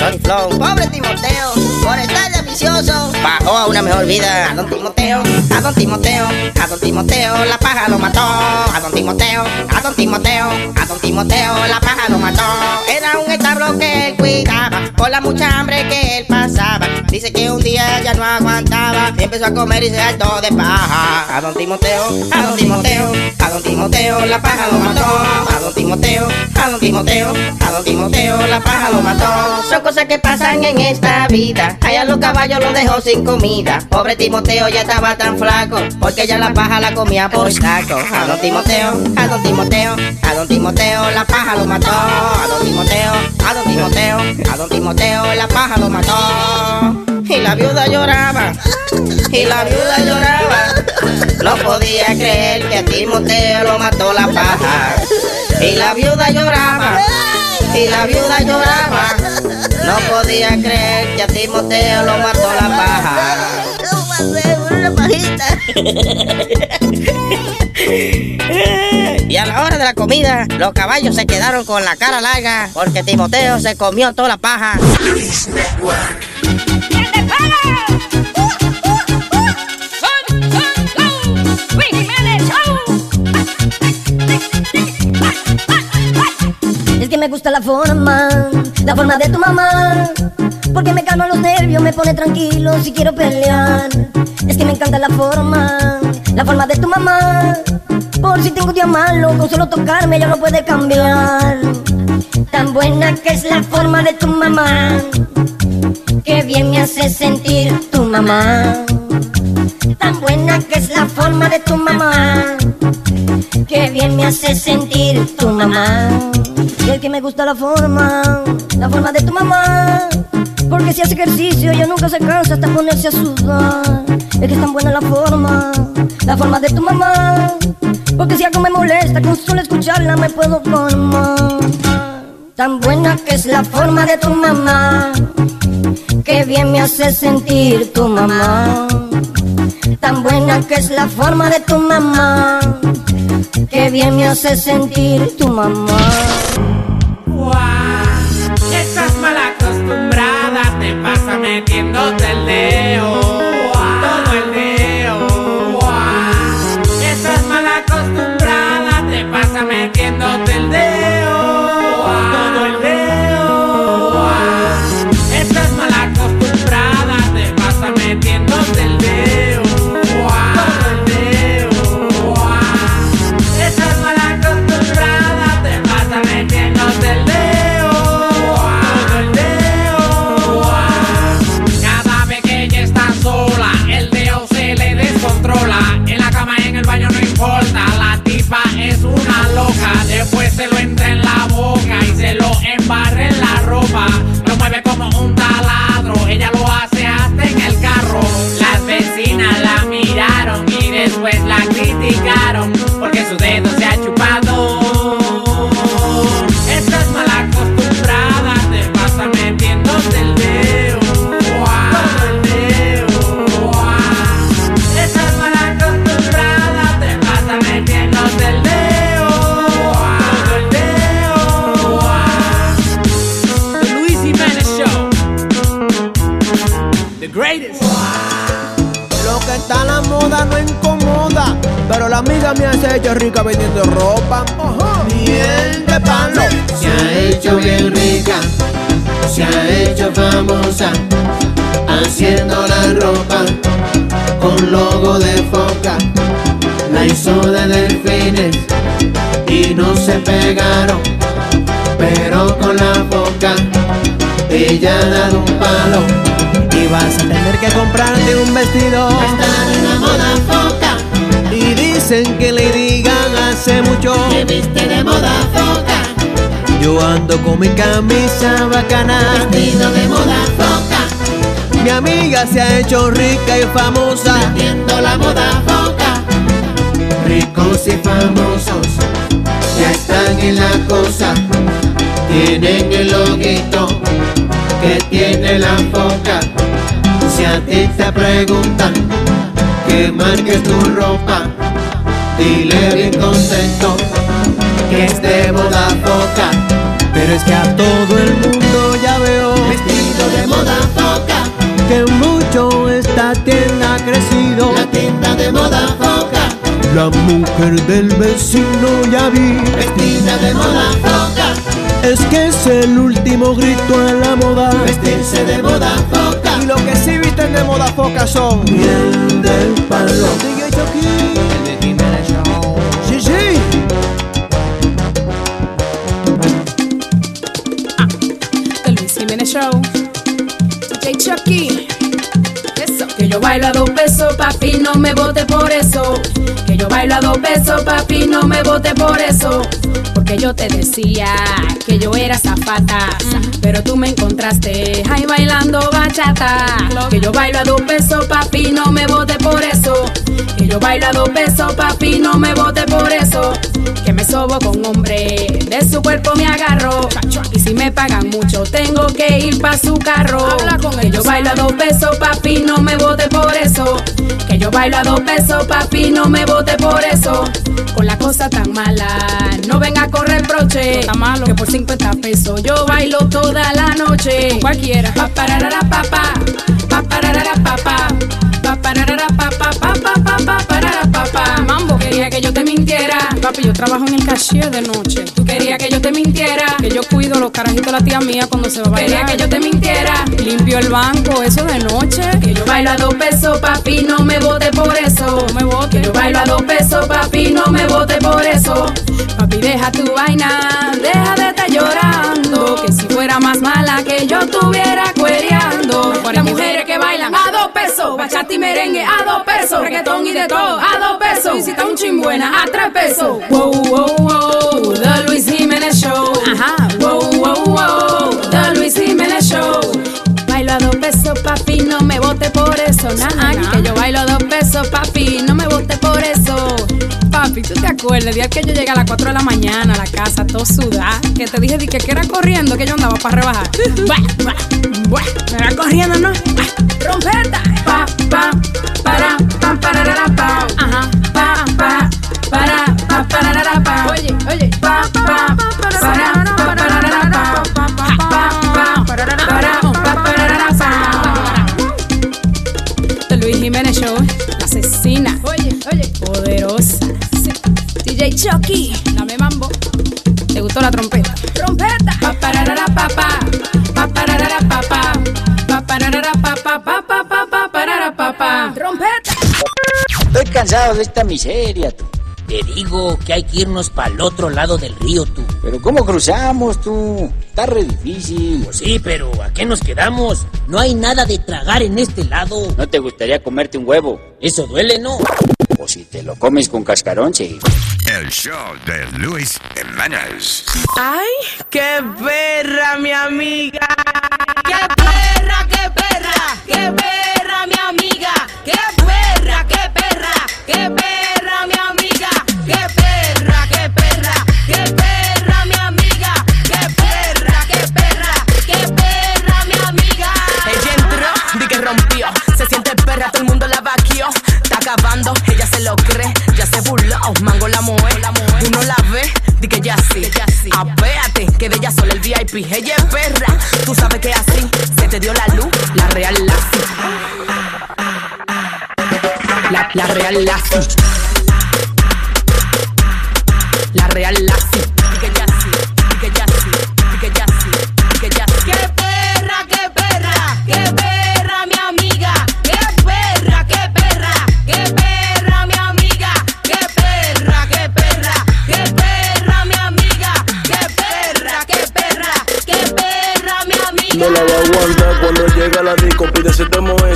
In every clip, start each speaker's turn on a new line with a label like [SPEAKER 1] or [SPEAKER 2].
[SPEAKER 1] Pobre Timoteo, por estar de ambicioso, bajó a una mejor vida. A don Timoteo, a don Timoteo, a don Timoteo, la paja lo mató. A don Timoteo, a don Timoteo, a don Timoteo, la paja lo mató. Era un establo que él cuidaba, por la mucha hambre que él pasaba. Dice que un día ya no aguantaba, y empezó a comer y se hartó de paja. A don Timoteo, a don Timoteo, a don Timoteo, la paja lo mató. A don Timoteo, a don Timoteo, a don Timoteo, la paja lo mató. Son cosas que pasan en esta vida. Allá los caballos lo dejó sin comida. Pobre Timoteo ya estaba tan flaco, porque ya la paja la comía por saco. A don Timoteo, a don Timoteo, a don Timoteo, la paja lo mató. A don Timoteo, a don Timoteo, a don Timoteo, la paja lo mató. Y la viuda lloraba, y la viuda lloraba. No podía creer que a Timoteo lo mató la paja. Y la viuda lloraba, y la viuda lloraba. No podía creer que a Timoteo lo mató la paja. una pajita. Y a la hora de la comida, los caballos se quedaron con la cara larga porque Timoteo se comió toda la paja.
[SPEAKER 2] Luis Network.
[SPEAKER 3] ¡Miel de palo! ¡Uh, uh, uh! ¡Son,
[SPEAKER 4] que me gusta la forma, la forma de tu mamá. Porque me calma los nervios, me pone tranquilo si quiero pelear. Es que me encanta la forma, la forma de tu mamá. Por si tengo un día malo, con solo tocarme ya lo puede cambiar. Tan buena que es la forma de tu mamá. Que bien me hace sentir tu mamá. Tan buena que es la forma de tu mamá. Que bien me hace sentir tu mamá. Y es que me gusta la forma, la forma de tu mamá. Porque si hace ejercicio ella nunca se cansa hasta ponerse a sudar. Es que es tan buena la forma, la forma de tu mamá. Porque si algo me molesta, con solo escucharla me puedo formar. Tan buena que es la forma de tu mamá. Que bien me hace sentir tu mamá. Tan buena que es la forma de tu mamá. Que bien me hace sentir tu mamá.
[SPEAKER 5] Estás mal acostumbrada, te pasa metiéndote el dedo,
[SPEAKER 6] amiga me hace hecho rica vendiendo ropa. Miel de palo.
[SPEAKER 7] Se ha hecho bien rica, se ha hecho famosa, haciendo la ropa con logo de foca. La hizo de delfines y no se pegaron, pero con la foca ella ha dado un palo.
[SPEAKER 6] Y vas a tener que comprarte un vestido.
[SPEAKER 7] Está en la moda foca,
[SPEAKER 6] Que le digan hace mucho.
[SPEAKER 7] que viste de moda foca.
[SPEAKER 6] Yo ando con mi camisa bacana.
[SPEAKER 7] Vestido de moda foca,
[SPEAKER 6] Mi amiga se ha hecho rica y famosa.
[SPEAKER 7] viendo la moda foca. Ricos y famosos ya están en la cosa. Tienen el loguito que tiene la foca. Si a ti te preguntan que marques tu ropa, dile bien contento que es de moda foca.
[SPEAKER 6] Pero es que a todo el mundo ya veo
[SPEAKER 7] Vestido de moda foca,
[SPEAKER 6] que mucho esta tienda ha crecido.
[SPEAKER 7] la tienda de moda foca.
[SPEAKER 6] La mujer del vecino ya vi.
[SPEAKER 7] Vestida de moda foca,
[SPEAKER 6] Es que es el último grito a la moda.
[SPEAKER 7] vestirse de moda foca.
[SPEAKER 6] De moda foca son.
[SPEAKER 8] Que yo bailo dos pesos, papi, no me vote por eso. Que yo bailo dos pesos, papi, no me vote por eso. Porque yo te decía que yo era zafata. Pero tú me encontraste ahí bailando bachata. Que yo bailo a dos pesos, papi, no me vote por eso. Que yo bailo a dos pesos, papi, no me vote por eso. Que me sobo con hombre, de su cuerpo me agarro. Y si me pagan mucho, tengo que ir pa' su carro. que yo bailo a dos pesos, papi, no me vote por eso. Que yo bailo a dos pesos, papi, no me vote por eso. Con la cosa tan mala, no venga a correr broche. Está malo. Que por 50 pesos yo bailo toda la noche. Cualquiera. Pa pararara papá, pa pararara papá, pa pararara papá, pa pa pa pa. Mambo quería que yo te mintiera. Papi, yo trabajo en el cashier de noche. Tú querías que yo te mintiera. Que yo cuido los carajitos de la tía mía cuando se va a bailar. Quería que yo te mintiera. Limpio el banco, eso de noche. Que yo bailo a dos pesos, papi, no me vote por eso. No me vote. Que yo bailo a dos pesos, papi, no me vote por eso. Papi, deja tu vaina, deja de estar llorando. Que si fuera más mala que yo estuviera cuereando. Las mujeres que bailan a dos pesos, bachata y merengue a dos pesos, reggaetón y de todo a dos pesos. Y si está un chimbuena a tres pesos. Wow, wow, wow, The Luis Jiménez Show. Ajá, wow, wow, wow, The Luis Jiménez Show. Bailo a dos pesos, papi, no me vote por eso. Nah, que yo bailo a dos pesos, papi, no me vote por eso. Papi, ¿tú te acuerdas el día que yo llegué a las 4 de la mañana a la casa, todo sudada? Que te dije di que, que era corriendo que yo andaba para rebajar. Buah, buah, buah, era corriendo, ¿no? Ah, Rompeta. Pa, pa, para, pa, pararara, pa. Ajá, pa, pa, para, pa, pararara, pa. Oye, oye, pa, pa, para, pa, pararara, pa. Pa, pa, pa, para, pa, pararara, pa. The Luis Jiménez Show, la asesina. DJ Chucky, dame mambo. ¿Te gustó la trompeta? Trompeta. Pa pararara pa pa. Pa pararara pa pa. Pa pararara pa pa pa pa pa pa parara pa pa. Trompeta.
[SPEAKER 9] Estoy cansado de esta miseria, tú. Te digo que hay que irnos para el otro lado del río, tú.
[SPEAKER 10] Pero ¿cómo cruzamos tú? Está re difícil.
[SPEAKER 9] Pues sí, pero ¿a qué nos quedamos? No hay nada de tragar en este lado.
[SPEAKER 10] ¿No te gustaría comerte un huevo?
[SPEAKER 9] Eso duele, ¿no?
[SPEAKER 10] O si te lo comes con cascarón, sí.
[SPEAKER 11] El show de Luis Jiménez.
[SPEAKER 12] ¡Ay, qué perra, mi amiga! ¡Qué perra, qué perra! ¡Qué perra, mi amiga! ¡Qué perra, qué perra! ¡Qué perra, mi amiga! ¡Qué perra,
[SPEAKER 13] se burló, mango la mueve. Uno la ve, di que ya sí. Apéate, que de ella solo el VIP. Ella es perra, tú sabes que así se te dio la luz. La real Lassie. La, la real Lassie. La real Lassie.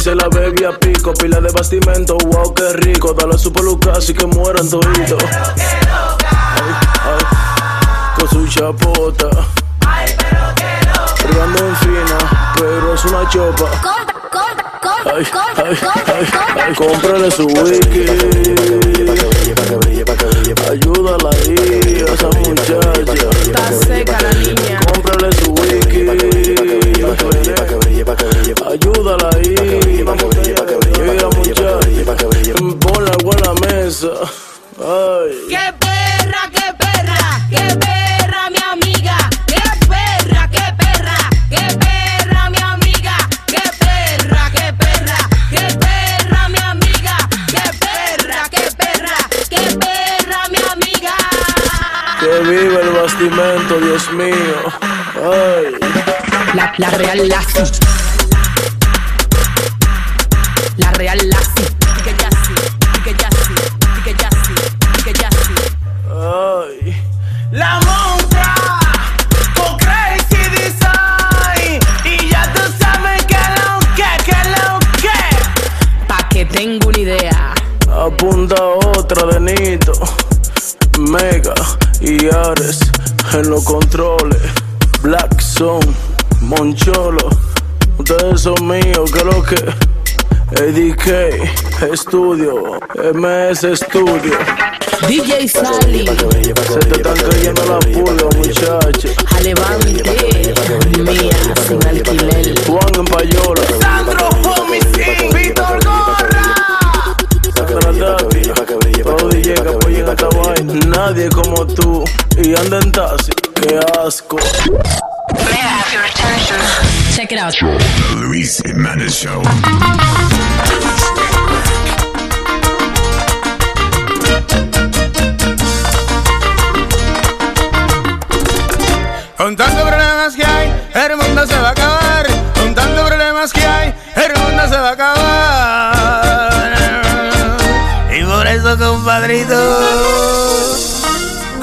[SPEAKER 14] se la bebía pico, pila de bastimento, wow, qué rico, dale a su peluca así que mueran toditos. Con su chapota, ay, pero qué loca. En fina, pero es una chopa. Compra, compra,
[SPEAKER 13] compra, ay, compra, ay, compra, ay,
[SPEAKER 14] cómprale su wiki. Ayúdala ahí, a esa muchacha. Está seca la niña. Ay.
[SPEAKER 13] ¡Qué perra, qué perra! ¡Qué perra, mi amiga! ¡Qué perra, qué perra! ¡Qué perra, mi amiga! ¡Qué perra, qué perra! ¡Qué perra, mi amiga! ¡Qué perra, qué perra! ¡Qué perra, mi amiga!
[SPEAKER 14] Que viva el bastimento, Dios mío. Ay.
[SPEAKER 13] La, la real Lassie. La
[SPEAKER 14] son míos, que lo que. ADK, Estudio, MS Studio.
[SPEAKER 13] DJ Sally.
[SPEAKER 14] Se te están cayendo la pulga, muchacha.
[SPEAKER 13] Alevante. Mía, sin alquiler.
[SPEAKER 14] Juan en Payola.
[SPEAKER 15] Sandro Homicide. Víctor Gorra.
[SPEAKER 14] Todo DJ que apoyen esta vaina. Nadie como tú. Y anda en taxi, qué asco.
[SPEAKER 13] Check it out.
[SPEAKER 2] The Luis Jimenez Show.
[SPEAKER 15] Con tantos problemas que hay, el mundo se va a acabar. Con tantos problemas que hay, el mundo se va a acabar. Y por eso, compadrito,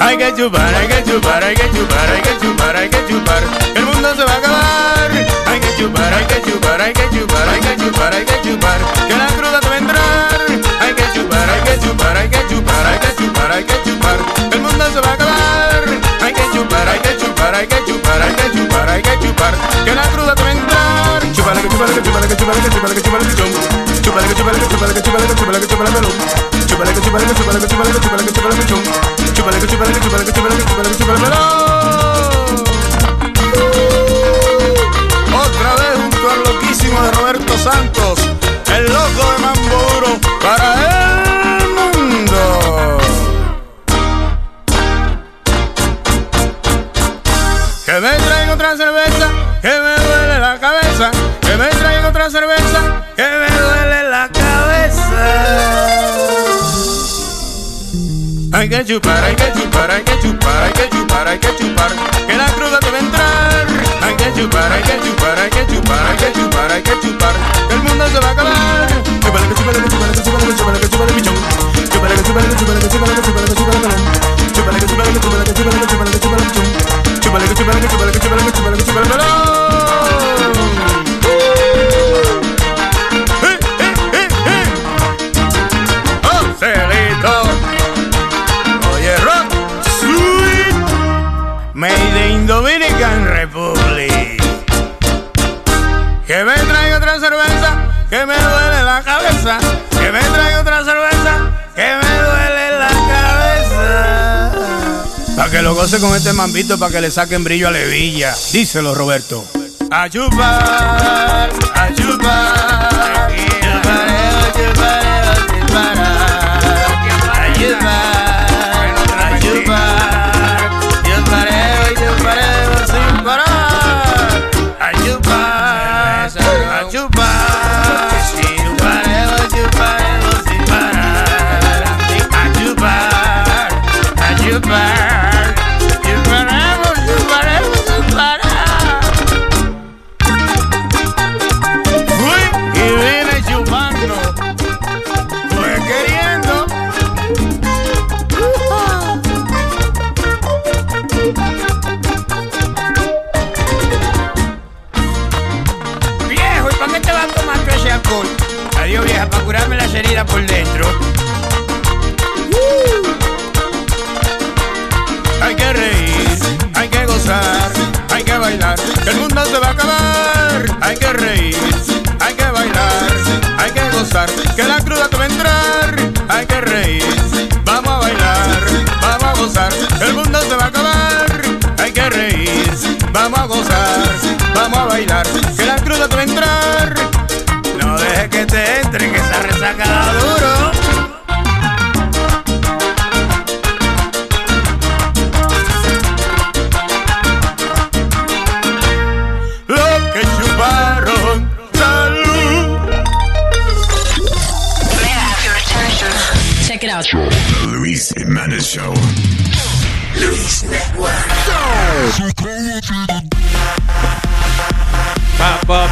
[SPEAKER 15] hay que chupar, hay que chupar, hay que chupar, hay que chupar, hay que chupar. El mundo se va a acabar. Hay que chupar, hay que chupar, hay que chupar, hay que chupar, hay que chupar. Que la cruda te va a entrar. Hay que chupar, hay que chupar, hay que chupar, hay que chupar, hay que chupar. El mundo se va a acabar. Hay que chupar, hay que chupar, hay que chupar, hay que chupar, hay que chupar. Que la cruda te va a entrar. Chupale, que chupale, que chupale, que chupale, que chupale, que chupale, que Chupale, que chupale, que chupale, que chupale, que chupale, que. Chupale, que chupale, que Otra vez junto al loquísimo de Roberto Santos, el loco de Mamburo para el mundo. Que me traigan otra cerveza, que me duele la cabeza. Que me traigan otra cerveza, Hay que chupar, hay que chupar, que chupar, hay la te va a entrar. Hay que chupar, hay que el mundo se va a acabar. Chupale, que chupale, que que que que que que que que que. Made in Dominican Republic. Que me traiga otra cerveza, que me duele la cabeza. Que me traiga otra cerveza, que me duele la cabeza. Para que lo goce con este mambito, para que le saquen brillo a Levilla. Díselo, Roberto. A chupar, a chupar. Chupareo, por dentro. Hay que reír, hay que gozar, hay que bailar, que el mundo se va a acabar. Hay que reír, hay que bailar, hay que gozar, que la cruda te va a entrar. Hay que reír, vamos a bailar, vamos a gozar, el mundo se va a acabar. Hay que reír, vamos a gozar, vamos a bailar, que la cruda te va a entrar.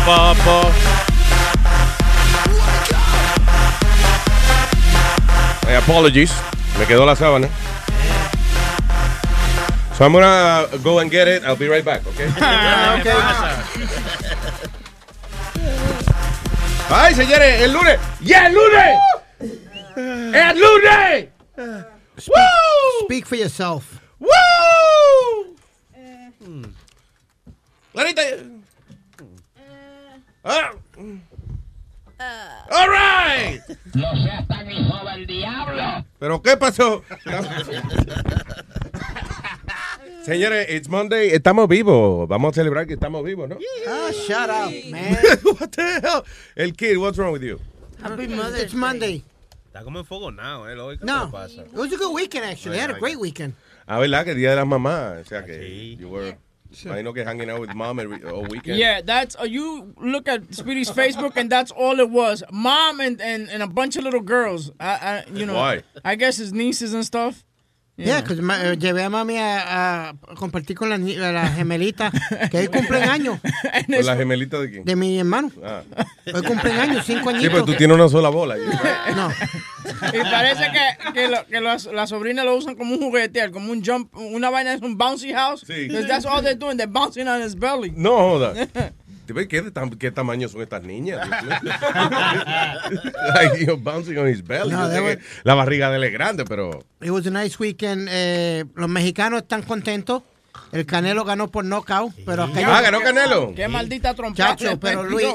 [SPEAKER 16] Pa, pa. Eh, apologies. Me quedó la sábana. So I'm gonna go and get it. I'll be right back, okay? Ay, señores, el lunes. ¡Ya, el lunes! ¡El lunes!
[SPEAKER 17] Speak, speak for yourself.
[SPEAKER 16] ¡Woo! Clarita. Ah. All right.
[SPEAKER 18] No seas tan hijo del diablo.
[SPEAKER 16] ¿Pero qué pasó? Señores, it's Monday. Estamos vivos. Vamos a celebrar que estamos vivos, ¿no?
[SPEAKER 17] Ah, shut up, man.
[SPEAKER 16] What the hell? El kid, what's wrong with you?
[SPEAKER 17] Happy Mother's It's Monday.
[SPEAKER 19] Está como enfogonado, ¿eh? Hoy, ¿Qué
[SPEAKER 17] No,
[SPEAKER 19] pasa?
[SPEAKER 17] it was a good weekend actually. I had a great weekend.
[SPEAKER 16] Ah, ¿verdad? Que Día de las Mamás. O sea que you were... Imagino que hanging out with mom every, all weekend.
[SPEAKER 20] Yeah, that's uh, you look at Speedy's Facebook, and that's all it was. Mom and, and, and a bunch of little girls. I, I you know,
[SPEAKER 17] Why?
[SPEAKER 20] I guess his nieces and stuff.
[SPEAKER 17] Yeah, because llevé a mami a, a compartir con la, la gemelita que hoy cumplen años
[SPEAKER 16] ¿Con la gemelita de quién?
[SPEAKER 17] de mi hermano.
[SPEAKER 16] Ah.
[SPEAKER 17] Hoy cumplen años, cinco
[SPEAKER 16] Sí,
[SPEAKER 17] añitos.
[SPEAKER 16] pero tú tienes una sola bola.
[SPEAKER 17] No.
[SPEAKER 20] Y parece que, que, lo- que las la sobrinas lo usan como un juguete, como un jump, una vaina es un bouncy house.
[SPEAKER 16] Sí.
[SPEAKER 20] Because that's all they're doing. They're bouncing on his belly.
[SPEAKER 16] No joda. ¿Te ves qué, qué tamaño son estas niñas? like, you're bouncing on his belly.
[SPEAKER 17] No,
[SPEAKER 16] Yo sé
[SPEAKER 17] they
[SPEAKER 16] que
[SPEAKER 17] were-
[SPEAKER 16] la barriga de él es grande, pero...
[SPEAKER 17] It was a nice weekend. Eh, los mexicanos están contentos. El Canelo ganó por knockout, pero aquellos-
[SPEAKER 16] Ah, ganó Canelo.
[SPEAKER 20] Qué maldita trompada.
[SPEAKER 17] Chacho, pero Luis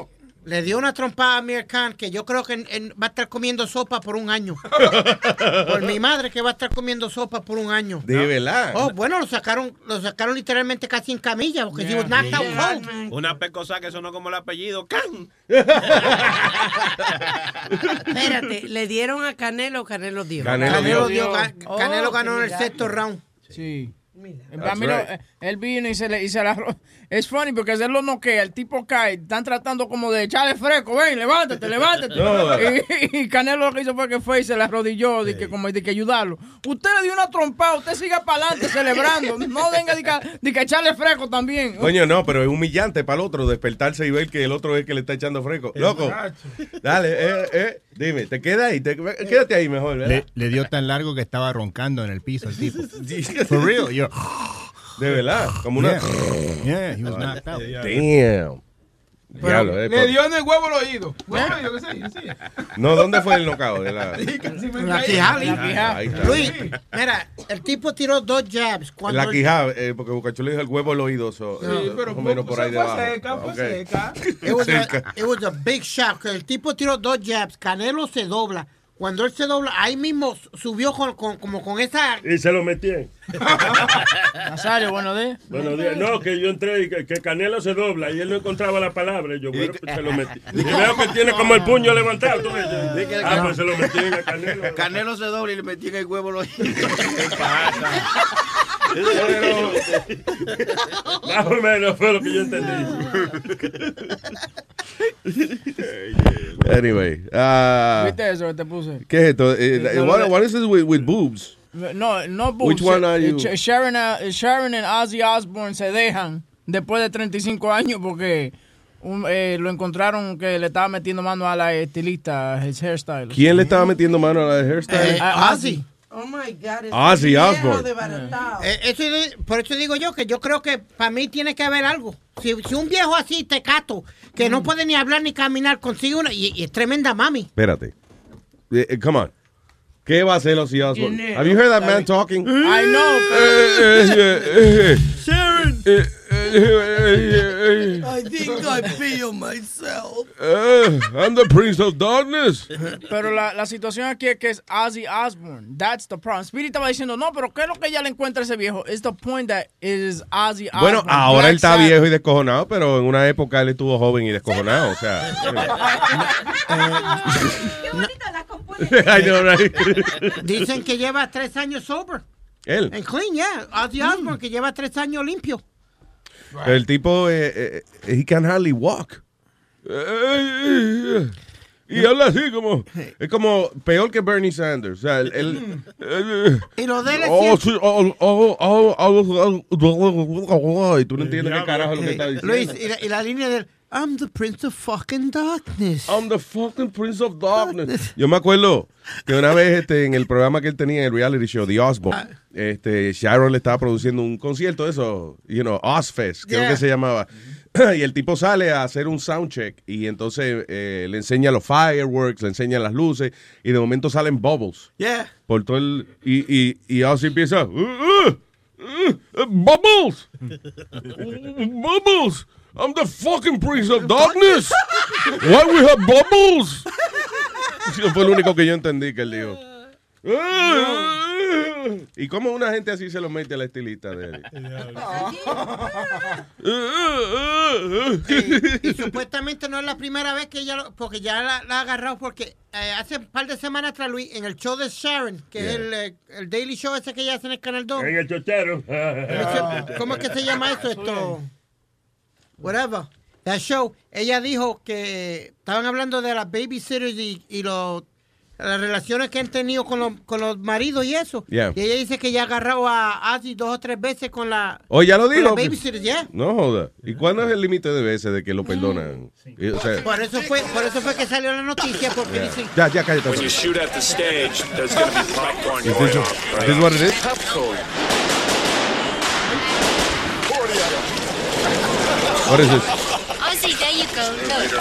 [SPEAKER 17] le dio una trompada a Mir Khan que yo creo que en- en- va a estar comiendo sopa por un año. por mi madre que va a estar comiendo sopa por un año.
[SPEAKER 16] De verdad.
[SPEAKER 17] Oh, bueno, lo sacaron, lo sacaron literalmente casi en camilla porque knocked out cold.
[SPEAKER 19] Una pecosa que sonó como el apellido, Can.
[SPEAKER 21] Espérate, ¿le dieron a Canelo o Canelo dio?
[SPEAKER 17] Canelo dio,
[SPEAKER 20] Oh,
[SPEAKER 17] Canelo
[SPEAKER 20] qué
[SPEAKER 17] ganó en el sexto round.
[SPEAKER 20] Sí.
[SPEAKER 16] Right.
[SPEAKER 20] eh, él vino y se le, y se la Es funny porque él lo noquea, el tipo cae, están tratando como de echarle fresco, ven, levántate, levántate.
[SPEAKER 16] No.
[SPEAKER 20] Y, y Canelo lo que hizo fue que fue y se le arrodilló, de que, como de que ayudarlo. Usted le dio una trompada, usted siga para adelante celebrando, no venga de que, de que echarle fresco también.
[SPEAKER 16] Coño, no, pero es humillante para el otro despertarse y ver que el otro es el que le está echando fresco. Loco, dale, eh, eh, dime, te quedas ahí, te- quédate ahí mejor, ¿verdad?
[SPEAKER 22] Le, le dio tan largo que estaba roncando en el piso el tipo. For real. Yo,
[SPEAKER 16] De verdad, como una...
[SPEAKER 22] Yeah, he was knocked out.
[SPEAKER 16] Damn. Diablo, eh,
[SPEAKER 23] Le
[SPEAKER 16] por-
[SPEAKER 23] dio en el huevo el oído. El oído, ¿qué se dice?
[SPEAKER 16] No, ¿dónde fue el knockout? De la...
[SPEAKER 17] La quijada.
[SPEAKER 16] Ahí está.
[SPEAKER 17] Luis, mira, el tipo tiró dos jabs. Cuando
[SPEAKER 16] La quijada, eh, porque Bocacho le dijo el huevo al oído, so,
[SPEAKER 17] Sí,
[SPEAKER 16] eh,
[SPEAKER 17] pero
[SPEAKER 16] más o menos por ahí
[SPEAKER 17] fue
[SPEAKER 16] debajo.
[SPEAKER 17] seca, fue seca. It was, a, it was a big shock. El tipo tiró dos jabs. Canelo se dobla. Cuando él se dobla, ahí mismo subió con, con- como con esa.
[SPEAKER 24] Y se lo metí.
[SPEAKER 20] Nazario, buenos días.
[SPEAKER 24] Buenos días. No, que yo entré y que, que Canelo se dobla y él no encontraba la palabra. Y yo, bueno, pues se lo metí. Y veo que tiene como el puño levantado. ¿tú? Ah, pues se lo metí en el Canelo.
[SPEAKER 25] Canelo se dobla y le metí en el huevo los
[SPEAKER 24] Más o menos fue lo que yo entendí.
[SPEAKER 16] Anyway, ah,
[SPEAKER 20] ¿Viste eso que te puse?
[SPEAKER 16] ¿qué es esto? Eh,
[SPEAKER 20] No,
[SPEAKER 16] what, what is this with, with boobs?
[SPEAKER 20] No, no
[SPEAKER 16] Which
[SPEAKER 20] bullshit.
[SPEAKER 16] one are you?
[SPEAKER 20] Sh- Sharon, uh, Sharon y Ozzy Osbourne se dejan después de 35 años porque un- eh, lo encontraron que le estaba metiendo mano a la estilista, his hairstyle.
[SPEAKER 16] ¿Quién le estaba metiendo mano a la hairstyle?
[SPEAKER 20] Ah, Ozzy.
[SPEAKER 21] Oh my God.
[SPEAKER 16] Ozzy
[SPEAKER 21] viejo
[SPEAKER 16] Osbourne.
[SPEAKER 21] desbaratado.
[SPEAKER 17] Eh, eso es- por eso digo yo que yo creo que para mí tiene que haber algo. Si, si un viejo así, tecato, que no puede ni hablar ni caminar, consigue una. Y, y es tremenda mami.
[SPEAKER 16] Espérate. Eh, eh, come on. ¿Qué va a hacer Ozzy Osbourne? Have you heard that man talking?
[SPEAKER 20] I know.
[SPEAKER 16] Eh, eh,
[SPEAKER 24] Sharon.
[SPEAKER 16] Eh, eh,
[SPEAKER 26] I think I feel myself.
[SPEAKER 16] Eh, I'm the Prince of Darkness.
[SPEAKER 20] Pero la, la situación aquí es que es Ozzy Osbourne. That's the problem. Spirit estaba diciendo, no, pero ¿qué es lo que ella le encuentra a ese viejo? It's the point that it is Ozzy Osbourne.
[SPEAKER 16] Bueno, ahora
[SPEAKER 20] Black
[SPEAKER 16] él está
[SPEAKER 20] Sabbath.
[SPEAKER 16] viejo y descojonado, pero en una época él estuvo joven y descojonado. O sea. I know, right?
[SPEAKER 17] Dicen que lleva tres años sober.
[SPEAKER 16] Él.
[SPEAKER 17] En clean, yeah. Ozzy Osbourne, que lleva tres años limpio.
[SPEAKER 16] El tipo, eh, eh, he can hardly walk. Eh, Y habla así como, es como peor que Bernie Sanders. O sea, él, él- él-
[SPEAKER 17] Y lo de él es
[SPEAKER 16] Oh, sí, oh, oh, oh, oh, oh, oh, y tú no entiendes qué carajo lo que está diciendo.
[SPEAKER 17] Luis, y la, y la línea del I'm the Prince of fucking darkness.
[SPEAKER 16] I'm the fucking Prince of Darkness. Yo me acuerdo que una vez este, en el programa que él tenía en el reality show, The Osborne,
[SPEAKER 17] Ah.
[SPEAKER 16] este, Sharon le estaba produciendo un concierto eso, you know, Ozfest, creo
[SPEAKER 17] Yeah.
[SPEAKER 16] que se llamaba. Y el tipo sale a hacer un soundcheck y entonces eh, le enseña los fireworks, le enseña las luces y de momento salen bubbles.
[SPEAKER 17] Yeah.
[SPEAKER 16] Por todo el, y, y, y Ozzy empieza, "Uh, uh, uh, uh, bubbles, bubbles. I'm the fucking Prince of Darkness. Why we have bubbles? Fue lo único que yo entendí que él dijo. ¿Y cómo una gente así se lo mete a la estilista de él?
[SPEAKER 17] Y, y supuestamente no es la primera vez que ella, lo- porque ya la, la ha agarrado, porque eh, hace un par de semanas atrás, Luis, en el show de Sharon, que es el, eh, el Daily Show ese que ella hace en el Canal 2.
[SPEAKER 24] En el chochero.
[SPEAKER 17] ¿Cómo es que se llama eso? Esto. Whatever. That show. Ella dijo que estaban hablando de las babysitters y, y los- las relaciones que han tenido con los, con los maridos y eso.
[SPEAKER 16] Yeah.
[SPEAKER 17] Y ella dice que ya ha agarrado a Ozzy dos o tres veces con la.
[SPEAKER 16] Oh, ya lo dijo.
[SPEAKER 17] yeah.
[SPEAKER 16] No joda. ¿Y cuándo es el límite de veces de que lo perdonan? Y, o sea,
[SPEAKER 17] Por eso fue, por eso fue que salió la noticia, porque dicen.
[SPEAKER 16] ya, ya, cállate.
[SPEAKER 27] When you shoot at the stage, there's going to be popcorn
[SPEAKER 16] Is
[SPEAKER 27] going
[SPEAKER 16] this-
[SPEAKER 27] off.
[SPEAKER 16] is this what it is?
[SPEAKER 27] Popcorn.
[SPEAKER 16] What is this?
[SPEAKER 28] Ozzy, there you go. Look.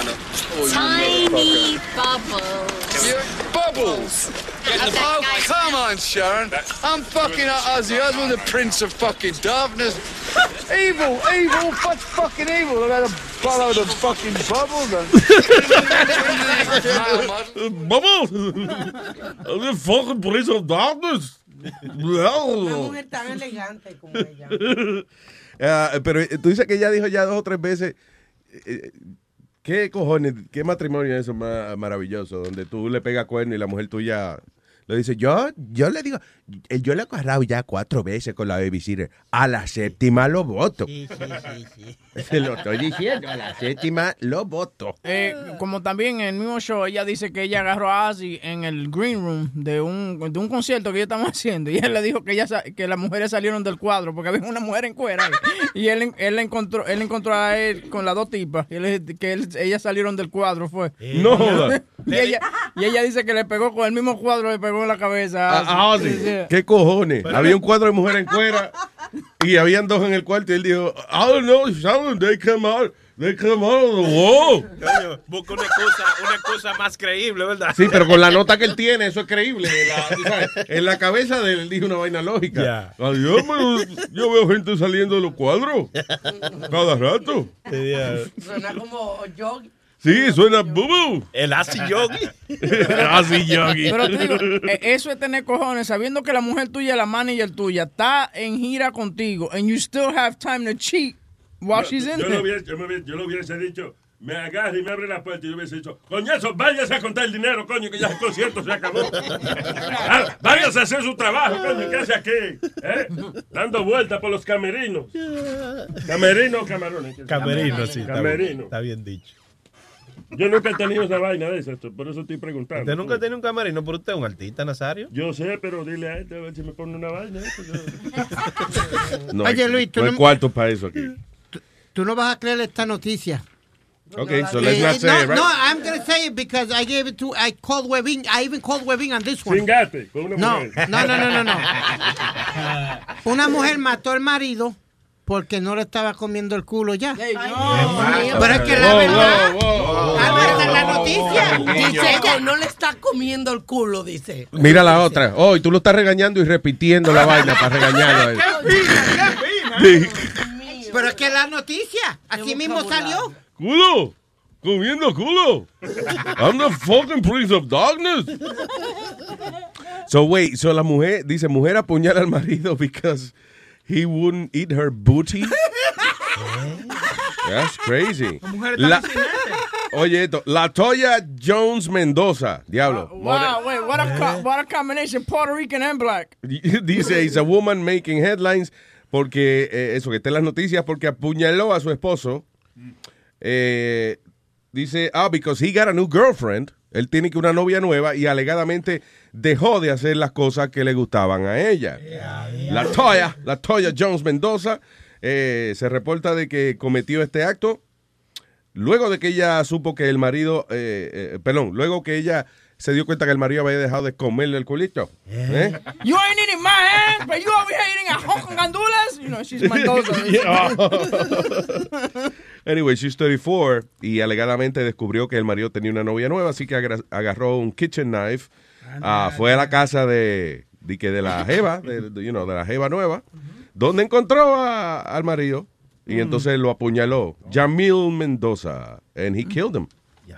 [SPEAKER 28] Tiny bubbles.
[SPEAKER 29] Bubbles! Oh, come on, Sharon. I'm fucking Ozzy Osbourne, the prince of fucking darkness. evil, evil, what's fucking evil? I gotta follow the fucking bubbles.
[SPEAKER 16] Bubbles! The fucking Prince of Darkness.
[SPEAKER 21] Una mujer tan elegante como ella.
[SPEAKER 16] Ah, pero eh, tú dices que ella dijo ya dos o tres veces. eh, ¿Qué cojones? ¿Qué matrimonio es eso maravilloso? Donde tú le pegas cuerno y la mujer tuya le dice, yo, yo le digo, eh, yo le he agarrado ya cuatro veces con la babysitter. A la séptima lo voto. Se lo estoy diciendo, a la séptima lo voto.
[SPEAKER 20] Eh, como también en el mismo show, ella dice que ella agarró a Ozzy en el green room de un, de un concierto que ellos estaban haciendo. Y él le dijo que, ella, que las mujeres salieron del cuadro porque había una mujer en cuera. ahí. Y él, él, encontró, él encontró a él con las dos tipas. Y él, que él- ellas salieron del cuadro, fue.
[SPEAKER 16] No joda.
[SPEAKER 20] y, ella, y ella dice que le pegó con el mismo cuadro, le pegó en la cabeza. a
[SPEAKER 16] Ah,
[SPEAKER 20] Ozzy.
[SPEAKER 16] ¿Qué cojones? Había un cuadro de mujer en cuera y habían dos en el cuarto y él dijo, I don't know, Sharon, they come out, they come out of the wall.
[SPEAKER 30] Coño, busca una excusa, una excusa más creíble, ¿verdad?
[SPEAKER 16] Sí, pero con la nota que él tiene, eso es creíble. La- tú sabes, en la cabeza de él él dijo una vaina lógica. Ay, yo, me- yo veo gente saliendo de los cuadros cada rato.
[SPEAKER 21] Suena como yogi.
[SPEAKER 16] Sí, suena bubu.
[SPEAKER 30] El Asi Yogi.
[SPEAKER 16] Asi Yogi.
[SPEAKER 20] Pero te digo, eh, eso es tener cojones, sabiendo que la mujer tuya, la manager tuya, está en gira contigo, and you still have time to cheat while she's in
[SPEAKER 24] yo, lo
[SPEAKER 20] there.
[SPEAKER 24] hubiese, yo, me hubiese- yo lo hubiese dicho, me agarra y me abre la puerta y yo hubiese dicho, coñazo, váyase a contar el dinero, coño, que ya el concierto se acabó. Ah, váyase a hacer su trabajo, coño, ¿qué hace aquí? ¿Eh? Dando vueltas por los camerinos. ¿Camerinos o camarones?
[SPEAKER 30] Camerino, sí. está bien-
[SPEAKER 24] Camerino.
[SPEAKER 30] Está bien dicho.
[SPEAKER 24] Yo nunca he tenido esa vaina de esas, por eso estoy preguntando.
[SPEAKER 30] Usted nunca ha tenido un camerino, pero usted es un artista, Nazario.
[SPEAKER 24] Yo sé, pero dile a este a ver si me pone una vaina.
[SPEAKER 16] No
[SPEAKER 17] Oye,
[SPEAKER 16] hay-
[SPEAKER 17] Luis, tú
[SPEAKER 16] no hay
[SPEAKER 17] no-
[SPEAKER 16] cuarto para eso aquí.
[SPEAKER 17] Tú no vas a creer esta noticia.
[SPEAKER 16] Okay, so let's
[SPEAKER 17] Eh,
[SPEAKER 16] not say
[SPEAKER 17] no,
[SPEAKER 16] it, right?
[SPEAKER 17] no, I'm gonna say it because I gave it to, I called Webin, I even called Webin on this one.
[SPEAKER 24] Cingate con una
[SPEAKER 17] No,
[SPEAKER 24] mujer.
[SPEAKER 17] no, no, no, no, no. Una mujer mató al marido porque no le estaba comiendo el culo ya. Pero es que la verdad,
[SPEAKER 16] wow,
[SPEAKER 17] la verdad, la noticia
[SPEAKER 21] Dice que no le está comiendo el culo, dice.
[SPEAKER 16] Mira la otra. Oh, y tú lo estás regañando y repitiendo la vaina para regañarlo. a él. Sí.
[SPEAKER 17] Pero es que la noticia, así mismo salió.
[SPEAKER 16] Culo. Comiendo culo. I'm the fucking prince of darkness. So wait, so la mujer, dice, mujer apuñala al marido because he wouldn't eat her booty. That's crazy. La- oye, esto, La Toya Jones Mendoza, diablo.
[SPEAKER 20] Wow, wait, what a, what a combination, Puerto Rican and black.
[SPEAKER 16] Dice, is a woman making headlines porque, eh, eso, que está en las noticias, porque apuñaló a su esposo. Eh, dice, ah, because he got a new girlfriend. Él tiene que una novia nueva y alegadamente dejó de hacer las cosas que le gustaban a ella. La Toya, la Toya Jones Mendoza, eh, se reporta de que cometió este acto luego de que ella supo que el marido, eh, eh, perdón, luego que ella se dio cuenta que el marido había dejado de comerle el culito. ¿Eh?
[SPEAKER 20] You ain't eating my hand, but you over here eating a gandulas. You know, she's Mendoza.
[SPEAKER 16] Anyway, she's 34 y alegadamente descubrió que el marido tenía una novia nueva, así que agarró un kitchen knife, ah, fue a la casa de, de, que de la jeva, de, de, you know, de la jeva nueva, donde encontró a- al marido y entonces lo apuñaló. Jamil Mendoza, and he killed him.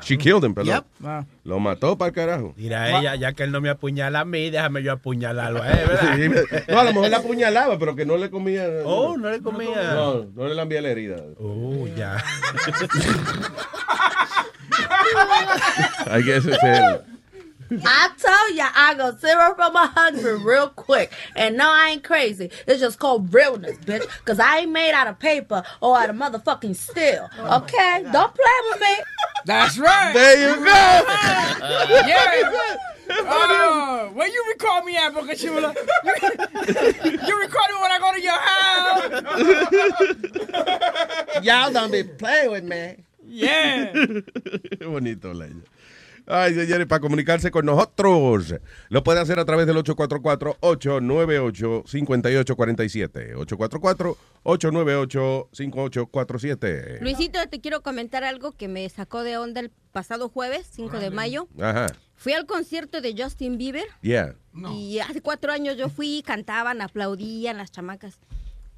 [SPEAKER 16] She killed him, perdón.
[SPEAKER 20] Wow.
[SPEAKER 16] Lo mató para el carajo.
[SPEAKER 15] Mira ella, ya que él no me apuñala a mí, déjame yo apuñalarlo a él, ¿verdad?
[SPEAKER 16] Sí, no, a lo mejor la apuñalaba, pero que no le comía.
[SPEAKER 15] Oh, no le comía.
[SPEAKER 16] No, no le lambía la herida.
[SPEAKER 15] Oh, ya.
[SPEAKER 16] I guess it's el-
[SPEAKER 12] I tell ya, I go zero from a hundred real quick. And no, I ain't crazy. It's just called realness, bitch. Cause I ain't made out of paper or out of motherfucking steel. Oh okay? Don't play with me.
[SPEAKER 20] That's right.
[SPEAKER 16] There you go.
[SPEAKER 20] yeah. Oh, where you record me at, Boca Chula? you record me when I go to your house.
[SPEAKER 31] Y'all don't be playing with me.
[SPEAKER 20] Yeah.
[SPEAKER 16] Bonito, Leña. Ay, señores, para comunicarse con nosotros, lo puede hacer a través del 844-898-5847. 844-898-5847.
[SPEAKER 32] Luisito, te quiero comentar algo que me sacó de onda el pasado jueves, 5 de mayo.
[SPEAKER 16] Ajá.
[SPEAKER 32] Fui al concierto de Justin Bieber
[SPEAKER 16] Yeah.
[SPEAKER 32] y hace cuatro años yo fui, cantaban, aplaudían las chamacas.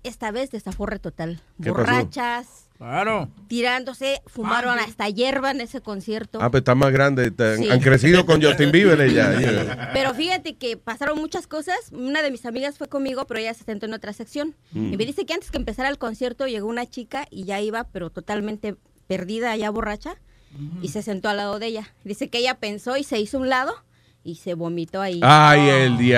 [SPEAKER 32] Esta vez desaforre total. Borrachas,
[SPEAKER 20] Claro.
[SPEAKER 32] tirándose, fumaron hasta hierba en ese concierto.
[SPEAKER 16] Ah, pero están más grandes, están-
[SPEAKER 32] Sí.
[SPEAKER 16] han crecido con Justin Bieber ella.
[SPEAKER 32] Pero fíjate que pasaron muchas cosas. Una de mis amigas fue conmigo, pero ella se sentó en otra sección.
[SPEAKER 16] Mm.
[SPEAKER 32] Y me dice que antes que empezara el concierto llegó una chica y ya iba, pero totalmente perdida, ya borracha, y se sentó al lado de ella. Dice que ella pensó y se hizo a un lado y se vomitó ahí.
[SPEAKER 16] Ay, el
[SPEAKER 32] Dice,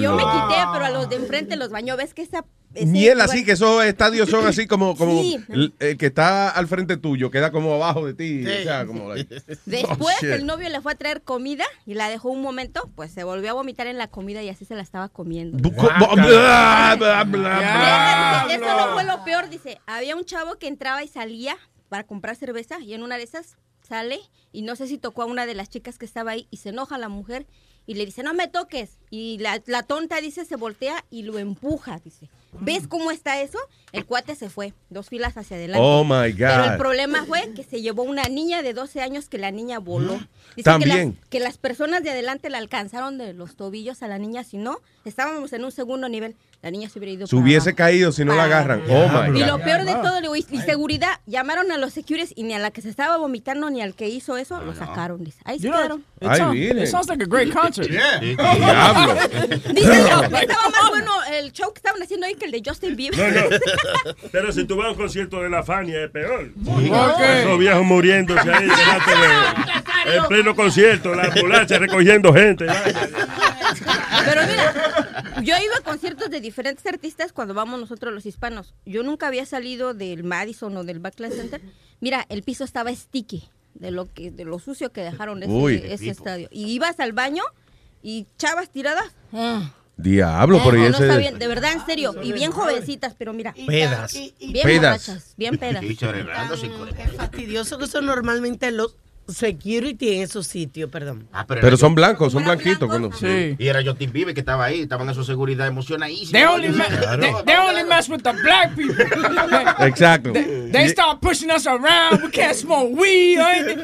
[SPEAKER 32] yo me
[SPEAKER 16] diablo.
[SPEAKER 32] quité, pero a los de enfrente los bañó. ¿Ves que esa...
[SPEAKER 16] Miel así, que esos estadios son así como, como
[SPEAKER 32] Sí.
[SPEAKER 16] el, el que está al frente tuyo, queda como abajo de ti. O sea, como like-
[SPEAKER 32] Después
[SPEAKER 16] Oh,
[SPEAKER 32] el novio le fue a traer comida y la dejó un momento, pues se volvió a vomitar en la comida y así se la estaba comiendo.
[SPEAKER 16] Bla, bla, bla,
[SPEAKER 32] Eso no fue lo peor, dice, había un chavo que entraba y salía para comprar cerveza y en una de esas sale y no sé si tocó a una de las chicas que estaba ahí y se enoja la mujer y le dice, no me toques. Y la, la tonta dice, se voltea y lo empuja, dice. ¿Ves cómo está eso? El cuate se fue, dos filas hacia adelante.
[SPEAKER 16] Oh, my
[SPEAKER 32] Pero
[SPEAKER 16] God.
[SPEAKER 32] el problema fue que se llevó una niña de 12 años que la niña voló. Dice
[SPEAKER 16] También.
[SPEAKER 32] Que las, que las personas de adelante la alcanzaron de los tobillos a la niña, si no, estábamos en un segundo nivel. La niña se hubiera ido
[SPEAKER 16] Se
[SPEAKER 32] para
[SPEAKER 16] hubiese caído si no la agarran. Oh, my
[SPEAKER 32] Y
[SPEAKER 16] God.
[SPEAKER 32] lo peor de todo, le digo, y y seguridad, llamaron a los securities y ni a la que se estaba vomitando ni al que hizo eso, lo sacaron. Dice, ahí se
[SPEAKER 20] You know,
[SPEAKER 32] quedaron.
[SPEAKER 20] it,
[SPEAKER 16] Ay, miren.
[SPEAKER 20] it sounds like a great concert.
[SPEAKER 16] Yeah. Diablo.
[SPEAKER 32] Dice, estaba más bueno el show que estaban haciendo ahí que el de Justin Bieber.
[SPEAKER 24] No, no. Pero si tú vas a un concierto de la Fania es peor.
[SPEAKER 20] Ok.
[SPEAKER 24] Esos viejos muriéndose ahí delante de, en pleno concierto, la ambulancia recogiendo gente.
[SPEAKER 32] Pero mira, yo iba a conciertos de diferentes artistas cuando vamos nosotros los hispanos. Yo nunca había salido del Madison o del Barclays Center. Mira, el piso estaba sticky de lo que de lo sucio que dejaron ese,
[SPEAKER 16] Uy.
[SPEAKER 32] ese estadio. Y ibas al baño y chavas tiradas. ah,
[SPEAKER 16] Diablo,
[SPEAKER 32] eh,
[SPEAKER 16] por ahí
[SPEAKER 32] no está
[SPEAKER 16] ese.
[SPEAKER 32] bien, de verdad, en serio. Y bien jovencitas, pero mira.
[SPEAKER 16] Pedas.
[SPEAKER 32] Bien
[SPEAKER 16] Pedas.
[SPEAKER 32] borrachas, bien pedas.
[SPEAKER 21] Es fastidioso que son normalmente los security en esos sitios, perdón.
[SPEAKER 25] Ah,
[SPEAKER 16] Pero
[SPEAKER 25] era
[SPEAKER 16] son
[SPEAKER 25] yo-
[SPEAKER 16] blancos, son blanquitos. cuando-
[SPEAKER 25] Y era Justin Bieber que estaba ahí, estaban en su seguridad emocionadísima.
[SPEAKER 20] They only, me- they, they only mess with the black people.
[SPEAKER 16] Exacto.
[SPEAKER 20] They start pushing us around. We can't smoke weed.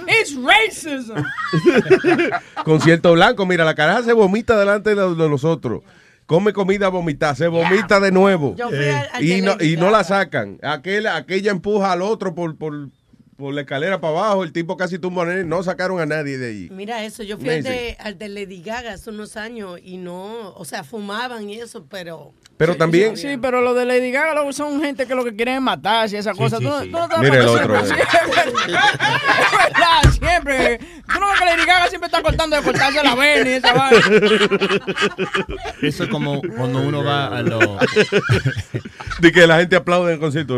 [SPEAKER 20] It's racism.
[SPEAKER 16] Concierto blanco, mira, la caraja se vomita delante de los, de los otros. come comida vomitada, se vomita de nuevo.
[SPEAKER 21] Yo fui al- al
[SPEAKER 16] y, no, y no la sacan. Aquel, aquella empuja al otro por, por, por la escalera para abajo, el tipo casi tumba a él, no sacaron a nadie de ahí.
[SPEAKER 21] Mira eso, yo fui al de, al de Lady Gaga hace unos años y no, o sea, fumaban y eso, pero...
[SPEAKER 16] Pero también...
[SPEAKER 20] Sí, pero lo de Lady Gaga luego son gente que lo que quieren es matarse y esas cosas.
[SPEAKER 16] sí,
[SPEAKER 20] Tú no-
[SPEAKER 16] sí.
[SPEAKER 20] tú no te das
[SPEAKER 16] Mira el otro,
[SPEAKER 20] siempre- siempre. Tú no ves que Lady Gaga siempre está cortando de cortarse la vena y esa vaina.
[SPEAKER 22] Eso es como cuando uno va a los...
[SPEAKER 16] De que la gente aplaude en el concierto.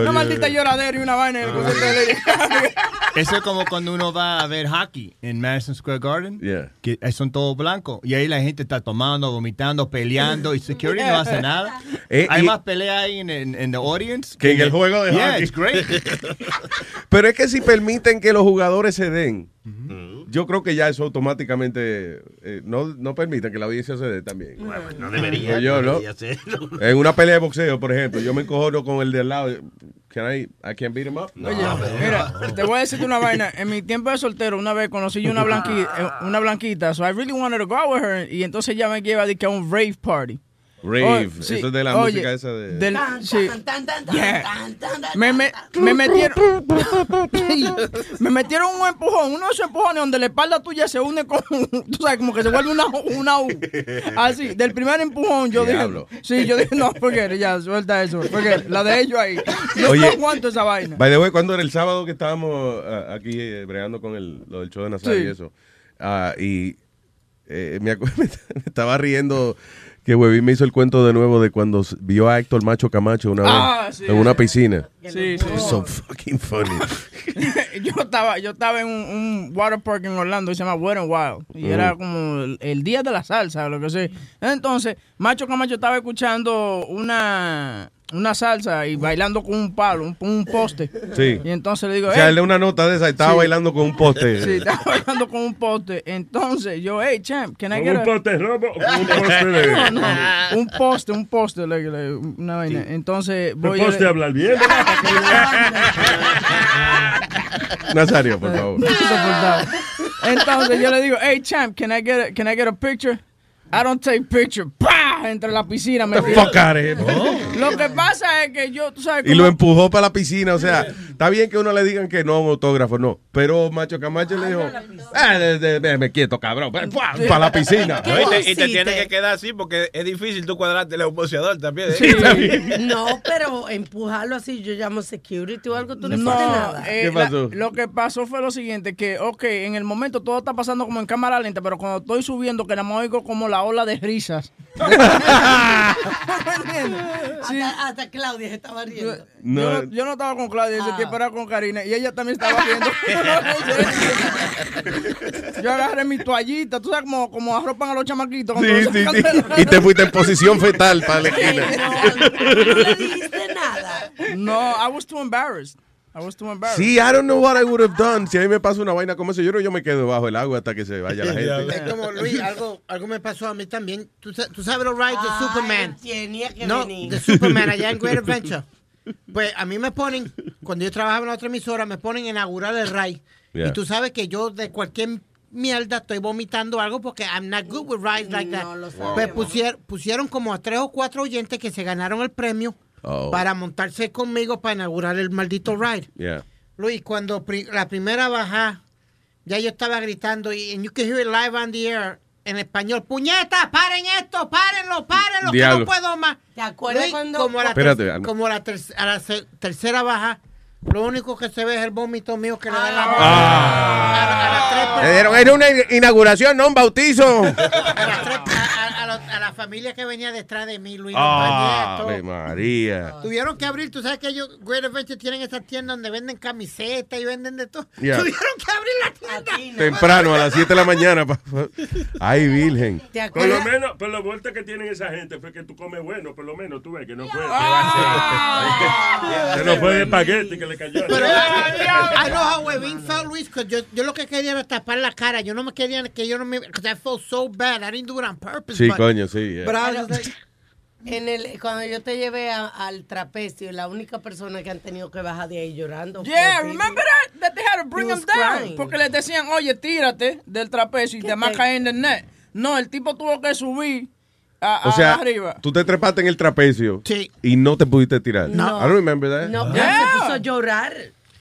[SPEAKER 20] Una maldita lloradera y una vaina en el concierto de Lady Gaga.
[SPEAKER 22] Eso es como cuando uno va a ver hockey en Madison Square Garden,
[SPEAKER 16] Yeah.
[SPEAKER 22] que son todos blancos. Y ahí la gente está tomando, vomitando, peleando y security no hace nada.
[SPEAKER 16] Eh,
[SPEAKER 22] Hay
[SPEAKER 16] y-
[SPEAKER 22] más pelea ahí en, en, en the audience
[SPEAKER 16] Que en el juego de
[SPEAKER 22] yeah,
[SPEAKER 16] hockey.
[SPEAKER 22] it's great.
[SPEAKER 16] Pero es que si permiten que los jugadores se den, yo creo que ya eso automáticamente eh, no, no permiten que la audiencia se dé también.
[SPEAKER 25] No debería.
[SPEAKER 16] Digo yo,
[SPEAKER 25] no
[SPEAKER 16] ¿no?
[SPEAKER 25] debería hacerlo.
[SPEAKER 16] En una pelea de boxeo, por ejemplo, yo me encojono con el de al lado. Can I, I can't beat him up?
[SPEAKER 20] Oye, mira, te voy a decirte una vaina. En mi tiempo de soltero, una vez conocí yo una blanquita, una blanquita, so I really wanted to go out with her, y entonces ella me lleva a un rave party.
[SPEAKER 16] Rave,
[SPEAKER 20] Oh, sí,
[SPEAKER 16] eso es de la
[SPEAKER 20] oye,
[SPEAKER 16] música esa de...
[SPEAKER 20] del- sí. Yeah. Me, me, me metieron me metieron un empujón, uno de esos empujones donde la espalda tuya se une con, tú sabes, como que se vuelve una, una U. Así, del primer empujón yo
[SPEAKER 16] Diablo.
[SPEAKER 20] dije, sí, yo dije, no, porque ya, suelta eso, porque la de ellos ahí. Yo
[SPEAKER 16] Oye.
[SPEAKER 20] no aguanto esa vaina.
[SPEAKER 16] By the way, cuando era el sábado que estábamos ah, aquí eh, bregando con el, lo del show de Nazario
[SPEAKER 20] Sí.
[SPEAKER 16] y eso, ah, y eh, me, me estaba riendo que Webin me hizo el cuento de nuevo de cuando vio a Héctor Macho Camacho una
[SPEAKER 20] Ah,
[SPEAKER 16] vez
[SPEAKER 20] sí.
[SPEAKER 16] en una piscina.
[SPEAKER 20] Sí, sí.
[SPEAKER 16] It's so fucking funny.
[SPEAKER 20] yo estaba yo estaba en un, un water park en Orlando y se llama Wet n Wild y
[SPEAKER 16] Mm.
[SPEAKER 20] era como el, el día de la salsa o lo que sea entonces Macho Camacho estaba escuchando una una salsa y bailando con un palo un, un poste
[SPEAKER 16] Sí.
[SPEAKER 20] y entonces le digo
[SPEAKER 16] O sea, él de una nota de esa estaba
[SPEAKER 20] Sí.
[SPEAKER 16] bailando con un poste.
[SPEAKER 20] Sí, estaba bailando con un poste. Entonces, yo, hey, champ, can I
[SPEAKER 24] ¿Con
[SPEAKER 20] get
[SPEAKER 24] un
[SPEAKER 20] a-
[SPEAKER 24] poste robo o un poste de-
[SPEAKER 20] No, no, un poste, un poste, like, like, una vaina. Entonces,
[SPEAKER 24] Un
[SPEAKER 20] voy a...
[SPEAKER 24] poste hablar bien.
[SPEAKER 16] Nazario, por favor.
[SPEAKER 20] Entonces yo le digo, hey champ, can I get a, can I get a picture? I don't take picture. Entre la piscina me
[SPEAKER 16] here.
[SPEAKER 20] Lo que pasa es que yo, tú sabes
[SPEAKER 16] Y lo empujó para la piscina. O sea, está bien que uno le digan que no un autógrafo, no. Pero Macho Camacho le dijo, de- de- déjame quieto, cabrón. Para la piscina.
[SPEAKER 30] No, y, te, y te tienes que quedar así porque es difícil tú cuadrarte el boxeador también. ¿eh?
[SPEAKER 21] Sí. No, pero empujarlo así, yo llamo security o algo, tú no,
[SPEAKER 20] No,
[SPEAKER 21] nada.
[SPEAKER 20] eh, la- lo que pasó fue lo siguiente, que, ok, en el momento todo está pasando como en cámara lenta, pero cuando estoy subiendo, que nada más oigo como la ola de risas.
[SPEAKER 21] hasta, hasta Claudia se estaba riendo.
[SPEAKER 20] Yo, no, yo no estaba con Claudia, ese tiempo era con Karina, y ella también estaba viendo. yo agarré mi toallita, tú sabes como, como arropan a los chamaquitos.
[SPEAKER 16] Sí, sí, sí. Y te fuiste en posición fetal para la esquina.
[SPEAKER 20] No, I was too embarrassed. I was too embarrassed.
[SPEAKER 16] Sí, I don't know what I would have done. Si a mí me pasa una vaina como eso, yo no yo me quedo bajo el agua hasta que se vaya la gente.
[SPEAKER 17] Es como, Luis, algo, algo me pasó a mí también. ¿Tú, tú sabes los rides de Superman?
[SPEAKER 21] Tenía que
[SPEAKER 17] No,
[SPEAKER 21] venir.
[SPEAKER 17] de Superman allá en Great Adventure. Pues a mí me ponen, cuando yo trabajaba en la otra emisora, me ponen a inaugurar el ride.
[SPEAKER 16] Yeah.
[SPEAKER 17] Y tú sabes que yo de cualquier mierda estoy vomitando algo porque I'm not good with rides like that. Pues pusier- pusieron como a tres o cuatro oyentes que se ganaron el premio
[SPEAKER 16] Oh.
[SPEAKER 17] para montarse conmigo para inaugurar el maldito ride.
[SPEAKER 16] Yeah.
[SPEAKER 17] Luis, cuando pri- la primera baja, ya yo estaba gritando y and you can hear it live on the air en español. ¡Puñetas! ¡Paren esto! ¡Párenlo! ¡Párenlo! Que no puedo más.
[SPEAKER 21] ¿Te acuerdas
[SPEAKER 17] Luis,
[SPEAKER 21] cuando-
[SPEAKER 17] Como a la,
[SPEAKER 16] Espérate,
[SPEAKER 17] ter- como a la, ter- a la se- tercera baja, lo único que se ve es el vómito mío que le da la
[SPEAKER 16] Ah. Le dieron, era una inauguración, no un bautizo.
[SPEAKER 17] a, a lo- a la familia que venía detrás de mí, Luis.
[SPEAKER 16] Ah, Ave María.
[SPEAKER 17] Tuvieron que abrir, tú sabes que ellos, Great Adventure, tienen esas tiendas donde venden camisetas y venden de todo.
[SPEAKER 16] Yeah.
[SPEAKER 17] Tuvieron que abrir la tienda.
[SPEAKER 16] Temprano, a las 7 de la mañana. Ay, virgen.
[SPEAKER 24] Por lo menos, por la vuelta que tienen esa gente fue que tú comes bueno, por lo menos tú ves que no fue. Que no fue de espagueti que le cayó.
[SPEAKER 17] Pero, I know how Webin felt, Luis, yo, yo lo que quería era tapar la cara. Yo no me quería que yo no me. Because I felt so bad. I didn't do it on purpose.
[SPEAKER 16] Sí,
[SPEAKER 17] but-
[SPEAKER 16] coño, sí.
[SPEAKER 21] En el, cuando yo te llevé a- al trapecio, la única persona que han tenido que bajar de ahí llorando. fue
[SPEAKER 20] Yeah, remember that? That they had to bring
[SPEAKER 21] was
[SPEAKER 20] down.
[SPEAKER 21] crying.
[SPEAKER 20] Porque les decían, oye, tírate del trapecio y te más caen en el net. No, el tipo tuvo que subir a,
[SPEAKER 16] O sea,
[SPEAKER 20] arriba.
[SPEAKER 16] tú te trepaste en el trapecio
[SPEAKER 21] Sí.
[SPEAKER 16] y no te pudiste tirar.
[SPEAKER 21] No.
[SPEAKER 16] I don't remember that.
[SPEAKER 21] No, pero
[SPEAKER 20] Yeah.
[SPEAKER 21] se puso a llorar.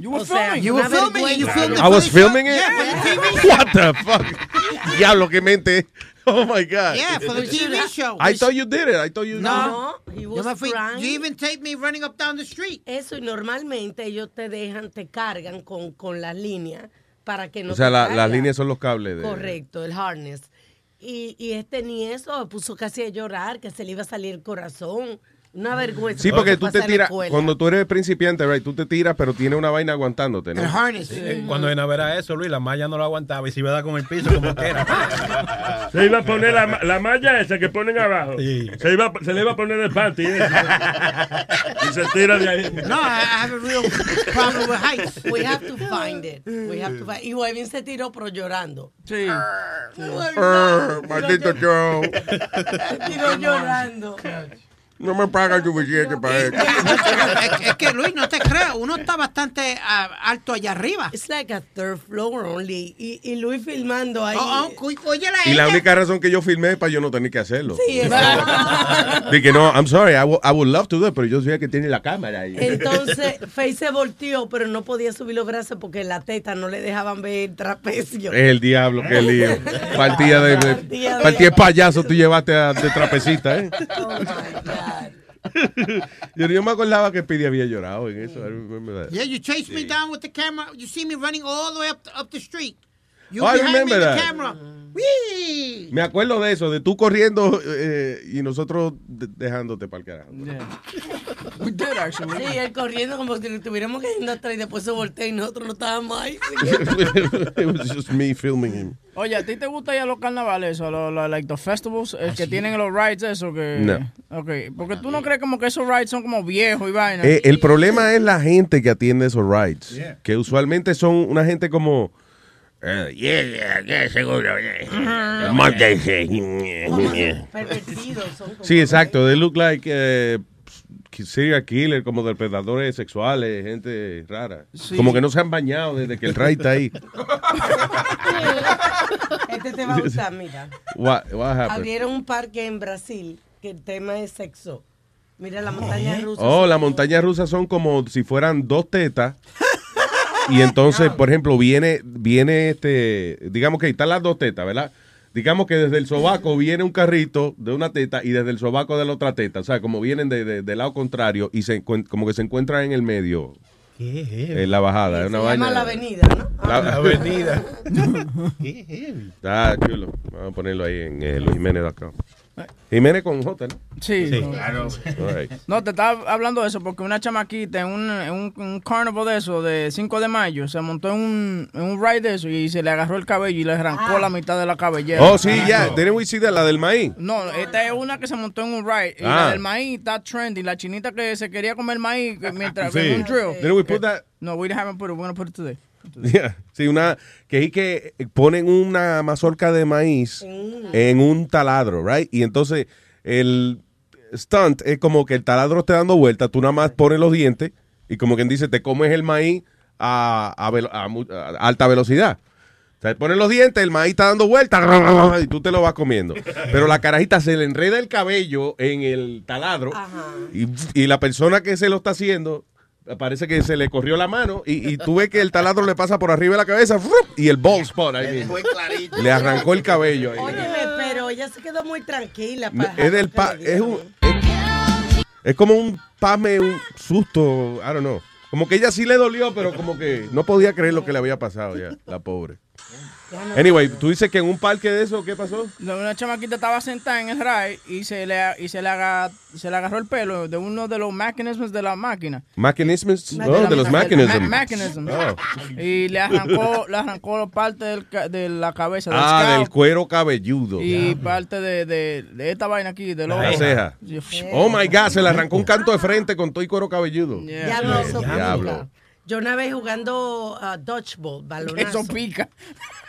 [SPEAKER 20] You were
[SPEAKER 21] o sea,
[SPEAKER 20] filming.
[SPEAKER 21] you
[SPEAKER 17] You were filming it. You filmed it
[SPEAKER 16] I was filming it?
[SPEAKER 17] Yeah, for the TV show.
[SPEAKER 16] What the fuck? Diablo, que mente. Oh my God.
[SPEAKER 17] Yeah, for the TV show.
[SPEAKER 16] I thought you did it. I thought you
[SPEAKER 21] No, he
[SPEAKER 17] Yo
[SPEAKER 21] was
[SPEAKER 17] me fui-
[SPEAKER 21] crying.
[SPEAKER 17] you even take me running up down the street.
[SPEAKER 21] Eso, y normalmente ellos te dejan, te cargan con, con las líneas para que no
[SPEAKER 16] O sea,
[SPEAKER 21] te
[SPEAKER 16] la- las líneas son los cables. De...
[SPEAKER 21] Correcto, el harness. Y, y este ni eso, puso casi a llorar, que se le iba a salir el corazón. Una vergüenza.
[SPEAKER 16] Sí, porque tú te
[SPEAKER 21] en
[SPEAKER 16] tiras, cuando tú eres principiante, right, tú te tiras, pero tiene una vaina aguantándote, ¿no?
[SPEAKER 17] El harness.
[SPEAKER 30] Eh, Cuando vino a ver a eso, Luis, la malla no lo aguantaba y se iba a dar con el piso como que era.
[SPEAKER 24] Se iba a poner la, la malla esa que ponen abajo.
[SPEAKER 30] Sí.
[SPEAKER 24] Se, iba, se le iba a poner el panty. y se tira de ahí.
[SPEAKER 17] No, I have a real problem with heights.
[SPEAKER 21] We have to find it. We have to find Y Webin se tiró, pero llorando.
[SPEAKER 20] Sí.
[SPEAKER 16] Arr, maldito Joe.
[SPEAKER 21] Se tiró llorando.
[SPEAKER 16] No me pagan suficiente para esto.
[SPEAKER 17] es, es que Luis, no te creas, uno está bastante ah, alto allá arriba.
[SPEAKER 21] It's like a third floor only. Y, y Luis filmando ahí.
[SPEAKER 17] Oh, oh, cu- oye la
[SPEAKER 16] Y la única razón que yo filmé es para yo no tener que hacerlo.
[SPEAKER 21] Sí, exacto.
[SPEAKER 16] Dije, no, I'm sorry, I, I would love to do it, pero yo sabía que tiene la cámara ahí.
[SPEAKER 21] Entonces, Faye se volteó, pero no podía subir los brazos porque la teta no le dejaban ver el trapecio.
[SPEAKER 16] Es el diablo, qué lío. Partida de, de-
[SPEAKER 21] Partida de-
[SPEAKER 16] partida de payaso tú llevaste a- de trapecita, ¿eh?
[SPEAKER 21] Oh my God.
[SPEAKER 16] Yo me acordaba que Pidi había llorado en eso.
[SPEAKER 17] Yeah, you chased me down with the camera. You see me running all the way up, up the street. You
[SPEAKER 16] Oh, I
[SPEAKER 17] behind me
[SPEAKER 16] remember
[SPEAKER 17] in the
[SPEAKER 16] that.
[SPEAKER 17] camera.
[SPEAKER 16] Me acuerdo de eso, de tú corriendo eh, y nosotros de- dejándote para el carajo.
[SPEAKER 20] We did actually.
[SPEAKER 21] Sí, él corriendo como si lo tuviéramos que ir atrás y después se voltea y nosotros no estábamos ahí.
[SPEAKER 16] It was just me filming him.
[SPEAKER 20] Oye, ¿a ti te gusta ya los carnavales o los, los- like the festivals eh, que tienen los rides eso que
[SPEAKER 16] No.
[SPEAKER 20] Okay, porque tú no crees como que esos rides son como viejos y vaina.
[SPEAKER 16] Eh, el problema es la gente que atiende esos rides,
[SPEAKER 20] Yeah.
[SPEAKER 16] que usualmente son una gente como... yeah, yeah, yeah, seguro. yeah. Móntense.
[SPEAKER 21] Pervertidos son como
[SPEAKER 16] Sí, exacto. They look like eh, serial killer, como depredadores sexuales, gente rara.
[SPEAKER 21] Sí.
[SPEAKER 16] Como que no se han bañado desde que el ride está ahí.
[SPEAKER 21] Este te va a gustar, mira.
[SPEAKER 16] What, what happened?
[SPEAKER 21] Abrieron un parque en Brasil que el tema es sexo. Mira la montaña rusa.
[SPEAKER 16] Oh, las montañas rusas son como si fueran dos tetas. Y entonces, por ejemplo, viene, viene este, digamos que ahí están las dos tetas, ¿verdad? Digamos que desde el sobaco viene un carrito de una teta y desde el sobaco de la otra teta. O sea, como vienen de, de- del lado contrario y se como que se encuentran en el medio. En la bajada. una
[SPEAKER 21] Se
[SPEAKER 16] vaina.
[SPEAKER 21] llama la avenida, ¿no?
[SPEAKER 16] La,
[SPEAKER 30] La avenida.
[SPEAKER 16] Está chulo. Vamos a ponerlo ahí en eh, Luis Jiménez acá. Jiménez con J, ¿no?
[SPEAKER 20] Sí.
[SPEAKER 16] Sí,
[SPEAKER 20] no.
[SPEAKER 16] claro. Right.
[SPEAKER 20] No, te estaba hablando de eso porque una chamaquita en un, en un, un carnival de eso, de 5 de mayo, se montó en un, en un ride de eso y se le agarró el cabello y le arrancó la mitad de la cabellera.
[SPEAKER 16] Oh, sí, ya. We see that? La del maíz.
[SPEAKER 20] No, esta es una que se montó en un ride. Y
[SPEAKER 16] Ah.
[SPEAKER 20] la del maíz está trending. La chinita que se quería comer maíz mientras
[SPEAKER 16] Sí.
[SPEAKER 20] en un drill.
[SPEAKER 16] Didn't we put that?
[SPEAKER 20] No, we haven't put it. We're gonna put it today.
[SPEAKER 16] Yeah. Sí, una que es que ponen una mazorca de maíz en un taladro, right? Y entonces el stunt es como que el taladro esté dando vuelta, tú nada más pones los dientes y como quien dice, te comes el maíz a, a velo- a mu- a alta velocidad. O sea, pones los dientes, el maíz está dando vuelta y tú te lo vas comiendo. Pero la carajita se le enreda el cabello en el taladro y, y la persona que se lo está haciendo parece que se le corrió la mano y, y tú ves que el taladro le pasa por arriba de la cabeza ¡frup! y el bald spot ahí mismo. Le arrancó el cabello ahí.
[SPEAKER 21] Óyeme, pero ella se quedó muy tranquila.
[SPEAKER 16] Es del pa- es, un- es, es como un pasme, un susto, I don't know. Como que ella sí le dolió, pero como que no podía creer lo que le había pasado ya, la pobre. Anyway, tú dices que en un parque de eso, ¿qué pasó?
[SPEAKER 20] No, Una chamaquita estaba sentada en el ride y se le, y se le, aga- se le agarró el pelo de uno de los mechanismos de la máquina.
[SPEAKER 16] Mechanisms,
[SPEAKER 20] Ma-
[SPEAKER 16] oh, de los mechanisms.
[SPEAKER 20] ma- mechanisms.
[SPEAKER 16] Oh.
[SPEAKER 20] Y le arrancó, le arrancó parte del de la cabeza del
[SPEAKER 16] Ah,
[SPEAKER 20] scalp
[SPEAKER 16] del cuero cabelludo.
[SPEAKER 20] y parte de, de, de esta vaina aquí, del
[SPEAKER 16] La ceja. Oh my God, se le arrancó un canto de frente con todo y cuero cabelludo.
[SPEAKER 21] Diablo, pica.
[SPEAKER 16] Diablo.
[SPEAKER 21] Yo una vez jugando uh, dodgeball, balonazo.
[SPEAKER 20] Eso pica.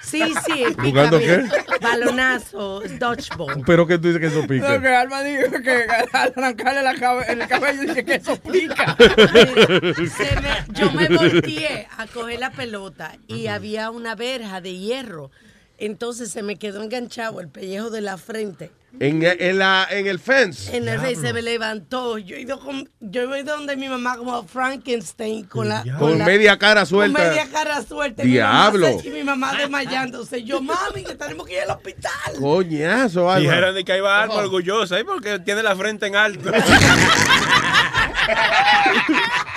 [SPEAKER 21] Sí, sí, pica.
[SPEAKER 16] ¿Jugando
[SPEAKER 21] mira.
[SPEAKER 16] qué?
[SPEAKER 21] Balonazo, dodgeball.
[SPEAKER 16] Pero que tú dices que eso
[SPEAKER 20] Lo
[SPEAKER 16] pica.
[SPEAKER 20] que Alma dijo que al arrancarle la cabe- el cabello dice que eso pica.
[SPEAKER 21] Se me- yo me volteé a coger la pelota y había una verja de hierro. Entonces se me quedó enganchado el pellejo de la frente.
[SPEAKER 16] En, en, la, en el fence.
[SPEAKER 21] En el rey se me levantó. Yo he ido, con, yo he ido donde mi mamá como Frankenstein con la
[SPEAKER 16] Con
[SPEAKER 21] la-
[SPEAKER 16] media cara suelta.
[SPEAKER 21] Con media cara suelta.
[SPEAKER 16] Diablo.
[SPEAKER 21] Y mi mamá, se- y mi mamá desmayándose. Yo, mami, que tenemos que ir al hospital.
[SPEAKER 16] Coñazo.
[SPEAKER 30] Dijeron de que iba Alma orgullosa, ¿eh? porque tiene la frente en alto.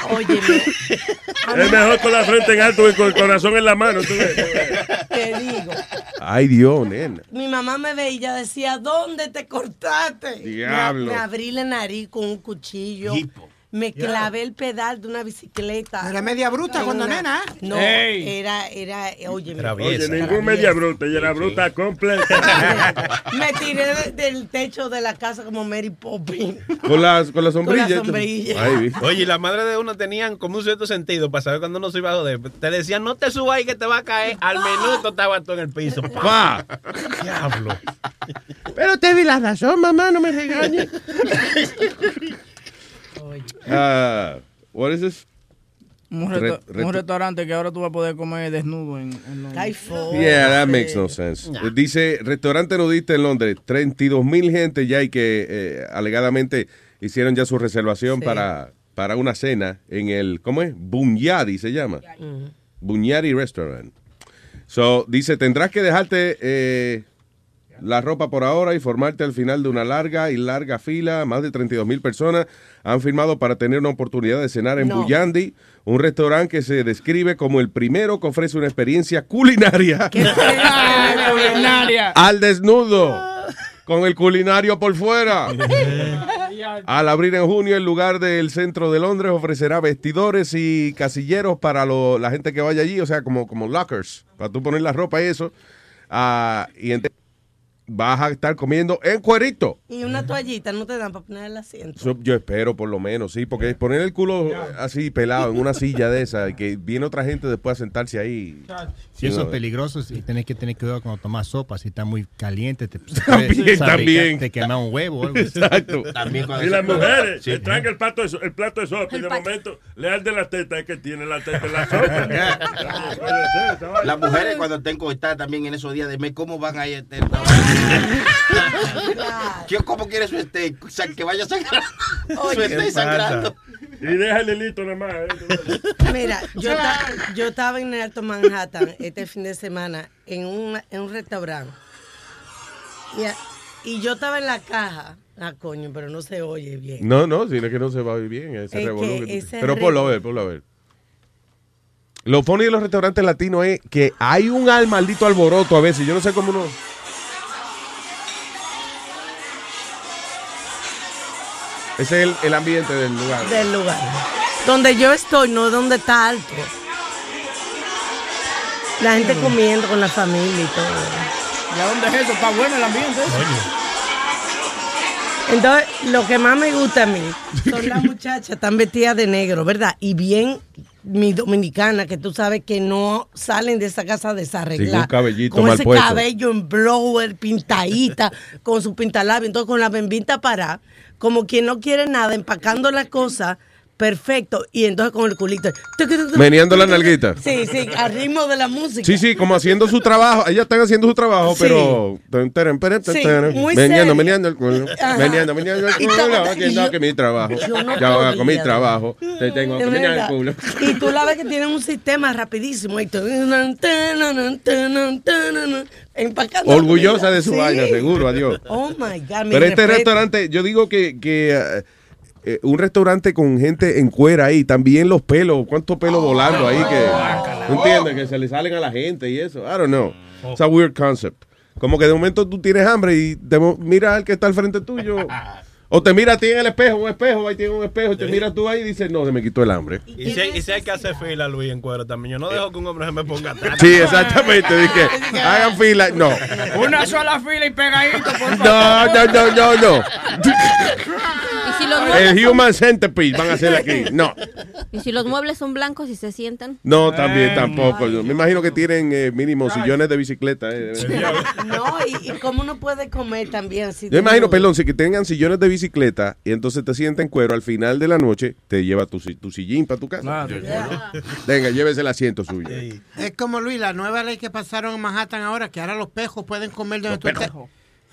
[SPEAKER 21] Óyeme.
[SPEAKER 24] Es mejor con la frente en alto que con el corazón en la mano. tú ves.
[SPEAKER 21] Te digo.
[SPEAKER 16] Ay, Dios, nena.
[SPEAKER 21] Mi mamá me veía y decía, ¿dónde te cortaste?
[SPEAKER 16] Diablo.
[SPEAKER 21] Me, me abrí la nariz con un cuchillo. Me clavé el pedal de una bicicleta.
[SPEAKER 17] Era media bruta cuando
[SPEAKER 21] una-
[SPEAKER 17] nena.
[SPEAKER 21] No,
[SPEAKER 24] Ey.
[SPEAKER 21] era, era, oye,
[SPEAKER 24] Oye, ningún media bruta, ella era bruta completa.
[SPEAKER 21] Me tiré de- del techo de la casa como Mary Poppins.
[SPEAKER 16] Con las con la sombrilla.
[SPEAKER 21] Con la sombrilla.
[SPEAKER 16] Ay.
[SPEAKER 30] Oye, y la madre de uno tenían como un cierto sentido para saber cuándo uno se iba a joder. Te decían, no te subas ahí que te va a caer. Al minuto estaba tú en el piso.
[SPEAKER 16] Pa.
[SPEAKER 30] Diablo.
[SPEAKER 16] Pero te di la razón, mamá, no me regañes. Ah, what is this?
[SPEAKER 20] Un,
[SPEAKER 16] Re-
[SPEAKER 20] un restaurante que ahora tú vas a poder comer desnudo en, en los-
[SPEAKER 16] Yeah, that makes no sense. Dice, restaurante nudista en Londres, 32 mil gente ya y que eh, alegadamente hicieron ya su reservación para, para una cena en el, ¿cómo es? Bunyadi se llama. Bunyadi Restaurant. So, dice, tendrás que dejarte eh, la ropa por ahora y formarte al final de una larga y larga fila. Más de 32 mil personas han firmado para tener una oportunidad de cenar en
[SPEAKER 33] No.
[SPEAKER 16] Buyandi, un restaurante que se describe como el primero que ofrece una experiencia culinaria
[SPEAKER 20] culinaria.
[SPEAKER 16] al desnudo, con el culinario por fuera. Al abrir en junio, el lugar del centro de Londres ofrecerá vestidores y casilleros para lo- la gente que vaya allí, o sea, como, como lockers, para tú poner la ropa y eso. Ah, y vas a estar comiendo en cuerito.
[SPEAKER 21] Y una toallita no te dan para poner el asiento.
[SPEAKER 16] Eso yo espero por lo menos, sí, porque poner el culo así pelado en una silla de esa, que viene otra gente después a sentarse ahí.
[SPEAKER 22] Si eso
[SPEAKER 16] No.
[SPEAKER 22] es peligroso, y tenés que tener cuidado cuando tomas sopa, si está muy caliente, te,
[SPEAKER 16] También, también.
[SPEAKER 22] te quema un huevo. o algo así.
[SPEAKER 16] Exacto.
[SPEAKER 24] Y las mujeres le traen el plato, de, el plato de sopa y de momento le dan de la teta, es que tiene la teta en la sopa.
[SPEAKER 25] Las mujeres cuando estén cortadas también en esos días de mes, ¿cómo van a ir a este- ¿Quién cómo quiere su steak? O sea, que vaya sangrando. su sangrando.
[SPEAKER 24] Y deja el hilito nada más. ¿eh?
[SPEAKER 21] Mira, yo, ta- yo estaba en el Alto Manhattan este fin de semana en un, en un restaurante. Y, a- y yo estaba en la caja. Ah, coño, pero no se oye bien.
[SPEAKER 16] No, no, sino que no se va a oír bien ese
[SPEAKER 21] Es que
[SPEAKER 16] que-
[SPEAKER 21] ese
[SPEAKER 16] Pero ponlo a ver, ponlo a ver. Lo funny de los restaurantes latinos es que hay un al maldito alboroto a veces. Yo no sé cómo uno. Ese es el, el ambiente del lugar.
[SPEAKER 21] Del lugar. Donde yo estoy, no donde está alto. La gente comiendo con la familia y todo.
[SPEAKER 20] ¿Y a dónde es eso? Está bueno el ambiente. ese?
[SPEAKER 21] Entonces, lo que más me gusta a mí son las muchachas están vestidas de negro, ¿verdad? Y bien mi dominicana, que tú sabes que no salen de esa casa desarregladas.
[SPEAKER 16] Sí, con cabellito
[SPEAKER 21] con
[SPEAKER 16] mal
[SPEAKER 21] ese
[SPEAKER 16] puesto.
[SPEAKER 21] cabello en blower, pintadita, con su pintalabio, entonces con la bembita para, como quien no quiere nada, empacando la cosa perfecto, y entonces con el culito.
[SPEAKER 16] Meneando la nalguita.
[SPEAKER 21] Sí, sí, al ritmo de la música.
[SPEAKER 16] Sí, sí, como haciendo su trabajo. Ellas están haciendo su trabajo,
[SPEAKER 21] Sí.
[SPEAKER 16] pero.
[SPEAKER 21] Sí, muy
[SPEAKER 16] meneando, meneando el culo.
[SPEAKER 21] Ajá.
[SPEAKER 16] Meneando, meneando el culo.
[SPEAKER 21] y yo-
[SPEAKER 16] que mi trabajo.
[SPEAKER 21] yo no
[SPEAKER 16] ya con mi
[SPEAKER 21] podía.
[SPEAKER 16] trabajo. Te tengo que menear el culo.
[SPEAKER 21] Y tú la ves que tienen un sistema rapidísimo. Y tú, empacando.
[SPEAKER 16] Orgullosa de su
[SPEAKER 21] Sí.
[SPEAKER 16] vaina, seguro, adiós.
[SPEAKER 21] Oh my God. mi
[SPEAKER 16] Pero este
[SPEAKER 21] respeto.
[SPEAKER 16] restaurante, yo digo que, que eh, un restaurante con gente en cuera ahí, también los pelos, cuántos pelos volando ahí que, ¿tú entiendes? Que se le salen a la gente y eso. I don't know. It's a weird concept. Como que de momento tú tienes hambre y te mira al que está al frente tuyo. O te mira a ti en el espejo, un espejo, ahí tiene un espejo, y te miras tú ahí y dices, no, se me quitó el hambre.
[SPEAKER 30] Y si, y si hay que hacer fila, Luis, en cuero también. Yo no dejo que un hombre se me ponga atrás.
[SPEAKER 16] Sí, exactamente. Dije, hagan fila. No.
[SPEAKER 20] Una sola fila y pegadito, por favor.
[SPEAKER 16] No, no, no, no, no.
[SPEAKER 34] ¿Y si, los muebles
[SPEAKER 16] El
[SPEAKER 34] son,
[SPEAKER 16] Human Centipede van a hacer aquí. No.
[SPEAKER 34] y si los muebles son blancos y se sientan?
[SPEAKER 16] No, también tampoco. Yo Me imagino que tienen eh, mínimo sillones de bicicleta. eh.
[SPEAKER 21] No, y, y cómo uno puede comer también. así
[SPEAKER 16] Yo imagino, perdón, si que tengan sillones de bicicleta y entonces te sienta en cuero. Al final de la noche te lleva tu, si- tu sillín para tu casa.
[SPEAKER 20] Claro.
[SPEAKER 16] Venga, llévese el asiento suyo.
[SPEAKER 17] Es como Luis, la nueva ley que pasaron en Manhattan ahora, que ahora los pejos pueden comer donde
[SPEAKER 16] Los
[SPEAKER 17] tú estés.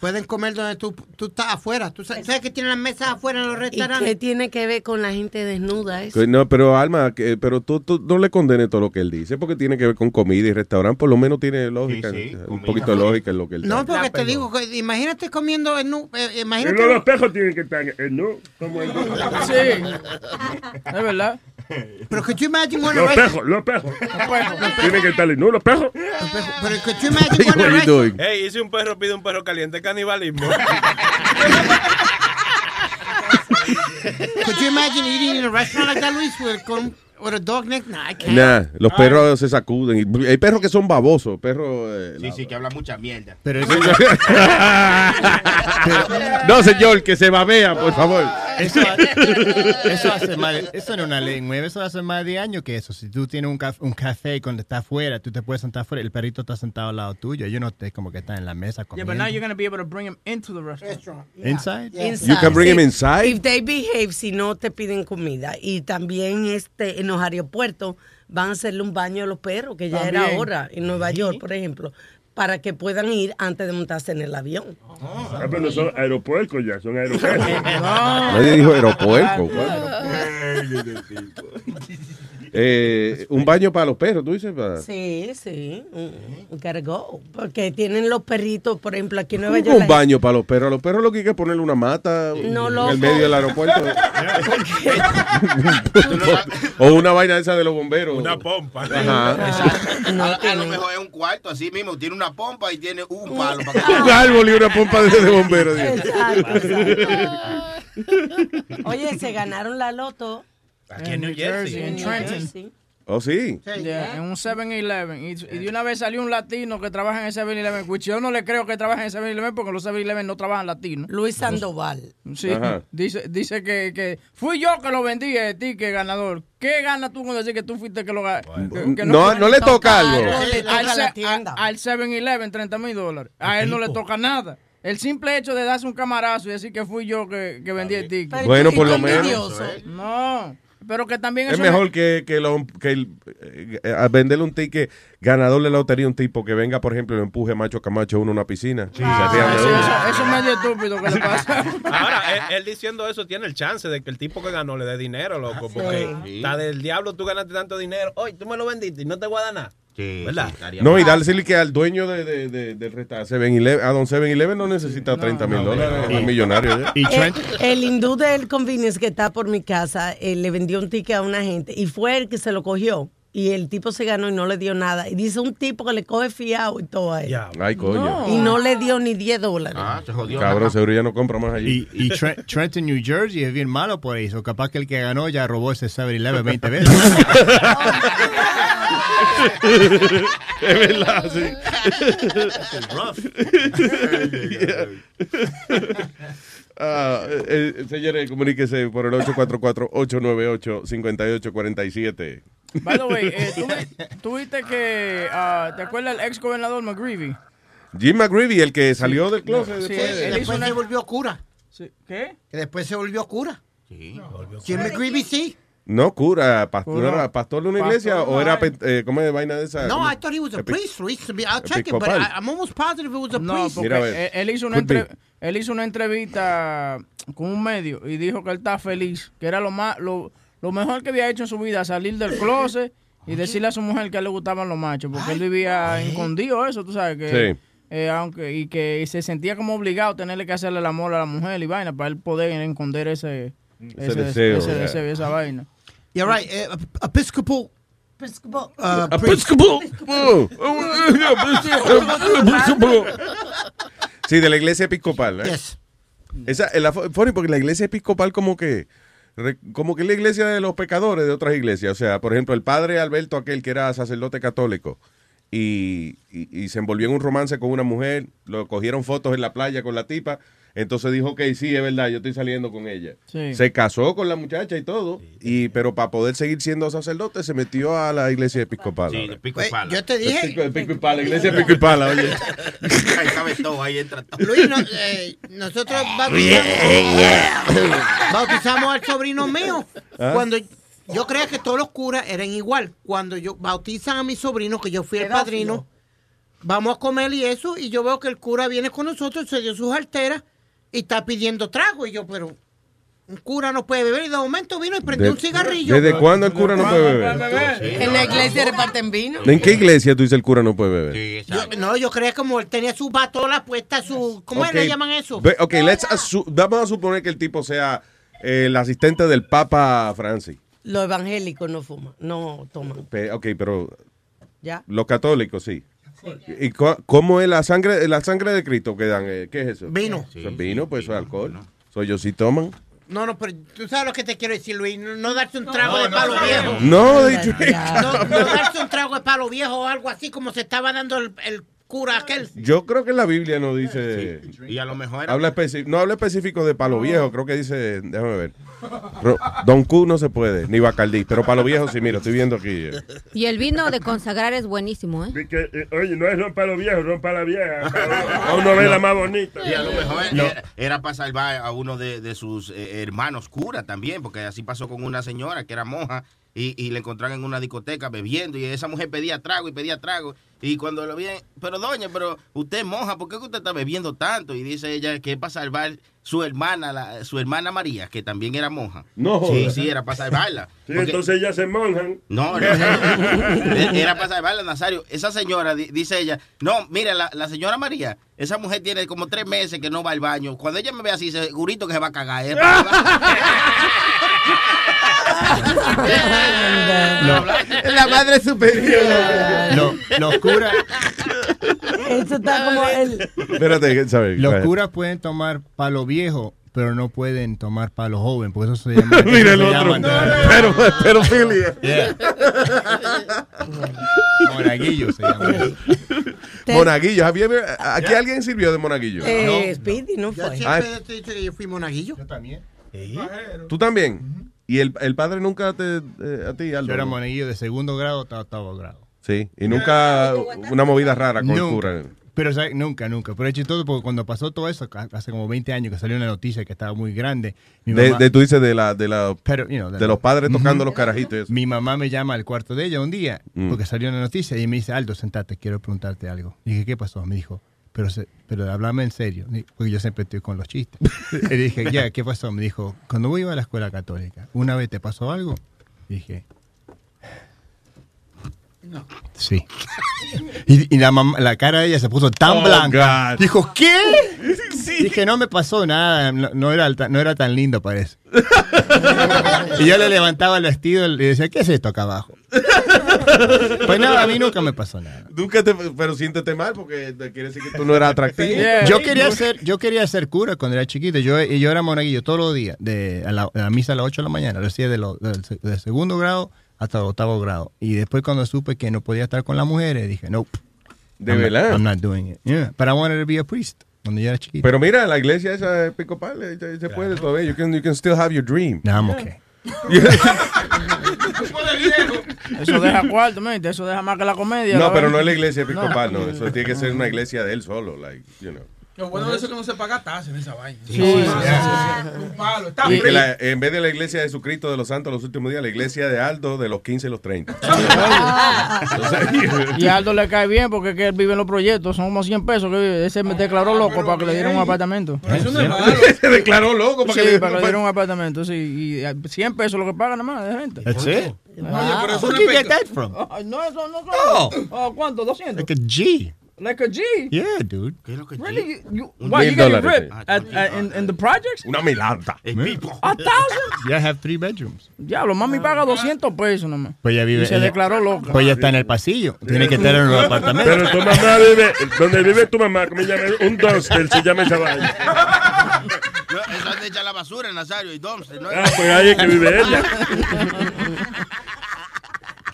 [SPEAKER 17] Pueden comer donde tú, tú estás afuera. ¿Tú sabes, sabes que tienen las mesas afuera en los
[SPEAKER 21] ¿Y
[SPEAKER 17] restaurantes?
[SPEAKER 21] qué tiene que ver con la gente desnuda eso?
[SPEAKER 16] No, pero Alma, que- pero tú, tú no le condenes todo lo que él dice, porque tiene que ver con comida y restaurante, por lo menos tiene lógica, un poquito de lógica en lo que él
[SPEAKER 17] No,
[SPEAKER 16] está.
[SPEAKER 17] porque te digo, que imagínate comiendo en nu- eh,
[SPEAKER 24] Y
[SPEAKER 17] imagínate.
[SPEAKER 24] no, los pejos tienen que estar en no, como el
[SPEAKER 20] Sí. Es verdad.
[SPEAKER 17] Pero could you imagine when
[SPEAKER 24] Los pejos, los pejos. Tienen que estar en no, los pejos.
[SPEAKER 17] Pero could you imagine when a
[SPEAKER 16] What are you
[SPEAKER 17] rest-
[SPEAKER 16] doing?
[SPEAKER 30] Hey, y si un perro pide un perro caliente, canibalismo.
[SPEAKER 17] could you imagine eating in a restaurant like that, Luis, with, con, with a dog next? Nah, I can't.
[SPEAKER 16] Nah, los perros se sacuden. Hay perros que son babosos, perros... eh,
[SPEAKER 25] Sí, sí, que habla mucha mierda.
[SPEAKER 22] Pero
[SPEAKER 16] no, señor, que se babea, por favor.
[SPEAKER 22] Eso, eso hace más, eso no es una ley nueva, eso hace más de años que eso. Si tú tienes un, caf- un café cuando estás afuera, tú te puedes sentar afuera, el perrito está sentado al lado tuyo. Yo no te como que está en la mesa
[SPEAKER 20] Yeah,
[SPEAKER 22] comiendo.
[SPEAKER 20] but now you're going to be able to bring him into the restaurant.
[SPEAKER 22] Inside?
[SPEAKER 16] You can bring him
[SPEAKER 21] Sí.
[SPEAKER 16] inside?
[SPEAKER 21] If they behave, si no te piden comida. Y también este en los aeropuertos van a hacerle un baño a los perros, que ya era
[SPEAKER 24] También.
[SPEAKER 21] hora, en Nueva York, por ejemplo, para que puedan ir antes de montarse en el avión.
[SPEAKER 24] Ah, pero no son aeropuercos ya, son aeropuertos.
[SPEAKER 16] Nadie dijo aeropuerco. Eh, un baño para los perros, tú dices. Para...
[SPEAKER 21] Sí, sí. mm, we gotta go. Porque tienen los perritos, por ejemplo, aquí en Nueva
[SPEAKER 16] ¿Cómo
[SPEAKER 21] York.
[SPEAKER 16] un baño para los perros. A los perros lo que hay que ponerle una mata
[SPEAKER 21] No,
[SPEAKER 16] en
[SPEAKER 21] loco.
[SPEAKER 16] el medio del aeropuerto. o una vaina esa de los bomberos.
[SPEAKER 30] Una pompa.
[SPEAKER 16] Ajá.
[SPEAKER 25] a, a lo mejor es un cuarto así mismo, tiene una pompa y tiene un palo para que
[SPEAKER 16] Un árbol y una pompa de, de bomberos.
[SPEAKER 21] Exacto, exacto. Oye, se ganaron la loto.
[SPEAKER 30] Aquí en New Jersey.
[SPEAKER 20] en Trenton.
[SPEAKER 16] Oh, sí.
[SPEAKER 20] Yeah, en un 7-Eleven. Y, y de una vez salió un latino que trabaja en el 7-Eleven. which Yo no le creo que trabaje en el 7-Eleven porque los 7-Eleven no trabajan latinos.
[SPEAKER 21] Luis Sandoval.
[SPEAKER 20] Sí,
[SPEAKER 16] Ajá.
[SPEAKER 20] dice, dice que, que fui yo que lo vendí el ticket ganador. ¿Qué gana tú con decir que tú fuiste que lo ganó?
[SPEAKER 16] No, no le toca algo.
[SPEAKER 21] le toca
[SPEAKER 20] Al,
[SPEAKER 21] a la
[SPEAKER 20] se-
[SPEAKER 21] tienda.
[SPEAKER 20] a- al 7-Eleven, 30 mil dólares. A él no le toca nada. El simple hecho de darse un camarazo y decir que fui yo que, que vendí el ticket.
[SPEAKER 16] Bueno, por lo menos.
[SPEAKER 20] No, pero que también
[SPEAKER 16] Es mejor que, que, lo- que el- eh, a venderle un ticket ganador de la lotería a un tipo que venga, por ejemplo, y lo empuje macho camacho a uno a una piscina.
[SPEAKER 20] Ah, Eso,
[SPEAKER 16] uno.
[SPEAKER 20] eso- eso es medio estúpido que le pasa.
[SPEAKER 30] Ahora, él, él diciendo eso tiene el chance de que el tipo que ganó le dé dinero, loco. Porque
[SPEAKER 25] Sí.
[SPEAKER 30] está del diablo, tú ganaste tanto dinero. Oye, tú me lo vendiste y no te voy a dar nada. ¿Verdad?
[SPEAKER 16] No, y darle que al dueño de, de- de- del restaurante 7-Eleven, a Don 7-Eleven no necesita 30 mil dólares, es millonario ya.
[SPEAKER 21] Eh, el hindú del convenience que está por mi casa eh, le vendió un ticket a una gente y fue el que se lo cogió. Y el tipo se ganó y no le dio nada. Y dice un tipo que le coge fiado y todo a él.
[SPEAKER 16] Ay, coño.
[SPEAKER 21] Y no le dio ni 10 dólares.
[SPEAKER 16] Cabrón, seguro ya no compra más allí.
[SPEAKER 22] Y, y Tre- Trenton, New Jersey es bien malo por eso. Capaz que el que ganó ya robó ese 7-Eleven 20 veces.
[SPEAKER 16] es verdad, sí. Ah, eh, eh, señores, comuníquese por el 844-898-5847.
[SPEAKER 20] By the way, eh, ¿tú, tú viste que, ah, ¿te acuerdas el ex gobernador McGreevy?
[SPEAKER 16] Jim McGreevy, el que salió del closet
[SPEAKER 20] Sí,
[SPEAKER 16] después.
[SPEAKER 20] él hizo
[SPEAKER 17] Después
[SPEAKER 20] una-
[SPEAKER 17] se volvió cura.
[SPEAKER 20] ¿Qué?
[SPEAKER 17] Que después se volvió cura. Sí. Jim McGreevy sí.
[SPEAKER 16] No, cura, pastor,
[SPEAKER 17] Cura.
[SPEAKER 16] ¿era pastor de una
[SPEAKER 17] Pastor,
[SPEAKER 16] iglesia o era, eh, ¿cómo es vaina de esa?
[SPEAKER 17] No,
[SPEAKER 16] ¿Cómo?
[SPEAKER 17] I thought he was a
[SPEAKER 16] Epi-
[SPEAKER 17] priest, Luis. I'll check it, but. I, I'm almost positive it was a
[SPEAKER 20] No,
[SPEAKER 17] priest.
[SPEAKER 20] porque él, él hizo una entre- él hizo una entrevista con un medio y dijo que él está feliz, que era lo más lo, lo mejor que había hecho en su vida, salir del closet y decirle a su mujer que a él le gustaban los machos, porque él vivía escondido eso, tú sabes que
[SPEAKER 16] Sí.
[SPEAKER 20] eh, aunque y que se sentía como obligado a tenerle que hacerle el amor a la mujer y vaina para él poder esconder ese ese,
[SPEAKER 16] deseo,
[SPEAKER 20] ese deseo, esa vaina.
[SPEAKER 17] You're right. eh, Episcopal.
[SPEAKER 21] Episcopal.
[SPEAKER 17] Uh,
[SPEAKER 16] Episcopal. Sí, de la iglesia episcopal. ¿eh?
[SPEAKER 17] Yes.
[SPEAKER 16] Esa, es la, funny porque la iglesia episcopal como que como que es la iglesia de los pecadores de otras iglesias. O sea, por ejemplo, el padre Alberto, aquel que era sacerdote católico, y, y- y se envolvió en un romance con una mujer, lo cogieron fotos en la playa con la tipa. Entonces dijo, ok, sí, es verdad, yo estoy saliendo con ella.
[SPEAKER 20] Sí.
[SPEAKER 16] Se casó con la muchacha y todo, y pero para poder seguir siendo sacerdote se metió a la iglesia episcopal.
[SPEAKER 25] Sí,
[SPEAKER 16] ahora.
[SPEAKER 25] de pico y pala.
[SPEAKER 17] Yo te dije,
[SPEAKER 16] Pico, pico y pala, iglesia de pico y pala, oye.
[SPEAKER 25] Ahí cabe todo, ahí entra todo.
[SPEAKER 17] Luis, no- eh, nosotros bautizamos, bautizamos al sobrino mío.
[SPEAKER 16] Ah.
[SPEAKER 17] Cuando yo creía que todos los curas eran igual. Cuando yo bautizan a mi sobrino, que yo fui el padrino, vamos a comer y eso, y yo veo que el cura viene con nosotros, se dio sus alteras y está pidiendo trago. Y yo, pero un cura no puede beber. Y de momento vino y prendió un cigarrillo.
[SPEAKER 16] ¿Desde cuándo el cura no puede beber?
[SPEAKER 21] En la iglesia reparten vino.
[SPEAKER 16] ¿En qué iglesia tú dices el cura no puede beber?
[SPEAKER 17] Yo- no, yo creía como él tenía su batola puesta, su... ¿Cómo
[SPEAKER 16] Ok.
[SPEAKER 17] le llaman eso?
[SPEAKER 16] Ve- Ok, let's vamos a suponer que el tipo sea eh, el asistente del Papa Francis.
[SPEAKER 21] Los evangélicos no fuman, no toman.
[SPEAKER 16] Ok, pero
[SPEAKER 21] ¿Ya?
[SPEAKER 16] los católicos sí. ¿Y cómo es la sangre, la sangre de Cristo que dan? eh, ¿Qué es eso?
[SPEAKER 17] Vino.
[SPEAKER 16] Eso es vino, pues eso es alcohol. Soy yo sí toman.
[SPEAKER 17] No, no, pero tú sabes lo que te quiero decir, Luis. No, no darse un trago de palo viejo.
[SPEAKER 16] No, dicho
[SPEAKER 17] No, no darse un trago de palo viejo o algo así como se estaba dando el, el cura aquel.
[SPEAKER 16] Yo creo que en la Biblia no dice.
[SPEAKER 25] Y a lo mejor era-
[SPEAKER 16] Habla especi- no habla específico de palo viejo, creo que dice. Déjame ver. Don Q no se puede, ni Bacardí, pero palo viejo sí, mira, estoy viendo aquí. eh.
[SPEAKER 34] Y el vino de consagrar es buenísimo, ¿eh?
[SPEAKER 24] Que, eh, oye, no es rompa los viejos, rompa la vieja. A una novela más bonita.
[SPEAKER 25] Y a lo mejor era, era para salvar a uno de, de sus eh, hermanos cura también, porque así pasó con una señora que era monja y, y la encontraron en una discoteca bebiendo y esa mujer pedía trago y pedía trago. Y cuando lo vi, pero doña, pero usted es monja, ¿por qué usted está bebiendo tanto? Y dice ella que es para salvar su hermana, la- su hermana María, que también era monja.
[SPEAKER 24] No
[SPEAKER 25] Sí, sí, era para salvarla.
[SPEAKER 24] Sí,
[SPEAKER 25] Porque-
[SPEAKER 24] entonces ellas se monjan.
[SPEAKER 25] no, no, era para salvarla, Nazario. Esa señora, di- dice ella, no, mira, la, la señora María, esa mujer tiene como tres meses que no va al baño. Cuando ella me ve así, segurito que se va a cagar. ¿eh?
[SPEAKER 17] La madre superior.
[SPEAKER 22] Lo- los curas
[SPEAKER 21] Eso está como.
[SPEAKER 16] Espérate, ¿sabes?
[SPEAKER 22] los curas pueden tomar palo viejo, pero no pueden tomar palo joven, porque eso se llama.
[SPEAKER 16] Mira el otro. Pero, pedofilia.
[SPEAKER 22] Yeah. Monaguillo se llama.
[SPEAKER 16] Monaguillo. ¿Have you ever- ¿Aquí alguien sirvió de monaguillo?
[SPEAKER 21] Eh, Speedy, no fue.
[SPEAKER 16] Ah,
[SPEAKER 17] siempre te he dicho que yo fui monaguillo.
[SPEAKER 22] Yo también.
[SPEAKER 16] ¿Tú también? ¿Y el, el padre nunca te, eh, a ti, Aldo?
[SPEAKER 22] Yo era
[SPEAKER 16] no?
[SPEAKER 22] monaguillo de segundo grado hasta octavo grado.
[SPEAKER 16] Sí, y nunca una movida rara con el
[SPEAKER 22] Nunca.
[SPEAKER 16] cura.
[SPEAKER 22] Pero ¿sabes? nunca, nunca. Pero es chistoso porque cuando pasó todo eso, hace como 20 años que salió una noticia que estaba muy grande. mi
[SPEAKER 16] De,
[SPEAKER 22] mamá-
[SPEAKER 16] de- tú dices de la de la
[SPEAKER 22] Pero, you know,
[SPEAKER 16] de los padres tocando los carajitos. y eso.
[SPEAKER 22] Mi mamá me llama al cuarto de ella un día
[SPEAKER 16] Mm.
[SPEAKER 22] porque salió una noticia y me dice, Aldo, sentate, quiero preguntarte algo. Dije, ¿qué pasó? Me dijo, pero, se, pero háblame en serio, porque yo siempre estoy con los chistes. y dije, ya, ¿qué pasó? Me dijo, cuando vos ibas a la escuela católica, ¿una vez te pasó algo? Dije,
[SPEAKER 17] No.
[SPEAKER 22] sí. Y, y la, mamá- la cara de ella se puso tan
[SPEAKER 16] Oh,
[SPEAKER 22] blanca.
[SPEAKER 16] God.
[SPEAKER 22] Dijo, ¿qué? Dije, no me pasó nada, no, no era, no era tan lindo, parece. y yo le levantaba el vestido y le decía, ¿qué es esto acá abajo? Pues nada, a mí nunca me pasó nada.
[SPEAKER 16] Nunca te, pero siéntete mal porque te quiere decir que tú no eras atractivo.
[SPEAKER 22] Yo quería ser, yo quería ser cura cuando era chiquito. Yo, y yo era monaguillo todos los días, de, a, la, a la misa a las 8 de la mañana. Lo hacía de lo- del segundo grado hasta el octavo grado. Y después cuando supe que no podía estar con las mujeres, dije, no.
[SPEAKER 16] ¿De
[SPEAKER 22] I'm not-
[SPEAKER 16] verdad?
[SPEAKER 22] I'm not doing it. Yeah, but I wanted to be a priest cuando yo era chiquito.
[SPEAKER 16] Pero mira, la iglesia esa episcopal eh, se, se puede todavía. You can, you can still have your dream.
[SPEAKER 22] No, I'm okay.
[SPEAKER 20] Eso deja cuarto. Eso deja más que la comedia.
[SPEAKER 16] No,
[SPEAKER 20] la
[SPEAKER 16] pero no es la iglesia episcopal, no. Eso tiene que ser una iglesia de él solo, like, you know.
[SPEAKER 23] Lo bueno de eso es que no se paga tasa en esa vaina.
[SPEAKER 16] Sí,
[SPEAKER 23] No,
[SPEAKER 16] sí,
[SPEAKER 23] no,
[SPEAKER 16] sí,
[SPEAKER 23] no,
[SPEAKER 16] sí,
[SPEAKER 23] no, Un palo. Está
[SPEAKER 16] Y que la- en vez de la iglesia de Jesucristo de los Santos los últimos días, la iglesia de Aldo de los 15 y los 30.
[SPEAKER 20] Y a Aldo le cae bien porque es que él vive en los proyectos. Son como 100 pesos que ese me declaró loco para que le dieran un apartamento.
[SPEAKER 16] Se declaró loco para
[SPEAKER 20] sí,
[SPEAKER 16] que le-
[SPEAKER 20] para que le dieran un apartamento. Sí, y eh, 100 pesos lo que pagan nada más de gente.
[SPEAKER 22] That's it?
[SPEAKER 20] Oye,
[SPEAKER 22] pero eso no es
[SPEAKER 20] Ah, No, eso no
[SPEAKER 22] No.
[SPEAKER 20] Ah, ¿Cuánto? 200.
[SPEAKER 22] Like a G.
[SPEAKER 20] Like a G.
[SPEAKER 22] Yeah, dude.
[SPEAKER 20] Really? You, you,
[SPEAKER 22] Un
[SPEAKER 20] why, you getting ripped at, at, in, in the projects?
[SPEAKER 16] Una milanta.
[SPEAKER 20] A thousand?
[SPEAKER 22] Yeah, I have three bedrooms.
[SPEAKER 20] Diablo, mami paga 200 pesos nomás.
[SPEAKER 22] Pues ella vive.
[SPEAKER 20] Y se
[SPEAKER 22] ella-
[SPEAKER 20] declaró loca.
[SPEAKER 22] Pues ella está en el pasillo. Tiene que estar en un apartamento.
[SPEAKER 24] Pero tu mamá vive, donde vive tu mamá, como llama, un dumpster, se llama esa vaina.
[SPEAKER 25] No, es la basura, Nazario y dumpster. ¿no?
[SPEAKER 24] Ah, pues ahí es que vive ella.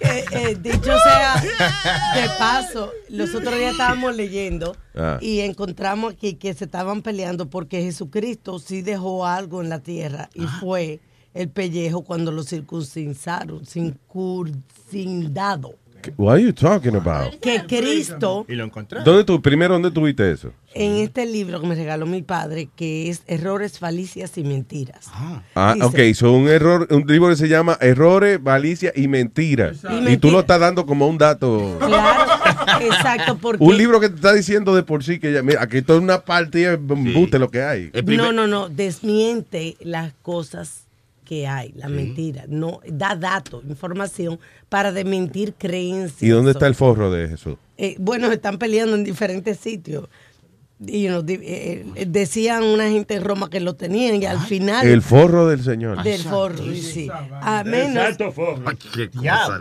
[SPEAKER 21] eh, eh, dicho sea de paso, los otros días estábamos leyendo
[SPEAKER 16] Ah.
[SPEAKER 21] y encontramos aquí que se estaban peleando porque Jesucristo sí dejó algo en la tierra y fue el pellejo cuando lo circuncidaron, circuncidado.
[SPEAKER 16] What are you talking about?
[SPEAKER 21] Que Cristo,
[SPEAKER 22] Y lo encontré.
[SPEAKER 16] ¿Dónde tú, primero, dónde tuviste eso?
[SPEAKER 21] en este libro que me regaló mi padre, que es Errores, Falicias y Mentiras.
[SPEAKER 16] Ah,
[SPEAKER 21] Dice-
[SPEAKER 16] ok, son un error, un libro que se llama Errores, Malicia y Mentiras.
[SPEAKER 21] Y
[SPEAKER 16] Y tú lo estás dando como un dato.
[SPEAKER 21] Claro, exacto, porque...
[SPEAKER 16] Un libro que te está diciendo de por sí que ya, mira, aquí toda una parte es embuste lo que hay.
[SPEAKER 21] No, no, no, desmiente las cosas que hay, la mentira. No, da datos, información para desmentir creencias.
[SPEAKER 16] ¿Y dónde está el forro de Jesús?
[SPEAKER 21] Eh, bueno, están peleando en diferentes sitios. Y you know, eh, eh, decían una gente en Roma que lo tenían y al final...
[SPEAKER 16] El forro del Señor.
[SPEAKER 21] Del forro, sí. A menos...
[SPEAKER 24] Exacto, forro.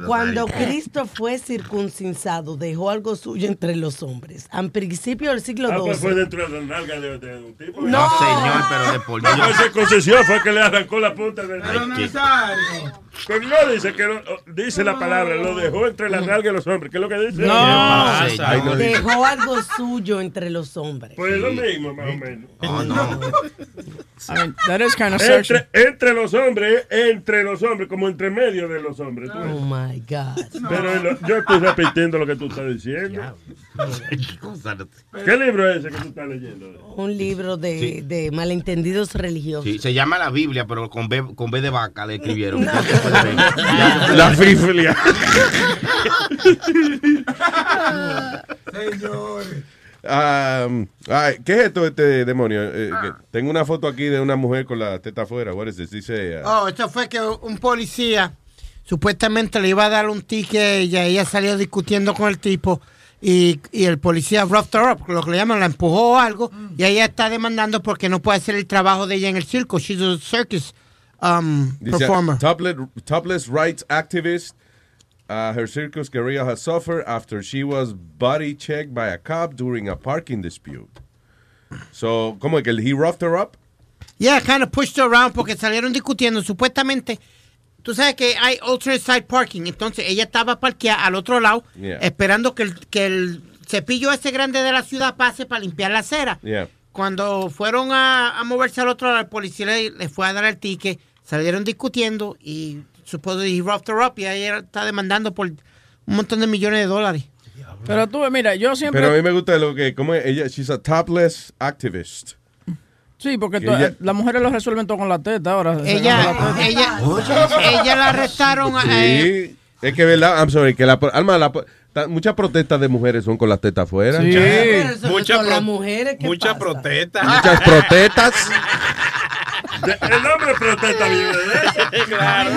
[SPEAKER 21] Cuando Cristo fue circuncisado, dejó algo suyo entre los hombres. Al principio del siglo
[SPEAKER 24] Ah, pues fue
[SPEAKER 21] XII.
[SPEAKER 24] dentro de la nalga de, de un tipo.
[SPEAKER 21] No. No,
[SPEAKER 25] señor, pero de por
[SPEAKER 24] No
[SPEAKER 25] Dios.
[SPEAKER 24] fue circuncisión, fue que le arrancó la punta del
[SPEAKER 25] Pero Nazario.
[SPEAKER 24] Pero no dice que lo- dice la palabra, lo dejó entre la nalga de los hombres. ¿Qué es lo que dice?
[SPEAKER 21] No.
[SPEAKER 24] No.
[SPEAKER 21] Dejó algo suyo entre los hombres.
[SPEAKER 24] Pues lo mismo, más o menos.
[SPEAKER 25] No, no.
[SPEAKER 20] I mean, that is kind of
[SPEAKER 24] Entre, entre los hombres, entre los hombres, como entre medio de los hombres.
[SPEAKER 21] Oh my God.
[SPEAKER 24] Pero lo- yo estoy repitiendo lo que tú estás diciendo. ¿Qué libro es ese que tú estás leyendo?
[SPEAKER 21] Un libro de,
[SPEAKER 25] Sí.
[SPEAKER 21] de malentendidos religiosos.
[SPEAKER 25] Sí, se llama la Biblia, pero con B, con B de vaca le escribieron.
[SPEAKER 16] La Biblia. Um, ay, ¿Qué es esto, este demonio? Eh, que- tengo una foto aquí de una mujer con la teta afuera. What is this? Dice, uh,
[SPEAKER 17] Oh, esto fue que un policía supuestamente le iba a dar un ticket a ella. Salió discutiendo con el tipo y, y el policía roughed her up, lo que le llaman, la empujó o algo. Y ella está demandando porque no puede hacer el trabajo de ella en el circo. She's a circus um, performer.
[SPEAKER 16] topless, topless rights activist. Uh, her circus career has suffered after she was body checked by a cop during a parking dispute. So, ¿cómo es que he roughed her up?
[SPEAKER 17] Yeah, kind of pushed her around porque salieron discutiendo. Supuestamente, tú sabes que hay alternate side parking. Entonces ella estaba parqueada al otro lado,
[SPEAKER 16] Yeah.
[SPEAKER 17] esperando que el, que el cepillo ese grande de la ciudad pase para limpiar la acera.
[SPEAKER 16] Yeah.
[SPEAKER 17] Cuando fueron a, a moverse al otro lado, el policía le, le fue a dar el ticket. Salieron discutiendo y supuesto he roughed her up y ella está demandando por un montón de millones de dólares.
[SPEAKER 20] Pero tú, mira, yo siempre...
[SPEAKER 16] Pero a mí me gusta lo que, ¿cómo es? Ella, she's a topless activist.
[SPEAKER 20] Sí, porque
[SPEAKER 16] Que
[SPEAKER 20] tú-
[SPEAKER 16] ella-
[SPEAKER 20] las mujeres lo resuelven todo con la teta ahora.
[SPEAKER 17] Ella,
[SPEAKER 20] la teta.
[SPEAKER 17] ella, ella la arrestaron. eh,
[SPEAKER 16] Sí, es que verdad, I'm sorry, que la, Alma, la, muchas protestas de mujeres son con las tetas afuera.
[SPEAKER 20] Sí.
[SPEAKER 21] Pero eso
[SPEAKER 30] Mucha
[SPEAKER 21] con las
[SPEAKER 30] pro-
[SPEAKER 21] mujeres, ¿qué
[SPEAKER 30] Mucha
[SPEAKER 21] pasa?
[SPEAKER 30] protesta.
[SPEAKER 16] Muchas protestas.
[SPEAKER 24] El hombre protesta de eso.
[SPEAKER 30] Claro.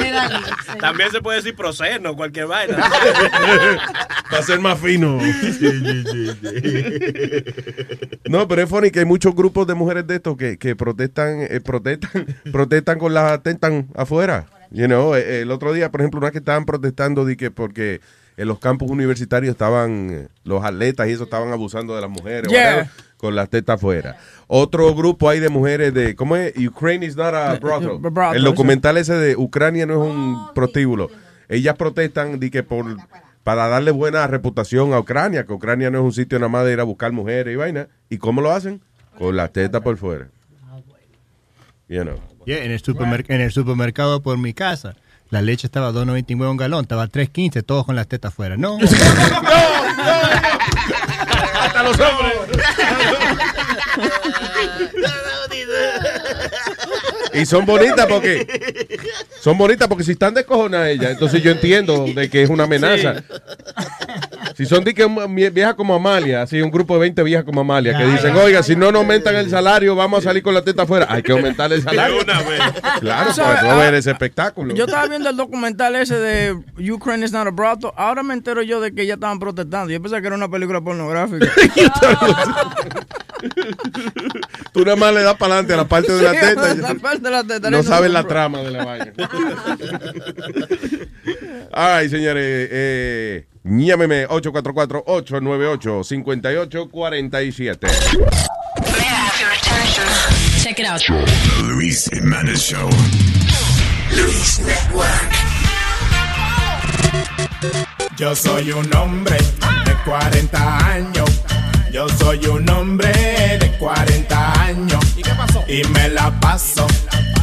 [SPEAKER 30] También se puede decir proseno, cualquier vaina.
[SPEAKER 16] Para ser más fino. No, pero es funny que hay muchos grupos de mujeres de estos que, que protestan, eh, protestan, protestan con las tetas afuera. You know, eh, el otro día, por ejemplo, una que estaban protestando de que porque en los campus universitarios estaban eh, los atletas y eso estaban abusando de las mujeres
[SPEAKER 20] Yeah.
[SPEAKER 16] whatever, con las tetas afuera. Otro grupo hay de mujeres de ¿cómo es? Ukraine is not a brothel.
[SPEAKER 20] brothel,
[SPEAKER 16] El documental ese de Ucrania no es un prostíbulo. Ellas protestan de que por para darle buena reputación a Ucrania, que Ucrania no es un sitio nada más de ir a buscar mujeres y vaina. ¿Y cómo lo hacen? Con las tetas por fuera. You know.
[SPEAKER 22] Yeah, en, el en el supermercado por mi casa, la leche estaba a 2.99 un galón, estaba a 3.15, todos con las tetas afuera. No.
[SPEAKER 24] Hasta los hombres.
[SPEAKER 16] Y son bonitas porque son bonitas porque si están descojonadas ellas, entonces yo entiendo de que es una amenaza. Si son de que viejas como Amalia, así un grupo de 20 viejas como Amalia que dicen, oiga, si no nos aumentan el salario, vamos a salir con la teta afuera. Hay que aumentar el salario.
[SPEAKER 30] una vez.
[SPEAKER 16] Claro, para no
[SPEAKER 20] ah,
[SPEAKER 16] ver ese espectáculo.
[SPEAKER 20] Yo estaba viendo el documental ese de Ukraine is not a brothel. Ahora me entero yo de que ya estaban protestando. Yo pensé que era una película pornográfica.
[SPEAKER 16] Tú nada más le das para adelante a la parte de la
[SPEAKER 20] Sí,
[SPEAKER 16] teta.
[SPEAKER 20] la parte de la teta,
[SPEAKER 16] no
[SPEAKER 20] no
[SPEAKER 16] sabes la trama de la vaina. Ay, señores. Eh, llámeme 844-898-5847.
[SPEAKER 28] Check it out.
[SPEAKER 11] The Luis Jimenez Show. Luis Network.
[SPEAKER 33] Yo soy un hombre de 40 años. Yo soy un hombre de 40 años. ¿Y qué pasó? Y me la paso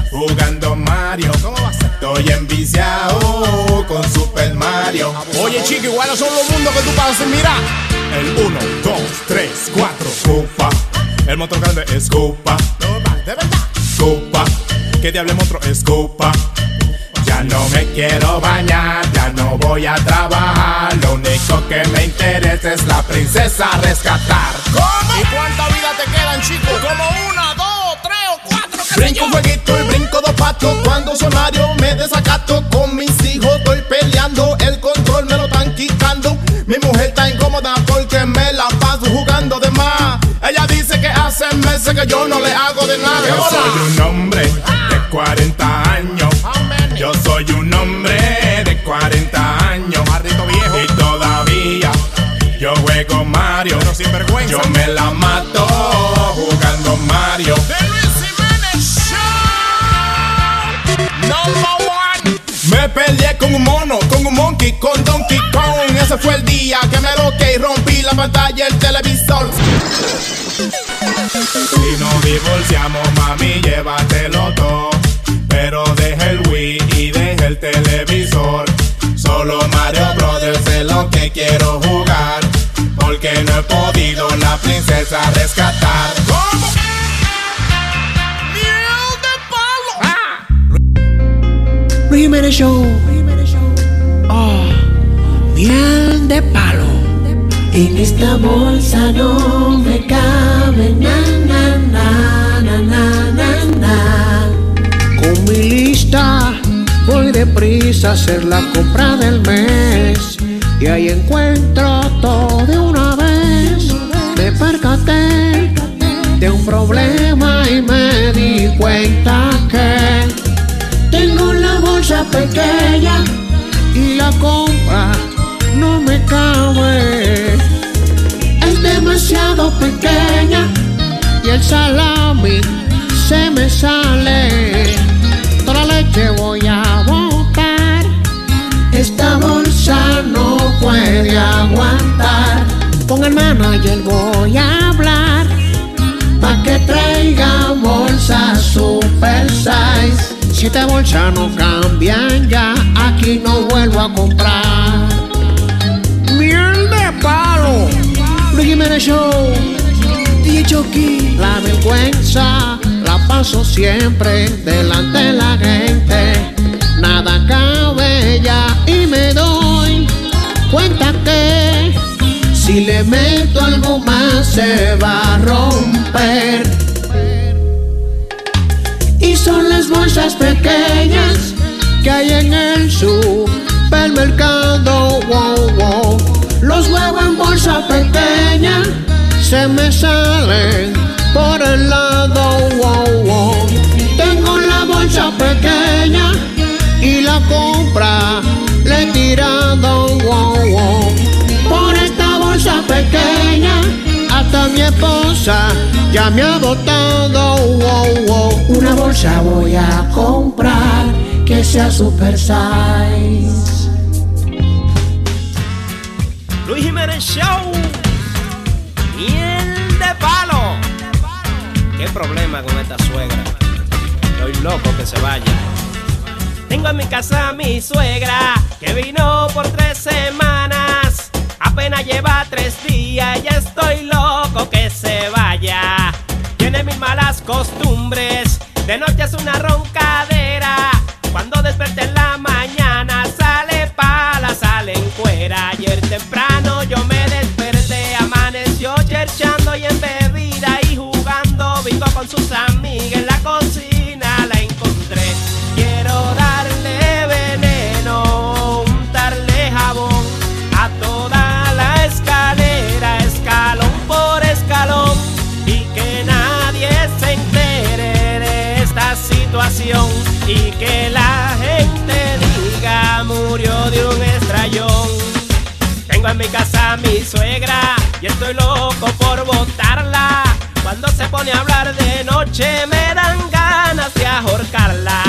[SPEAKER 33] jugando Mario. ¿Cómo va a ser? Estoy enviciado con Super Mario.
[SPEAKER 35] Oye, chico, igual son los mundos que tú pasas, mira.
[SPEAKER 33] El 1, 2, 3, 4, Scupa. El motor grande es Scupa.
[SPEAKER 35] De verdad.
[SPEAKER 33] Scupa. Que diable monstruo es Scupa. Ya no me quiero bañar, ya no voy a trabajar. Lo único que me interesa es la princesa rescatar.
[SPEAKER 35] ¿Y cuánta vida te quedan, chicos? Como una, dos, tres o cuatro.
[SPEAKER 33] Brinco un jueguito y brinco dos patos. Cuando soy Mario me desacato. Con mis hijos estoy peleando. El control me lo están quitando. Mi mujer está incómoda porque me la paso jugando de más. Ella dice que hace meses que yo no le hago de nada. Yo soy un hombre de 40 años. Soy un hombre de 40 años. viejo. Y todavía yo juego Mario. Pero sin vergüenza. Yo me la mato jugando Mario.
[SPEAKER 35] Number one.
[SPEAKER 33] Me peleé con un mono, con un monkey, con Donkey Kong. Ese fue el día que me loqué y rompí la pantalla del televisor. Si nos divorciamos, mami, llévatelo todo. Solo Mario Brothers es lo que quiero jugar. Porque no he podido la princesa rescatar.
[SPEAKER 7] Luis Jiménez Show. Oh, miel de palo. En esta bolsa no me cabe na na na na na na na. Con mi lista deprisa hacer la compra del mes y ahí encuentro todo de una vez. Me percaté de un problema y me di cuenta que tengo la bolsa pequeña y la compra no me cabe. Es demasiado pequeña y el salami se me sale. Leche voy a botar. Esta bolsa no puede aguantar. Con el manager voy a hablar pa' que traiga bolsas super size. Si esta bolsa no cambian ya, aquí no vuelvo a comprar. Miel de palo, Luis Jiménez Show, DJ Chucky. La vergüenza paso siempre delante de la gente. Nada cabe ya y me doy cuenta que si le meto algo más se va a romper. Y son las bolsas pequeñas que hay en el supermercado. Wow. Los huevos en bolsa pequeña se me salen por el lado. Wow, wow. Tengo la bolsa pequeña y la compra le he tirado. Wow, wow. Por esta bolsa pequeña hasta mi esposa ya me ha botado. Wow, wow. Una bolsa voy a comprar que sea super size.
[SPEAKER 30] Luis Jiménez Show. Miel de palo. ¿Qué problema con esta suegra? Estoy loco que se vaya. Tengo en mi casa a mi suegra que vino por tres semanas. Apenas lleva tres días, ya estoy loco que se vaya. Tiene mil malas costumbres, de noche es una roncadera. Cuando desperté en la mañana sus amigas en la cocina la encontré. Quiero darle veneno, untarle jabón a toda la escalera, escalón por escalón, y que nadie se entere de esta situación y que la gente diga murió de un estrellón. Tengo en mi casa a mi suegra y estoy loco por botarla se pone a hablar de noche me dan ganas de ahorcarla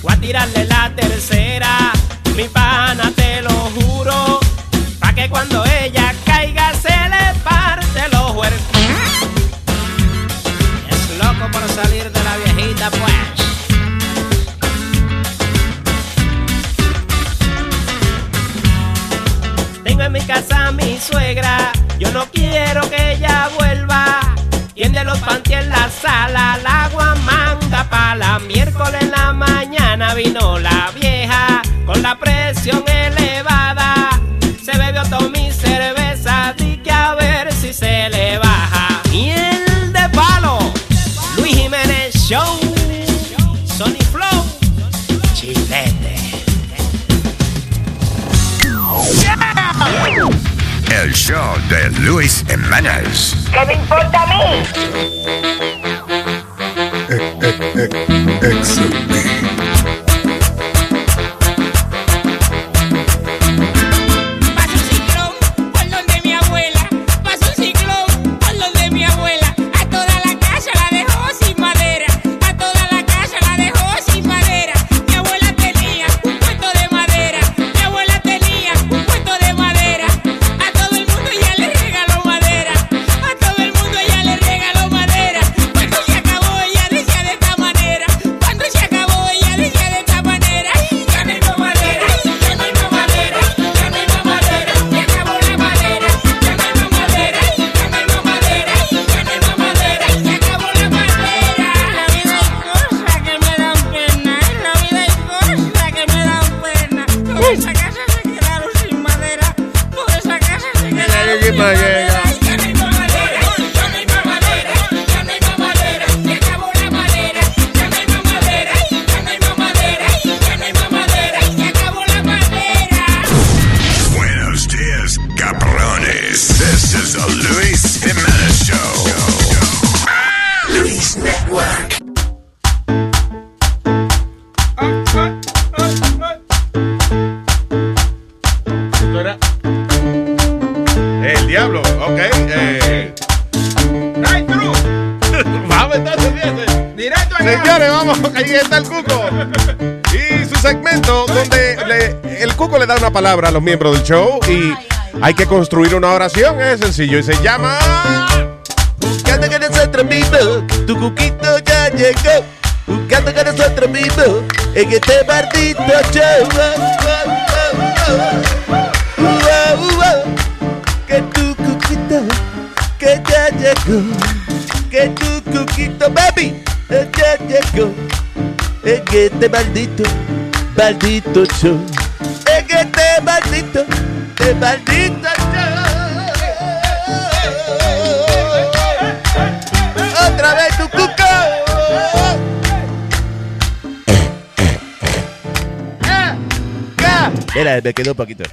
[SPEAKER 30] voy a tirarle la tercera. Mi pana, te lo juro, pa' que cuando ella caiga se le parte el ojo. Es loco por salir de la viejita, pues. Tengo en mi casa a mi suegra, yo no quiero que ella vuelva Tiende los panty en la sala, la agua manga pa' la miércoles en la mañana vino la vieja con la presión elevada. Show
[SPEAKER 11] de Luis Jiménez.
[SPEAKER 35] ¿Qué me importa a mí?
[SPEAKER 23] Pasa
[SPEAKER 16] palabra a los miembros del show y hay que construir una oración, es sencillo y se llama...
[SPEAKER 36] Buscando que nosotros mismos, tu cuquito ya llegó. Buscando que nosotros mismos, en este maldito show. Que tu cuquito, que ya llegó. Que tu cuquito, baby, eh, ya llegó. En este maldito, maldito show. Show. Otra vez tu cuco. Mira, me quedó un poquito.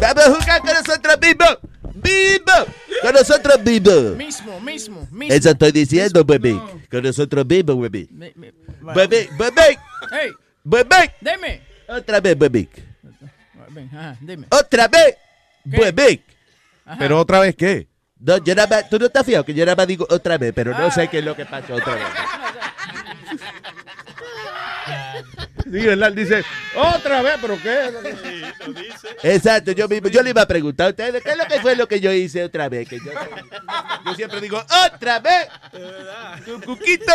[SPEAKER 36] Vamos a jugar con nosotros mismos. Mismos. Con nosotros mismos.
[SPEAKER 20] Mismo, mismo, mismo.
[SPEAKER 36] Eso estoy diciendo, bebé. Con nosotros mismos, bebé. Bebé, bebé.
[SPEAKER 20] Hey,
[SPEAKER 36] Bebé.
[SPEAKER 20] deme.
[SPEAKER 36] Otra vez, bebé.
[SPEAKER 20] Ven, ajá, dime.
[SPEAKER 36] Otra vez. Bebé.
[SPEAKER 16] Pero otra vez, ¿qué?
[SPEAKER 36] No, yo nada más, tú no estás fiado que yo nada más digo otra vez, pero no sé qué es lo que pasó otra vez.
[SPEAKER 16] Sí, ¿verdad? Él dice, otra vez, ¿pero qué?
[SPEAKER 36] Exacto, yo mismo, yo le iba a preguntar a ustedes qué es lo que fue lo que yo hice otra vez. Que yo, yo siempre digo, otra vez. Tu cuquito.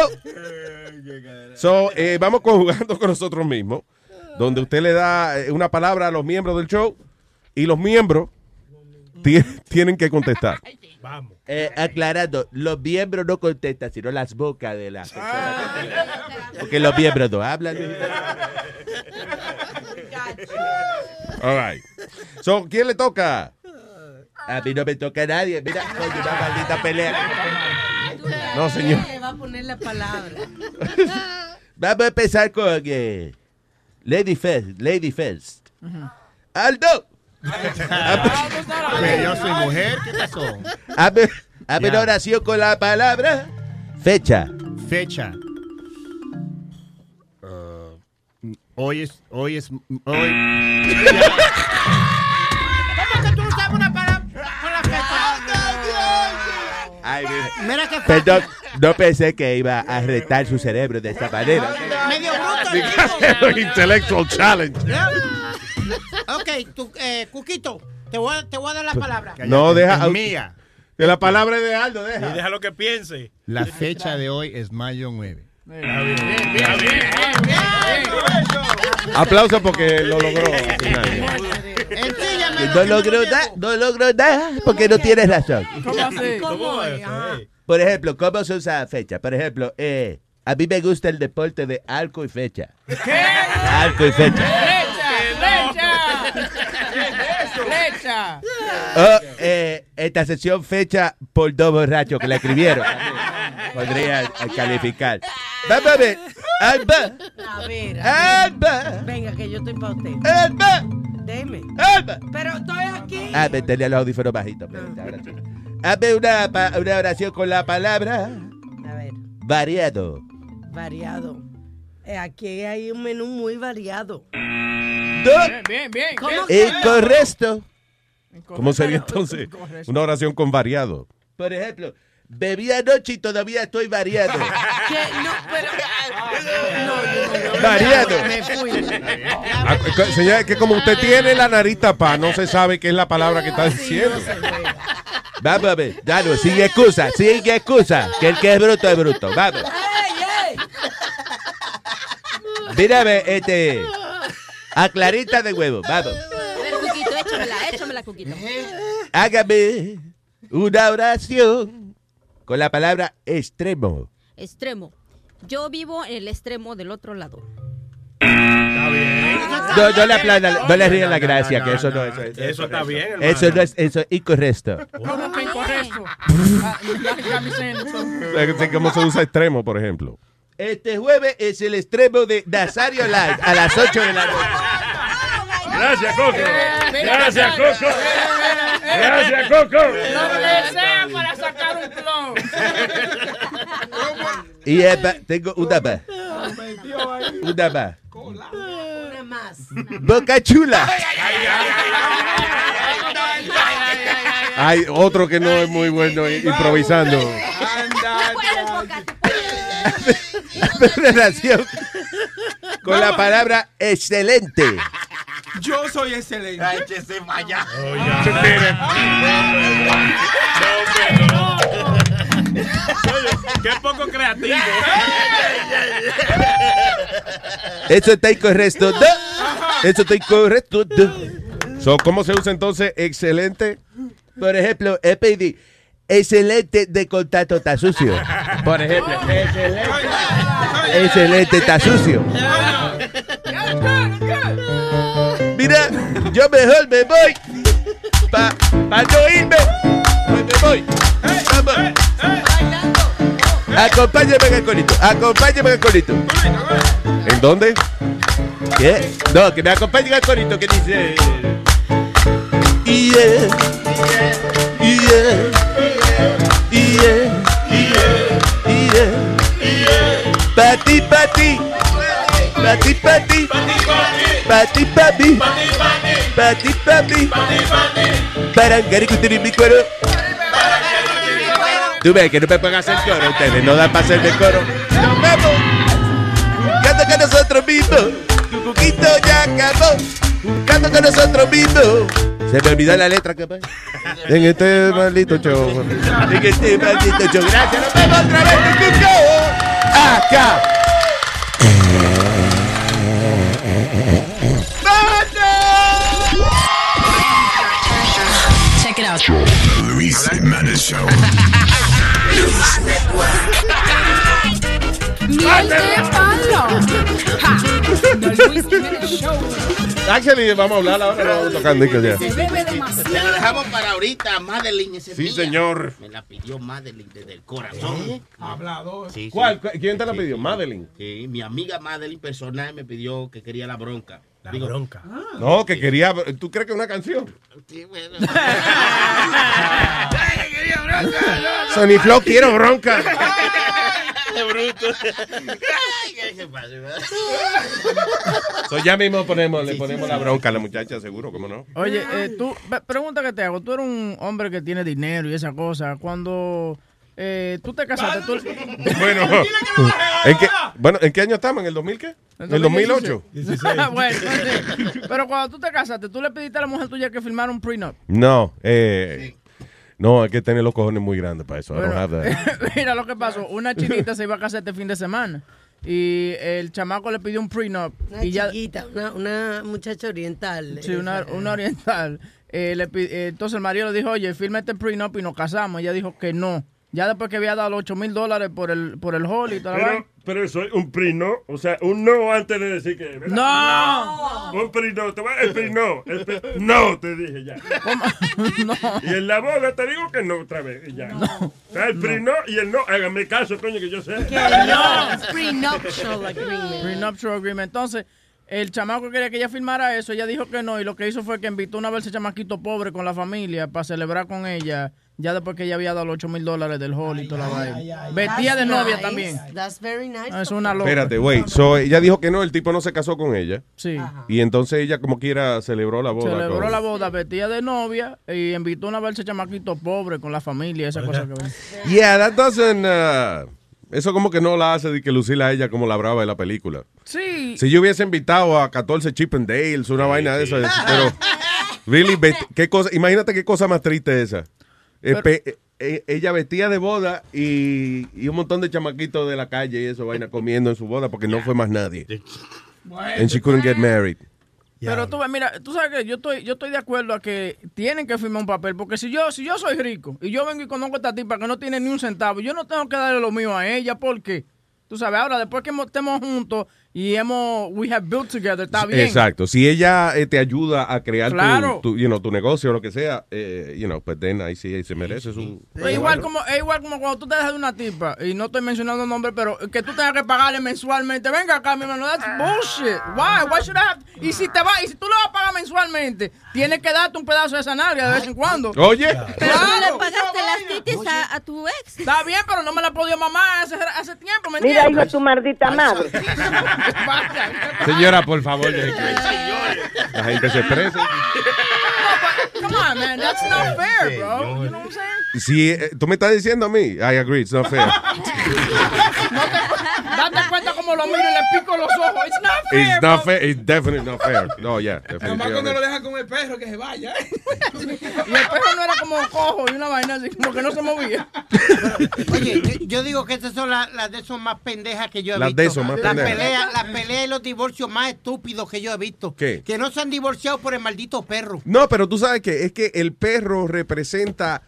[SPEAKER 16] So, eh, vamos con- jugando con nosotros mismos, donde usted le da eh, una palabra a los miembros del show y los miembros ti- tienen que contestar.
[SPEAKER 36] Eh, aclarando, los miembros no contestan, sino las bocas de la Porque los miembros no hablan.
[SPEAKER 16] All right. So, ¿quién le toca?
[SPEAKER 36] A mí no me toca a nadie. Mira, coño, una maldita pelea.
[SPEAKER 16] No, señor.
[SPEAKER 21] Le va a poner la palabra.
[SPEAKER 36] Vamos a empezar con eh, Lady First. Lady First. Aldo.
[SPEAKER 22] Pero yo soy mujer, ¿qué pasó?
[SPEAKER 36] Una oración con la palabra fecha.
[SPEAKER 22] Fecha. Uh, hoy es, hoy es, hoy.
[SPEAKER 36] Ay, mira.
[SPEAKER 17] Que
[SPEAKER 36] Perdón, no pensé que iba a retar su cerebro de esta manera.
[SPEAKER 17] Medio bruto.
[SPEAKER 16] Intellectual challenge.
[SPEAKER 17] Ok, tú, eh, Cuquito, te voy, a, te voy a dar la palabra.
[SPEAKER 16] No, deja.
[SPEAKER 22] Es mía.
[SPEAKER 16] De la palabra es de Aldo, deja.
[SPEAKER 30] Y déjalo que piense.
[SPEAKER 22] La fecha de hoy es mayo 9.
[SPEAKER 16] Aplausos porque lo logró al final.
[SPEAKER 36] No logró nada, no logró nada porque no tienes razón.
[SPEAKER 20] ¿Cómo así?
[SPEAKER 21] ¿Cómo es? Ajá.
[SPEAKER 36] Por ejemplo, ¿cómo se usa fecha? Por ejemplo, eh, a mí me gusta el deporte de arco y fecha.
[SPEAKER 20] ¿Qué?
[SPEAKER 36] Arco y fecha.
[SPEAKER 20] ¡Flecha! ¡Flecha! ¡Flecha!
[SPEAKER 36] Oh, eh, esta sesión fecha por dos borrachos que la escribieron. Podría calificar. Vamos a ver. Alba.
[SPEAKER 21] A ver.
[SPEAKER 36] Alba.
[SPEAKER 21] Venga, que yo estoy para usted.
[SPEAKER 36] Alba.
[SPEAKER 21] Deme.
[SPEAKER 36] Alba.
[SPEAKER 21] Pero estoy aquí.
[SPEAKER 36] Ah, me tenía los audífonos bajitos. Hazme una, una oración con la palabra
[SPEAKER 21] A ver,
[SPEAKER 36] variado.
[SPEAKER 21] variado. Eh, aquí hay un menú muy variado.
[SPEAKER 20] Bien, bien, bien.
[SPEAKER 21] ¿Cómo
[SPEAKER 20] bien.
[SPEAKER 36] Incorrecto.
[SPEAKER 16] ¿Cómo sería entonces una oración con variado?
[SPEAKER 36] Por ejemplo, bebí anoche y todavía estoy variado.
[SPEAKER 21] Que no, pero. No, yo no.
[SPEAKER 16] Variado.
[SPEAKER 21] Me fui.
[SPEAKER 16] Co- Señora, que como usted tiene la nariz tapada, no se sabe qué es la palabra que está diciendo.
[SPEAKER 36] Vamos a ver, Dano, sin excusa, sin excusa. Que el que es bruto es bruto. Vamos. Mírame, este. A clarita de huevo, vamos.
[SPEAKER 34] A ver, Cuquito, échamela, échamela, Cuquito.
[SPEAKER 36] Hágame una oración con la palabra extremo.
[SPEAKER 34] Extremo. Yo vivo en el extremo del otro lado.
[SPEAKER 36] No, no le aplaudan, no le rían la gracia, que eso no es. Eso,
[SPEAKER 25] Eso está bien, hermano.
[SPEAKER 36] Eso no es, eso es incorrecto.
[SPEAKER 20] ¿Cómo que incorrecto? Ah,
[SPEAKER 16] Eh, ¿Cómo se usa extremo, por ejemplo?
[SPEAKER 36] Este jueves es el extremo de Nazario Live a las 8 de la noche.
[SPEAKER 24] Gracias, Coco. Gracias, Coco. Gracias, Coco.
[SPEAKER 20] Lo que sea para sacar.
[SPEAKER 36] Y eh, va- tengo una más. Una más.
[SPEAKER 21] Una más.
[SPEAKER 36] Boca chula.
[SPEAKER 16] Hay otro que no es muy bueno improvisando.
[SPEAKER 36] Relación con la palabra excelente.
[SPEAKER 23] Yo soy excelente.
[SPEAKER 25] Ay, que se vaya.
[SPEAKER 24] Qué poco creativo.
[SPEAKER 36] Eso está incorrecto. Eso está incorrecto.
[SPEAKER 16] So, ¿Cómo se usa entonces excelente?
[SPEAKER 36] Por ejemplo, he pedido excelente de contacto está sucio. Por ejemplo, excelente. Excelente está sucio. Mira, yo mejor me voy. Pa, pa no irme. Pues me voy. Acompáñame en el. Acompáñame en el colito.
[SPEAKER 16] ¿En dónde?
[SPEAKER 36] ¿Qué? No, que me acompañen al corito que dice. Yeah, yeah, yeah, yeah, Pa' ti, pa' ti. Pa' ti, pa' ti. Pa' ti, pa' mí. Pa' ti, pa' mí. Parangaricutir mi cuero. Tú ves que no me pueden hacer coro ustedes, no dan para hacerme coro. ¡Nos vemos! Buscando con nosotros mismos. Tu cuquito ya acabó. Buscando con nosotros mismos. Se me olvidó la letra, capaz.
[SPEAKER 16] En este maldito show.
[SPEAKER 36] En este maldito show. Gracias, nos vemos otra vez. Acá.
[SPEAKER 28] Out.
[SPEAKER 11] Luis Jimenez Show.
[SPEAKER 28] Miel de palo.
[SPEAKER 16] Actually, vamos a hablar ahora. No vamos tocando discos ya.
[SPEAKER 28] Se bebe
[SPEAKER 25] Te lo
[SPEAKER 28] demasiado.
[SPEAKER 25] dejamos para ahorita, Madeline. Ese es
[SPEAKER 16] Sí, señor.
[SPEAKER 25] Me la pidió Madeline desde el corazón.
[SPEAKER 23] Hablador.
[SPEAKER 25] Sí, sí.
[SPEAKER 16] ¿Cuál? ¿Quién te la pidió?
[SPEAKER 25] sí.
[SPEAKER 16] Madeline.
[SPEAKER 25] Sí, mi amiga Madeline personal me pidió que quería la bronca. La
[SPEAKER 23] bronca.
[SPEAKER 16] No, que quería. ¿Tú crees que es una canción?
[SPEAKER 25] Sí, bueno.
[SPEAKER 16] Sony Flow, quiero bronca.
[SPEAKER 25] Qué bruto. Ay, ¿qué- pasa, verdad?
[SPEAKER 16] So, ya mismo ponemos, le ponemos la bronca a la muchacha, seguro, ¿cómo no?
[SPEAKER 20] Oye, eh, tú, pregunta que te hago. Tú eres un hombre que tiene dinero y esa cosa. Cuando eh, tú te casaste, tú...
[SPEAKER 16] Bueno, ¿en qué, bueno, ¿en qué año estamos? ¿En el 2000 qué? ¿En el 2008?
[SPEAKER 20] bueno, sí. pero cuando tú te casaste, tú le pediste a la mujer tuya que firmara un prenup.
[SPEAKER 16] No, eh, no, hay que tener los cojones muy grandes para eso. I don't
[SPEAKER 20] Bueno,
[SPEAKER 16] have that.
[SPEAKER 20] Mira lo que pasó. Una chinita se iba a casar este fin de semana. y el chamaco le pidió un prenup.
[SPEAKER 21] Una
[SPEAKER 20] y ya,
[SPEAKER 21] chiquita, una, una muchacha oriental.
[SPEAKER 20] Sí, una, una oriental. Eh, le eh, entonces el marido le dijo, oye, firma este prenup y nos casamos. Ella dijo que no. Ya después que había dado los 8 mil dólares por el, por el hall y toda la
[SPEAKER 24] Pero, pero eso es un PRI no. O sea, un no antes de decir que. ¿verdad?
[SPEAKER 20] ¡No!
[SPEAKER 24] Un PRI no. Te va- El PRI no. El PRI- no, te dije ya. Y en la boda te digo que no otra vez. ya. El PRI no y el no. Hágame caso, coño, que yo sé.
[SPEAKER 21] Que no, prenuptial agreement.
[SPEAKER 20] Prenuptial agreement. Entonces, el chamaco quería que ella firmara eso. Ella dijo que no. Y lo que hizo fue que invitó una vez ese chamaquito pobre con la familia para celebrar con ella. Ya después que ella había dado los 8 mil dólares del hall y toda la vaina. Vestía de novia
[SPEAKER 21] nice.
[SPEAKER 20] también.
[SPEAKER 21] That's very nice.
[SPEAKER 20] Ah, Es una loca.
[SPEAKER 16] Espérate, wait. So, ella dijo que no, el tipo no se casó con ella.
[SPEAKER 20] Sí.
[SPEAKER 16] Y entonces ella, como quiera, celebró la boda.
[SPEAKER 20] Celebró
[SPEAKER 16] con-
[SPEAKER 20] la boda vestida de novia y invitó una vez ese chamaquito pobre con la familia, esa cosa que ven.
[SPEAKER 16] Yeah, that doesn't. uh, eso como que no la hace de que lucirla a ella como la brava de la película.
[SPEAKER 20] Sí.
[SPEAKER 16] Si yo hubiese invitado a 14 Chip and Dales, una vaina de esas, pero really, bet- qué cosa, imagínate qué cosa más triste esa. Eh,
[SPEAKER 20] Pero-
[SPEAKER 16] pe- eh, ella vestía de boda y, y un montón de chamaquitos de la calle y eso vaina comiendo en su boda porque no fue más nadie. And she couldn't get married.
[SPEAKER 20] Pero tú ves, mira, tú sabes que yo estoy, yo estoy de acuerdo a que tienen que firmar un papel, porque si yo, si yo soy rico y yo vengo y conozco a esta tipa que no tiene ni un centavo, yo no tengo que darle lo mío a ella, porque tú sabes, ahora después que estemos juntos y hemos, we have built together, está bien.
[SPEAKER 16] Exacto. Si ella eh, te ayuda a crear tu-
[SPEAKER 20] Claro.
[SPEAKER 16] tu, you know, tu negocio o lo que sea, eh, you know, pues then ahí sí ahí se merece su...
[SPEAKER 20] Pero igual como, es igual como cuando tú te dejas de una tipa, y no estoy mencionando nombre, pero que tú tengas que pagarle mensualmente. Venga acá, mi hermano, that's bullshit. Why? Why should I have? Y si te va, y si tú le vas a pagar mensualmente, tienes que darte un pedazo de esa nalga de vez en cuando.
[SPEAKER 16] Oye.
[SPEAKER 34] Pero tú le pagaste las titis a, a tu ex.
[SPEAKER 20] Está bien, pero no me la podido mamar hace, hace tiempo, ¿me
[SPEAKER 37] Mira, hijo de
[SPEAKER 20] entiendes?
[SPEAKER 37] tu maldita madre.
[SPEAKER 16] Señora, por favor, deje que la gente se exprese.
[SPEAKER 20] Come on, man, that's not fair, bro. You know what I'm saying?
[SPEAKER 16] Si eh, tú me estás diciendo a mí, I agree, it's not fair.
[SPEAKER 20] No te, como lo miro y le pico los ojos. It's not fair,
[SPEAKER 16] It's not fair, it's definitely not fair. No, yeah,
[SPEAKER 23] Nomás cuando lo dejan con el perro que se vaya.
[SPEAKER 20] Y el perro no era como cojo y una vaina así, como que no se movía.
[SPEAKER 17] Oye, yo, digo que esas son las, las de esos más pendejas que yo he
[SPEAKER 16] Las
[SPEAKER 17] visto.
[SPEAKER 16] de esos más
[SPEAKER 17] las
[SPEAKER 16] pendejas.
[SPEAKER 17] peleas, las peleas y los divorcios más estúpidos que yo he visto.
[SPEAKER 16] ¿Qué?
[SPEAKER 17] Que no se han divorciado por el maldito perro.
[SPEAKER 16] No, pero tú sabes que es que el perro representa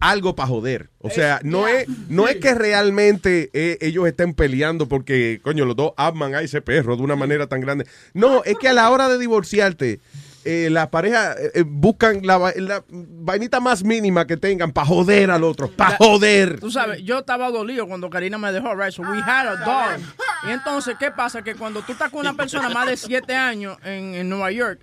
[SPEAKER 16] algo para joder. O sea, no es, no es que realmente eh, ellos estén peleando porque, coño, los dos aman a ese perro de una manera tan grande. No, es que a la hora de divorciarte, eh, las parejas eh, eh, buscan la, va- la vainita más mínima que tengan para joder al otro, para joder.
[SPEAKER 20] Tú sabes, yo estaba dolido cuando Karina me dejó, right? So we had a dog. Y entonces, ¿qué pasa? Que cuando tú estás con una persona más de siete años en, en Nueva York,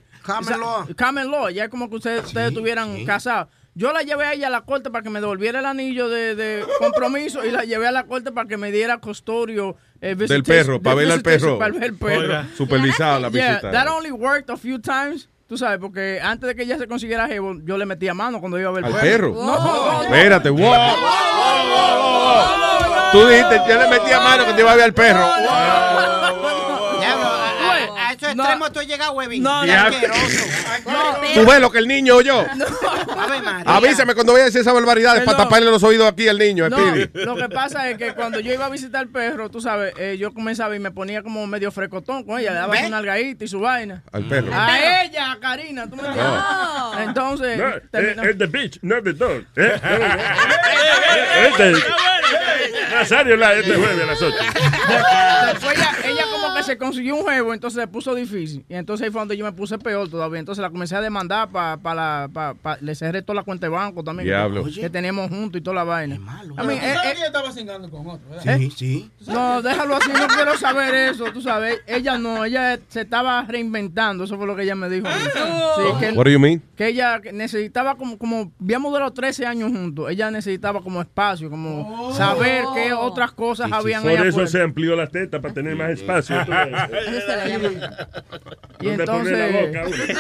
[SPEAKER 17] law.
[SPEAKER 20] common law, ya es como que ustedes, ustedes estuvieran casados. Yo la llevé a ella a la corte para que me devolviera el anillo de, de compromiso y la llevé a la corte para que me diera custodio eh,
[SPEAKER 16] Del perro, para ver al perro.
[SPEAKER 20] Para ver el perro.
[SPEAKER 16] Oiga. Supervisado la
[SPEAKER 20] Yeah,
[SPEAKER 16] visita.
[SPEAKER 20] that only worked a few times. Tú sabes, porque antes de que ella se consiguiera jevo, yo le metía mano cuando iba a ver el
[SPEAKER 16] ¿Al perro?
[SPEAKER 20] No, no, no.
[SPEAKER 16] Espérate, wow. Tú dijiste, yo le metía mano cuando iba a ver al perro.
[SPEAKER 17] Extremos tú has llegado, Webin.
[SPEAKER 20] No,
[SPEAKER 16] no.
[SPEAKER 17] asqueroso.
[SPEAKER 16] Tú ves lo que el niño oyó.
[SPEAKER 17] María.
[SPEAKER 16] Avísame cuando vaya a decir esa barbaridad para taparle los oídos aquí al niño,
[SPEAKER 20] No, lo que pasa es que cuando yo iba a visitar al perro, tú sabes, eh, yo comenzaba y me ponía como medio frecotón con ella, le daba
[SPEAKER 17] ¿Ves?
[SPEAKER 20] su nalgadita y su vaina.
[SPEAKER 16] Al perro.
[SPEAKER 20] A ella, a Karina, tú me entiendes. Entonces,
[SPEAKER 24] No, es the bitch, no the dog. ¿eh? No, no. Es de- Nazario la este jueves a las 8.
[SPEAKER 20] Después ella, que se consiguió un juego, entonces se puso difícil. Y entonces ahí fue donde yo me puse peor todavía. Entonces la comencé a demandar para la... Pa, pa- le cerré toda la cuenta de banco también.
[SPEAKER 16] Diablo.
[SPEAKER 20] Que, que teníamos juntos y toda la vaina. Mean,
[SPEAKER 23] Tú
[SPEAKER 20] eh,
[SPEAKER 23] sabes
[SPEAKER 20] eh,
[SPEAKER 23] estaba cingando con otro, ¿verdad?
[SPEAKER 20] ¿Eh?
[SPEAKER 25] sí.
[SPEAKER 20] No, déjalo así, no quiero saber eso, tú sabes. Ella no, ella se estaba reinventando, eso fue lo que ella me dijo. Sí, que,
[SPEAKER 16] What do you mean?
[SPEAKER 20] que ella necesitaba como, como, habíamos durado 13 años juntos, ella necesitaba como espacio, como saber qué otras cosas habían
[SPEAKER 24] Por eso
[SPEAKER 20] afuera.
[SPEAKER 24] se amplió la teta, para tener más espacio.
[SPEAKER 20] Y
[SPEAKER 24] ¿Dónde poner la
[SPEAKER 20] entonces,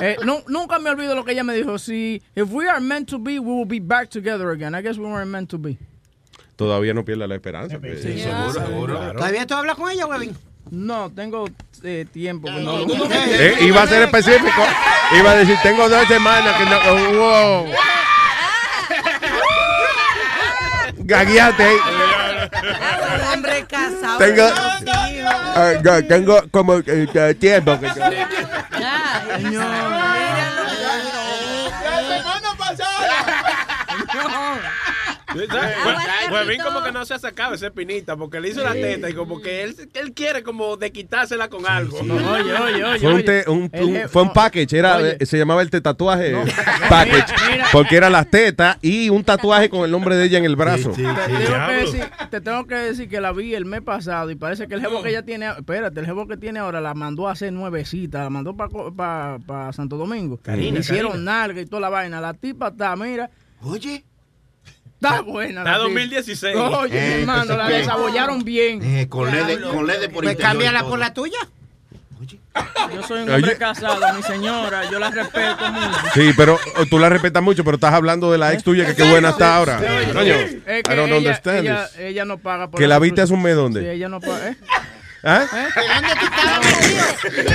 [SPEAKER 20] eh, nu- nunca me olvido lo que ella me dijo. Si, if we are meant to be, we will be back together again. I guess we weren't meant to be.
[SPEAKER 16] Todavía no pierda la esperanza. pues.
[SPEAKER 20] Sí,
[SPEAKER 16] Seguro,
[SPEAKER 20] seguro.
[SPEAKER 16] seguro.
[SPEAKER 17] ¿Todavía tú hablas con ella, Webin?
[SPEAKER 20] No, tengo eh, tiempo. que no lo-
[SPEAKER 16] Eh, iba a ser específico. Iba a decir, tengo dos semanas que no. oh, wow. Gagueate
[SPEAKER 21] hombre casado.
[SPEAKER 16] Tengo-. Ah, ya, tengo como eh, tiempo que yo-
[SPEAKER 23] La semana pasada.
[SPEAKER 30] Huevín como que no se ha sacado ese pinita porque le hizo la teta y como que él, él quiere como de quitársela con algo.
[SPEAKER 20] Oye, oye, oye.
[SPEAKER 16] Fue un,
[SPEAKER 20] oye.
[SPEAKER 16] te- un-
[SPEAKER 20] El
[SPEAKER 16] un-
[SPEAKER 20] je-
[SPEAKER 16] fue un package, era,
[SPEAKER 20] Oye.
[SPEAKER 16] se llamaba el te tatuaje package,
[SPEAKER 20] Mira.
[SPEAKER 16] porque era las tetas y un tatuaje con el nombre de ella en el brazo.
[SPEAKER 20] Te tengo, que decir, te tengo que decir que la vi el mes pasado y parece que el jevo que ella tiene, espérate, el jevo que tiene ahora la mandó a hacer nuevecita, la mandó para Santo Domingo.
[SPEAKER 30] Karina,
[SPEAKER 20] Le hicieron
[SPEAKER 30] Karina.
[SPEAKER 20] nalga y toda la vaina. La tipa está, mira.
[SPEAKER 25] Oye.
[SPEAKER 20] Está buena.
[SPEAKER 30] Está
[SPEAKER 20] la tipa.
[SPEAKER 30] 2016.
[SPEAKER 20] Oye, mi
[SPEAKER 25] Eh,
[SPEAKER 20] hermano,
[SPEAKER 25] pues,
[SPEAKER 20] la desabollaron bien.
[SPEAKER 25] Eh, con LED, con LED por
[SPEAKER 17] Pues cámbiala por la tuya.
[SPEAKER 20] Yo soy un
[SPEAKER 16] Oye.
[SPEAKER 20] hombre casado, mi señora, yo la respeto mucho.
[SPEAKER 16] Sí, pero oh, tú la respetas mucho, pero estás hablando de la ex tuya que qué buena está ahora.
[SPEAKER 20] Sí,
[SPEAKER 16] Coño,
[SPEAKER 20] es que
[SPEAKER 16] I don't
[SPEAKER 20] ella,
[SPEAKER 16] understand
[SPEAKER 20] ella,
[SPEAKER 16] this.
[SPEAKER 20] ella no paga por
[SPEAKER 16] Que la viste hace un mes,
[SPEAKER 20] Sí,
[SPEAKER 16] ¿dónde?
[SPEAKER 20] ella no paga. ¿eh?
[SPEAKER 16] ¿Ah?
[SPEAKER 34] ¿De dónde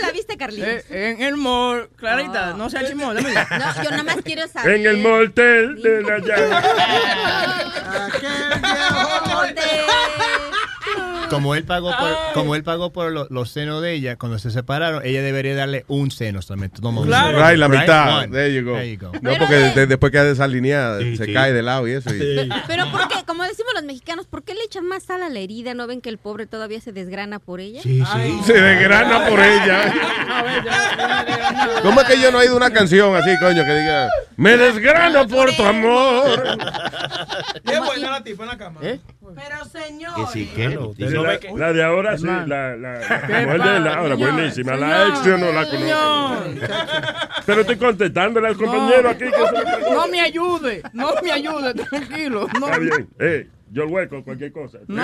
[SPEAKER 34] la viste, Carlitos?
[SPEAKER 20] Eh, en el mall, Clarita, no sea chimón, dame.
[SPEAKER 34] No, yo nada más quiero saber.
[SPEAKER 24] En el motel de la llave.
[SPEAKER 22] Como él pagó por, como él pagó por lo- los senos de ella, cuando se separaron, ella debería darle un seno solamente.
[SPEAKER 20] Claro.
[SPEAKER 16] Right, la
[SPEAKER 22] Right?
[SPEAKER 16] mitad.
[SPEAKER 22] One.
[SPEAKER 16] There you go.
[SPEAKER 22] There you go.
[SPEAKER 16] No, porque de- después queda desalineada, se
[SPEAKER 25] sí.
[SPEAKER 16] cae de lado y eso. y-
[SPEAKER 34] Pero ¿por qué? Como decimos los mexicanos, ¿por qué le echan más sal a la herida? ¿No ven que el pobre todavía se desgrana por ella?
[SPEAKER 16] Se desgrana por ella. ¿Cómo es que yo no he oído una canción así, coño, que diga, me desgrano por tu amor?
[SPEAKER 23] Qué buena la tipa en la cama.
[SPEAKER 21] Pero señor.
[SPEAKER 25] Que sí, que
[SPEAKER 24] Sí, la, la de ahora sí, la, la, la mujer de la ahora,
[SPEAKER 20] señor?
[SPEAKER 24] buenísima. La ex yo no la conozco. Pero estoy contestándole al compañero aquí que se le pregunta.
[SPEAKER 20] No me ayude, no me ayude, tranquilo. No,
[SPEAKER 24] Está bien. Eh, yo el hueco, cualquier cosa.
[SPEAKER 20] no.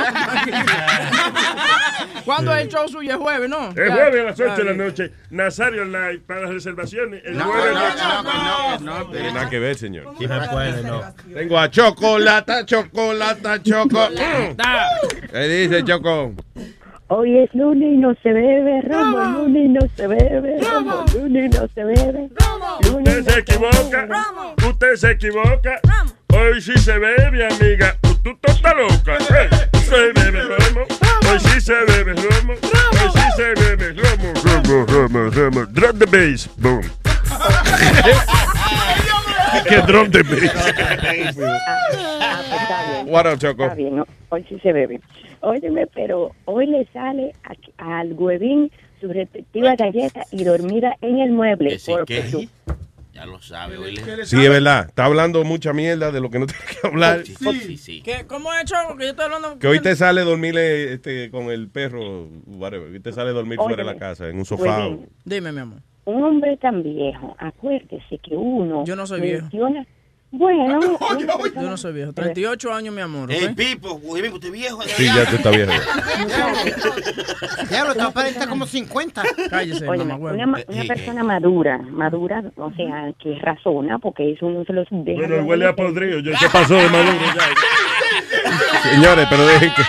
[SPEAKER 20] ¿Cuándo es el show suyo? Es jueves, ¿no?
[SPEAKER 24] El jueves a las 8 de la noche, Nazario Live para las reservaciones. El
[SPEAKER 25] No,
[SPEAKER 24] jueves
[SPEAKER 25] no,
[SPEAKER 24] a las-
[SPEAKER 25] no, no, no, no,
[SPEAKER 16] Tiene nada que ver, señor.
[SPEAKER 22] Sí, no puede, no.
[SPEAKER 16] Tengo a Chocolata, Chocolata, Choco. ¿Qué dice Choco?
[SPEAKER 37] Hoy es lunes y no se bebe, romo, lunes y no se bebe, romo, lunes y no se bebe. lunes
[SPEAKER 24] Usted se equivoca. Usted se equivoca. Hoy sí se bebe, amiga. Tú tú estás loca. Se bebe romo. Hoy sí se bebe romo. Hoy sí se bebe romo. Romo, romo, romo. Drop the bass. Boom. ¿Qué drop the bass?
[SPEAKER 37] Ah, está bien.
[SPEAKER 16] What up, Choco?
[SPEAKER 37] Está bien, hoy sí se bebe. Óyeme, pero hoy le sale al huevín su respectiva galleta y dormida en el mueble.
[SPEAKER 25] Que sí,
[SPEAKER 37] porque
[SPEAKER 25] que
[SPEAKER 37] su-
[SPEAKER 25] Ya lo sabe.
[SPEAKER 16] Sí, es verdad. Está hablando mucha mierda de lo que no tiene que hablar.
[SPEAKER 25] Sí, sí, sí.
[SPEAKER 20] ¿Qué, ¿Cómo es, Choco? Que yo estoy hablando.
[SPEAKER 16] Que hoy te sale dormir eh, este, con el perro, whatever. Hoy te sale dormir fuera de la casa, en un sofá.
[SPEAKER 37] huevín,
[SPEAKER 20] Dime, mi amor.
[SPEAKER 37] un hombre tan viejo, acuérdese que uno
[SPEAKER 20] Yo no soy viejo.
[SPEAKER 37] Bueno, una
[SPEAKER 20] Yo
[SPEAKER 37] persona-
[SPEAKER 20] no soy viejo. 38 años, mi amor.
[SPEAKER 25] Ey,
[SPEAKER 20] ¿ok?
[SPEAKER 25] Pipo, güey, usted es viejo.
[SPEAKER 16] Sí, ya tú estás viejo.
[SPEAKER 17] Diablo, te aparenta como 50.
[SPEAKER 20] Cállese,
[SPEAKER 37] Óyeme,
[SPEAKER 20] mamá,
[SPEAKER 37] una, ma- una persona madura, madura, o sea, que razona, porque eso no se los deja.
[SPEAKER 24] Bueno, huele a podrido. Ya se pasó de maduro ya.
[SPEAKER 16] Señores, pero dejen que.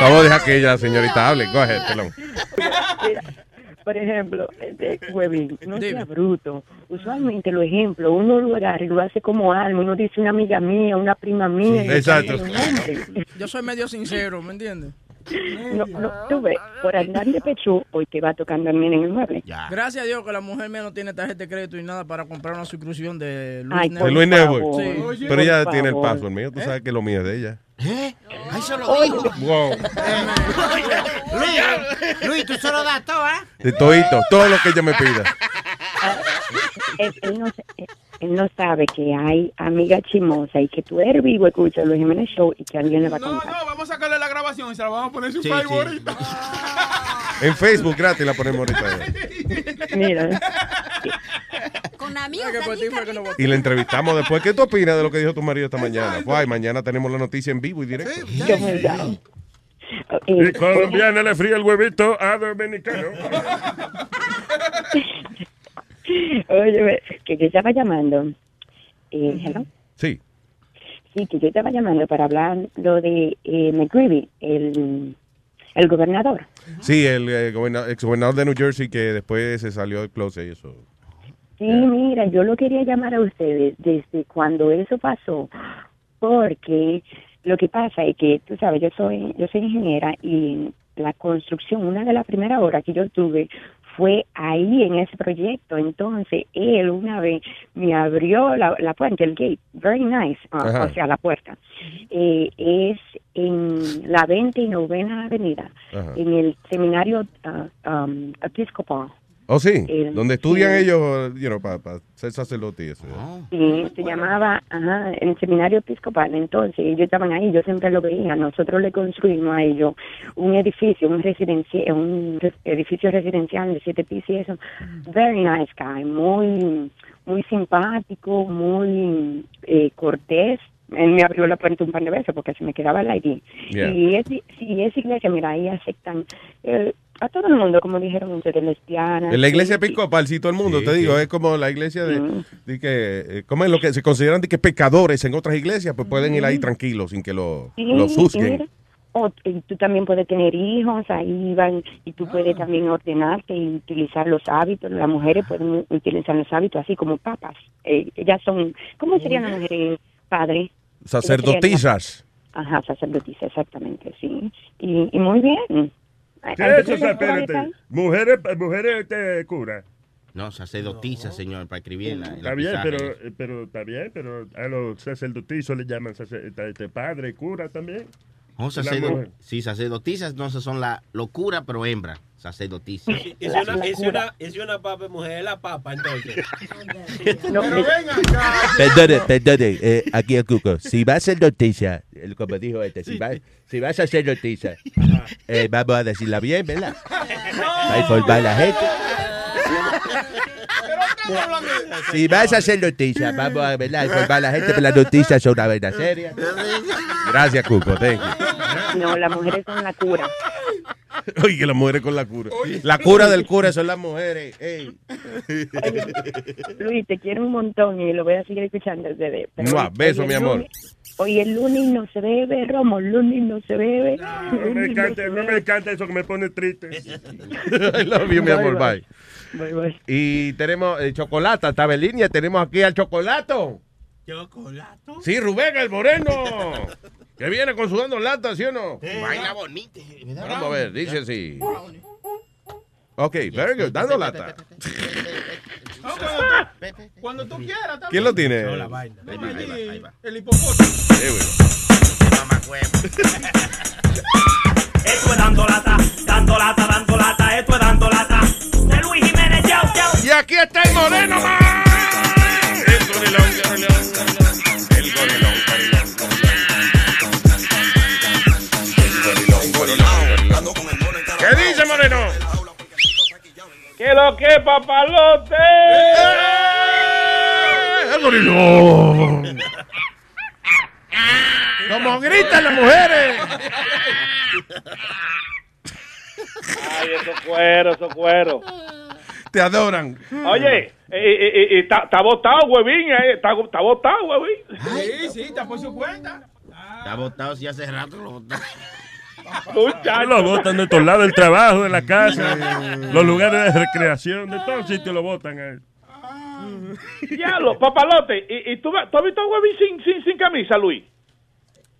[SPEAKER 16] Vamos a dejar que ella, señorita, hable. Go ahead, perdón.
[SPEAKER 37] Mira, por ejemplo, este huevín, no
[SPEAKER 20] Dime.
[SPEAKER 37] sea bruto. Usualmente los ejemplos, uno lo agarra y lo hace como alma. Uno dice una amiga mía, una prima mía.
[SPEAKER 16] exacto.
[SPEAKER 20] Yo soy medio sincero, ¿me entiendes?
[SPEAKER 37] No, no, tú ves, por andar de pecho, hoy te va tocando dormir en el mueble.
[SPEAKER 20] Gracias a Dios que la mujer mía no tiene tarjeta de crédito y nada para comprar una suscripción de Luis
[SPEAKER 37] Ay,
[SPEAKER 20] Network.
[SPEAKER 16] De Luis Network.
[SPEAKER 20] Sí.
[SPEAKER 16] Pero ella tiene el
[SPEAKER 37] favor.
[SPEAKER 16] password mío. Tú sabes que lo mío es de ella.
[SPEAKER 25] ¿Eh? Ahí se lo dijo.
[SPEAKER 16] Wow.
[SPEAKER 17] Luis, Luis, tú se lo das todo, ¿eh?
[SPEAKER 16] De todito, todo lo que ella me pida.
[SPEAKER 37] Él, él no, él- no sabe que hay amiga chimosa y que tú eres vivo, escucha Luis Jiménez Show y que alguien le va a
[SPEAKER 23] No,
[SPEAKER 37] contar.
[SPEAKER 23] no, vamos a sacarle la grabación y se la vamos a poner en su
[SPEAKER 25] Sí,
[SPEAKER 23] Facebook
[SPEAKER 25] sí.
[SPEAKER 23] ahorita.
[SPEAKER 16] En Facebook gratis la ponemos ahorita.
[SPEAKER 37] Mira,
[SPEAKER 34] Con amigos.
[SPEAKER 16] Y la entrevistamos después. ¿Qué tú opinas de lo que dijo tu marido esta mañana? Guay, mañana tenemos la noticia en vivo y directo.
[SPEAKER 37] verdad.
[SPEAKER 24] Y
[SPEAKER 37] Eh,
[SPEAKER 24] colombiana le fría el huevito a dominicano.
[SPEAKER 37] Oye, que yo estaba llamando. Eh, hello.
[SPEAKER 16] Sí.
[SPEAKER 37] Sí, que yo estaba llamando para hablar lo de eh, McGreevy, el, el gobernador.
[SPEAKER 16] Sí, el eh, goberna- exgobernador de New Jersey que después se salió del closet y eso.
[SPEAKER 37] Sí, mira, yo lo quería llamar a ustedes desde cuando eso pasó, porque lo que pasa es que, tú sabes, yo soy, yo soy ingeniera y la construcción, una de las primeras horas que yo tuve fue ahí en ese proyecto. Entonces, él una vez me abrió la, la puerta, el gate, very nice,
[SPEAKER 38] Ajá.
[SPEAKER 37] o sea, la puerta. Eh, es en la 20 y novena avenida,
[SPEAKER 16] Ajá.
[SPEAKER 37] en el seminario ah, um, episcopal.
[SPEAKER 16] Oh, sí,
[SPEAKER 37] El-
[SPEAKER 16] donde estudian
[SPEAKER 37] sí.
[SPEAKER 16] ellos, you know, para ser sacerdote y eso.
[SPEAKER 37] Sí, se llamaba, ajá, el seminario episcopal. Entonces, ellos estaban ahí, yo siempre lo veía. Nosotros le construimos a ellos un edificio, un residencia, un edificio residencial de siete pisos y eso. Very nice guy, muy, muy simpático, muy eh, cortés. Él me abrió la puerta un par de veces porque se me quedaba el ID.
[SPEAKER 16] Yeah.
[SPEAKER 37] Y es, sí, esa iglesia, mira, ahí aceptan eh, a todo el mundo, como dijeron ustedes, lesbianas.
[SPEAKER 16] En la iglesia episcopal, sí, todo el mundo,
[SPEAKER 25] Sí,
[SPEAKER 16] te digo,
[SPEAKER 25] sí.
[SPEAKER 16] es como la iglesia de, de que, eh, como es lo que se consideran de que pecadores en otras iglesias, pues pueden ir ahí tranquilos sin que lo,
[SPEAKER 37] Sí,
[SPEAKER 16] los
[SPEAKER 37] y
[SPEAKER 16] juzguen.
[SPEAKER 37] o- y tú también puedes tener hijos, ahí van, y tú puedes también ordenarte y utilizar los hábitos. Las mujeres pueden utilizar los hábitos así como papas. Eh, ellas son, ¿cómo serían las mujeres padres?
[SPEAKER 16] Sacerdotisas.
[SPEAKER 37] Ajá, sacerdotisas, exactamente, sí. Y, y muy bien.
[SPEAKER 24] ¿Qué
[SPEAKER 37] Antes
[SPEAKER 24] es eso?
[SPEAKER 37] de-
[SPEAKER 24] Espérate. Mujeres, mujeres este, cura.
[SPEAKER 25] No, sacerdotisa, señor, para escribir en la, en la
[SPEAKER 24] Está bien, pero, eh, pero está bien, pero a los sacerdotizos le llaman sacer- este, padre, cura también.
[SPEAKER 25] Oh,
[SPEAKER 24] La
[SPEAKER 25] sacerdo- sí, sacerdotisas, entonces son la locura, pero hembra. Sacerdotisa.
[SPEAKER 30] Y si una, y si una, y si una papa es mujer, es la papa, entonces.
[SPEAKER 36] Perdone, perdone, eh, aquí el Cuco. Si vas a ser noticia, el- como dijo este, si, vas, si vas a ser noticia, eh, vamos a decirla bien, ¿verdad? Para informar a la gente. Si vas a hacer noticias, vamos a ¿verdad? informar a la gente que las noticias son una vaina seria.
[SPEAKER 16] Gracias, Cuco, thank you.
[SPEAKER 37] No, las mujeres son la cura.
[SPEAKER 16] Oye, que las mujeres con la cura. La cura del cura son las mujeres. ey.
[SPEAKER 37] Luis, te quiero un montón y lo voy a seguir escuchando desde.
[SPEAKER 16] Mua, beso, mi amor.
[SPEAKER 37] lunes- Hoy el lunes no se bebe, Romo, el lunes no se bebe.
[SPEAKER 24] No me encanta, no me encanta eso que me pone triste.
[SPEAKER 16] I love you, mi amor, bye.
[SPEAKER 37] Bye, bye.
[SPEAKER 16] Y tenemos eh, Chocolata, estaba en línea, tenemos aquí al Chocolato.
[SPEAKER 30] ¿Chocolato?
[SPEAKER 16] Sí, Rubén, el moreno. Que viene con sudando lata, ¿sí o no?
[SPEAKER 25] Baila bonita.
[SPEAKER 16] Vamos a ver, dice así. Ok, very good, dando lata.
[SPEAKER 23] No, cuando, tú, cuando tú quieras. también.
[SPEAKER 16] ¿Quién lo tiene?
[SPEAKER 23] No, la
[SPEAKER 25] vaina.
[SPEAKER 23] Dime
[SPEAKER 25] Ahí va, ahí va,
[SPEAKER 23] allí
[SPEAKER 25] ahí va.
[SPEAKER 23] El hipopótamo.
[SPEAKER 16] Eh, bueno.
[SPEAKER 38] Esto es dando lata, dando lata, dando lata, esto es dando lata. De Luis Jiménez, chao, chao.
[SPEAKER 16] Y aquí está el moreno más. El gorilón, el gorilón, gorilón, gorilón, ¿Qué
[SPEAKER 38] lo que, papalote?
[SPEAKER 16] El gorilón. Como gritan las mujeres.
[SPEAKER 38] Ay, esos cueros, esos cueros.
[SPEAKER 16] Te adoran.
[SPEAKER 38] Oye, está botado, huevín, eh, está está botado, huevín.
[SPEAKER 23] Sí, sí, está por su cuenta.
[SPEAKER 25] Está botado, si hace rato lo botaron.
[SPEAKER 24] Lo botan de todos lados, del trabajo, de la casa, los lugares de recreación, de todos sitios lo botan a él.
[SPEAKER 38] Diablo, papalote. ¿Y, y tú, tú has visto a huevín sin, sin, sin camisa, Luis?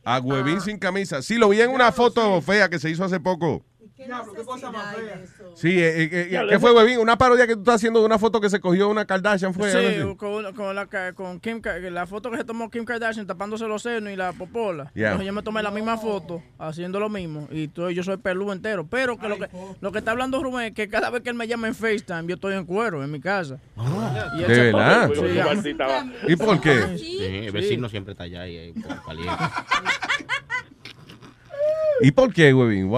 [SPEAKER 16] A Huevín sin camisa. Sí, lo vi en una foto fea que se hizo hace poco.
[SPEAKER 23] Diablo, qué cosa más fea.
[SPEAKER 16] Sí, eh, eh, eh, ¿qué fue, Huevín? Una parodia que tú estás haciendo de una foto que se cogió una Kardashian, ¿fue?
[SPEAKER 20] Sí, con, con la, con Kim, la foto que se tomó Kim Kardashian tapándose los senos y la popola.
[SPEAKER 16] Yeah.
[SPEAKER 20] Entonces yo me tomé la misma foto haciendo lo mismo y tú- yo soy peludo entero. Pero que lo que lo que está hablando Rubén es que cada vez que él me llama en FaceTime yo estoy en cuero en mi casa. Y él
[SPEAKER 16] ¿De
[SPEAKER 20] se-
[SPEAKER 16] verdad?
[SPEAKER 20] Sí.
[SPEAKER 16] ¿Y por qué?
[SPEAKER 25] Sí, el vecino siempre está allá y ahí, por caliente.
[SPEAKER 16] ¿Y por qué, Huevín?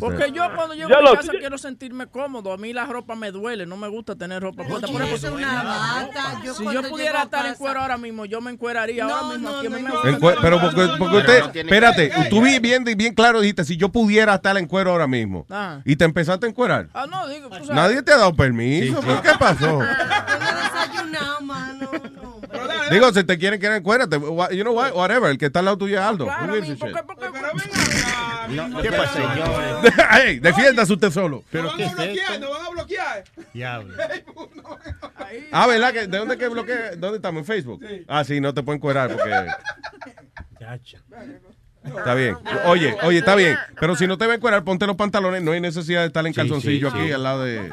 [SPEAKER 20] Porque
[SPEAKER 16] that?
[SPEAKER 20] yo cuando llego a mi casa quiero sentirme cómodo. A mí la ropa me duele, no me gusta tener ropa puesta. Por
[SPEAKER 21] Es
[SPEAKER 20] ejemplo,
[SPEAKER 21] una bata. Yo
[SPEAKER 20] si yo pudiera estar en cuero ahora mismo, yo me encueraría
[SPEAKER 21] No,
[SPEAKER 20] ahora mismo.
[SPEAKER 21] no,
[SPEAKER 20] aquí
[SPEAKER 21] no,
[SPEAKER 20] me
[SPEAKER 16] pero porque, usted, espérate, tú vi bien, bien claro dijiste, si yo pudiera estar en cuero ahora mismo,
[SPEAKER 20] Ajá.
[SPEAKER 16] y te empezaste a encuerar,
[SPEAKER 20] Ah, no, digo, tú sabes.
[SPEAKER 16] nadie te ha dado permiso, ¿por qué pasó?
[SPEAKER 21] Yo no he desayunado, mano. No.
[SPEAKER 16] Digo, si te quieren quedar en cuero, you know what, whatever, el que está al lado tuyo es Aldo.
[SPEAKER 20] Claro, porque, porque.
[SPEAKER 25] No, ¿Qué
[SPEAKER 23] mi-
[SPEAKER 25] pasa, señor?
[SPEAKER 16] Ey, defiéndase usted solo.
[SPEAKER 23] Nos van a bloquear, nos van a bloquear.
[SPEAKER 22] Diablo.
[SPEAKER 16] Ah, ¿verdad? que ¿De dónde que bloquea? ¿Dónde estamos? ¿En Facebook? Ah, sí, no te pueden cuerar porque... Está bien. Oye, oye, está bien. Pero si no te ven cuerar, ponte los pantalones. No hay necesidad de estar en calzoncillo
[SPEAKER 25] sí,
[SPEAKER 16] aquí al lado
[SPEAKER 20] No
[SPEAKER 16] de.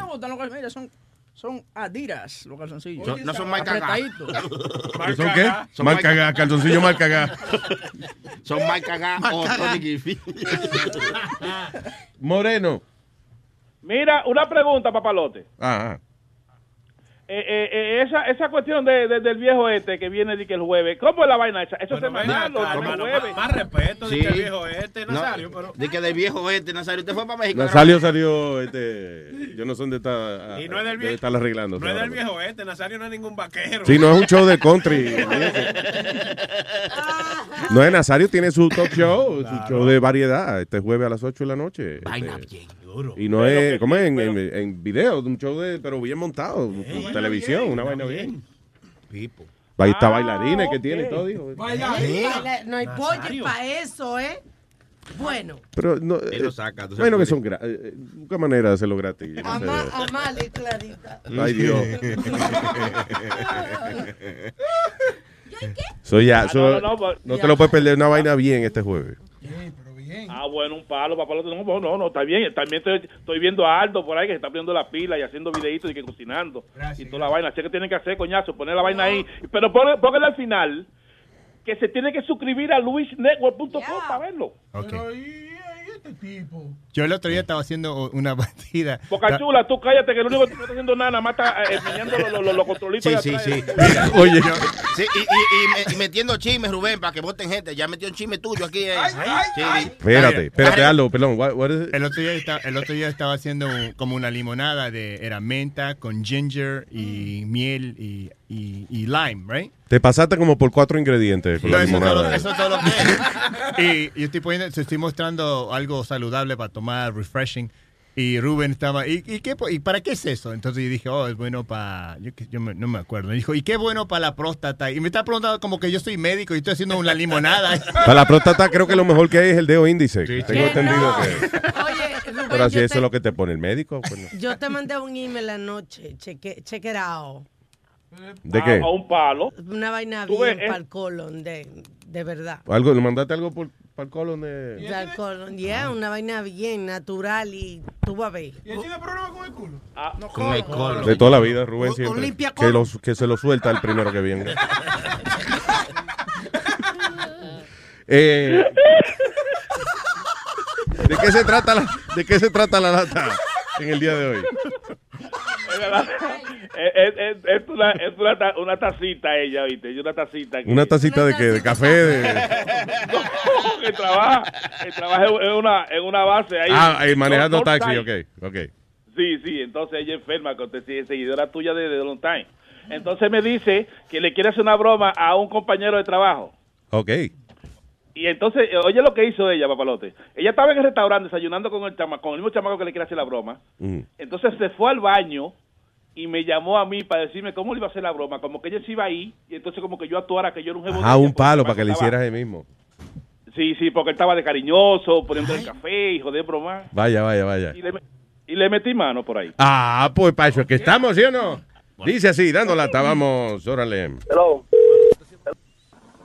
[SPEAKER 20] Son, adidas los calzoncillos.
[SPEAKER 25] Son- no son mal cagados.
[SPEAKER 20] Apretaditos.
[SPEAKER 16] ¿Que ¿Son qué?
[SPEAKER 25] Son
[SPEAKER 16] mal
[SPEAKER 25] mal
[SPEAKER 16] cagá, calzoncillo.
[SPEAKER 25] Son mal cagados o Tony Giffy.
[SPEAKER 16] Moreno.
[SPEAKER 39] Mira, una pregunta, papalote.
[SPEAKER 16] Ah,
[SPEAKER 39] Eh, eh, eh, esa, esa cuestión de, de- del viejo este que viene de que el jueves, ¿cómo es la vaina esa? ¿Eso es semanal o
[SPEAKER 30] acá,
[SPEAKER 39] el
[SPEAKER 30] hermano,
[SPEAKER 39] jueves?
[SPEAKER 30] más respeto
[SPEAKER 25] Sí.
[SPEAKER 30] de que el viejo este,
[SPEAKER 25] No,
[SPEAKER 30] Nazario, pero...
[SPEAKER 25] De que del viejo este, Nazario. Usted fue para México.
[SPEAKER 16] Nazario salió, este, yo no sé dónde está,
[SPEAKER 30] Y no es del viejo.
[SPEAKER 16] estar arreglando.
[SPEAKER 30] No es del viejo este, Nazario no es ningún vaquero.
[SPEAKER 16] Sí, no es un show de country. No es Nazario, tiene su talk show, su show de variedad, este jueves a las 8 de la noche.
[SPEAKER 25] Vaina
[SPEAKER 16] este,
[SPEAKER 25] bien duro.
[SPEAKER 16] Y no es, ¿cómo es? En, en, en video, un show de, pero bien montado, televisión, una vaina bien.
[SPEAKER 25] Pipo.
[SPEAKER 16] Ahí está bailarines que tiene y todo, dijo.
[SPEAKER 21] No hay pollo para eso, ¿eh? Bueno,
[SPEAKER 16] Pero no, eh,
[SPEAKER 25] lo saca,
[SPEAKER 16] bueno que son gra- eh, eh, busca manera de hacerlo gratis. yo no
[SPEAKER 21] amale, Clarita.
[SPEAKER 16] Ay, Dios. Soy ya,
[SPEAKER 39] Ah,
[SPEAKER 16] so-
[SPEAKER 39] no,
[SPEAKER 16] no,
[SPEAKER 39] no, no,
[SPEAKER 16] te lo puedes perder una vaina bien este jueves.
[SPEAKER 39] Ah, bueno, un palo, papalote. No, no, no, no, está bien. También estoy, estoy viendo a Aldo por ahí que se está poniendo la pila y haciendo videitos y que cocinando. y toda la vaina. Así que tienen que hacer, coñazo, poner la vaina ahí. Pero póngale al final que se tiene que suscribir a luisnetwork.com para verlo.
[SPEAKER 22] Yo el otro día estaba haciendo una partida.
[SPEAKER 39] Boca chula, tú cállate que lo único que tú no estás haciendo nada, nada más está eh, los los- los- los controlitos.
[SPEAKER 25] Sí, sí,
[SPEAKER 39] atrás.
[SPEAKER 25] sí.
[SPEAKER 39] Mira,
[SPEAKER 16] Oye.
[SPEAKER 25] Sí, y, y, y me- y metiendo chismes, Rubén, para que voten gente. Ya metió un chisme tuyo aquí. eh. Sí.
[SPEAKER 16] Espérate, espérate, Aldo, perdón. what- what is it?
[SPEAKER 22] El otro día estaba, el otro día estaba haciendo un- como una limonada de era menta con ginger y miel y, y, y lime, right?
[SPEAKER 16] Te pasaste como por cuatro ingredientes con
[SPEAKER 22] No,
[SPEAKER 16] la
[SPEAKER 22] eso, es todo,
[SPEAKER 16] limonada.
[SPEAKER 22] eso es todo lo que es. Y, y estoy poniendo, te estoy mostrando algo saludable para tomar, refreshing. Y Rubén estaba, ¿y, y, qué, ¿y para qué es eso? Entonces yo dije, oh, es bueno para, yo, yo me- no me acuerdo. Y dijo, ¿y qué bueno para la próstata? Y me está preguntando como que yo soy médico y estoy haciendo una limonada.
[SPEAKER 16] Para la próstata creo que lo mejor que hay es el dedo índice. Tengo
[SPEAKER 21] Que
[SPEAKER 16] entendido
[SPEAKER 21] no.
[SPEAKER 16] que...
[SPEAKER 21] Oye, Rubén,
[SPEAKER 16] Pero así
[SPEAKER 21] yo,
[SPEAKER 16] eso
[SPEAKER 21] te,
[SPEAKER 16] es lo que te pone el médico. pues, no.
[SPEAKER 21] yo te mandé un email anoche. Cheque, check it out.
[SPEAKER 16] ¿De qué?
[SPEAKER 39] a un palo.
[SPEAKER 21] Una vaina bien
[SPEAKER 39] ves,
[SPEAKER 21] para el colon, de, de verdad.
[SPEAKER 16] ¿Algo, ¿Le mandaste algo por, para el colon de...?
[SPEAKER 21] Para el colon, yeah, una vaina bien natural y tú vas a ver.
[SPEAKER 23] ¿Y él tiene problema con el culo?
[SPEAKER 39] Ah,
[SPEAKER 25] Con el colon.
[SPEAKER 16] De toda la vida, Rubén
[SPEAKER 21] un
[SPEAKER 16] siempre.
[SPEAKER 21] limpia
[SPEAKER 16] Que, lo- que se lo suelta el primero que viene. Eh, ¿de, qué se trata la, ¿De qué se trata la lata en el día de hoy?
[SPEAKER 39] Es una, es una, ta- una tacita ella, ¿viste? Es una tacita. que-
[SPEAKER 16] ¿Una tacita de qué? ¿De café? De...
[SPEAKER 39] que trabaja, que trabaja en una, en una base ahí.
[SPEAKER 16] Ah, eh, manejando taxi,
[SPEAKER 39] time.
[SPEAKER 16] ok, ok.
[SPEAKER 39] Sí, sí, entonces ella enferma, seguidora tuya de, de Long Time. Entonces me dice que le quiere hacer una broma a un compañero de trabajo.
[SPEAKER 16] Ok.
[SPEAKER 39] Y entonces, eh, oye lo que hizo ella, papalote. Ella estaba en el restaurante desayunando con el, chama, con el mismo chamaco que le quiere hacer la broma.
[SPEAKER 16] Mm.
[SPEAKER 39] Entonces se fue al baño y me llamó a mí para decirme cómo le iba a hacer la broma. Como que ella se iba ahí y entonces como que yo actuara que yo era un jefe de
[SPEAKER 16] Ah, un palo para que le hicieras ahí mismo.
[SPEAKER 39] Sí, sí, porque él estaba de cariñoso, poniendo el café y joder broma.
[SPEAKER 16] Vaya, vaya, vaya.
[SPEAKER 39] Y le, y le metí mano por ahí.
[SPEAKER 16] Ah, pues para eso es que estamos, ¿sí o no? Dice así, dando lata, vamos, órale.
[SPEAKER 40] Hello.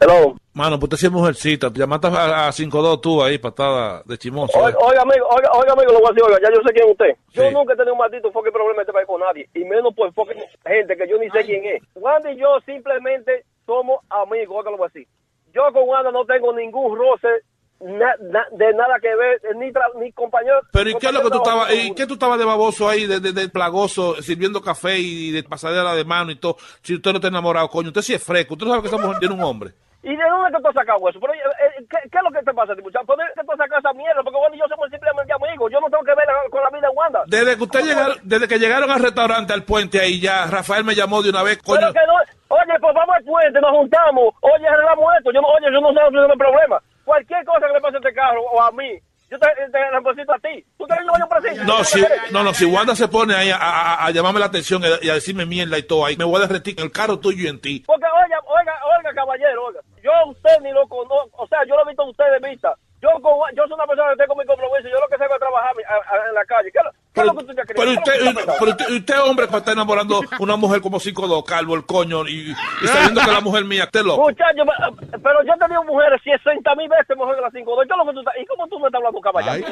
[SPEAKER 40] Hello. Mano, pues usted sí es mujercita. Te llamaste a, a 5-2 tú ahí, patada de chimoso.
[SPEAKER 41] Oiga, oiga, amigo, oiga, oiga, amigo, lo voy a decir, oiga, ya yo sé quién es usted. Yo
[SPEAKER 40] Sí.
[SPEAKER 41] nunca he tenido un maldito fucking problema este país con nadie, y menos por fucking gente que yo ni sé quién es. Wanda y yo simplemente somos amigos, oiga, lo voy a decir. Yo con Wanda no tengo ningún roce na- na- de nada que ver, eh, ni, tra- ni compañero.
[SPEAKER 40] Pero ¿y qué es lo que tú estabas,
[SPEAKER 41] de
[SPEAKER 40] y qué tú estabas de baboso ahí, de, de, de plagoso, sirviendo café y de pasadera de mano y todo? Si usted no está enamorado, coño, usted sí es fresco. Usted no sabe que esa mujer tiene un hombre.
[SPEAKER 41] ¿Y de dónde que tú has sacado eso? Pero, eh, eh, ¿qué, qué es lo que te pasa a ti, muchacho? ¿Por que tú has sacado esa mierda? Porque y yo somos simplemente amigos. Yo no tengo que ver con la vida de Wanda.
[SPEAKER 40] Desde que usted llegaron, desde que llegaron al restaurante, al puente ahí ya, Rafael me llamó de una vez, coño.
[SPEAKER 41] Pero que no, oye, pues vamos al puente, nos juntamos. Oye, arreglamos esto. Yo no, oye, yo no sé no hay problema. Cualquier cosa que le pase a este carro o a mí, yo te, te reembolsito a ti. ¿Tú te yo por así?
[SPEAKER 40] No, si, no, no, si Wanda se pone ahí a, a- a llamarme la atención y a, y a decirme mierda y todo ahí, me voy a derretir en el carro tuyo y en ti.
[SPEAKER 41] Porque, oiga, oiga, oiga, caballero, oiga. Yo a usted ni lo conozco. O sea, yo lo he visto a usted de vista. Yo, con, yo soy una persona que tengo mi compromiso. Yo lo que sé es trabajar a- a- en la calle. ¿Qué,
[SPEAKER 40] Pero
[SPEAKER 41] ¿Qué es
[SPEAKER 40] usted, pero usted, usted, hombre, que está enamorando una mujer como 5'2, calvo, el coño, y, y sabiendo que la mujer mía, esté loco.
[SPEAKER 41] Muchacho, me- pero yo he tenido mujeres 60 mil veces mejor que las 5 ¿Qué es lo que tú estás? ¿Y cómo tú me estás hablando, caballero?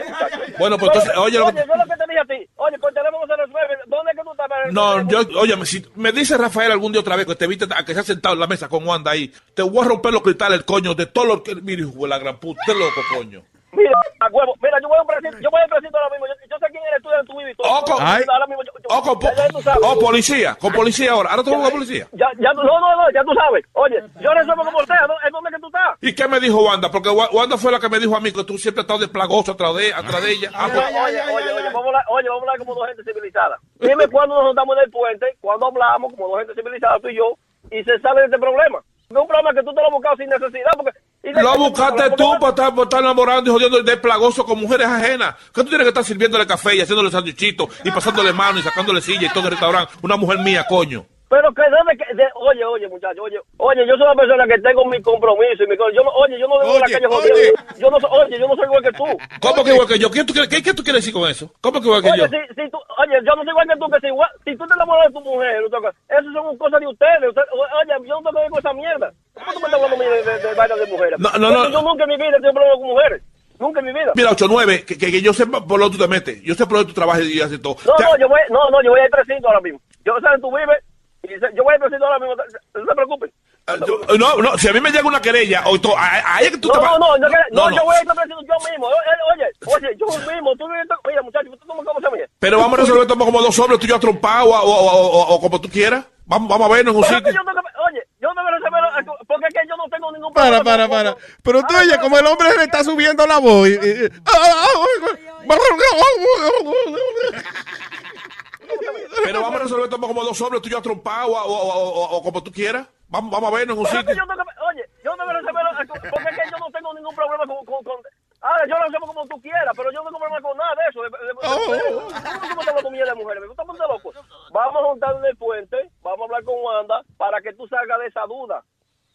[SPEAKER 40] Bueno, pues entonces, oye, lo que-
[SPEAKER 41] Oye, yo lo que te dije a ti. Oye, por teléfono se resuelve. ¿Dónde es que tú estás?
[SPEAKER 40] No, yo, oye, si me dice Rafael algún día otra vez que te viste a que se ha sentado en la mesa con Wanda ahí, te voy a romper los cristales, el coño, de todo lo que. Mire, hijo de la gran puta, loco, coño.
[SPEAKER 41] Mira, a huevo. Mira, yo voy a un precinto, yo voy a un precinto ahora mismo. Yo, yo sé quién eres tú de tu vida y todo.
[SPEAKER 40] Oh, con-
[SPEAKER 41] ahora mismo, yo- yo-
[SPEAKER 40] Oh, con po-
[SPEAKER 41] ya- ya tú sabes.
[SPEAKER 40] oh, policía, con policía ahora. Ahora te con policía.
[SPEAKER 41] Ya, ya, tú- no, no, no, ya tú sabes. Oye, yo resuelvo como sea, ¿no? ¿En dónde que tú estás?
[SPEAKER 40] ¿Y qué me dijo Wanda? Porque Wa- Wanda fue la que me dijo a mí que tú siempre has estado de plagoso atrás de, atrás de ella. Ah, pues-
[SPEAKER 41] oye, oye, oye, vamos a hablar, oye, vamos a hablar como dos gente civilizada. Dime cuándo nos juntamos en el puente, cuando hablamos como dos gente civilizada, tú y yo, y se sale de este problema. No es un problema que tú te lo has buscado sin necesidad, porque... y de-
[SPEAKER 40] Lo buscaste tú por estar, por estar enamorando y jodiendo de plagoso con mujeres ajenas. ¿Qué tú tienes que estar sirviéndole café y haciéndole sándwichitos y pasándole mano y sacándole silla y todo el restaurante? Una mujer mía, coño.
[SPEAKER 41] Pero que debe que... de- oye, oye, muchacho, oye, oye, yo soy una persona que tengo mi compromiso y mi... co- Yo oye, yo no vivo en la calle. Yo no soy, oye, yo no soy igual que tú.
[SPEAKER 40] ¿Cómo que igual que yo? ¿Qué tú, qué, qué tú quieres decir con eso? ¿Cómo que igual que
[SPEAKER 41] Oye,
[SPEAKER 40] yo?
[SPEAKER 41] si, si tú, oye, yo no soy igual que tú, que si, igual- si tú te enamoras de tu mujer, eso son cosas de ustedes. Usted- oye, yo no tengo que ver con esa mierda. ¿Cómo tú me estás hablando de, de, de vainas de mujeres?
[SPEAKER 40] No, no, no.
[SPEAKER 41] Yo nunca en mi vida he tenido problemas con mujeres. Nunca en mi vida.
[SPEAKER 40] Mira, 8-9, que, que, que yo sé por lo que tú te metes. Yo sé por lo que tú trabajas y haces todo.
[SPEAKER 41] No, no, yo voy, no, no, yo voy a ir precinto ahora mismo. Yo sé dónde tú vives yo voy a ir precinto ahora mismo. No se preocupen.
[SPEAKER 40] Ah, no, no, si a mí me llega una querella, o to- a- ahí es que tú
[SPEAKER 41] No,
[SPEAKER 40] te vas.
[SPEAKER 41] no, no, no, no,
[SPEAKER 40] No, no.
[SPEAKER 41] yo voy a ir precinto yo mismo. Oye, oye, oye, yo mismo. Tú vives, mira, muchacho, ¿tú cómo, cómo se?
[SPEAKER 40] Pero vamos a resolver esto como dos hombres, tú y yo atrompados, o, o, o, o- o como tú quieras. Vamos, vamos a vernos en un sitio.
[SPEAKER 41] yo tengo Oye, yo no me saber porque es que yo no tengo ningún
[SPEAKER 16] Para,
[SPEAKER 41] problema.
[SPEAKER 16] para, para. Pero tú oye, como el hombre le está subiendo la voz. y- y-
[SPEAKER 40] Pero vamos a resolver esto como dos hombres, tú y yo atrompados, o, o, o, o- o como tú quieras. Vamos, vamos a vernos en un sitio.
[SPEAKER 41] yo que- oye, yo no me saber porque es que yo no tengo ningún problema con, con, con Ahora, yo lo hacemos como tú quieras, pero yo no tengo problema con nada de eso. De, de, de-
[SPEAKER 16] Oh.
[SPEAKER 41] ¿Cómo tú me estás hablando mierda de mujeres? Me de locos. Vamos a juntar en el puente, vamos a hablar con Wanda para que tú salgas de esa duda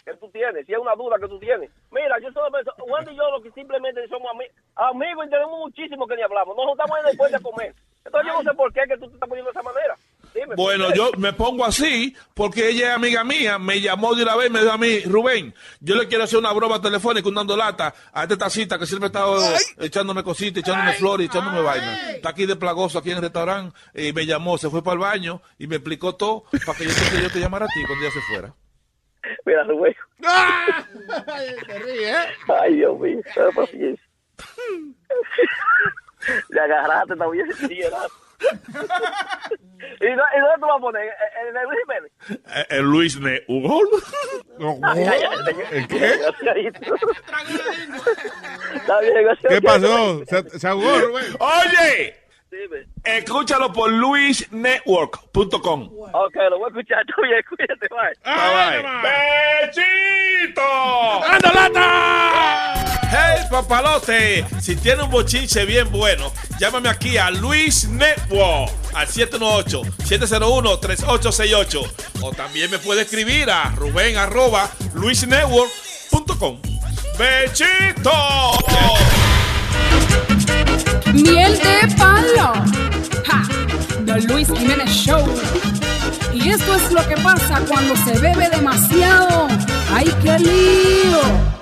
[SPEAKER 41] que tú tienes, si es una duda que tú tienes. Mira, yo solo pienso, Wanda y yo lo que simplemente somos ami- amigos y tenemos muchísimo que ni hablamos. Nos juntamos en el puente a comer. Entonces yo no sé por qué que tú te estás poniendo de esa manera. Dime.
[SPEAKER 40] Bueno, yo me pongo así porque ella es amiga mía, me llamó de una vez y me dijo a mí, Rubén, yo le quiero hacer una broma telefónica, un dando lata a esta tacita que siempre está echándome cositas, echándome flores, echándome vaina. Está aquí de plagoso, aquí en el restaurante, y me llamó, se fue para el baño y me explicó todo para que yo te, yo te llamara a ti cuando ella se fuera.
[SPEAKER 41] Mira, Rubén.
[SPEAKER 17] Se ríe, ¿eh?
[SPEAKER 41] Ay, Dios mío, pero paciencia. Le agarraste también. ¿Y, no- ¿Y dónde tú vas a poner? ¿En en el Luis Jiménez?
[SPEAKER 40] Eh, El Luis Ne
[SPEAKER 41] señor.
[SPEAKER 16] ¿El qué?
[SPEAKER 41] Está bien.
[SPEAKER 16] ¿Qué pasó? ¿Se, se ahogó, Rubén?
[SPEAKER 40] Oye, Escúchalo por luisnetwork.com.
[SPEAKER 41] Ok, lo voy a escuchar. Está bien, cuídate, bye.
[SPEAKER 40] ¡Bechito! ¡Dando lata! ¡Hey, papalote! Si tiene un bochinche bien bueno, llámame aquí a Luis Network al 718-701-3868. O también me puede escribir a ruben arroba luisnetwork.com. ¡Bechito!
[SPEAKER 28] Miel de palo. Ja, The Luis Jiménez Show. Y esto es lo que pasa cuando se bebe demasiado. ¡Ay, qué lío!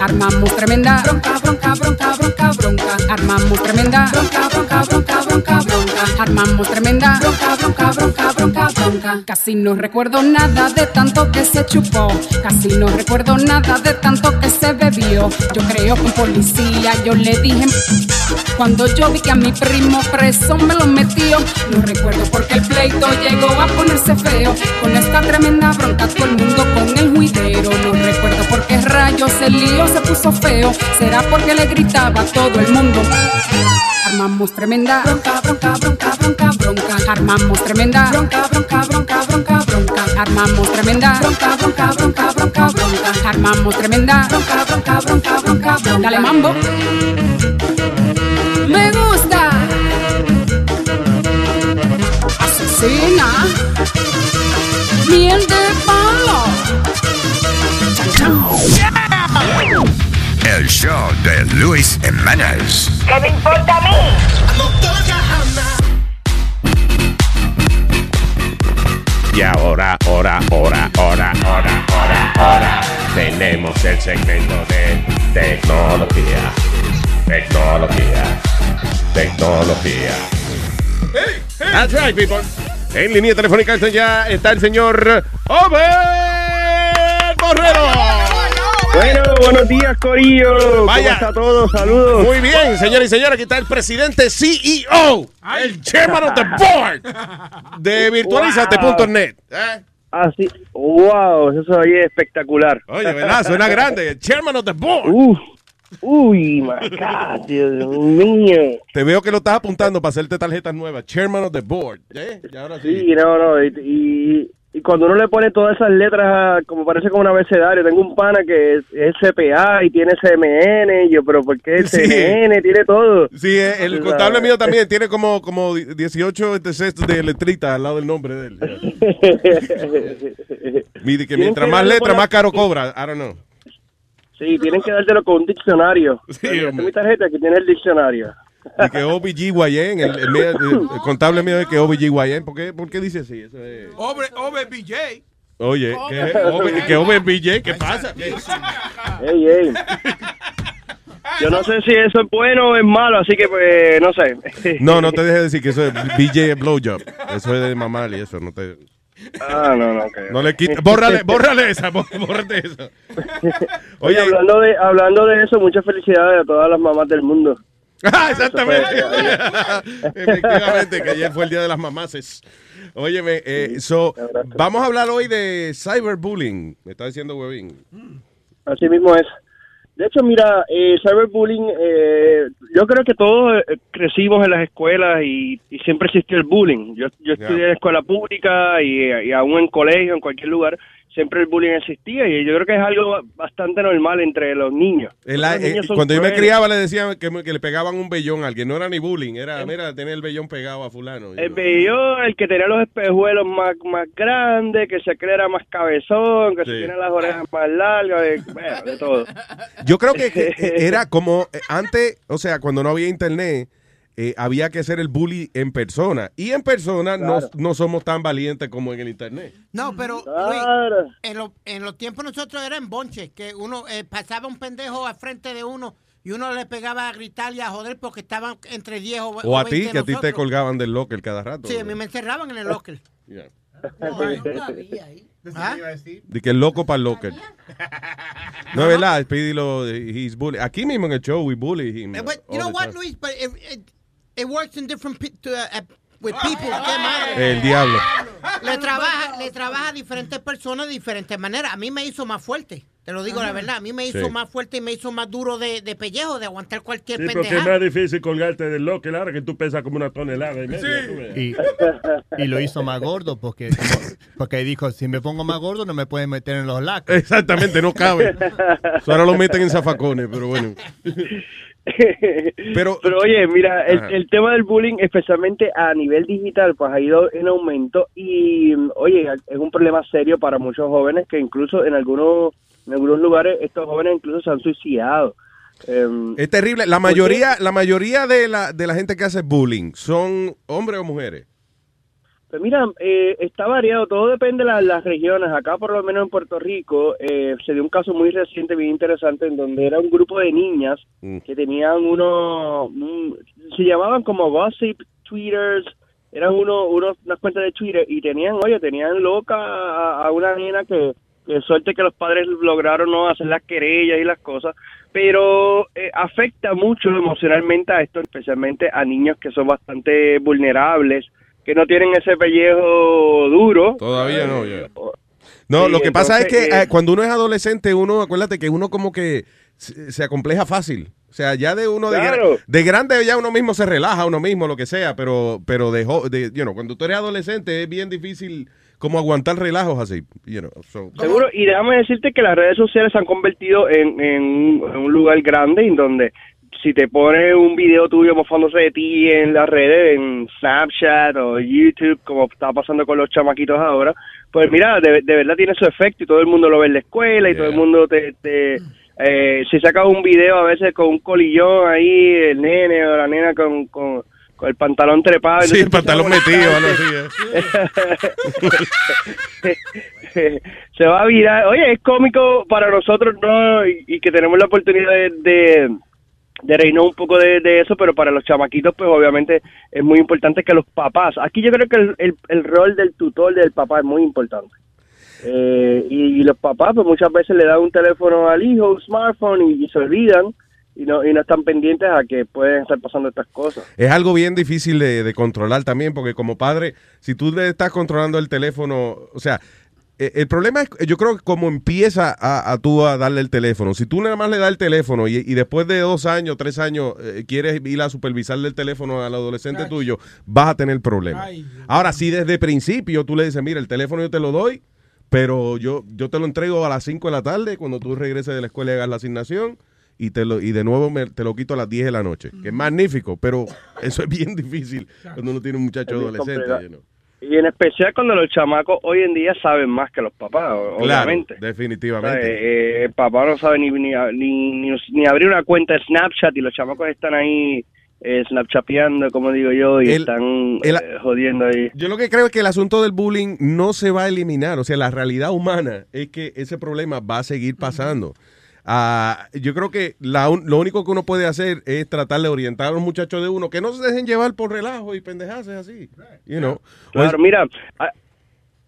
[SPEAKER 28] Armamos tremenda bronca, bronca, bronca, bronca, bronca. Armamos tremenda bronca, bronca, bronca, bronca, bronca. Armamos tremenda bronca, bronca, bronca, bronca, bronca. Casi no recuerdo nada de tanto que se chupó. Casi no recuerdo nada de tanto que se bebió. Yo creo que un policía yo le dije cuando yo vi que a mi primo preso me lo metió. No recuerdo porque el pleito llegó a ponerse feo. Con esta tremenda bronca todo el mundo con el juidero. No recuerdo por qué rayos el lío se puso feo. Será porque le gritaba a todo el mundo. Armamos tremenda bronca, bronca, bronca, bronca, bronca. Armamos tremenda bronca, bronca, bronca, bronca, bronca. Armamos tremenda bronca, bronca, bronca, bronca, bronca. Armamos tremenda bronca, bronca, bronca, bronca, bronca. Dale mambo. Me gusta. Asesina. Miel de palo. Chan, chan.
[SPEAKER 11] El show de Luis Jiménez.
[SPEAKER 42] ¿Qué me importa a mí?
[SPEAKER 16] Y ahora, ahora, ahora, ahora, ahora, ahora, ahora, tenemos el segmento de tecnología. Tecnología. Tecnología. That's right, people. En línea telefónica está ya está el señor Over Borrero.
[SPEAKER 43] Bueno, buenos días, Corillo.
[SPEAKER 16] Vaya.
[SPEAKER 43] ¿Cómo está todo? Saludos.
[SPEAKER 16] Muy bien, señores y señores, aquí está el presidente CEO, el chairman of the board de virtualizate.net.
[SPEAKER 43] Así, wow, eso se oye espectacular.
[SPEAKER 16] Oye, ¿verdad? Suena grande. El chairman of the board.
[SPEAKER 43] Uf, uy, God, Dios mío.
[SPEAKER 16] Te veo que lo estás apuntando para hacerte tarjetas nuevas. Chairman of the board. ¿eh? Y ahora sí.
[SPEAKER 43] Sí, no, no, y cuando uno le pone todas esas letras, como parece como un abecedario, tengo un pana que es, es CPA y tiene CMN, y yo, pero ¿por qué
[SPEAKER 16] Sí.
[SPEAKER 43] CMN? Tiene todo.
[SPEAKER 16] Sí, eh, el contable mío también tiene como, como 18 sextos de letritas al lado del nombre de él. Mire, que mientras más letras, más caro cobra. I don't know.
[SPEAKER 43] Sí, tienen que dártelo con un diccionario. Esta es mi tarjeta que tiene el diccionario.
[SPEAKER 16] Y que OBGYN, el, el, el- el contable mío es que OBGYN. ¿Por qué, ¿Por qué dice así? Eso es-
[SPEAKER 23] Over, over BJ.
[SPEAKER 16] Oye, ¿qué, OB- que OBGY, ¿qué pasa?
[SPEAKER 43] Ey, ey. Yo no sé si eso es bueno o es malo, así que pues no sé.
[SPEAKER 16] No, no te dejes decir que eso es BJ es blowjob. Eso es de mamar y eso. No te.
[SPEAKER 43] Ah, no, no. ok.
[SPEAKER 16] No le quites. Bórrale, bórrale esa. bó- Bórrate esa.
[SPEAKER 43] Oye, hablando de, hablando de eso, muchas felicidades a todas las mamás del mundo.
[SPEAKER 16] Ah, exactamente. Efectivamente, que ayer fue el día de las mamaces. Óyeme, eh, so, vamos a hablar hoy de cyberbullying. Me está diciendo Webin.
[SPEAKER 43] Así mismo es. De hecho, mira, eh, cyberbullying, eh, yo creo que todos eh, crecimos en las escuelas y, y siempre existió el bullying. Yo, yo estudié en escuela pública y, y aún en colegio, en cualquier lugar, siempre el bullying existía y yo creo que es algo bastante normal entre los niños.
[SPEAKER 16] El-
[SPEAKER 43] Los
[SPEAKER 16] eh,
[SPEAKER 43] niños son
[SPEAKER 16] cuando yo me
[SPEAKER 43] crueles.
[SPEAKER 16] criaba le decían que, que le pegaban un vellón a alguien. No era ni bullying, era, mira, tener el vellón pegado a fulano.
[SPEAKER 43] El vellón, el que tenía los espejuelos más, más grandes, que se cree era más cabezón, que se tiene las orejas más largas, de, bueno, de todo.
[SPEAKER 16] Yo creo que, que era como eh, antes, o sea, cuando no había internet, eh, había que hacer el bully en persona. Y en persona no,
[SPEAKER 17] Claro.
[SPEAKER 16] no somos tan valientes como en el internet.
[SPEAKER 17] No, pero Luis, en, lo- en los tiempos nosotros era en bonche, que uno eh, pasaba un pendejo al frente de uno y uno le pegaba a gritar y a joder porque estaban entre 10 o,
[SPEAKER 16] O a
[SPEAKER 17] 20
[SPEAKER 16] ti, que a ti te colgaban del locker cada rato.
[SPEAKER 17] Sí, a mí me encerraban en el locker.
[SPEAKER 16] Yeah.
[SPEAKER 17] ¿Ah?
[SPEAKER 16] De que el loco para el locker. No es verdad, Speedy lo, he's bully. Aquí mismo en el show, we bully him.
[SPEAKER 17] Eh, But you know
[SPEAKER 16] the
[SPEAKER 17] what,
[SPEAKER 16] time.
[SPEAKER 17] Luis? But it, it, it works in different pe- to, uh, with people. ¿Qué madre?
[SPEAKER 16] El diablo.
[SPEAKER 17] Le trabaja, le trabaja a diferentes personas de diferentes maneras. A mí me hizo más fuerte. Te lo digo la verdad. A mí me hizo
[SPEAKER 24] Sí.
[SPEAKER 17] más fuerte y me hizo más duro de, de pellejo, de aguantar cualquier
[SPEAKER 24] Sí, porque es más difícil colgarte del locker ahora que tú pesas como una tonelada y media. ves.
[SPEAKER 22] Y, y lo hizo más gordo porque, porque dijo, si me pongo más gordo no me pueden meter en los lacos.
[SPEAKER 16] Exactamente, no cabe. Ahora lo meten en zafacones, pero bueno. Pero,
[SPEAKER 43] Pero oye, mira, el, el tema del bullying, especialmente a nivel digital, pues ha ido en aumento y, oye, es un problema serio para muchos jóvenes que incluso en algunos, en algunos lugares estos jóvenes incluso se han suicidado. Em,
[SPEAKER 16] Es terrible. La mayoría, la mayoría de la, de la gente que hace bullying son hombres o mujeres.
[SPEAKER 43] Pues mira, eh, está variado, todo depende de la- las regiones. Acá, por lo menos en Puerto Rico, eh, se dio un caso muy reciente, bien interesante, en donde era un grupo de niñas que tenían uno, un- se llamaban como gossip tweeters, eran uno, unos, unas cuentas de Twitter y tenían, oye, tenían loca a, a una nena que, que suerte que los padres lograron no hacer las querellas y las cosas, pero eh, afecta mucho emocionalmente a esto, especialmente a niños que son bastante vulnerables, que no tienen ese pellejo duro.
[SPEAKER 16] Todavía no, ya. No,
[SPEAKER 43] Sí,
[SPEAKER 16] lo que pasa es que
[SPEAKER 43] eh,
[SPEAKER 16] eh, cuando uno es adolescente, uno, acuérdate que uno como que se, se acompleja fácil. O sea, ya de uno
[SPEAKER 43] Claro.
[SPEAKER 16] de grande ya uno mismo se relaja, uno mismo, lo que sea, pero, pero de, de you know, cuando tú eres adolescente es bien difícil como aguantar relajos así. You know, so-
[SPEAKER 43] Seguro, y déjame decirte que las redes sociales se han convertido en, en en un lugar grande en donde si te pones un video tuyo mofándose de ti en las redes, en Snapchat o YouTube, como está pasando con los chamaquitos ahora, pues mira, de, de verdad tiene su efecto y todo el mundo lo ve en la escuela y todo el mundo te... te eh, si saca un video a veces con un colillón ahí, el nene o la nena con, con, con el pantalón trepado.
[SPEAKER 16] Sí, el pantalón
[SPEAKER 43] empieza a
[SPEAKER 16] metido,
[SPEAKER 43] molestar. se va a virar. Oye, es cómico para nosotros, ¿no? Y, y que tenemos la oportunidad de, de, de reírnos un poco de, de eso, pero para los chamaquitos, pues obviamente es muy importante que los papás. Aquí yo creo que el, el, el rol del tutor del papá es muy importante. Eh, y, los papás, pues muchas veces le dan un teléfono al hijo, un smartphone, y, se olvidan. Y no, y no están pendientes a que pueden estar pasando estas cosas.
[SPEAKER 16] Es algo bien difícil de, de controlar también, porque como padre, si tú le estás controlando el teléfono, o sea, el problema es, yo creo que como empieza a, a tú a darle el teléfono, si tú nada más le das el teléfono y, y después de dos años, tres años, eh, quieres ir a supervisarle el teléfono al adolescente tuyo, vas a tener problemas. Ahora, si desde principio tú le dices, mira, el teléfono yo te lo doy, pero yo, yo te lo entrego a las 5 de la tarde, cuando tú regreses de la escuela y hagas la asignación, y te lo y de nuevo me- te lo quito a las 10 de la noche, que es magnífico, pero eso es bien difícil cuando uno tiene un muchacho
[SPEAKER 43] Es
[SPEAKER 16] adolescente.
[SPEAKER 43] Y en especial cuando los chamacos hoy en día saben más que los papás, o-
[SPEAKER 16] Claro,
[SPEAKER 43] obviamente.
[SPEAKER 16] definitivamente.
[SPEAKER 43] O sea, eh, eh, el papá no sabe ni, ni, ni, ni- abrir una cuenta de Snapchat y los chamacos están ahí eh, snapchapeando, como digo yo, y
[SPEAKER 16] El-
[SPEAKER 43] están
[SPEAKER 16] el-
[SPEAKER 43] eh, jodiendo ahí.
[SPEAKER 16] Yo lo que creo es que el asunto del bullying no se va a eliminar. O sea, la realidad humana es que ese problema va a seguir pasando. Ah, yo creo que la un- lo único que uno puede hacer es tratar de orientar a los muchachos de uno que no se dejen llevar por relajo y pendejadas así. You know.
[SPEAKER 43] Claro, mira, ah,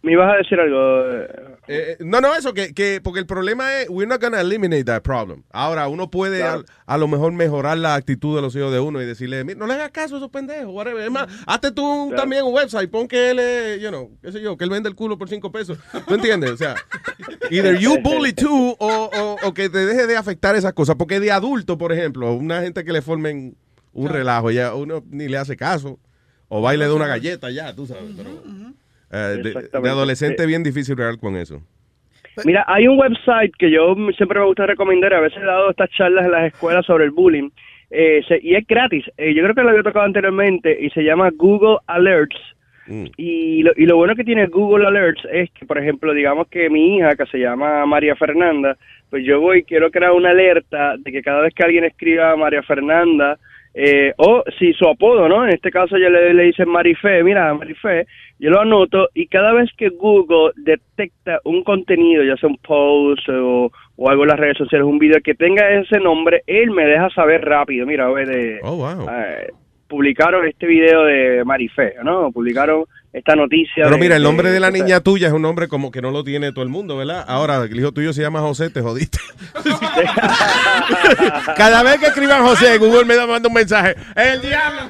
[SPEAKER 43] me ibas a decir algo. Eh,
[SPEAKER 16] Eh, no, no, eso, que, que porque el problema es, we're not gonna eliminate that problem. Ahora, uno puede
[SPEAKER 43] Claro.
[SPEAKER 16] a, a lo mejor mejorar la actitud de los hijos de uno y decirle, "Mira, no le hagas caso a esos pendejos, whatever. Es más, hazte tú un-
[SPEAKER 43] Claro.
[SPEAKER 16] también un website, pon que él you know, qué sé yo, que él vende el culo por cinco pesos. ¿Tú entiendes? O sea, either you bully too o, o, o que te deje de afectar esas cosas. Porque de adulto, por ejemplo, una gente que le formen un relajo, ya uno ni le hace caso. O va y le da una galleta ya, tú sabes. Pero, eh, de- adolescente es bien difícil regar con eso.
[SPEAKER 43] Mira, hay un website que yo siempre me gusta recomendar, a veces he dado estas charlas en las escuelas sobre el bullying, eh, se- y es gratis. Eh, yo creo que lo había tocado anteriormente, y se llama Google Alerts. Y lo, y lo bueno que tiene Google Alerts es que, por ejemplo, digamos que mi hija, que se llama María Fernanda, pues yo voy y quiero crear una alerta de que cada vez que alguien escriba María Fernanda, eh, o si su apodo, ¿no? En este caso yo le, le dicen Marife, mira, Marife, yo lo anoto y cada vez que Google detecta un contenido, ya sea un post o, o algo en las redes sociales, un video que tenga ese nombre, él me deja saber rápido, mira, ve de... eh, publicaron este video de Marife, ¿no? Publicaron esta noticia.
[SPEAKER 16] Pero
[SPEAKER 43] de-
[SPEAKER 16] mira, el nombre de la niña tuya es un nombre como que no lo tiene todo el mundo, ¿verdad? Ahora, el hijo tuyo se llama José, te jodiste. Cada vez que escriban José, Google me da- manda un mensaje. ¡El diablo!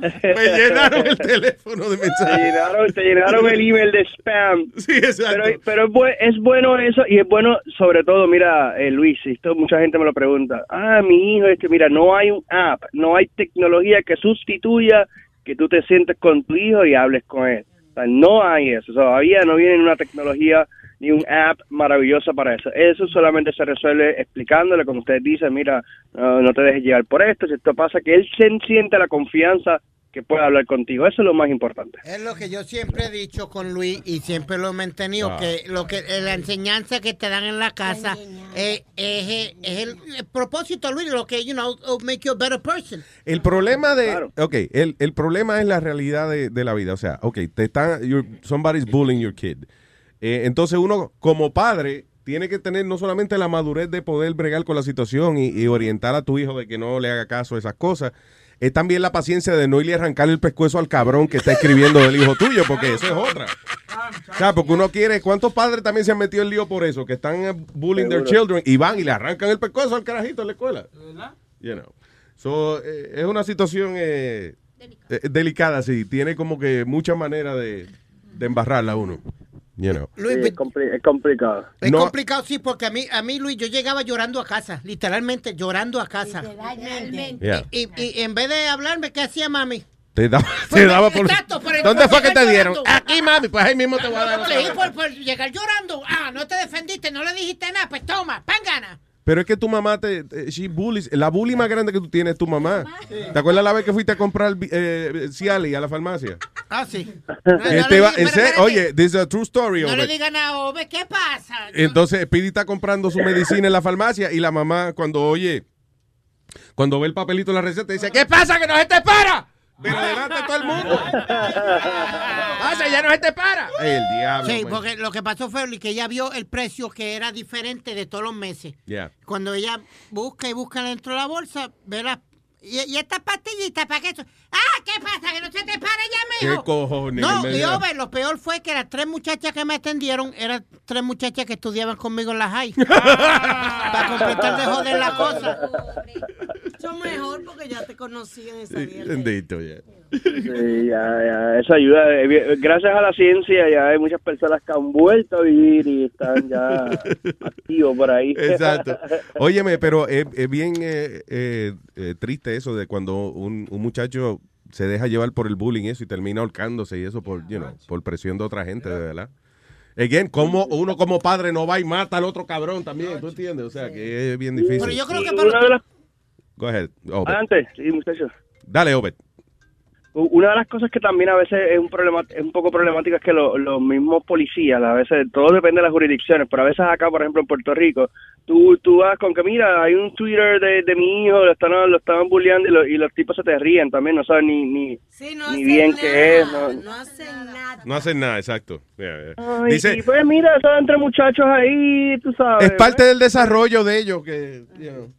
[SPEAKER 16] me llenaron el teléfono de
[SPEAKER 43] Te
[SPEAKER 16] mensajes.
[SPEAKER 43] llenaron, te llenaron el email de spam.
[SPEAKER 16] Sí, exacto.
[SPEAKER 43] Pero, pero es, es bueno eso y es bueno sobre todo, mira, eh, Luis, esto mucha gente me lo pregunta. Ah, mi hijo, este, mira, no hay un app, no hay tecnología que sustituya que tú te sientes con tu hijo y hables con él. No hay eso. Todavía no viene una tecnología ni un app maravillosa para eso. Eso solamente se resuelve explicándole, como ustedes dicen, mira, no, no te dejes llevar por esto, si esto pasa, que él se siente la confianza que pueda hablar contigo. Eso es lo más importante.
[SPEAKER 17] Es lo que yo siempre he dicho con Luis y siempre lo he mantenido,
[SPEAKER 43] Ah.
[SPEAKER 17] que lo que eh, la enseñanza que te dan en la casa eh, es, es el, el propósito, Luis, lo que, you know, make you a better person.
[SPEAKER 16] El problema de. Ok, el, el problema es la realidad de, de la vida. O sea, ok, te están. somebody's bullying your kid. Eh, entonces, uno, como padre, tiene que tener no solamente la madurez de poder bregar con la situación y, y orientar a tu hijo de que no le haga caso a esas cosas. Es también la paciencia de no irle a arrancar el pescuezo al cabrón que está escribiendo del hijo tuyo, porque eso es otra. O sea, porque uno quiere. ¿Cuántos padres también se han metido en lío por eso? Que están eh, bullying their children y van y le arrancan el pescuezo al carajito en la escuela. You know. So, eh, es una situación eh, eh, delicada, sí. Tiene como que mucha manera de, de embarrarla uno. You know.
[SPEAKER 17] Luis,
[SPEAKER 43] Sí, es, compli- es complicado.
[SPEAKER 17] Es
[SPEAKER 16] No.
[SPEAKER 17] complicado, sí, porque a mí, a mí, Luis, yo llegaba llorando a casa, literalmente llorando a casa.
[SPEAKER 16] Yeah.
[SPEAKER 17] Y, y en vez de hablarme, ¿qué hacía mami?
[SPEAKER 16] Te daba, te daba por...
[SPEAKER 17] Exacto, por el-
[SPEAKER 16] ¿Dónde
[SPEAKER 17] por
[SPEAKER 16] fue que te dieron? Aquí, mami, pues ahí mismo te voy a dar
[SPEAKER 17] por, por llegar llorando. Ah, no te defendiste, no le dijiste nada, pues toma, pan gana.
[SPEAKER 16] Pero es que tu mamá te, te- she bullies. La bully más grande que tú tienes es tu mamá. ¿Te acuerdas la vez que fuiste a comprar eh, Cialis a la farmacia?
[SPEAKER 17] Ah, sí.
[SPEAKER 16] Que te iba- en serio, oye, this is a true story.
[SPEAKER 17] No le digan a Ove, ¿qué pasa?
[SPEAKER 16] Entonces, Pidi está comprando su medicina en la farmacia y la mamá, cuando oye, cuando ve el papelito de la receta, dice: ¿Qué pasa? ¡Que no se te para! Pero delante de todo el mundo. ¡Pasa! ¡Ya no se te para! El diablo.
[SPEAKER 17] Sí,
[SPEAKER 16] man.
[SPEAKER 17] porque lo que pasó fue que ella vio el precio que era diferente de todos los meses.
[SPEAKER 16] Yeah.
[SPEAKER 17] Cuando ella busca y busca dentro de la bolsa, ve la... Y, y esta pastillita, ¿para qué eso? ¡Ah! ¿Qué pasa? ¿Que no se te para ya, mijo?
[SPEAKER 16] ¿Qué cojones?
[SPEAKER 17] No, y
[SPEAKER 16] medio-
[SPEAKER 17] Ove, lo peor fue que las tres muchachas que me atendieron eran tres muchachas que estudiaban conmigo en la high. Para completar de joder la cosa.
[SPEAKER 21] Eso mejor porque ya te conocían esa.
[SPEAKER 16] Bendito, ya.
[SPEAKER 43] Sí, ya, ya, eso ayuda. Eh, Gracias a la ciencia ya hay muchas personas que han vuelto a vivir y están ya activos por ahí.
[SPEAKER 16] Exacto. Óyeme, pero es, es bien eh, eh, eh, triste eso de cuando un, un muchacho se deja llevar por el bullying y eso y termina ahorcándose y eso por, you know, por presión de otra gente, de verdad. Again, como uno como padre no va y mata al otro cabrón también, ¿tú entiendes? O sea, que es bien difícil.
[SPEAKER 17] Pero yo creo que para...
[SPEAKER 16] Go ahead, Obed.
[SPEAKER 43] Adelante, sí, muchachos.
[SPEAKER 16] Dale, Obed.
[SPEAKER 43] Una de las cosas que también a veces es un problema, es un poco problemática es que lo- los mismos policías, a veces todo depende de las jurisdicciones, pero a veces acá, por ejemplo, en Puerto Rico, tú, tú vas con que mira, hay un Twitter de, de mi hijo, lo están, lo estaban bulleando y, lo- y los tipos se te ríen también, no saben ni, ni, ni bien qué es. No,
[SPEAKER 21] No hacen nada.
[SPEAKER 16] No hacen nada, exacto. Yeah, yeah.
[SPEAKER 43] Ay,
[SPEAKER 16] Dice,
[SPEAKER 43] y pues mira, son entre muchachos ahí, tú sabes.
[SPEAKER 16] es parte del desarrollo de ellos que you know.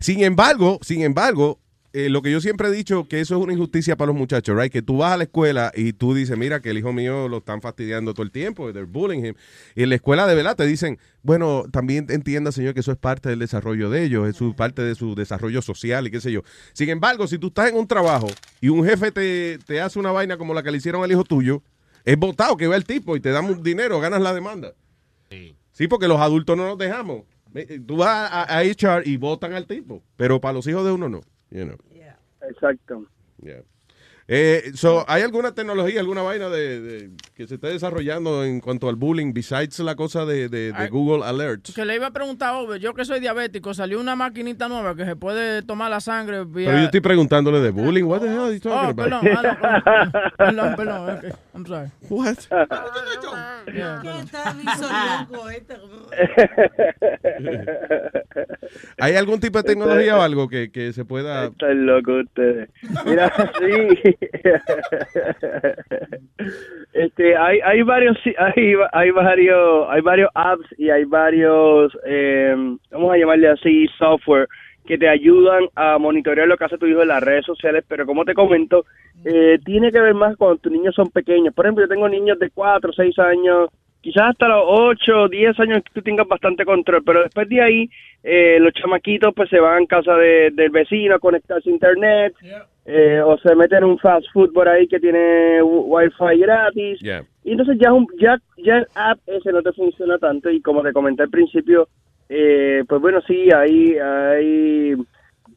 [SPEAKER 16] Sin embargo sin embargo eh, lo que yo siempre he dicho que eso es una injusticia para los muchachos right que tú vas a la escuela y tú dices mira que el hijo mío lo están fastidiando todo el tiempo they're bullying him. Y en la escuela de verdad te dicen bueno también entienda señor que eso es parte del desarrollo de ellos es su parte de su desarrollo social y qué sé yo. Sin embargo si tú estás en un trabajo y un jefe te, te hace una vaina como la que le hicieron al hijo tuyo es votado que va el tipo y te dan un dinero ganas la demanda. Sí, porque los adultos no nos dejamos. Eh, Tú vas a, a HR y votan al tipo, pero para los hijos de uno no. you know.
[SPEAKER 43] Exacto.
[SPEAKER 16] Yeah. Eh, so, ¿Hay alguna tecnología, alguna vaina de, de- que se esté desarrollando en cuanto al bullying, besides la cosa de, de- de
[SPEAKER 20] Ay.
[SPEAKER 16] Google Alerts?
[SPEAKER 20] Que le iba a preguntar a Ove, yo que soy diabético, salió una maquinita nueva que se puede tomar la sangre vía...
[SPEAKER 16] Pero yo estoy preguntándole de bullying. What the hell are you talking
[SPEAKER 20] Oh,
[SPEAKER 16] about?
[SPEAKER 20] perdón, no, perdón, perdón, ok, I'm sorry.
[SPEAKER 16] What?
[SPEAKER 20] Yeah,
[SPEAKER 21] ¿Qué
[SPEAKER 20] perdón.
[SPEAKER 21] está
[SPEAKER 16] ¿Hay algún tipo de tecnología o algo que, que se pueda...
[SPEAKER 43] Están locos ustedes. Mira, sí. este, hay, hay varios, hay, hay varios, hay varios apps y hay varios, eh, vamos a llamarle así, software que te ayudan a monitorear lo que hace tu hijo en las redes sociales, pero como te comento, eh, tiene que ver más cuando tus niños son pequeños. Por ejemplo, yo tengo niños de 4, 6 años, quizás hasta los 8, 10 años que tú tengas bastante control, pero después de ahí, eh, los chamaquitos pues se van a casa de- del vecino a conectarse a internet, eh, o se meten en un fast food por ahí que tiene wi- wifi gratis,
[SPEAKER 16] Yeah.
[SPEAKER 43] y entonces ya, un- ya, ya el app ese no te funciona tanto, y como te comenté al principio, eh, pues bueno, sí, hay, hay,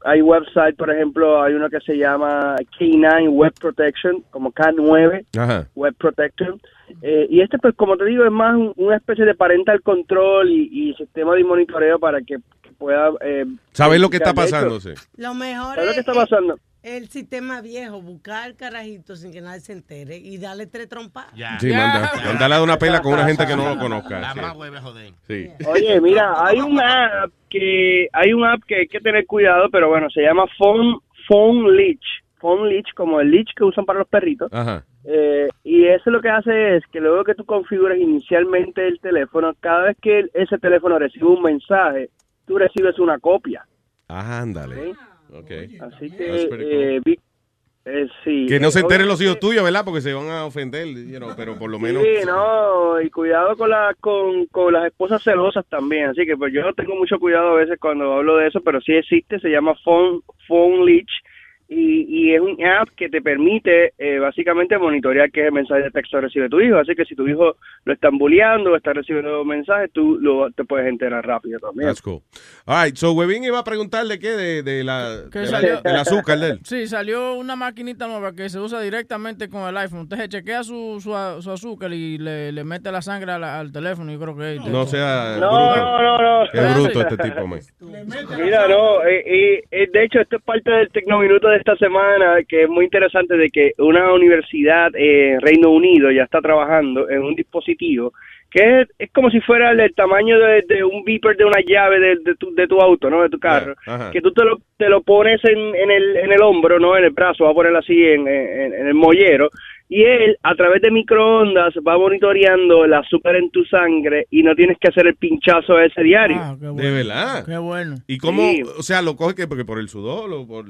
[SPEAKER 43] hay website, por ejemplo, hay uno que se llama K9 Web Protection, como K9
[SPEAKER 16] Ajá.
[SPEAKER 43] Web Protection. Eh, y este, pues, como te digo, es más un- una especie de parental control y, y sistema de monitoreo para que, que pueda... Eh,
[SPEAKER 16] ¿Sabes lo que está? Sí.
[SPEAKER 21] Lo mejor
[SPEAKER 43] ¿Sabes lo que
[SPEAKER 21] es
[SPEAKER 43] está pasando?
[SPEAKER 21] el sistema viejo, buscar carajito sin que nadie se entere y darle tres trompas.
[SPEAKER 16] Sí, manda, mándale a una pela con una gente que no lo conozca.
[SPEAKER 25] La
[SPEAKER 16] sí.
[SPEAKER 25] más hueve joder.
[SPEAKER 16] Sí.
[SPEAKER 43] Oye, mira, hay un app que hay un app que hay que tener cuidado, pero bueno, se llama Phone Phone Leech. Phone Leech, como el leech que usan para los perritos.
[SPEAKER 16] Ajá.
[SPEAKER 43] Eh, y eso lo que hace es que luego que tú configuras inicialmente el teléfono, cada vez que ese teléfono recibe un mensaje, tú recibes una copia.
[SPEAKER 16] Ándale. Ok.
[SPEAKER 43] Así
[SPEAKER 16] That's
[SPEAKER 43] que, eh, eh, sí.
[SPEAKER 16] Que no
[SPEAKER 43] eh,
[SPEAKER 16] se enteren los hijos tuyos, ¿verdad? Porque se van a ofender, you know, pero por lo menos...
[SPEAKER 43] Sí, no, y cuidado con, la, con, con las esposas celosas también. Así que pues yo tengo mucho cuidado a veces cuando hablo de eso, pero sí existe, se llama Phone, phone Leech. Y, y es un app que te permite eh, básicamente monitorear qué mensaje de texto recibe tu hijo. Así que si tu hijo lo están bulleando o está recibiendo mensajes, tú lo, te puedes enterar rápido también.
[SPEAKER 16] That's cool. All right, so Webin iba a preguntarle qué de, de la,
[SPEAKER 20] Que
[SPEAKER 16] de la-
[SPEAKER 20] salió-
[SPEAKER 16] del azúcar de él.
[SPEAKER 20] Sí, salió una maquinita nueva que se usa directamente con el iPhone. Usted se chequea su, su, a- su azúcar y le, le mete la sangre a la- al teléfono. Yo creo que es-
[SPEAKER 16] No sea
[SPEAKER 43] No,
[SPEAKER 16] bruto.
[SPEAKER 43] no, no, no.
[SPEAKER 16] Qué bruto este tipo, man.
[SPEAKER 43] Mira, no, eh, eh, eh, de hecho, esto es parte del Tecnominuto de esta semana, que es muy interesante de que una universidad en Reino Unido ya está trabajando en un dispositivo que es, es como si fuera el, tamaño de, de un beeper de una llave de, de tu, de tu auto, ¿no? De tu carro.
[SPEAKER 16] Ajá.
[SPEAKER 43] Que tú te lo, te lo pones en, en, el, en el hombro, ¿no? En el brazo, va a ponerlo así en, en, en el mollero. Y él, a través de microondas, va monitoreando el azúcar en tu sangre y no tienes que hacer el pinchazo ese diario.
[SPEAKER 20] Ah, qué bueno.
[SPEAKER 16] De verdad.
[SPEAKER 20] Qué bueno.
[SPEAKER 16] ¿Y cómo?
[SPEAKER 43] Sí.
[SPEAKER 16] O sea, lo coge que porque por el sudor o por.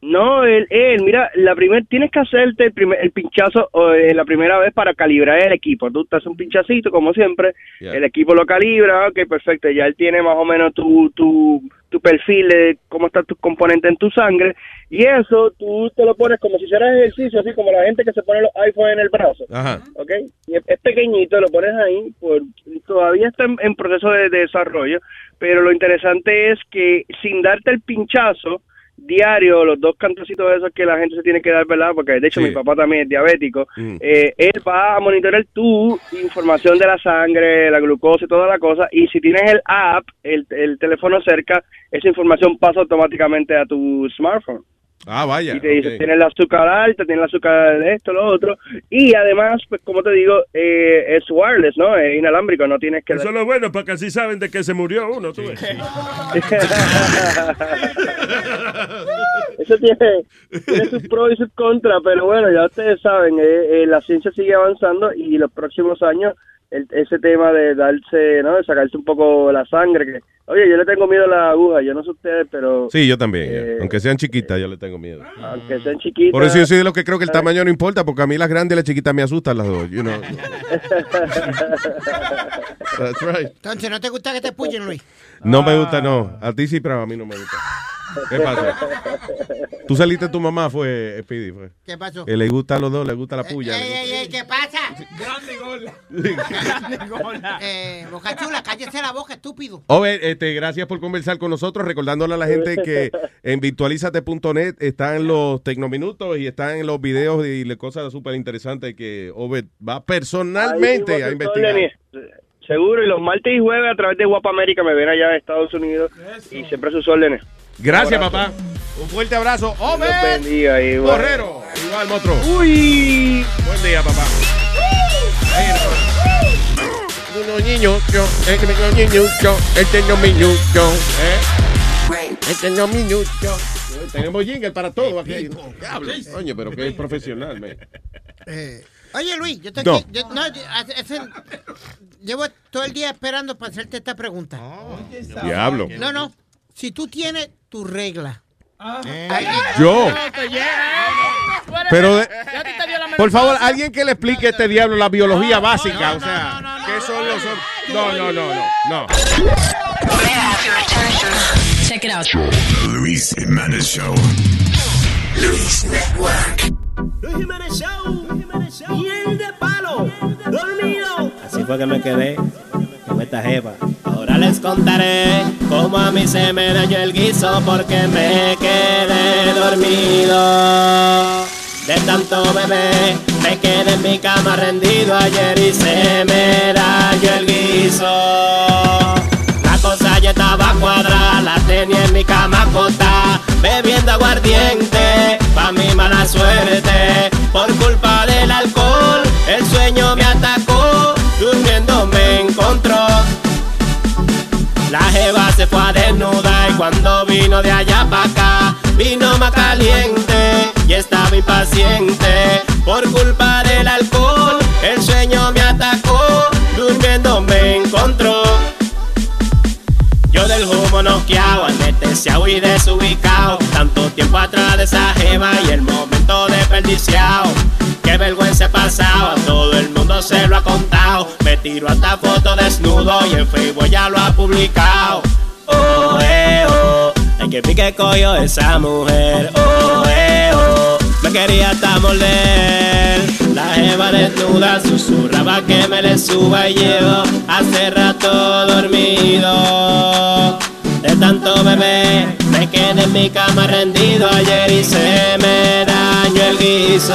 [SPEAKER 43] No, él, él, mira, la primer, tienes que hacerte el, primer, el pinchazo eh, la primera vez para calibrar el equipo. Tú te haces un pinchacito, como siempre,
[SPEAKER 16] Yeah.
[SPEAKER 43] el equipo lo calibra, ok, perfecto, ya él tiene más o menos tu, tu, tu perfil de cómo están tus componentes en tu sangre, y eso tú te lo pones como si hicieras ejercicio, así como la gente que se pone los iPhones en el brazo.
[SPEAKER 16] Ajá.
[SPEAKER 43] ¿ok? Y es, es pequeñito, lo pones ahí, por, todavía está en, en proceso de, de desarrollo, pero lo interesante es que sin darte el pinchazo diario, los dos cantecitos esos que la gente se tiene que dar, ¿verdad? Porque de hecho
[SPEAKER 16] Sí.
[SPEAKER 43] mi papá también es diabético,
[SPEAKER 16] Mm.
[SPEAKER 43] eh, él va a monitorear tu información de la sangre, la glucosa y toda la cosa, y si tienes el app, el, el teléfono cerca, esa información pasa automáticamente a tu smartphone
[SPEAKER 16] Ah, vaya.
[SPEAKER 43] y te dice,
[SPEAKER 16] ok.
[SPEAKER 43] tienes el azúcar alta, tienes el azúcar de esto, lo otro. Y además, pues como te digo, eh, es wireless, ¿no? Es inalámbrico, no tienes que...
[SPEAKER 24] Eso es lo bueno, porque así saben de que se murió uno, tú ves.
[SPEAKER 43] Eso tiene, tiene sus pros y sus contras, pero bueno, ya ustedes saben, eh, eh, la ciencia sigue avanzando y los próximos años el- ese tema de darse, ¿no? De sacarse un poco la sangre, que, oye, yo le tengo miedo a la aguja, yo no sé ustedes, pero
[SPEAKER 16] Sí, yo también. ya.
[SPEAKER 43] Eh,
[SPEAKER 16] Aunque sean chiquitas, yo le tengo miedo.
[SPEAKER 43] aunque sean chiquitas...
[SPEAKER 16] Por eso yo soy de los que creo que el tamaño no importa, porque a mí las grandes y las chiquitas me asustan las dos. You know. That's right.
[SPEAKER 17] Entonces, ¿no te gusta que te puyen, Luis?
[SPEAKER 16] No me gusta, no. A ti sí, pero a mí no me gusta. ¿Qué pasa? Tú saliste de tu mamá, fue Speedy, fue.
[SPEAKER 17] ¿Qué pasó?
[SPEAKER 16] Que le gusta a los dos, le gusta la puya.
[SPEAKER 17] Ey, ey, ey, ¿qué pasa?
[SPEAKER 23] Grande gola.
[SPEAKER 20] Grande gola.
[SPEAKER 17] Eh, Boca Chula, cállese la boca, estúpido.
[SPEAKER 16] Oye, este, gracias por conversar con nosotros, recordándole a la gente que en virtualizate.net están los tecnominutos y están los videos y las cosas súper interesantes que Obed va personalmente a investigar.
[SPEAKER 43] Seguro, y los martes y jueves a través de Guapa América me ven allá en Estados Unidos y siempre sus órdenes.
[SPEAKER 16] Gracias, papá. Un fuerte abrazo. Obed
[SPEAKER 43] bendiga, igual.
[SPEAKER 16] Borrero. Igual, monstruo.
[SPEAKER 43] Uy.
[SPEAKER 16] Buen día, papá. Unos niños, yo, el niño minuto, este no minuto, ¿eh? Este no minuto. Tenemos jingle para todo aquí. Coño, pero que es profesional, man.
[SPEAKER 17] Eh, oye, Luis, yo te
[SPEAKER 16] No.
[SPEAKER 17] yo- no, yo- llevo todo el día esperando para hacerte esta pregunta.
[SPEAKER 16] Diablo.
[SPEAKER 17] No, no. Si tú tienes tu regla.
[SPEAKER 16] Yo. Pero, de-
[SPEAKER 20] ya te dio la
[SPEAKER 16] por favor, alguien que le explique a este diablo la biología básica, o sea, ¿qué son los... No, no, no, no, no.
[SPEAKER 11] Check it out. Luis Jimenez Show. Luis Network.
[SPEAKER 30] Luis Jiménez Show. Miel de palo. Dormido. Fue me quedé con esta jeva. Ahora les contaré cómo a mí se me dañó el guiso porque me quedé dormido. De tanto bebé, me quedé en mi cama rendido ayer y se me dañó el guiso. La cosa ya estaba cuadrada, la tenía en mi cama bebiendo aguardiente, pa' mi mala suerte, por culpa del alcohol, el sueño me La jeva se fue a desnuda y cuando vino de allá para acá, vino más caliente y estaba impaciente. Por culpa del alcohol, el sueño me atacó, durmiendo me encontró. Yo del humo noqueado, anestesiado y desubicado. Tanto tiempo atrás de esa jeva y el momento desperdiciado. Qué vergüenza he pasado, a todo el mundo se lo ha contado. Me tiro hasta foto desnudo y en Facebook ya lo ha publicado. Oh, eh, oh, Ay, que pique coño esa mujer. Oh, eh, oh. Me quería hasta morder. La jeva desnuda susurraba que me le suba y llevo hace rato dormido. De tanto bebé, me quedé en mi cama rendido ayer y se Luis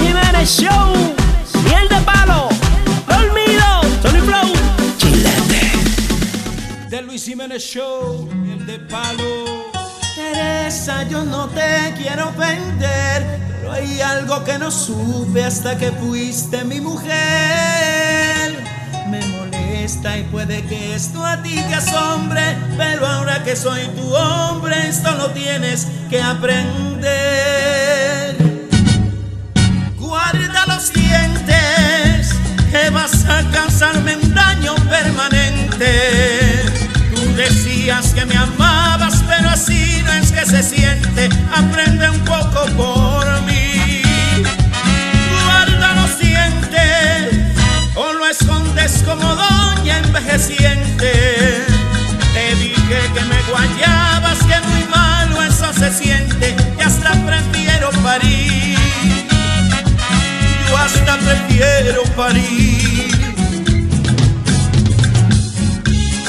[SPEAKER 30] Jiménez Show, miel de palo, dormido, Tony Flow.
[SPEAKER 23] De Luis Jiménez Show, el de palo. Teresa, yo no te quiero ofender, pero hay algo que no supe hasta que fuiste mi mujer. Y puede que esto a ti te asombre, pero ahora que soy tu hombre, esto lo tienes que aprender. Guarda los dientes, que vas a causarme un daño permanente. Tú decías que me amabas, pero así no es que se siente. Aprende un poco por mí. Escondes como doña envejeciente. Te dije que me guayabas, que muy malo eso se siente, y hasta prefiero parir. Yo hasta prefiero parir.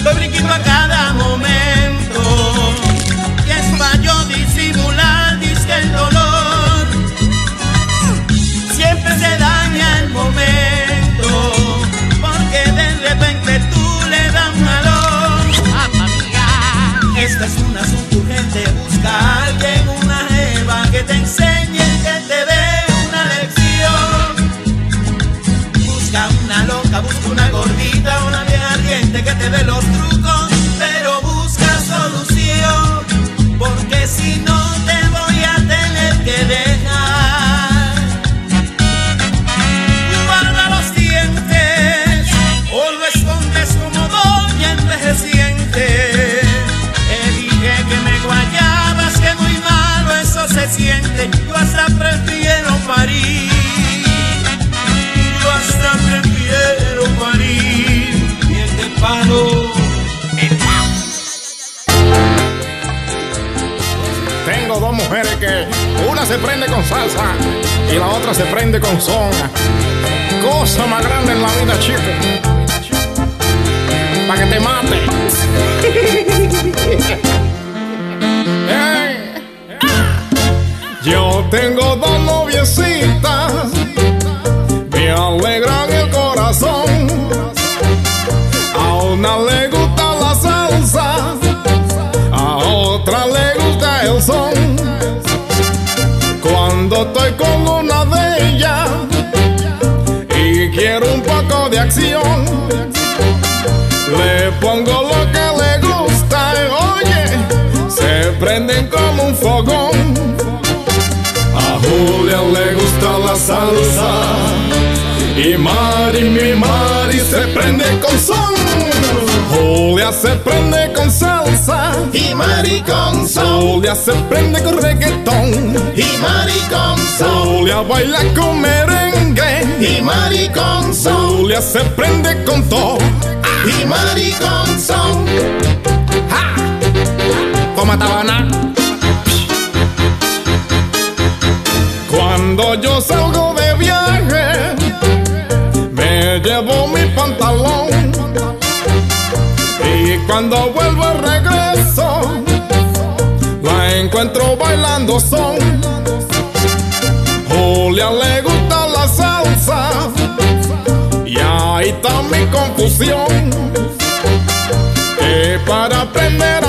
[SPEAKER 23] Doy brinquito a cada momento. Y es pa' yo Es un asunto urgente. Busca a alguien, una jeva que te enseñe, que te dé una lección. Busca una loca, busca una gordita, una vieja ardiente que te dé los yo hasta prefiero parir. Yo hasta prefiero parir miel de palo.
[SPEAKER 33] Tengo dos mujeres que una se prende con salsa y la otra se prende con son. Cosa más grande en la vida, chico. Para que te mate. Yo tengo dos noviecitas, me alegran el corazón. A una le gusta la salsa, a otra le gusta el son. Cuando estoy con una de ellas y quiero un poco de acción, le pongo lo que le gusta oye, se prenden. A Julia le gusta la salsa y Mari, mi Mari se prende con son. Julia se prende con salsa y Mari con son. Julia se prende con reggaetón y Mari con son. Julia baila con merengue y Mari con son. Julia se prende con todo y Mari con son. ¡Ja! Toma tabana. Cuando yo salgo de viaje, me llevo mi pantalón. Y cuando vuelvo de regreso, la encuentro bailando son. Julia le gusta la salsa, y ahí está mi confusión. Que para aprender a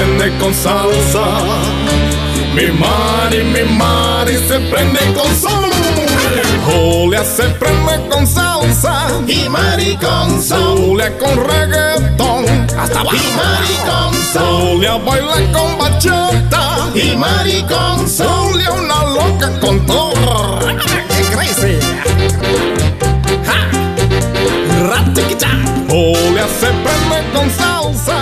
[SPEAKER 33] prende con salsa. Mi Mari, mi Mari se prende con son. Julia se prende con salsa. Y Mari con son. Julia con reggaetón. Hasta abajo. Y Mari con son. Julia baila con bachata. Y Mari con son. Julia una loca con todo. ¡Qué crazy! ¡Ja! Julia se prende con salsa.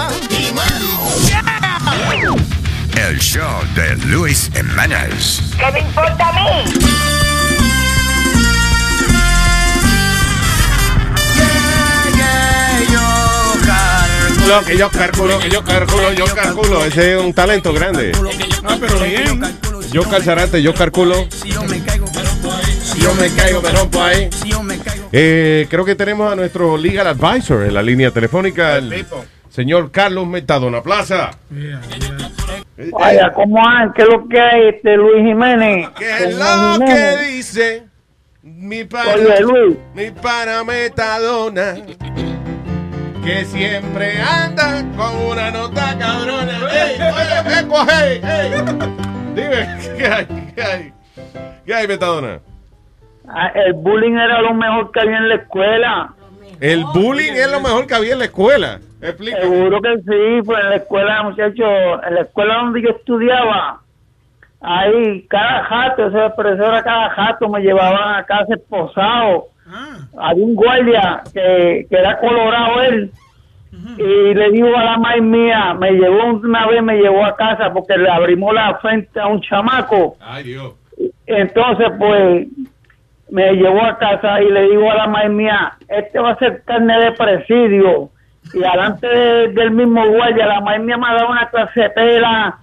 [SPEAKER 11] show de Luis Emanuels.
[SPEAKER 44] ¿Qué me importa a mí?
[SPEAKER 16] Lo que yo calculo, que yo calculo, yo calculo. Ese es un talento grande.
[SPEAKER 23] Ah, pero bien.
[SPEAKER 16] Yo calzarate, yo calculo.
[SPEAKER 23] Si yo me caigo, me rompo ahí.
[SPEAKER 16] Si yo me caigo, me rompo ahí. Eh, creo que tenemos a nuestro legal advisor en la línea telefónica, el, señor Carlos Metadona Plaza.
[SPEAKER 45] Vaya, ¿cómo hay? ¿Qué es lo que hay, este Luis Jiménez?
[SPEAKER 16] ¿Qué es lo
[SPEAKER 45] Jiménez.
[SPEAKER 16] que dice mi pana,
[SPEAKER 45] Oye, Luis.
[SPEAKER 16] mi pana Metadona? Que siempre anda con una nota cabrona. ¡Ey, oye, eco, hey, hey! Dime, ¿qué hay? ¿Qué hay? ¿Qué hay, Metadona?
[SPEAKER 45] Ah, El bullying era lo mejor que había en la escuela.
[SPEAKER 16] El bullying es lo mejor que había en la escuela. Explica.
[SPEAKER 45] Seguro que sí, pues en la escuela, muchachos, en la escuela donde yo estudiaba, ahí cada jato, esa profesora cada jato me llevaban a casa esposado. Había un guardia que, que era colorado él y le dijo a la madre mía, me llevó una vez, me llevó a casa porque le abrimos la frente a un chamaco.
[SPEAKER 16] Ay, Dios.
[SPEAKER 45] Entonces, pues, me llevó a casa y le digo a la madre mía, este va a ser carne de presidio. Y delante de- del mismo guardia, la madre mía me ha dado una pela.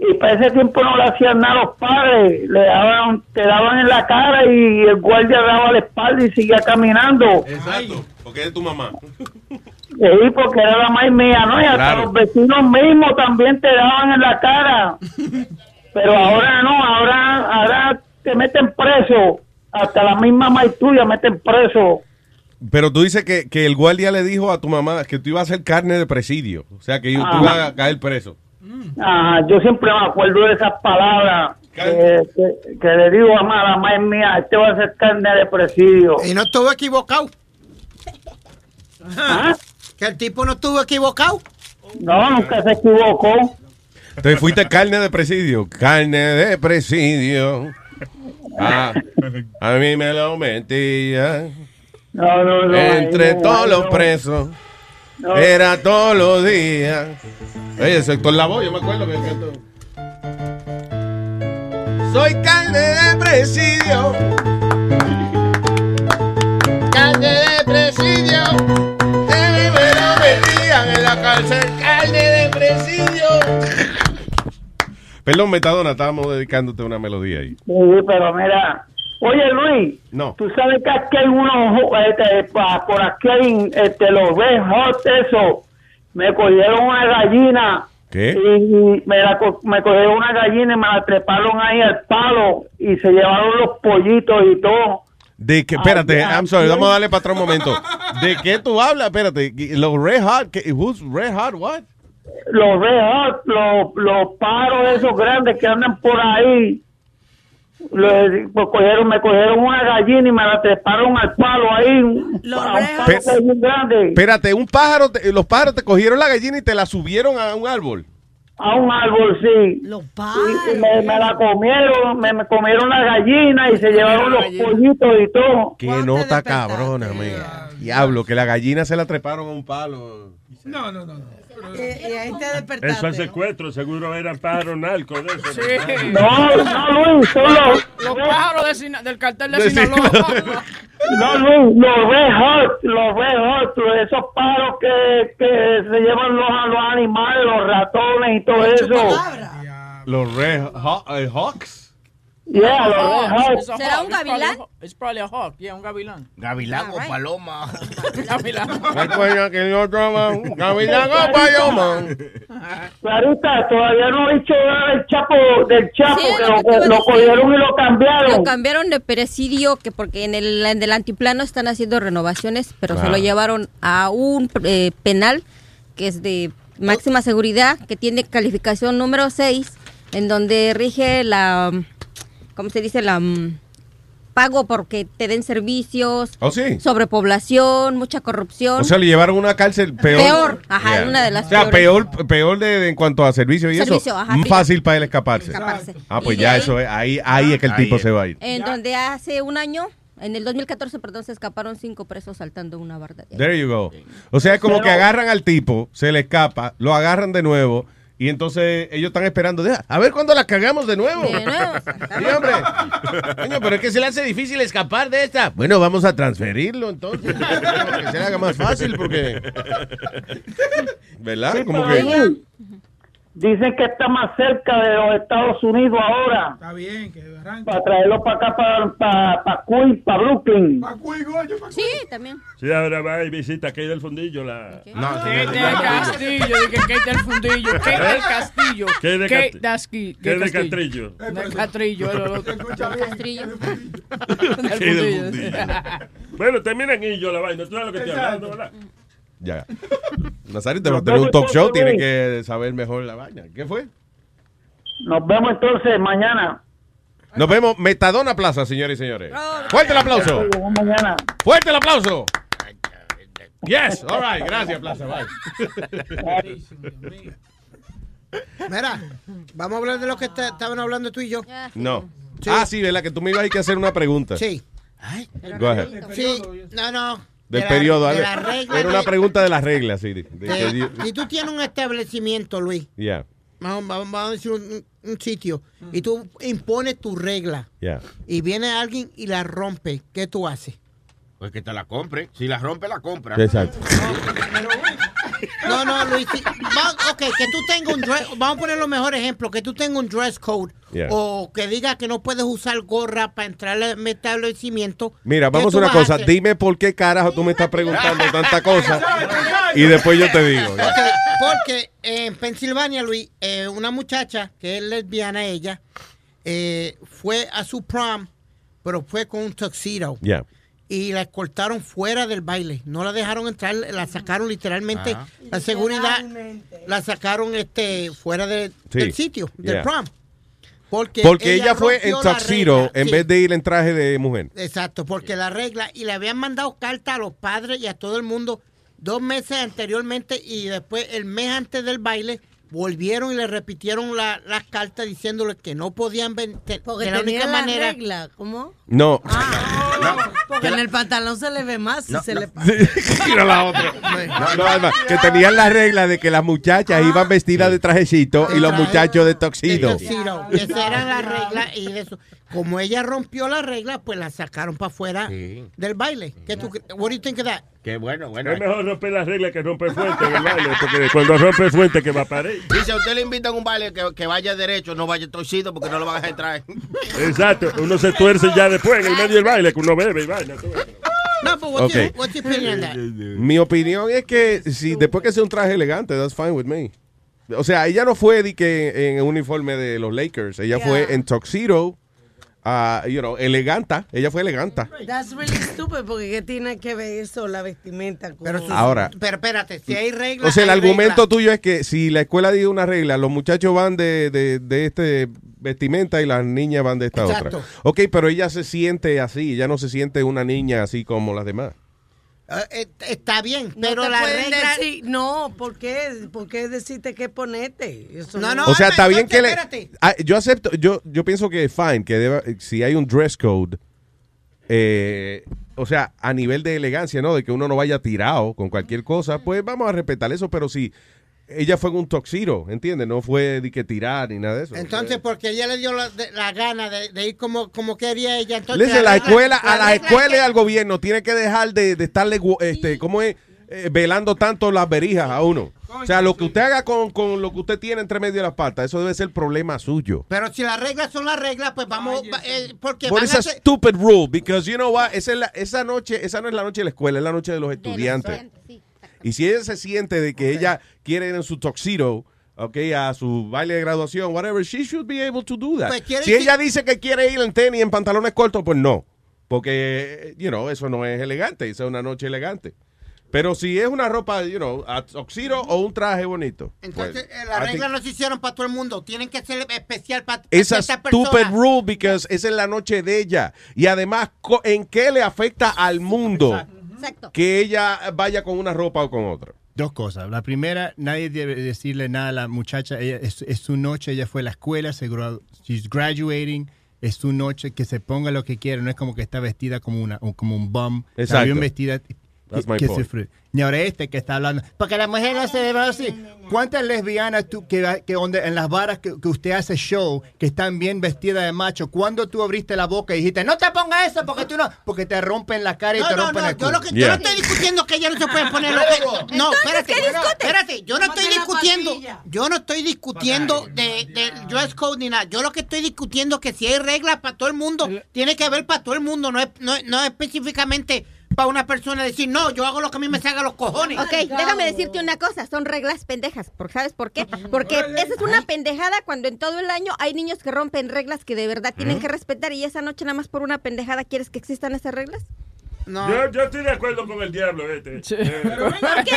[SPEAKER 45] Y para ese tiempo no le hacían nada a los padres. Le daban, te daban en la cara y el guardia daba la espalda y seguía caminando.
[SPEAKER 16] Exacto, porque es tu mamá.
[SPEAKER 45] Sí, porque era la madre mía, ¿no? Y hasta
[SPEAKER 16] Claro.
[SPEAKER 45] los vecinos mismos también te daban en la cara. Pero ahora no, ahora, ahora te meten preso. Hasta la misma madre tuya meten preso.
[SPEAKER 16] Pero tú dices que, que el guardia le dijo a tu mamá que tú ibas a ser carne de presidio. O sea, que tú
[SPEAKER 45] Ah.
[SPEAKER 16] ibas a caer preso.
[SPEAKER 45] Ah, yo siempre me acuerdo de esas palabras que, que- que le digo a la madre mía, este va a ser carne de presidio.
[SPEAKER 17] Y no estuvo equivocado.
[SPEAKER 45] ¿Ah?
[SPEAKER 17] Que el tipo no estuvo equivocado.
[SPEAKER 45] No, nunca se equivocó.
[SPEAKER 16] Entonces fuiste carne de presidio. Carne de presidio. Ah, a mí me lo metía.
[SPEAKER 45] No, no, no.
[SPEAKER 16] Entre
[SPEAKER 45] no,
[SPEAKER 16] todos
[SPEAKER 45] no.
[SPEAKER 16] los presos.
[SPEAKER 45] No.
[SPEAKER 16] Era todos los días. Oye, el sector La Voz, yo me acuerdo que cantó. Soy carne de presidio. Carne de presidio. Me lo metían en la cárcel. Carne de presidio. Perdón, Metadona, estábamos dedicándote una melodía ahí.
[SPEAKER 45] Sí, pero mira. Oye, Luis.
[SPEAKER 16] No.
[SPEAKER 45] Tú sabes que aquí hay unos, este, pa- por aquí hay este, los red hot, eso. Me cogieron una gallina.
[SPEAKER 16] ¿Qué?
[SPEAKER 45] Y me, la, me cogieron una gallina y me la treparon ahí al palo y se llevaron los pollitos y todo.
[SPEAKER 16] De que, espérate, I'm sorry, vamos a darle para atrás un momento. ¿De qué tú hablas? Espérate, los Red Hot, ¿qué- who's Red Hot what?
[SPEAKER 45] Los red hot, los, los paros esos grandes que andan por ahí. Le- pues cogieron, me cogieron una gallina y me la treparon al palo ahí.
[SPEAKER 21] Los
[SPEAKER 45] a un palo que grande.
[SPEAKER 16] Espérate, un pájaro, te- los pájaros te cogieron la gallina y te la subieron a un árbol.
[SPEAKER 45] A un árbol, sí.
[SPEAKER 21] Los
[SPEAKER 45] Y me, me la comieron, me, me comieron la gallina y se llevaron los pollitos y todo.
[SPEAKER 16] Qué nota cabrona, amiga. Diablo, que la gallina se la treparon a un palo.
[SPEAKER 23] No, no, no. no.
[SPEAKER 21] Y, y ahí te
[SPEAKER 24] Eso es secuestro, seguro eran pájaros narcos de eso.
[SPEAKER 20] Sí.
[SPEAKER 45] No, no, Luis, son los,
[SPEAKER 20] pájaros de Sina- del cartel de
[SPEAKER 16] De
[SPEAKER 20] Sinaloa.
[SPEAKER 45] no, Luis, los red hot, los red hot, esos paros que, que se llevan los, a los animales, los ratones y todo eso.
[SPEAKER 16] Los Red eh, Hawks.
[SPEAKER 45] Yeah, los red hot.
[SPEAKER 20] It's a
[SPEAKER 32] ¿Será
[SPEAKER 20] hawk.
[SPEAKER 32] un gavilán?
[SPEAKER 20] It's probably a hawk. Yeah, un gavilán.
[SPEAKER 25] Gavilán o paloma.
[SPEAKER 20] Gavilán.
[SPEAKER 16] Recuerda que yo trabajo, Gavilán o Paloma.
[SPEAKER 45] Clarita, todavía no he dicho nada del Chapo, del Chapo,
[SPEAKER 32] Sí,
[SPEAKER 45] que
[SPEAKER 32] lo
[SPEAKER 45] cogieron y lo cambiaron.
[SPEAKER 32] Lo cambiaron de presidio que porque en el, en el antiplano están haciendo renovaciones, pero se lo llevaron a un eh, penal que es de máxima seguridad, que tiene calificación número 6, en donde rige la, ¿cómo se dice? La mm, pago porque te den servicios,
[SPEAKER 16] ¿Oh, sí?
[SPEAKER 32] sobrepoblación, mucha corrupción.
[SPEAKER 16] O sea, le llevaron una cárcel peor.
[SPEAKER 32] Peor, ajá, una de las
[SPEAKER 16] O sea,
[SPEAKER 32] peores.
[SPEAKER 16] peor, peor de, de en cuanto a servicio y
[SPEAKER 32] Servicio,
[SPEAKER 16] eso.
[SPEAKER 32] ajá,
[SPEAKER 16] Más fácil para él escaparse.
[SPEAKER 32] Escaparse.
[SPEAKER 16] Ah, pues
[SPEAKER 32] Y
[SPEAKER 16] ya
[SPEAKER 32] ahí-
[SPEAKER 16] eso es, ahí, ahí es que el
[SPEAKER 25] Ahí
[SPEAKER 16] tipo
[SPEAKER 25] es.
[SPEAKER 16] se va a ir.
[SPEAKER 32] En donde hace un año, en el 2014, perdón, se escaparon cinco presos saltando una barda.
[SPEAKER 16] There you go. O sea, es como que agarran al tipo, se le escapa, lo agarran de nuevo y entonces ellos están esperando. "Deja, A ver cuándo la cagamos de nuevo.
[SPEAKER 32] De nuevo.
[SPEAKER 16] Sí, hombre.
[SPEAKER 36] Coño, pero es que se le hace difícil escapar de esta. Bueno, vamos a transferirlo entonces. que se le haga más fácil porque... ¿Verdad?
[SPEAKER 45] Sí,
[SPEAKER 36] Como que...
[SPEAKER 45] Dicen que está más cerca de los Estados Unidos ahora.
[SPEAKER 23] Está bien, que
[SPEAKER 45] Para traerlo para acá, para, para, para Queens, para Brooklyn.
[SPEAKER 32] Sí, también.
[SPEAKER 24] Sí, ahora va y visita a Kate del Fundillo. La...
[SPEAKER 25] No,
[SPEAKER 20] Kate del Castillo, dije Kate del Fundillo, Kate del Castillo,
[SPEAKER 24] Kate de
[SPEAKER 20] Kate Dasqui,
[SPEAKER 24] Kate de
[SPEAKER 20] Castillo.
[SPEAKER 24] Castrillo.
[SPEAKER 20] Del Castrillo, el otro.
[SPEAKER 32] Castrillo.
[SPEAKER 24] Kate del Fundillo. Bueno, termina en ello la vaina. Tú sabes lo que estoy hablando, ¿verdad?
[SPEAKER 16] Ya. Nazario, te va a tener un talk show, tiene que saber mejor la vaina. ¿Qué fue?
[SPEAKER 45] Nos vemos entonces mañana.
[SPEAKER 16] Nos vemos Metadona Plaza, señores y señores. Fuerte el aplauso.
[SPEAKER 45] Mañana.
[SPEAKER 16] Fuerte el aplauso. Yes, all right, gracias Plaza, bye.
[SPEAKER 17] Mira, vamos a hablar de lo que está- estaban hablando tú y yo.
[SPEAKER 16] No. Ah, sí, ¿verdad? Que tú me ibas a ir que hacer una pregunta.
[SPEAKER 17] Sí.
[SPEAKER 16] Go ahead.
[SPEAKER 17] Sí, no, no.
[SPEAKER 16] Del
[SPEAKER 17] De la-
[SPEAKER 16] periodo.
[SPEAKER 17] de la regla
[SPEAKER 16] Era una pregunta de las reglas, sí. de- de-
[SPEAKER 17] de-
[SPEAKER 16] de-
[SPEAKER 17] si tú tienes un establecimiento, Luis,
[SPEAKER 16] Yeah,
[SPEAKER 17] vamos, vamos- vamos a decir un, un sitio, y tú impones tu regla,
[SPEAKER 16] yeah.
[SPEAKER 17] y viene alguien y la rompe, ¿qué tú haces?
[SPEAKER 25] Pues que te la compre. Si la rompe, la compra.
[SPEAKER 16] Exacto.
[SPEAKER 17] No, no, Luis, si- va- ok, que tú tengas un dress, vamos a poner los mejores ejemplos, que tú tengas un dress code,
[SPEAKER 16] Yeah.
[SPEAKER 17] o que diga que no puedes usar gorra para entrar al establecimiento.
[SPEAKER 16] Mira,
[SPEAKER 17] ¿qué
[SPEAKER 16] vamos a una
[SPEAKER 17] a
[SPEAKER 16] cosa. Dime por qué carajo tú me estás preguntando tanta cosa. Y después yo te digo.
[SPEAKER 17] Porque en Pensilvania, Luis, eh, una muchacha que es lesbiana ella, eh, fue a su prom, pero fue con un tuxedo.
[SPEAKER 16] Ya.
[SPEAKER 17] Y la escoltaron fuera del baile. No la dejaron entrar, la sacaron literalmente.
[SPEAKER 16] Ajá.
[SPEAKER 17] La seguridad la sacaron este fuera de-
[SPEAKER 16] Sí.
[SPEAKER 17] del sitio, del
[SPEAKER 16] Yeah.
[SPEAKER 17] prom. Porque,
[SPEAKER 16] Porque ella fue en tuxedo en
[SPEAKER 17] Sí.
[SPEAKER 16] vez de ir en traje de mujer.
[SPEAKER 17] Exacto, porque la regla, y le habían mandado carta a los padres y a todo el mundo dos meses anteriormente y después el mes antes del baile volvieron y le repitieron la- las cartas diciéndole que no podían ven- te-
[SPEAKER 21] Porque
[SPEAKER 17] de la
[SPEAKER 21] tenía
[SPEAKER 17] única
[SPEAKER 21] la
[SPEAKER 17] manera
[SPEAKER 21] regla, ¿cómo?
[SPEAKER 16] No.
[SPEAKER 21] Porque en el pantalón se le ve más si
[SPEAKER 16] No,
[SPEAKER 21] se
[SPEAKER 16] no.
[SPEAKER 21] le pasa.
[SPEAKER 16] Mira la otra. No, no, Alma, que tenían la regla de que las muchachas iban vestidas de trajecito y los muchachos de
[SPEAKER 17] de
[SPEAKER 16] tuxedo.
[SPEAKER 17] tuxedo. Esa era la regla y de eso. Como ella rompió la regla, pues la sacaron para afuera del baile. ¿Qué tú, what do you think of that?
[SPEAKER 25] Qué bueno, bueno.
[SPEAKER 24] Es mejor romper las reglas que romper fuente en el baile, porque cuando rompe fuente que va a parir.
[SPEAKER 25] Dice, a usted le invitan a un baile que, que vaya derecho, no vaya torcido porque no lo van a dejar entrar.
[SPEAKER 24] Exacto, uno se tuerce ya después en el medio del baile, que uno bebe y todo eso.
[SPEAKER 17] No, but what's,
[SPEAKER 16] Ok.
[SPEAKER 17] your, what's your opinion on that?
[SPEAKER 16] Mi opinión es que si después que sea un traje elegante, that's fine with me. O sea, ella no fue de que en un uniforme de los Lakers, ella fue en tuxedo, ah, you know, eleganta, ella fue eleganta.
[SPEAKER 21] That's really stupid porque ¿qué tiene que ver eso, la vestimenta con...
[SPEAKER 17] Pero,
[SPEAKER 16] Ahora.
[SPEAKER 17] pero espérate, si hay reglas.
[SPEAKER 16] O sea, el argumento
[SPEAKER 17] reglas.
[SPEAKER 16] tuyo es que si la escuela dice una regla, los muchachos van de, de, de este vestimenta y las niñas van de esta
[SPEAKER 17] Exacto.
[SPEAKER 16] otra. Ok, pero ella se siente así, ella no se siente una niña así como las demás.
[SPEAKER 17] Eh, eh, está bien,
[SPEAKER 21] No
[SPEAKER 17] pero la regla.
[SPEAKER 21] decir, no, ¿por qué? ¿Por qué decirte qué ponerte? Eso
[SPEAKER 17] No, no,
[SPEAKER 16] o sea,
[SPEAKER 17] Alma,
[SPEAKER 16] está bien que le...
[SPEAKER 17] espérate.
[SPEAKER 16] Ah, yo acepto, yo, yo pienso que es fine, que deba- si hay un dress code, eh, o sea, a nivel de elegancia, ¿no? De que uno no vaya tirado con cualquier cosa, pues vamos a respetar eso, pero si ella fue en un toxiro, ¿entiendes? No fue de que tirar ni nada de eso.
[SPEAKER 17] Entonces, porque ella le dio la, de- la gana de, de ir como, como quería ella. Entonces,
[SPEAKER 16] Listen, la escuela, a
[SPEAKER 17] la
[SPEAKER 16] las escuelas y al gobierno tiene que dejar de, de estarle, este, ¿cómo es? Eh, velando tanto las verijas a uno. O sea, lo que usted haga con, con lo que usted tiene entre medio de las patas, eso debe ser problema suyo.
[SPEAKER 17] Pero si las reglas son las reglas, pues vamos. va- eh, porque
[SPEAKER 16] But
[SPEAKER 17] van
[SPEAKER 16] it's
[SPEAKER 17] a
[SPEAKER 16] a
[SPEAKER 17] ser-
[SPEAKER 16] stupid rule, because you know what, esa, es la- esa noche, esa no es la noche de la escuela, es la noche de los estudiantes. Y si ella se siente de que ella quiere ir en su tuxedo, ok, a su baile de graduación, whatever, she should be able to do that.
[SPEAKER 17] Pues
[SPEAKER 16] si ella dice que quiere ir en tenis, en pantalones cortos, pues no. Porque, you know, eso no es elegante, esa es una noche elegante. Pero si es una ropa, you know, a tuxedo o un traje bonito.
[SPEAKER 17] Entonces,
[SPEAKER 16] pues,
[SPEAKER 17] las reglas no se hicieron para todo el mundo. Tienen que ser especial para
[SPEAKER 16] It's a
[SPEAKER 17] ciertas
[SPEAKER 16] stupid
[SPEAKER 17] personas.
[SPEAKER 16] rule because esa es la noche de ella. Y además, ¿en qué le afecta al mundo que ella vaya con una ropa o con otra?
[SPEAKER 22] Dos cosas. La primera, nadie debe decirle nada a la muchacha. Ella, es, es su noche, ella fue a la escuela, se gradu- she's graduating. Es su noche, que se ponga lo que quiera. No es como que está vestida como, una, como un bum. Está
[SPEAKER 16] Exacto.
[SPEAKER 22] bien vestida.
[SPEAKER 16] That's
[SPEAKER 22] que,
[SPEAKER 16] my
[SPEAKER 22] que
[SPEAKER 16] point.
[SPEAKER 22] Sufrir. Ni ahora este que está hablando. Porque la mujer no se debe así. ¿Cuántas lesbianas tú que, que donde, en las varas que, que usted hace show, que están bien vestidas de macho, cuando tú abriste la boca y dijiste, no te pongas eso porque tú no, porque te rompen la cara y
[SPEAKER 17] No,
[SPEAKER 22] te
[SPEAKER 17] no,
[SPEAKER 22] rompen
[SPEAKER 17] no,
[SPEAKER 22] el
[SPEAKER 17] yo, lo que, yo no estoy discutiendo que ella no se puede poner lo que... No, espérate, espérate, yo no estoy discutiendo, yo no estoy discutiendo de, de dress code ni nada. Yo lo que estoy discutiendo es que si hay reglas para todo el mundo, tiene que haber para todo el mundo, no es, no, no es específicamente para una persona decir, no, yo hago lo que a mí me salga los cojones.
[SPEAKER 32] Ok, déjame decirte una cosa, son reglas pendejas. ¿Por- ¿Sabes por qué? Porque esa es una pendejada cuando en todo el año hay niños que rompen reglas que de verdad tienen que respetar y esa noche nada más por una pendejada quieres que existan esas reglas.
[SPEAKER 24] Yo, yo estoy de acuerdo con el diablo este. Eh,
[SPEAKER 20] ¿Por qué?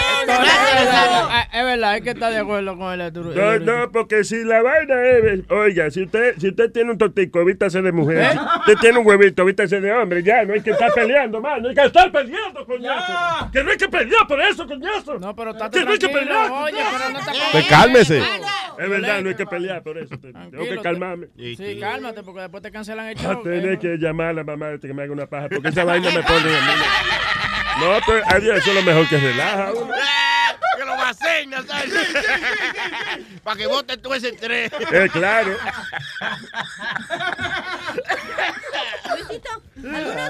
[SPEAKER 20] Es verdad, es que está de acuerdo con el Arturo.
[SPEAKER 24] No, no, porque si la vaina es, oiga, si usted, si usted tiene un tortico, vístase de mujer.
[SPEAKER 20] ¿Eh?
[SPEAKER 24] Usted tiene un huevito, vístase de hombre, ya, no hay que estar peleando, man, no hay que estar peleando, coñazo. Que no hay que pelear por eso, coñazo.
[SPEAKER 20] No, pero está
[SPEAKER 24] Que no hay que
[SPEAKER 20] tranquilo,
[SPEAKER 24] pelear.
[SPEAKER 20] oye, pero no te
[SPEAKER 24] Pues
[SPEAKER 16] cálmese.
[SPEAKER 24] Es verdad, no hay que pelear por eso. te- Tengo que calmarme.
[SPEAKER 20] Sí, cálmate, porque después te cancelan el
[SPEAKER 24] Va
[SPEAKER 20] show.
[SPEAKER 24] a tener que llamar a la mamá de que me haga una paja, porque esa vaina me pone a. No, adiós, eso es lo mejor que relaja. uno.
[SPEAKER 25] Que lo vacen, Nazario. Para que voten tú ese tres.
[SPEAKER 24] Eh, claro.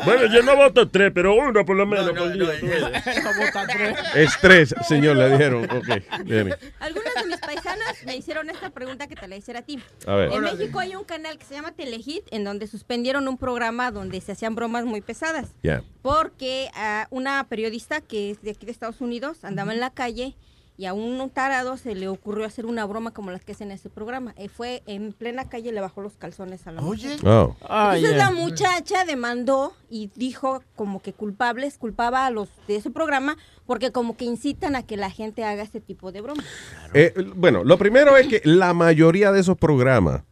[SPEAKER 24] Bueno, yo no voto tres, pero uno por lo menos tú ves.
[SPEAKER 16] Estrés, señor, le dijeron. Ok, bien.
[SPEAKER 32] Algunas de mis paisanas me hicieron esta pregunta que te la hiciera a ti.
[SPEAKER 16] A ver.
[SPEAKER 32] En México hay un canal que se llama Telehit en donde suspendieron un programa donde se hacían bromas muy pesadas.
[SPEAKER 16] Ya.
[SPEAKER 32] Porque a una periodista que es de aquí de Estados Unidos andaba en la calle y a un tarado se le ocurrió hacer una broma como las que hacen en ese programa. Y fue en plena calle, le bajó los calzones a la mujer.
[SPEAKER 16] Oh.
[SPEAKER 32] Entonces la muchacha demandó y dijo como que culpables, culpaba a los de ese programa porque como que incitan a que la gente haga este tipo de bromas.
[SPEAKER 16] Eh, bueno, lo primero es que la mayoría de esos programas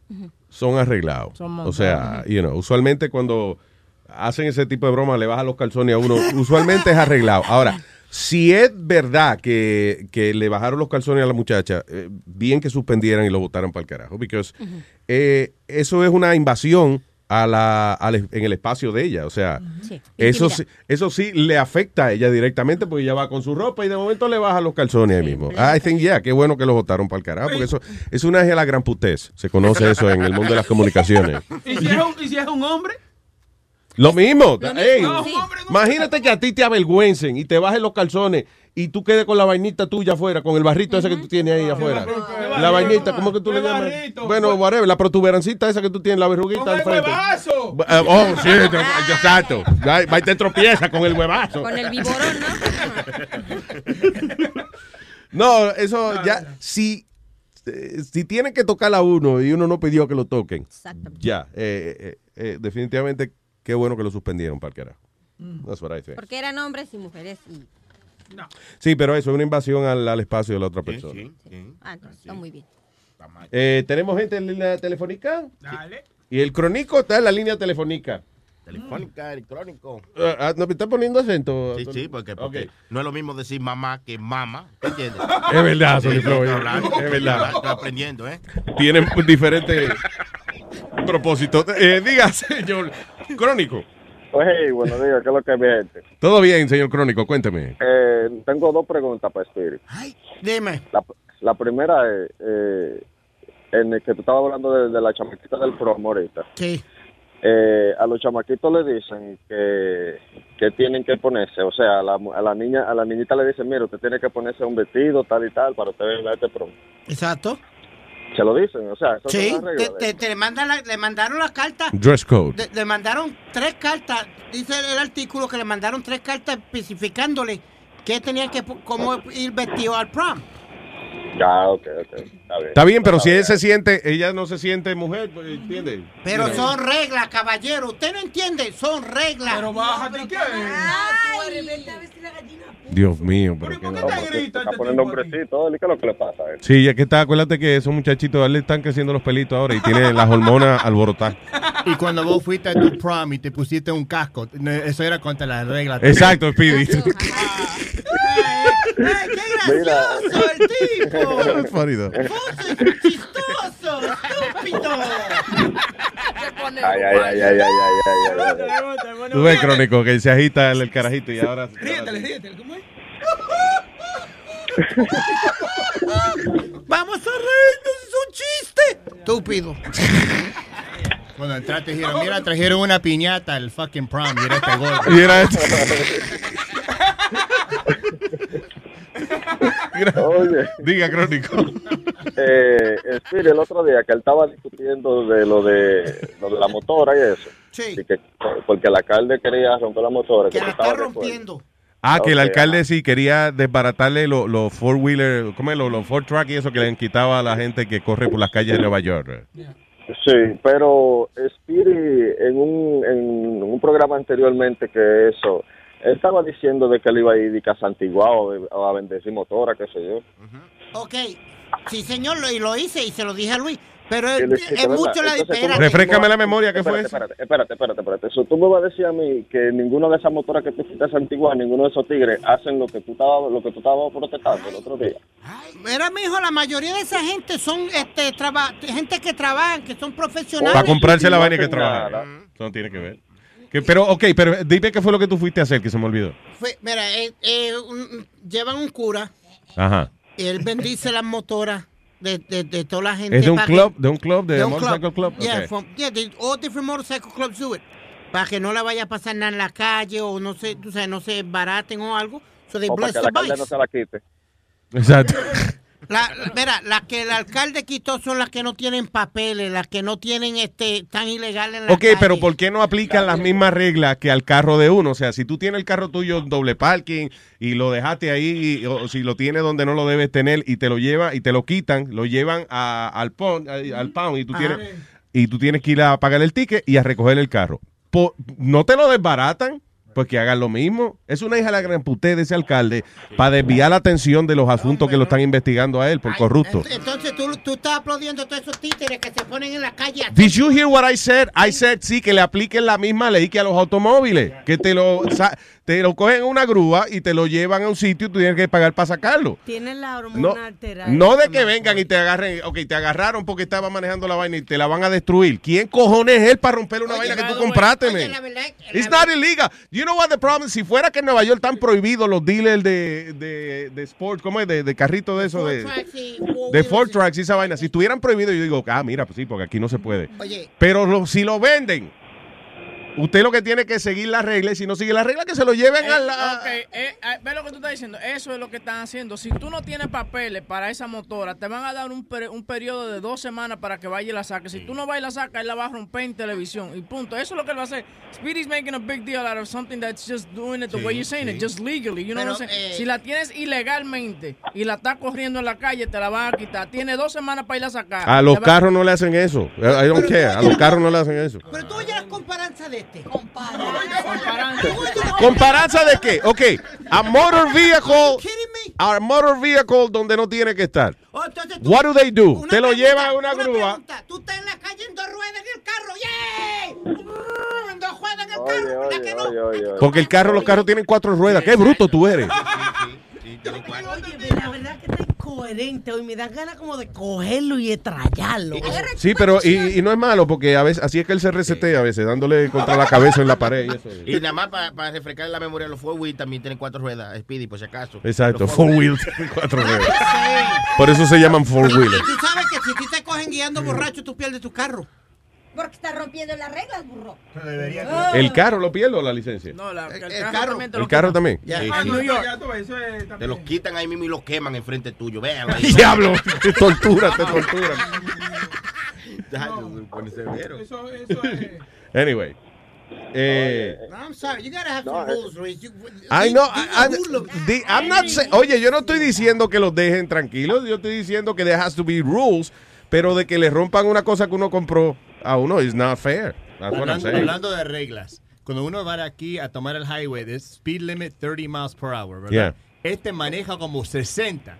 [SPEAKER 16] son arreglados.
[SPEAKER 32] Son
[SPEAKER 16] o sea, you know, usualmente cuando hacen ese tipo de bromas le bajan los calzones a uno, usualmente es arreglado. Ahora, si es verdad que, que le bajaron los calzones a la muchacha, eh, bien que suspendieran y lo votaran para el carajo, porque eso es una invasión a la, al es- en el espacio de ella. O sea,
[SPEAKER 32] Sí.
[SPEAKER 16] eso, sí, eso sí le afecta a ella directamente porque ella va con su ropa y de momento le baja los calzones ahí mismo. I think, yeah, qué bueno que lo votaron para el carajo, porque eso es una de la gran putez. Se conoce eso en el mundo de las comunicaciones.
[SPEAKER 23] ¿Y si es un, y si es un hombre?
[SPEAKER 16] Lo mismo.
[SPEAKER 23] Lo mismo.
[SPEAKER 16] Ey,
[SPEAKER 23] No, sí.
[SPEAKER 16] Imagínate que a ti te avergüencen y te bajen los calzones y tú quedes con la vainita tuya afuera, con el barrito ese que tú tienes ahí afuera. La vainita, ¿cómo que tú le llamas? Bueno, whatever, la protuberancita esa que tú tienes, la verruguita al frente.
[SPEAKER 23] huevazo!
[SPEAKER 16] Eh, Oh, sí, te- exacto. Va y te tropieza con el huevazo.
[SPEAKER 32] Con el viborón,
[SPEAKER 16] No, eso ya, si, eh, si tienen que tocar a uno y uno no pidió que lo toquen, ya, eh, eh, eh, definitivamente qué bueno que lo suspendieron para el carajo. That's what I think.
[SPEAKER 32] Porque eran hombres y mujeres y...
[SPEAKER 16] Sí, pero eso es una invasión al, al espacio de la otra persona.
[SPEAKER 32] Ah, entonces está muy bien.
[SPEAKER 16] Eh, ¿Tenemos gente en línea telefónica?
[SPEAKER 23] Dale.
[SPEAKER 16] Y el crónico está en la línea telefónica.
[SPEAKER 25] Telefónica, electrónico.
[SPEAKER 16] Ah, ah, ¿No me está poniendo acento?
[SPEAKER 25] Sí, sí, porque, porque no es lo mismo decir mamá que mamá. ¿Te entiendes?
[SPEAKER 16] Es verdad,
[SPEAKER 25] Sí,
[SPEAKER 16] Sony es-
[SPEAKER 25] hablando,
[SPEAKER 16] es verdad.
[SPEAKER 25] Estoy aprendiendo, ¿eh?
[SPEAKER 16] Tienen diferentes propósitos. Eh, diga, señor crónico.
[SPEAKER 46] Oye, buenos días, ¿qué es lo que es mi gente?
[SPEAKER 16] Todo bien, señor crónico, cuénteme.
[SPEAKER 46] Eh, tengo dos preguntas para Spirit.
[SPEAKER 17] Dime.
[SPEAKER 46] La, la primera es, eh, en el que tú estabas hablando de, de la chamaquita del promo ahorita.
[SPEAKER 17] Sí.
[SPEAKER 46] Eh, a los chamaquitos le dicen que, que tienen que ponerse, o sea, a la, a la niña, a la niñita le dicen, mira, usted tiene que ponerse un vestido tal y tal para usted venir a este promo.
[SPEAKER 17] Exacto.
[SPEAKER 46] Se lo dicen, o sea,
[SPEAKER 17] Sí, te, te- te mandan la- le mandaron la carta.
[SPEAKER 16] Dress code.
[SPEAKER 17] Le, le mandaron tres cartas. Dice el artículo que le mandaron tres cartas especificándole que tenían que, cómo ir vestido al prom.
[SPEAKER 46] Ya, ok, ok, está bien.
[SPEAKER 16] Está bien, pero si él se siente, ella no se siente mujer, pues, ¿entiende?
[SPEAKER 17] Pero son reglas, caballero. Usted no entiende, son reglas. Pero
[SPEAKER 23] bájate, ¿qué?
[SPEAKER 16] Dios mío, pero qué
[SPEAKER 46] No, porque se está poniendo hombrecito, ¿qué es lo que le pasa a él?
[SPEAKER 16] Sí, ya que está, acuérdate que esos muchachitos, a él le están creciendo los pelitos ahora y tienen las hormonas alborotadas.
[SPEAKER 22] Y cuando vos fuiste a tu prom y te pusiste un casco, eso era contra las reglas.
[SPEAKER 16] Exacto, Speedy.
[SPEAKER 46] Mira,
[SPEAKER 17] el tipo!
[SPEAKER 16] Es funny, though.
[SPEAKER 17] ¡Chistoso! ¡Estúpido!
[SPEAKER 46] Ay, ay, ay, ay, ay, ay, ay, ay.
[SPEAKER 16] Tú ves, Crónico, que se agita el, el carajito y ahora...
[SPEAKER 23] Ríetele, ríetele, ¿cómo es?
[SPEAKER 17] Vamos a reírnos, es un chiste. Estúpido.
[SPEAKER 22] Cuando entraste dijeron, mira, trajeron una piñata al fucking prom y era este gordo.
[SPEAKER 16] Y era este.
[SPEAKER 46] Oye.
[SPEAKER 16] Diga, Crónico.
[SPEAKER 46] Eh, Speedy, el otro día que él estaba discutiendo de lo de, lo de la motora y eso.
[SPEAKER 17] Sí.
[SPEAKER 46] Y que, porque el alcalde quería romper la motora. Que,
[SPEAKER 17] la
[SPEAKER 46] estaba
[SPEAKER 17] está rompiendo.
[SPEAKER 16] Ah, que el alcalde sí quería desbaratarle los four-wheeler, ¿cómo es? Los, los four-track y eso que le han quitado a la gente que corre por las calles de Nueva York.
[SPEAKER 46] Sí, pero Speedy en un, en un programa anteriormente que eso, él estaba diciendo de que él iba a ir a Santiguá o, a bendecir motora, qué sé yo.
[SPEAKER 17] Ok. Sí, señor, lo, y lo hice y se lo dije a Luis. Pero es, mucho la
[SPEAKER 46] Entonces, ¿cómo-
[SPEAKER 17] espérate.
[SPEAKER 16] Refrescame la memoria, ¿qué fue
[SPEAKER 46] espérate,
[SPEAKER 16] eso?
[SPEAKER 46] Espérate, espérate, espérate, espérate. Eso, tú me vas a decir a mí que ninguno de esas motoras que tú fuiste a Santiguá, ninguno de esos tigres hacen lo que tú estabas, lo que tú estabas protestando el otro día.
[SPEAKER 17] Mira, mijo, la mayoría de esa gente son este traba- gente que trabajan, que son profesionales.
[SPEAKER 16] Para comprarse la vaina que
[SPEAKER 46] hacen
[SPEAKER 16] trabaja.
[SPEAKER 46] nada.
[SPEAKER 16] Eso no tiene que ver. Que- pero, ok, pero dime qué fue lo que tú fuiste a hacer, que se me olvidó.
[SPEAKER 17] Fue- mira, eh, eh, un- llevan un cura
[SPEAKER 16] Ajá.
[SPEAKER 17] y él bendice las motoras de, de, de toda la gente.
[SPEAKER 16] ¿Es de un
[SPEAKER 17] para que-
[SPEAKER 16] club? ¿De un club? ¿De,
[SPEAKER 17] un
[SPEAKER 16] Motorcycle Club?
[SPEAKER 17] Yeah,
[SPEAKER 16] Ok.
[SPEAKER 17] from- yeah, they- all different motorcycle clubs do it. Para que no le vaya a pasar nada en la calle o no se, tú sabes, no se baraten o algo. So they
[SPEAKER 46] O para
[SPEAKER 17] bless
[SPEAKER 46] que el
[SPEAKER 17] the
[SPEAKER 46] alcalde
[SPEAKER 17] bikes.
[SPEAKER 46] no se la quite.
[SPEAKER 16] Exacto.
[SPEAKER 17] La, la- mira, las que el alcalde quitó son las que no tienen papeles, las que no tienen este tan ilegales en la
[SPEAKER 16] Ok,
[SPEAKER 17] calle.
[SPEAKER 16] pero ¿por qué no aplican las mismas reglas que al carro de uno? O sea, si tú tienes el carro tuyo en doble parking y lo dejaste ahí, y- o si lo tienes donde no lo debes tener y te lo llevan y te lo quitan, lo llevan a- al, a- al pound y tú,
[SPEAKER 17] Ajá.
[SPEAKER 16] tienes, y tú tienes que ir a pagar el ticket y a recoger el carro. ¿No te lo desbaratan? Pues que hagan lo mismo. Es una hija de la gran puté de ese alcalde para desviar la atención de los asuntos que lo están investigando a él por corrupto.
[SPEAKER 17] Entonces tú, tú estás aplaudiendo a todos esos títeres que se ponen en la calle.
[SPEAKER 16] Did you hear what I said? I said sí, que le apliquen la misma ley que a los automóviles. Que te lo, te lo cogen en una grúa y te lo llevan a un sitio y tú tienes que pagar para sacarlo.
[SPEAKER 21] Tienen la hormona
[SPEAKER 16] No,
[SPEAKER 21] alterada.
[SPEAKER 16] no de que vengan y te agarren, ok, te agarraron porque estaba manejando la vaina y te la van a destruir. ¿Quién cojones es él para romper una vaina que tú compraste, man? It's not illegal. You know what the problem? Si fuera que en Nueva York están prohibidos los dealers de, de, de sport, ¿cómo es? De, de carrito de eso, de, de Ford Tracks y esa vaina. Si estuvieran prohibidos, yo digo, ah, mira, pues sí, porque aquí no se puede.
[SPEAKER 17] Oye,
[SPEAKER 16] Pero lo- si lo venden, usted lo que tiene que seguir las reglas. y Si no sigue las reglas, que se lo lleven
[SPEAKER 20] Eh,
[SPEAKER 16] a la.
[SPEAKER 20] ok, eh, eh, ve lo que tú estás diciendo. Eso es lo que están haciendo. Si tú no tienes papeles para esa motora, te van a dar un, per- un periodo de dos semanas para que vaya y la saque. Si tú no vas y la sacas, él la va a romper en televisión. Y punto. Eso es lo que él va a hacer. Speedy's making a big deal out of something that's just doing it the
[SPEAKER 17] Sí,
[SPEAKER 20] way you're saying
[SPEAKER 17] sí.
[SPEAKER 20] it, just legally. You know
[SPEAKER 17] Pero,
[SPEAKER 20] what I'm saying?
[SPEAKER 17] eh,
[SPEAKER 20] si la tienes ilegalmente y la estás corriendo en la calle, te la van a quitar. Tiene dos semanas para ir a sacar.
[SPEAKER 16] A los
[SPEAKER 20] va-
[SPEAKER 16] carros no le hacen eso. I don't care. A los carros no le hacen eso.
[SPEAKER 17] Pero tú oyes la comparanza de este.
[SPEAKER 16] ¿Comparanza de qué? Ok, a motor vehicle, a motor vehicle donde no tiene que estar.
[SPEAKER 17] Oh, entonces tú-
[SPEAKER 16] What do they do?
[SPEAKER 17] Una
[SPEAKER 16] Te lo
[SPEAKER 17] pregunta,
[SPEAKER 16] llevan a una grúa.
[SPEAKER 17] pregunta. Tú estás en la calle en dos ruedas en el carro. ¡Yay! En dos ruedas en el carro. ¿verdad que no?
[SPEAKER 16] Porque el carro, los carros tienen cuatro ruedas. Qué bruto tú eres.
[SPEAKER 21] Oye, la verdad que incoherente hoy. Me dan ganas como de cogerlo y estrellarlo.
[SPEAKER 16] Sí, pero y, y no es malo porque a veces así es que él se resetea a veces dándole contra la cabeza en la pared y eso.
[SPEAKER 25] Y nada más para refrescar la memoria, los four wheel también tienen cuatro ruedas, Speedy, por si acaso.
[SPEAKER 16] Exacto,
[SPEAKER 25] Los
[SPEAKER 16] four wheel tiene cuatro ruedas. Por eso se llaman four wheelers.
[SPEAKER 17] Y tú sabes que si te cogen guiando borracho, tú pierdes tu carro.
[SPEAKER 32] Porque está rompiendo las reglas, burro.
[SPEAKER 16] ¿El carro lo pierdo o la licencia?
[SPEAKER 20] No, la- el,
[SPEAKER 17] el
[SPEAKER 20] carro,
[SPEAKER 17] carro.
[SPEAKER 20] también te
[SPEAKER 16] ¿El carro también?
[SPEAKER 25] Sí.
[SPEAKER 20] Ah, New York.
[SPEAKER 25] Te los quitan ahí mismo y los queman enfrente tuyo. Vean.
[SPEAKER 16] Diablo, te tortura, te tortura.
[SPEAKER 23] Eso, eso es.
[SPEAKER 16] Anyway. Eh,
[SPEAKER 17] No, I'm sorry. You gotta have some rules, Luis. You-
[SPEAKER 16] I know. I- I'm not say- oye, yo no estoy diciendo que los dejen tranquilos. Yo estoy diciendo que there has to be rules, pero de que le rompan una cosa que uno compró a uno is not fair. That's what I'm
[SPEAKER 22] Hablando,
[SPEAKER 16] saying.
[SPEAKER 22] hablando de reglas, cuando uno va aquí a tomar el highway, es speed limit 30 miles per hour, ¿verdad?
[SPEAKER 16] Yeah.
[SPEAKER 22] Este maneja como 60.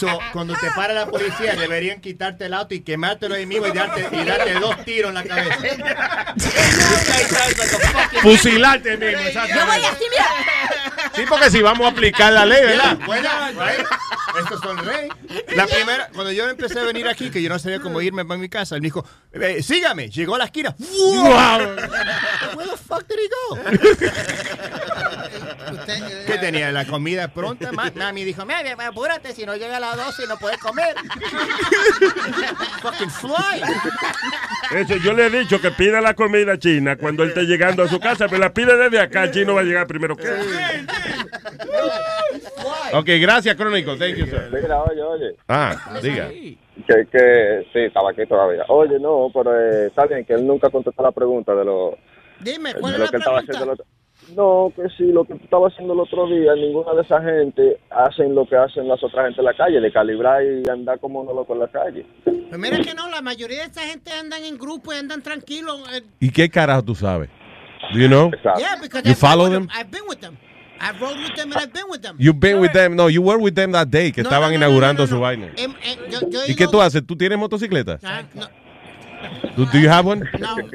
[SPEAKER 22] So, cuando te para la policía, deberían quitarte el auto y quemártelo ahí mismo y darte, y darte dos tiros en la cabeza.
[SPEAKER 16] Fusilarte mismo.
[SPEAKER 32] Yo voy así, mira.
[SPEAKER 16] Sí, porque si vamos a aplicar la ley, ¿verdad?
[SPEAKER 22] Bueno, right? Estos son rey. La primera, cuando yo empecé a venir aquí, que yo no sabía cómo irme para mi casa, él me dijo, "Eh, sígame. Llegó a la esquina. ¡Wow! Where the fuck did he go? ¿Qué tenía? ¿La comida pronta? Ma- Mami dijo, mami, apúrate, si no llega a las 12 no puedes comer. Fucking fly.
[SPEAKER 24] Eso, yo le he dicho que pida la comida china cuando él esté llegando a su casa, pero la pide desde acá, el chino va a llegar primero que.
[SPEAKER 16] Ok, gracias, Crónico. Thank you, sir.
[SPEAKER 46] Mira, oye, oye.
[SPEAKER 16] Ah, diga.
[SPEAKER 46] Que, que sí, estaba aquí todavía. Oye, no, pero eh, está bien que él nunca contestó la pregunta de lo,
[SPEAKER 17] Dime,
[SPEAKER 46] de
[SPEAKER 17] ¿cuál es
[SPEAKER 46] lo
[SPEAKER 17] la
[SPEAKER 46] que él estaba
[SPEAKER 17] pregunta?
[SPEAKER 46] No, que sí, lo que tú estabas haciendo el otro día, ninguna de esa gente hacen lo que hacen las otras gente en la calle, de calibrar y andar como uno loco en la calle.
[SPEAKER 17] Pues mira que no, la mayoría de esa gente andan en grupo y andan tranquilos. eh,
[SPEAKER 16] ¿Y qué carajo tú sabes? Do you know?
[SPEAKER 17] yeah, because
[SPEAKER 16] You
[SPEAKER 17] I've
[SPEAKER 16] follow
[SPEAKER 17] with
[SPEAKER 16] them?
[SPEAKER 17] I've been with them. I've rode with them and I've been with them.
[SPEAKER 16] You've been with them. No, you were with them that day que
[SPEAKER 17] No,
[SPEAKER 16] estaban
[SPEAKER 17] no, no,
[SPEAKER 16] inaugurando
[SPEAKER 17] no, no,
[SPEAKER 16] su vaina.
[SPEAKER 17] Em, em, yo, yo he
[SPEAKER 16] ¿Y qué tú haces? ¿Tú tienes motocicleta?
[SPEAKER 17] Ah, no.
[SPEAKER 16] Do, do you have one?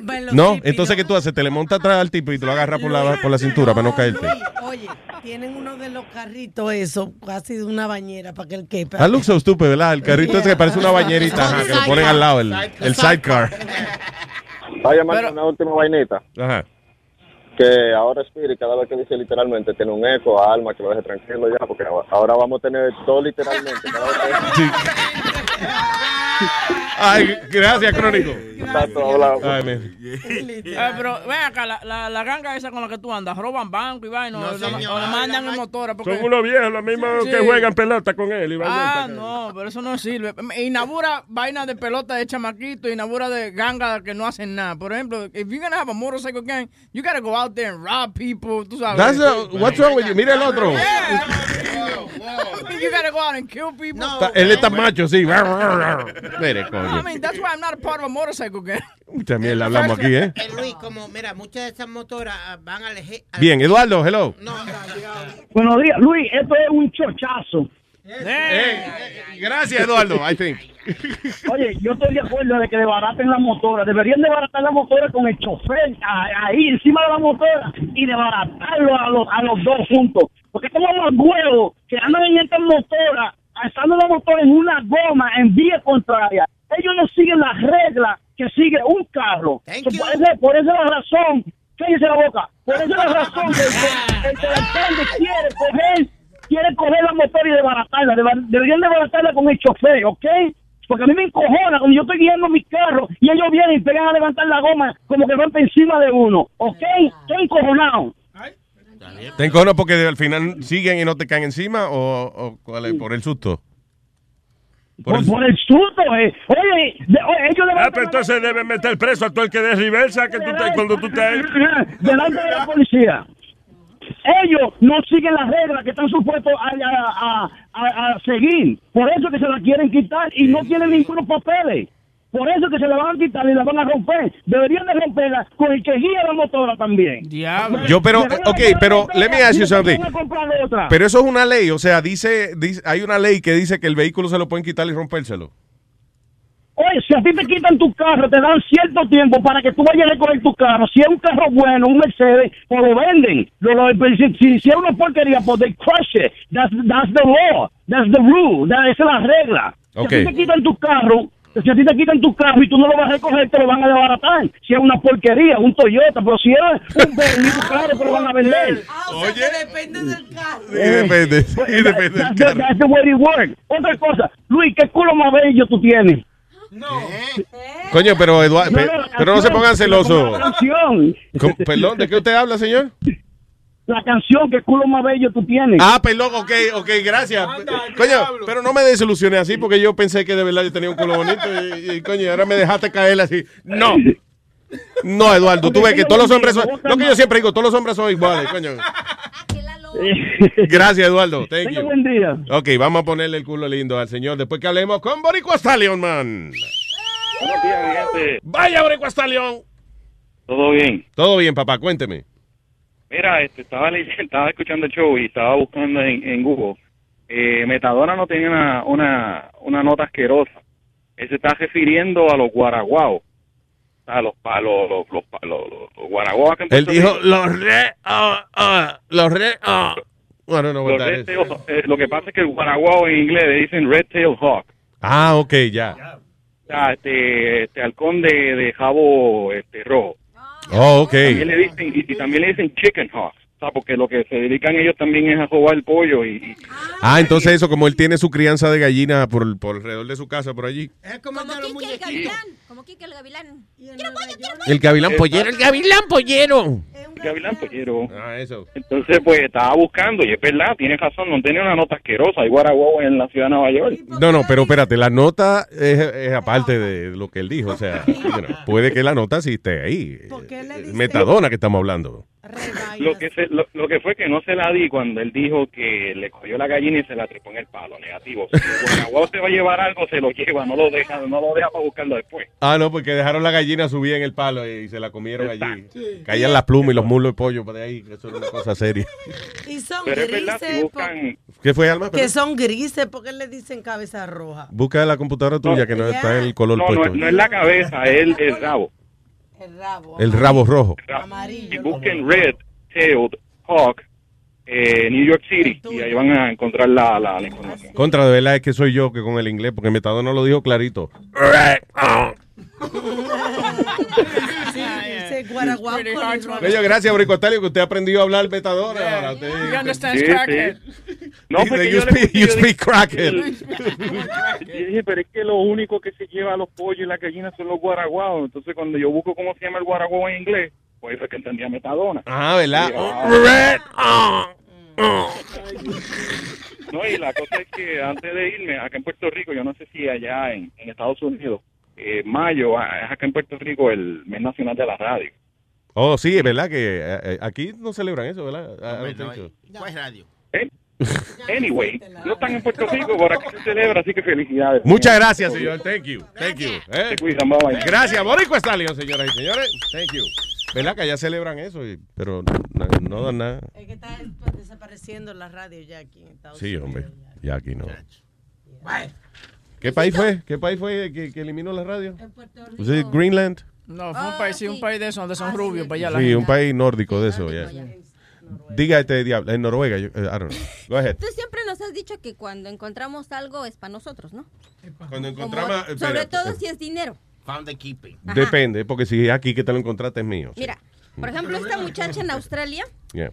[SPEAKER 21] Bueno,
[SPEAKER 16] No,
[SPEAKER 21] sí,
[SPEAKER 16] entonces ¿qué tú haces? Te le montas atrás al tipo y te lo agarras por la, por la cintura para no caerte.
[SPEAKER 21] Oye, tienen uno de los carritos, eso, casi de una bañera para que el quepa.
[SPEAKER 16] Ah, look so stupid, ¿verdad? El carrito ese que parece una bañerita ajá, que lo ponen al lado, el, el sidecar.
[SPEAKER 46] Va a llamar una última vainita.
[SPEAKER 16] Ajá.
[SPEAKER 46] Que ahora Spirit, cada vez que dice literalmente, tiene un eco a Alma que lo deje tranquilo ya, porque ahora vamos a tener todo literalmente. Cada vez que-
[SPEAKER 16] Ay, gracias, Crónico. Ay,
[SPEAKER 20] pero ven acá, la, la, la ganga esa con la que tú andas, roban banco y vaina, o, le- o le mandan en motora. Porque...
[SPEAKER 24] Son unos viejos, los mismos
[SPEAKER 20] Sí.
[SPEAKER 24] que juegan pelota con él. Y
[SPEAKER 20] Ah, no, pero eso no sirve. Inaugura vaina de pelota de chamaquito, inaugura de ganga que no hacen nada. Por ejemplo, if you're gonna have a motorcycle gang, you gotta go out there and rob people, tú sabes.
[SPEAKER 16] That's a- what's wrong with you? Mira el otro.
[SPEAKER 20] you gotta go out and kill people.
[SPEAKER 16] Está- Él está macho, sí. Mire,
[SPEAKER 20] I
[SPEAKER 16] coño.
[SPEAKER 20] mean, that's why I'm not a part of a motorcycle gang.
[SPEAKER 16] Mucha mierda hablamos aquí, ¿eh?
[SPEAKER 17] Eh, Luis, como, mira, muchas de esas motoras ah, van al eje. al-
[SPEAKER 16] Bien, Eduardo, hello.
[SPEAKER 47] Buenos días, Luis, esto es un chochazo.
[SPEAKER 16] Gracias, Eduardo, I think.
[SPEAKER 47] Oye, yo estoy de acuerdo de que desbaraten la motora. Deberían desbaratar la motora con el chofer a- ahí encima de la motora y desbaratarlo a los, a los dos juntos. Porque como los huevos que andan en estas motoras, alzando la motora en una goma en vía contraria. Ellos no siguen las reglas que sigue un carro. Por, esa, por esa es la razón, cállese la boca, por esa es la razón que el, que- el alcalde quiere coger quiere coger la motora y desbaratarla. Deberían desbaratarla con el chofer, ¿ok? Porque a mí me encojona cuando yo estoy guiando mi carro y ellos vienen y pegan a levantar la goma como que van por encima de uno, ¿ok? Estoy encojonado.
[SPEAKER 16] ¿Te encono porque al final siguen y no te caen encima o, o cuál es? por el susto?
[SPEAKER 47] Por, por el susto, eh. Oye, de- oye, ellos
[SPEAKER 24] Ah, pero entonces deben meter preso a todo el que dé reversa que tú te, cuando tú te...
[SPEAKER 47] delante de la policía. Ellos no siguen las reglas que están supuestos a, a- a- a- a seguir. Por eso que se la quieren quitar y no tienen ningunos papeles. Por eso que se la van a quitar y la van a romper. Deberían de romperla con el que guía la motora también.
[SPEAKER 16] Yo, pero, ok, pero let me ask you something. Pero eso es una ley, o sea, dice, dice, hay una ley que dice que el vehículo se lo pueden quitar y rompérselo.
[SPEAKER 47] Oye, si a ti te quitan tu carro, te dan cierto tiempo para que tú vayas a recoger tu carro. Si es un carro bueno, un Mercedes, pues lo venden. Lo, lo- si, si- si es una porquería, pues they crush it. That's, that's the law. That's the rule. That- esa es la regla. Si
[SPEAKER 16] Ok.
[SPEAKER 47] a ti te quitan tu carro, si a ti te quitan tu carro y tú no lo vas a recoger, te lo van a desbaratar. Si es una porquería, un Toyota, pero si es un bonito carro, te lo van a vender.
[SPEAKER 21] Oye, depende del carro.
[SPEAKER 16] Y depende, y depende del carro.
[SPEAKER 47] that's the way it works. Otra cosa, Luis, ¿qué culo más bello tú tienes?
[SPEAKER 16] Coño, pero Eduardo,
[SPEAKER 47] No,
[SPEAKER 16] pe-
[SPEAKER 47] no, la
[SPEAKER 16] pero no se pongan celosos. Perdón, ¿de qué usted habla, señor?
[SPEAKER 47] La canción, ¿qué culo más bello tú tienes?
[SPEAKER 16] Ah, perdón, ok, ok, gracias. Coño, pero no me desilusiones así porque yo pensé que de verdad yo tenía un culo bonito y, y, coño, ahora me dejaste caer así. No. No, Eduardo, tú ves que todos los hombres son, lo que yo siempre digo, todos los hombres son iguales, coño. Gracias, Eduardo. Thank you.
[SPEAKER 47] buen día.
[SPEAKER 16] Ok, vamos a ponerle el culo lindo al señor después que hablemos con Boricua Stallion, man.
[SPEAKER 48] Buenos días.
[SPEAKER 16] Vaya, Boricua Stallion.
[SPEAKER 48] ¿Todo bien?
[SPEAKER 16] Todo bien, papá, cuénteme.
[SPEAKER 48] Mira, este, estaba, estaba escuchando el show y estaba buscando en, en Google. Eh, Metadona no tenía una, una, una nota asquerosa. Él se está refiriendo a los guaraguaos. A los, pa- los, los, los, los, guaraguaos que
[SPEAKER 16] Él dijo, los re, ah, ah, los re, don't know what
[SPEAKER 48] Los red tail- eh, lo que pasa es que el guaraguao en inglés le dicen red tail hawk.
[SPEAKER 16] Ah, ok, ya.
[SPEAKER 48] Sea, este, este halcón de, de jabo este, rojo.
[SPEAKER 16] Oh, ok.
[SPEAKER 48] También le dicen, y, y también le dicen chicken hawk. O sea, porque lo que se dedican ellos también es a robar el pollo y, y-
[SPEAKER 16] Ah, entonces eso, como él tiene su crianza de gallina por, por alrededor de su casa, por allí.
[SPEAKER 17] Es como, los
[SPEAKER 32] Kike el gavilán. Como Kike el gavilán.
[SPEAKER 16] El gavilán pollero, el gavilán pollero.
[SPEAKER 48] Gavilán pollero.
[SPEAKER 16] Ah, eso.
[SPEAKER 48] Entonces, pues estaba buscando, y es verdad, tienes razón, no tiene una nota asquerosa. Hay guaraguao en la ciudad de Nueva York.
[SPEAKER 16] No, no, pero espérate, la nota es, es aparte de lo que él dijo. O sea, bueno, puede que la nota sí esté ahí. Metadona que estamos hablando.
[SPEAKER 48] Lo que, se- lo, lo que fue que no se la di cuando él dijo que le cogió la gallina y se la trepó en el palo, negativo. Si el guaraguao se va a llevar algo, se lo lleva, no lo deja, no lo deja para buscarlo después.
[SPEAKER 16] Ah, no, porque dejaron la gallina subida en el palo y se la comieron allí. Caían las plumas y los muslos de pollo por ahí. Eso era una cosa seria.
[SPEAKER 21] Y son
[SPEAKER 48] Pero es verdad, si
[SPEAKER 21] grises,
[SPEAKER 48] buscan...
[SPEAKER 16] ¿Qué fue, Alma?
[SPEAKER 21] que son grises, ¿por qué le dicen cabeza roja?
[SPEAKER 16] Busca la computadora tuya que no está en el color
[SPEAKER 48] No, no,
[SPEAKER 16] puesto.
[SPEAKER 48] no es la cabeza, es el, el rabo.
[SPEAKER 16] El rabo rojo.
[SPEAKER 48] Y busquen Red Tailed Hawk eh, New York City y ahí van a encontrar la, la, la información.
[SPEAKER 16] Contra, de verdad es que soy yo que con el inglés, porque Metadona lo dijo clarito.
[SPEAKER 21] Sí,
[SPEAKER 16] Bello, gracias, Bricotelio, que usted aprendió a hablar Metadona. Ahora usted-
[SPEAKER 20] He understands
[SPEAKER 48] Sí,
[SPEAKER 20] crackhead.
[SPEAKER 48] No,
[SPEAKER 16] Dice,
[SPEAKER 48] porque
[SPEAKER 16] you
[SPEAKER 48] yo le
[SPEAKER 16] speak-
[SPEAKER 48] puse-
[SPEAKER 16] you
[SPEAKER 48] yo
[SPEAKER 16] speak
[SPEAKER 48] dije-
[SPEAKER 16] crackhead.
[SPEAKER 48] Dije, pero es que lo único que se lleva a los pollos y las gallinas son los guaraguaos. Entonces, cuando yo busco cómo se llama el guaraguao en inglés, pues fue que entendía metadona.
[SPEAKER 16] Ah, ¿verdad?
[SPEAKER 48] Sí, ah. No, y la cosa es que antes de irme, acá en Puerto Rico, yo no sé si allá en, en Estados Unidos, eh, mayo ah, es acá en Puerto Rico el mes nacional de la radio.
[SPEAKER 16] Oh, sí, es verdad que eh, eh, aquí no celebran eso, ¿verdad? Ah, I don't think so.
[SPEAKER 25] ¿Cuál radio?
[SPEAKER 48] Anyway, no están en Puerto Rico, por aquí se celebra, así que felicidades.
[SPEAKER 16] Muchas gracias, señor. Thank you. Thank you. ¿eh?
[SPEAKER 48] Se cuidan, bye, bye.
[SPEAKER 16] Gracias, Boricua Stallion, señoras y señores. Thank you. ¿Verdad que allá celebran eso? Y- pero no, no dan nada.
[SPEAKER 21] Es que está desapareciendo la radio ya aquí en Estados
[SPEAKER 16] Sí,
[SPEAKER 21] Unidos.
[SPEAKER 16] hombre. Ya aquí no. ¿Qué país fue? ¿Qué país fue que, que eliminó la radio? ¿Was it Greenland?
[SPEAKER 20] No, fue un país, sí, un país de esos donde son rubios, para allá
[SPEAKER 16] Sí, un país nórdico de eso, ya. Diga este diablo, en Noruega, yo, eh, I don't know. Go ahead.
[SPEAKER 32] Tú siempre nos has dicho que cuando encontramos algo es para nosotros, ¿no?
[SPEAKER 16] Cuando
[SPEAKER 32] Como-
[SPEAKER 16] encontramos...
[SPEAKER 32] sobre
[SPEAKER 16] espérate,
[SPEAKER 32] todo
[SPEAKER 16] eh,
[SPEAKER 32] si es dinero.
[SPEAKER 25] Found the keeping.
[SPEAKER 16] Depende, porque si es aquí que te lo encontraste es mío. sí.
[SPEAKER 32] Mira, por ejemplo, esta muchacha en Australia,
[SPEAKER 16] Yeah.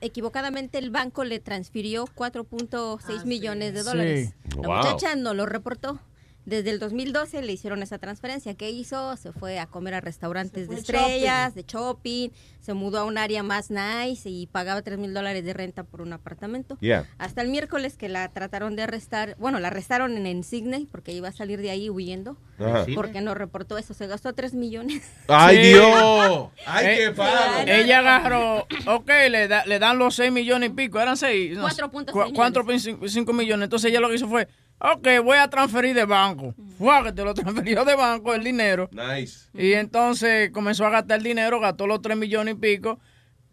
[SPEAKER 32] equivocadamente el banco le transfirió 4.6
[SPEAKER 21] Ah,
[SPEAKER 32] millones de
[SPEAKER 16] Sí.
[SPEAKER 32] dólares. La
[SPEAKER 16] Wow.
[SPEAKER 32] muchacha no lo reportó. Desde el 2012 le hicieron esa transferencia. ¿Qué hizo? Se fue a comer a restaurantes de estrellas, de shopping, se mudó a un área más nice y pagaba 3 mil dólares de renta por un apartamento.
[SPEAKER 16] Yeah.
[SPEAKER 32] Hasta el miércoles que la trataron de arrestar, bueno, la arrestaron en, en Sydney porque iba a salir de ahí huyendo.
[SPEAKER 16] Ajá.
[SPEAKER 32] Porque no reportó eso, se gastó 3 millones.
[SPEAKER 16] ¡Ay,
[SPEAKER 20] Sí.
[SPEAKER 16] Dios! ¡Ay,
[SPEAKER 20] Eh,
[SPEAKER 16] qué palo!
[SPEAKER 20] Ella agarró, ok, le, da- le dan los 6 millones y pico, eran 6.
[SPEAKER 32] 4.6
[SPEAKER 20] 4.5 millones. Entonces ella lo que hizo fue, ok, voy a transferir de banco. Fue que te lo transfirió de banco el dinero.
[SPEAKER 16] Nice.
[SPEAKER 20] Y entonces comenzó a gastar el dinero, gastó los 3 millones y pico.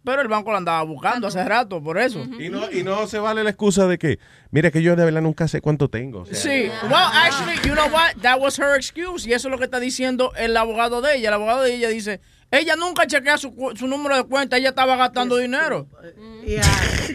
[SPEAKER 20] Pero el banco lo andaba buscando hace rato, por eso.
[SPEAKER 16] Y no, y no se vale la excusa de que, mira que yo de verdad nunca sé cuánto tengo. o sea,
[SPEAKER 20] Sí, well, actually, you know what? That was her excuse. Y eso es lo que está diciendo el abogado de ella. El abogado de ella dice, ella nunca chequea su, cu- su número de cuenta, ella estaba gastando dinero.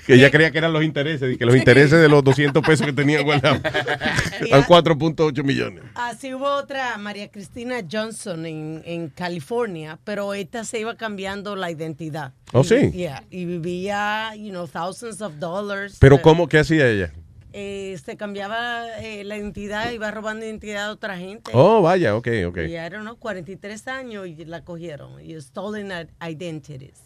[SPEAKER 16] Que ella creía que eran los intereses, y que los intereses de los 200 pesos que tenía guardados eran 4.8 millones.
[SPEAKER 21] Así hubo otra, María Cristina Johnson en, en California, pero esta se iba cambiando la identidad.
[SPEAKER 16] Oh,
[SPEAKER 21] Y-
[SPEAKER 16] sí.
[SPEAKER 21] yeah, y vivía, you know, thousands of dollars.
[SPEAKER 16] Pero ¿cómo? ¿Qué hacía ella?
[SPEAKER 21] Eh, se cambiaba eh, la identidad, iba robando identidad de otra gente.
[SPEAKER 16] Oh, vaya, ok, ok.
[SPEAKER 21] Y I don't know, 43 años y la cogieron. Y stolen identities.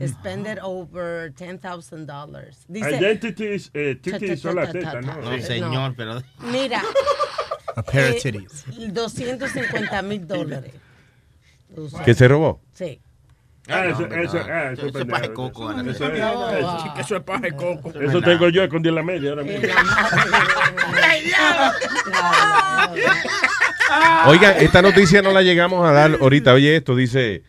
[SPEAKER 21] Spended over $10,000. Dice-
[SPEAKER 24] Identities, eh, titties son las
[SPEAKER 21] ta,
[SPEAKER 24] tetas,
[SPEAKER 21] ta,
[SPEAKER 24] ¿no?
[SPEAKER 25] No, señor, pero...
[SPEAKER 21] Mira.
[SPEAKER 22] A pair of
[SPEAKER 21] eh,
[SPEAKER 22] titties.
[SPEAKER 21] 250 mil dólares.
[SPEAKER 16] ¿Que se robó?
[SPEAKER 21] Sí.
[SPEAKER 24] Ah, eso, eso,
[SPEAKER 25] no.
[SPEAKER 24] ah, eso,
[SPEAKER 25] Eso es paja de coco.
[SPEAKER 24] Eso, es-
[SPEAKER 21] ah.
[SPEAKER 20] Eso es paja de coco.
[SPEAKER 24] eso tengo yo escondido en la media ahora mismo.
[SPEAKER 16] Oiga, esta noticia no la llegamos a dar ahorita. Oye, esto dice: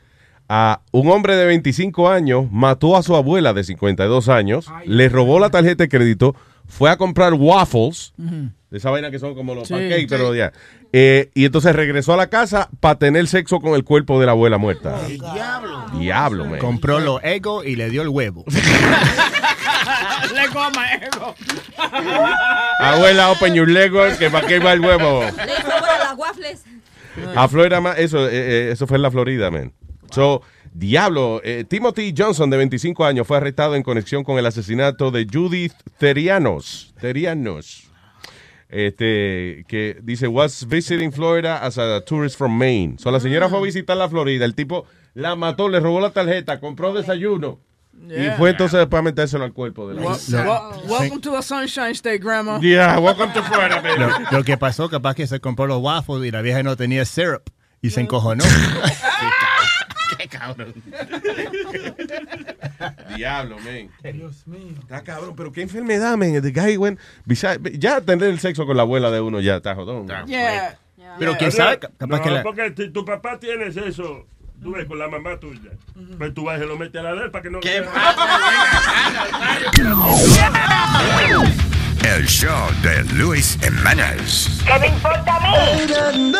[SPEAKER 16] a un hombre de 25 años mató a su abuela de 52 años, le robó la tarjeta de crédito, fue a comprar waffles, de esa vaina que son como los
[SPEAKER 20] Sí.
[SPEAKER 16] pancakes, pero ya. Eh, y entonces regresó a la casa para tener sexo con el cuerpo de la abuela muerta.
[SPEAKER 25] diablo!
[SPEAKER 16] Diablo, man.
[SPEAKER 22] Compró los egos y le dio el huevo.
[SPEAKER 20] Le coma ego.
[SPEAKER 16] Abuela, open your Lego, que para qué va el huevo.
[SPEAKER 32] Le sobra las waffles.
[SPEAKER 16] A Florida, eso, eh, eh, eso fue en la Florida, man. So, diablo, eh, Timothy Johnson, de 25 años, fue arrestado en conexión con el asesinato de Judith Terianos. Terianos. Este, que dice, was visiting Florida as a tourist from Maine. So, la señora fue a visitar la Florida. El tipo la mató, le robó la tarjeta, compró desayuno. Y
[SPEAKER 20] Yeah.
[SPEAKER 16] fue entonces para metérselo al cuerpo de la
[SPEAKER 20] Wel- wel- welcome to the Sunshine State, Grandma.
[SPEAKER 16] Yeah, welcome to Florida, baby.
[SPEAKER 22] Lo, lo que pasó, capaz que se compró los waffles y la vieja no tenía syrup y se encojonó.
[SPEAKER 25] Qué cabrón.
[SPEAKER 16] Diablo, man.
[SPEAKER 23] Dios mío.
[SPEAKER 16] Está cabrón, pero qué enfermedad, man. The guy went, ya tener el sexo con la abuela de uno ya está jodón.
[SPEAKER 20] Yeah.
[SPEAKER 22] Pero quién sabe, capaz
[SPEAKER 24] no,
[SPEAKER 22] que la-
[SPEAKER 24] porque si tu papá tiene eso, tú ves, con la mamá tuya. Pues tú vas y se lo metes a la de él para que no... ¿Qué
[SPEAKER 11] El show de Luis Jiménez.
[SPEAKER 49] ¿Qué me importa a mí?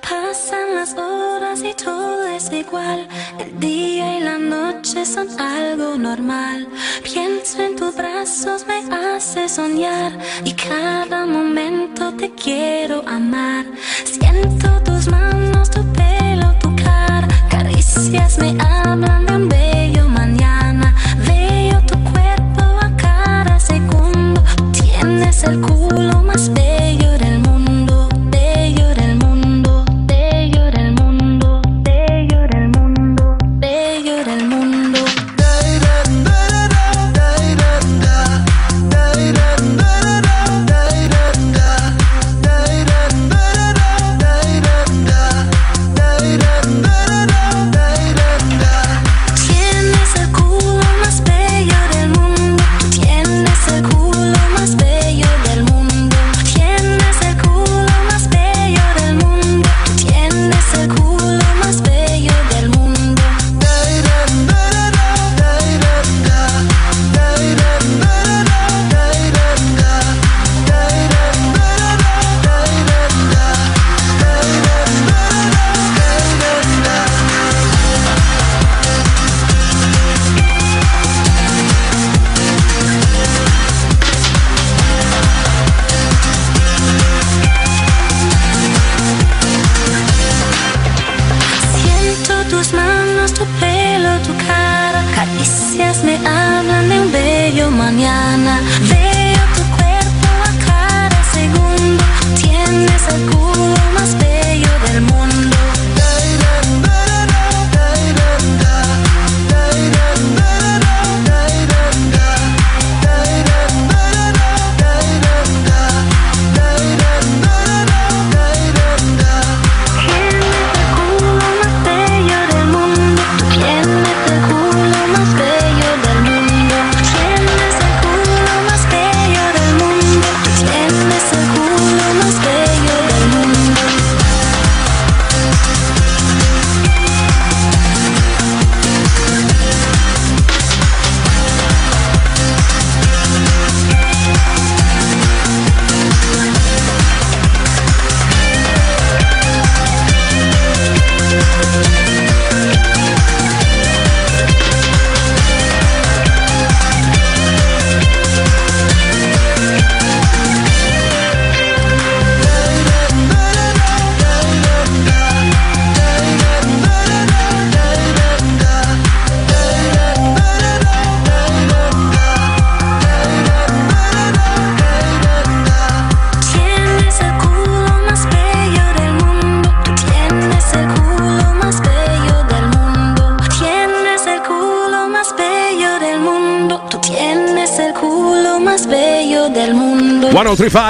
[SPEAKER 50] Pasan las horas y todo es igual. El día y la noche son algo normal. Pienso en tus brazos, me hace soñar. Y cada momento te quiero amar. Siento tus manos, tu pelo, tu cara. Caricias me hablan de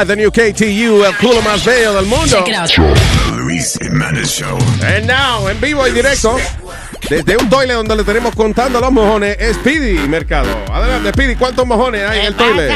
[SPEAKER 16] 1035, the new KTU, el culo más bello del mundo.
[SPEAKER 11] Luis Jiménez Show.
[SPEAKER 16] And now, en vivo y directo, desde un toile donde le tenemos contando los mojones, Speedy Mercado. Adelante, Speedy, ¿cuántos mojones hay en el toile?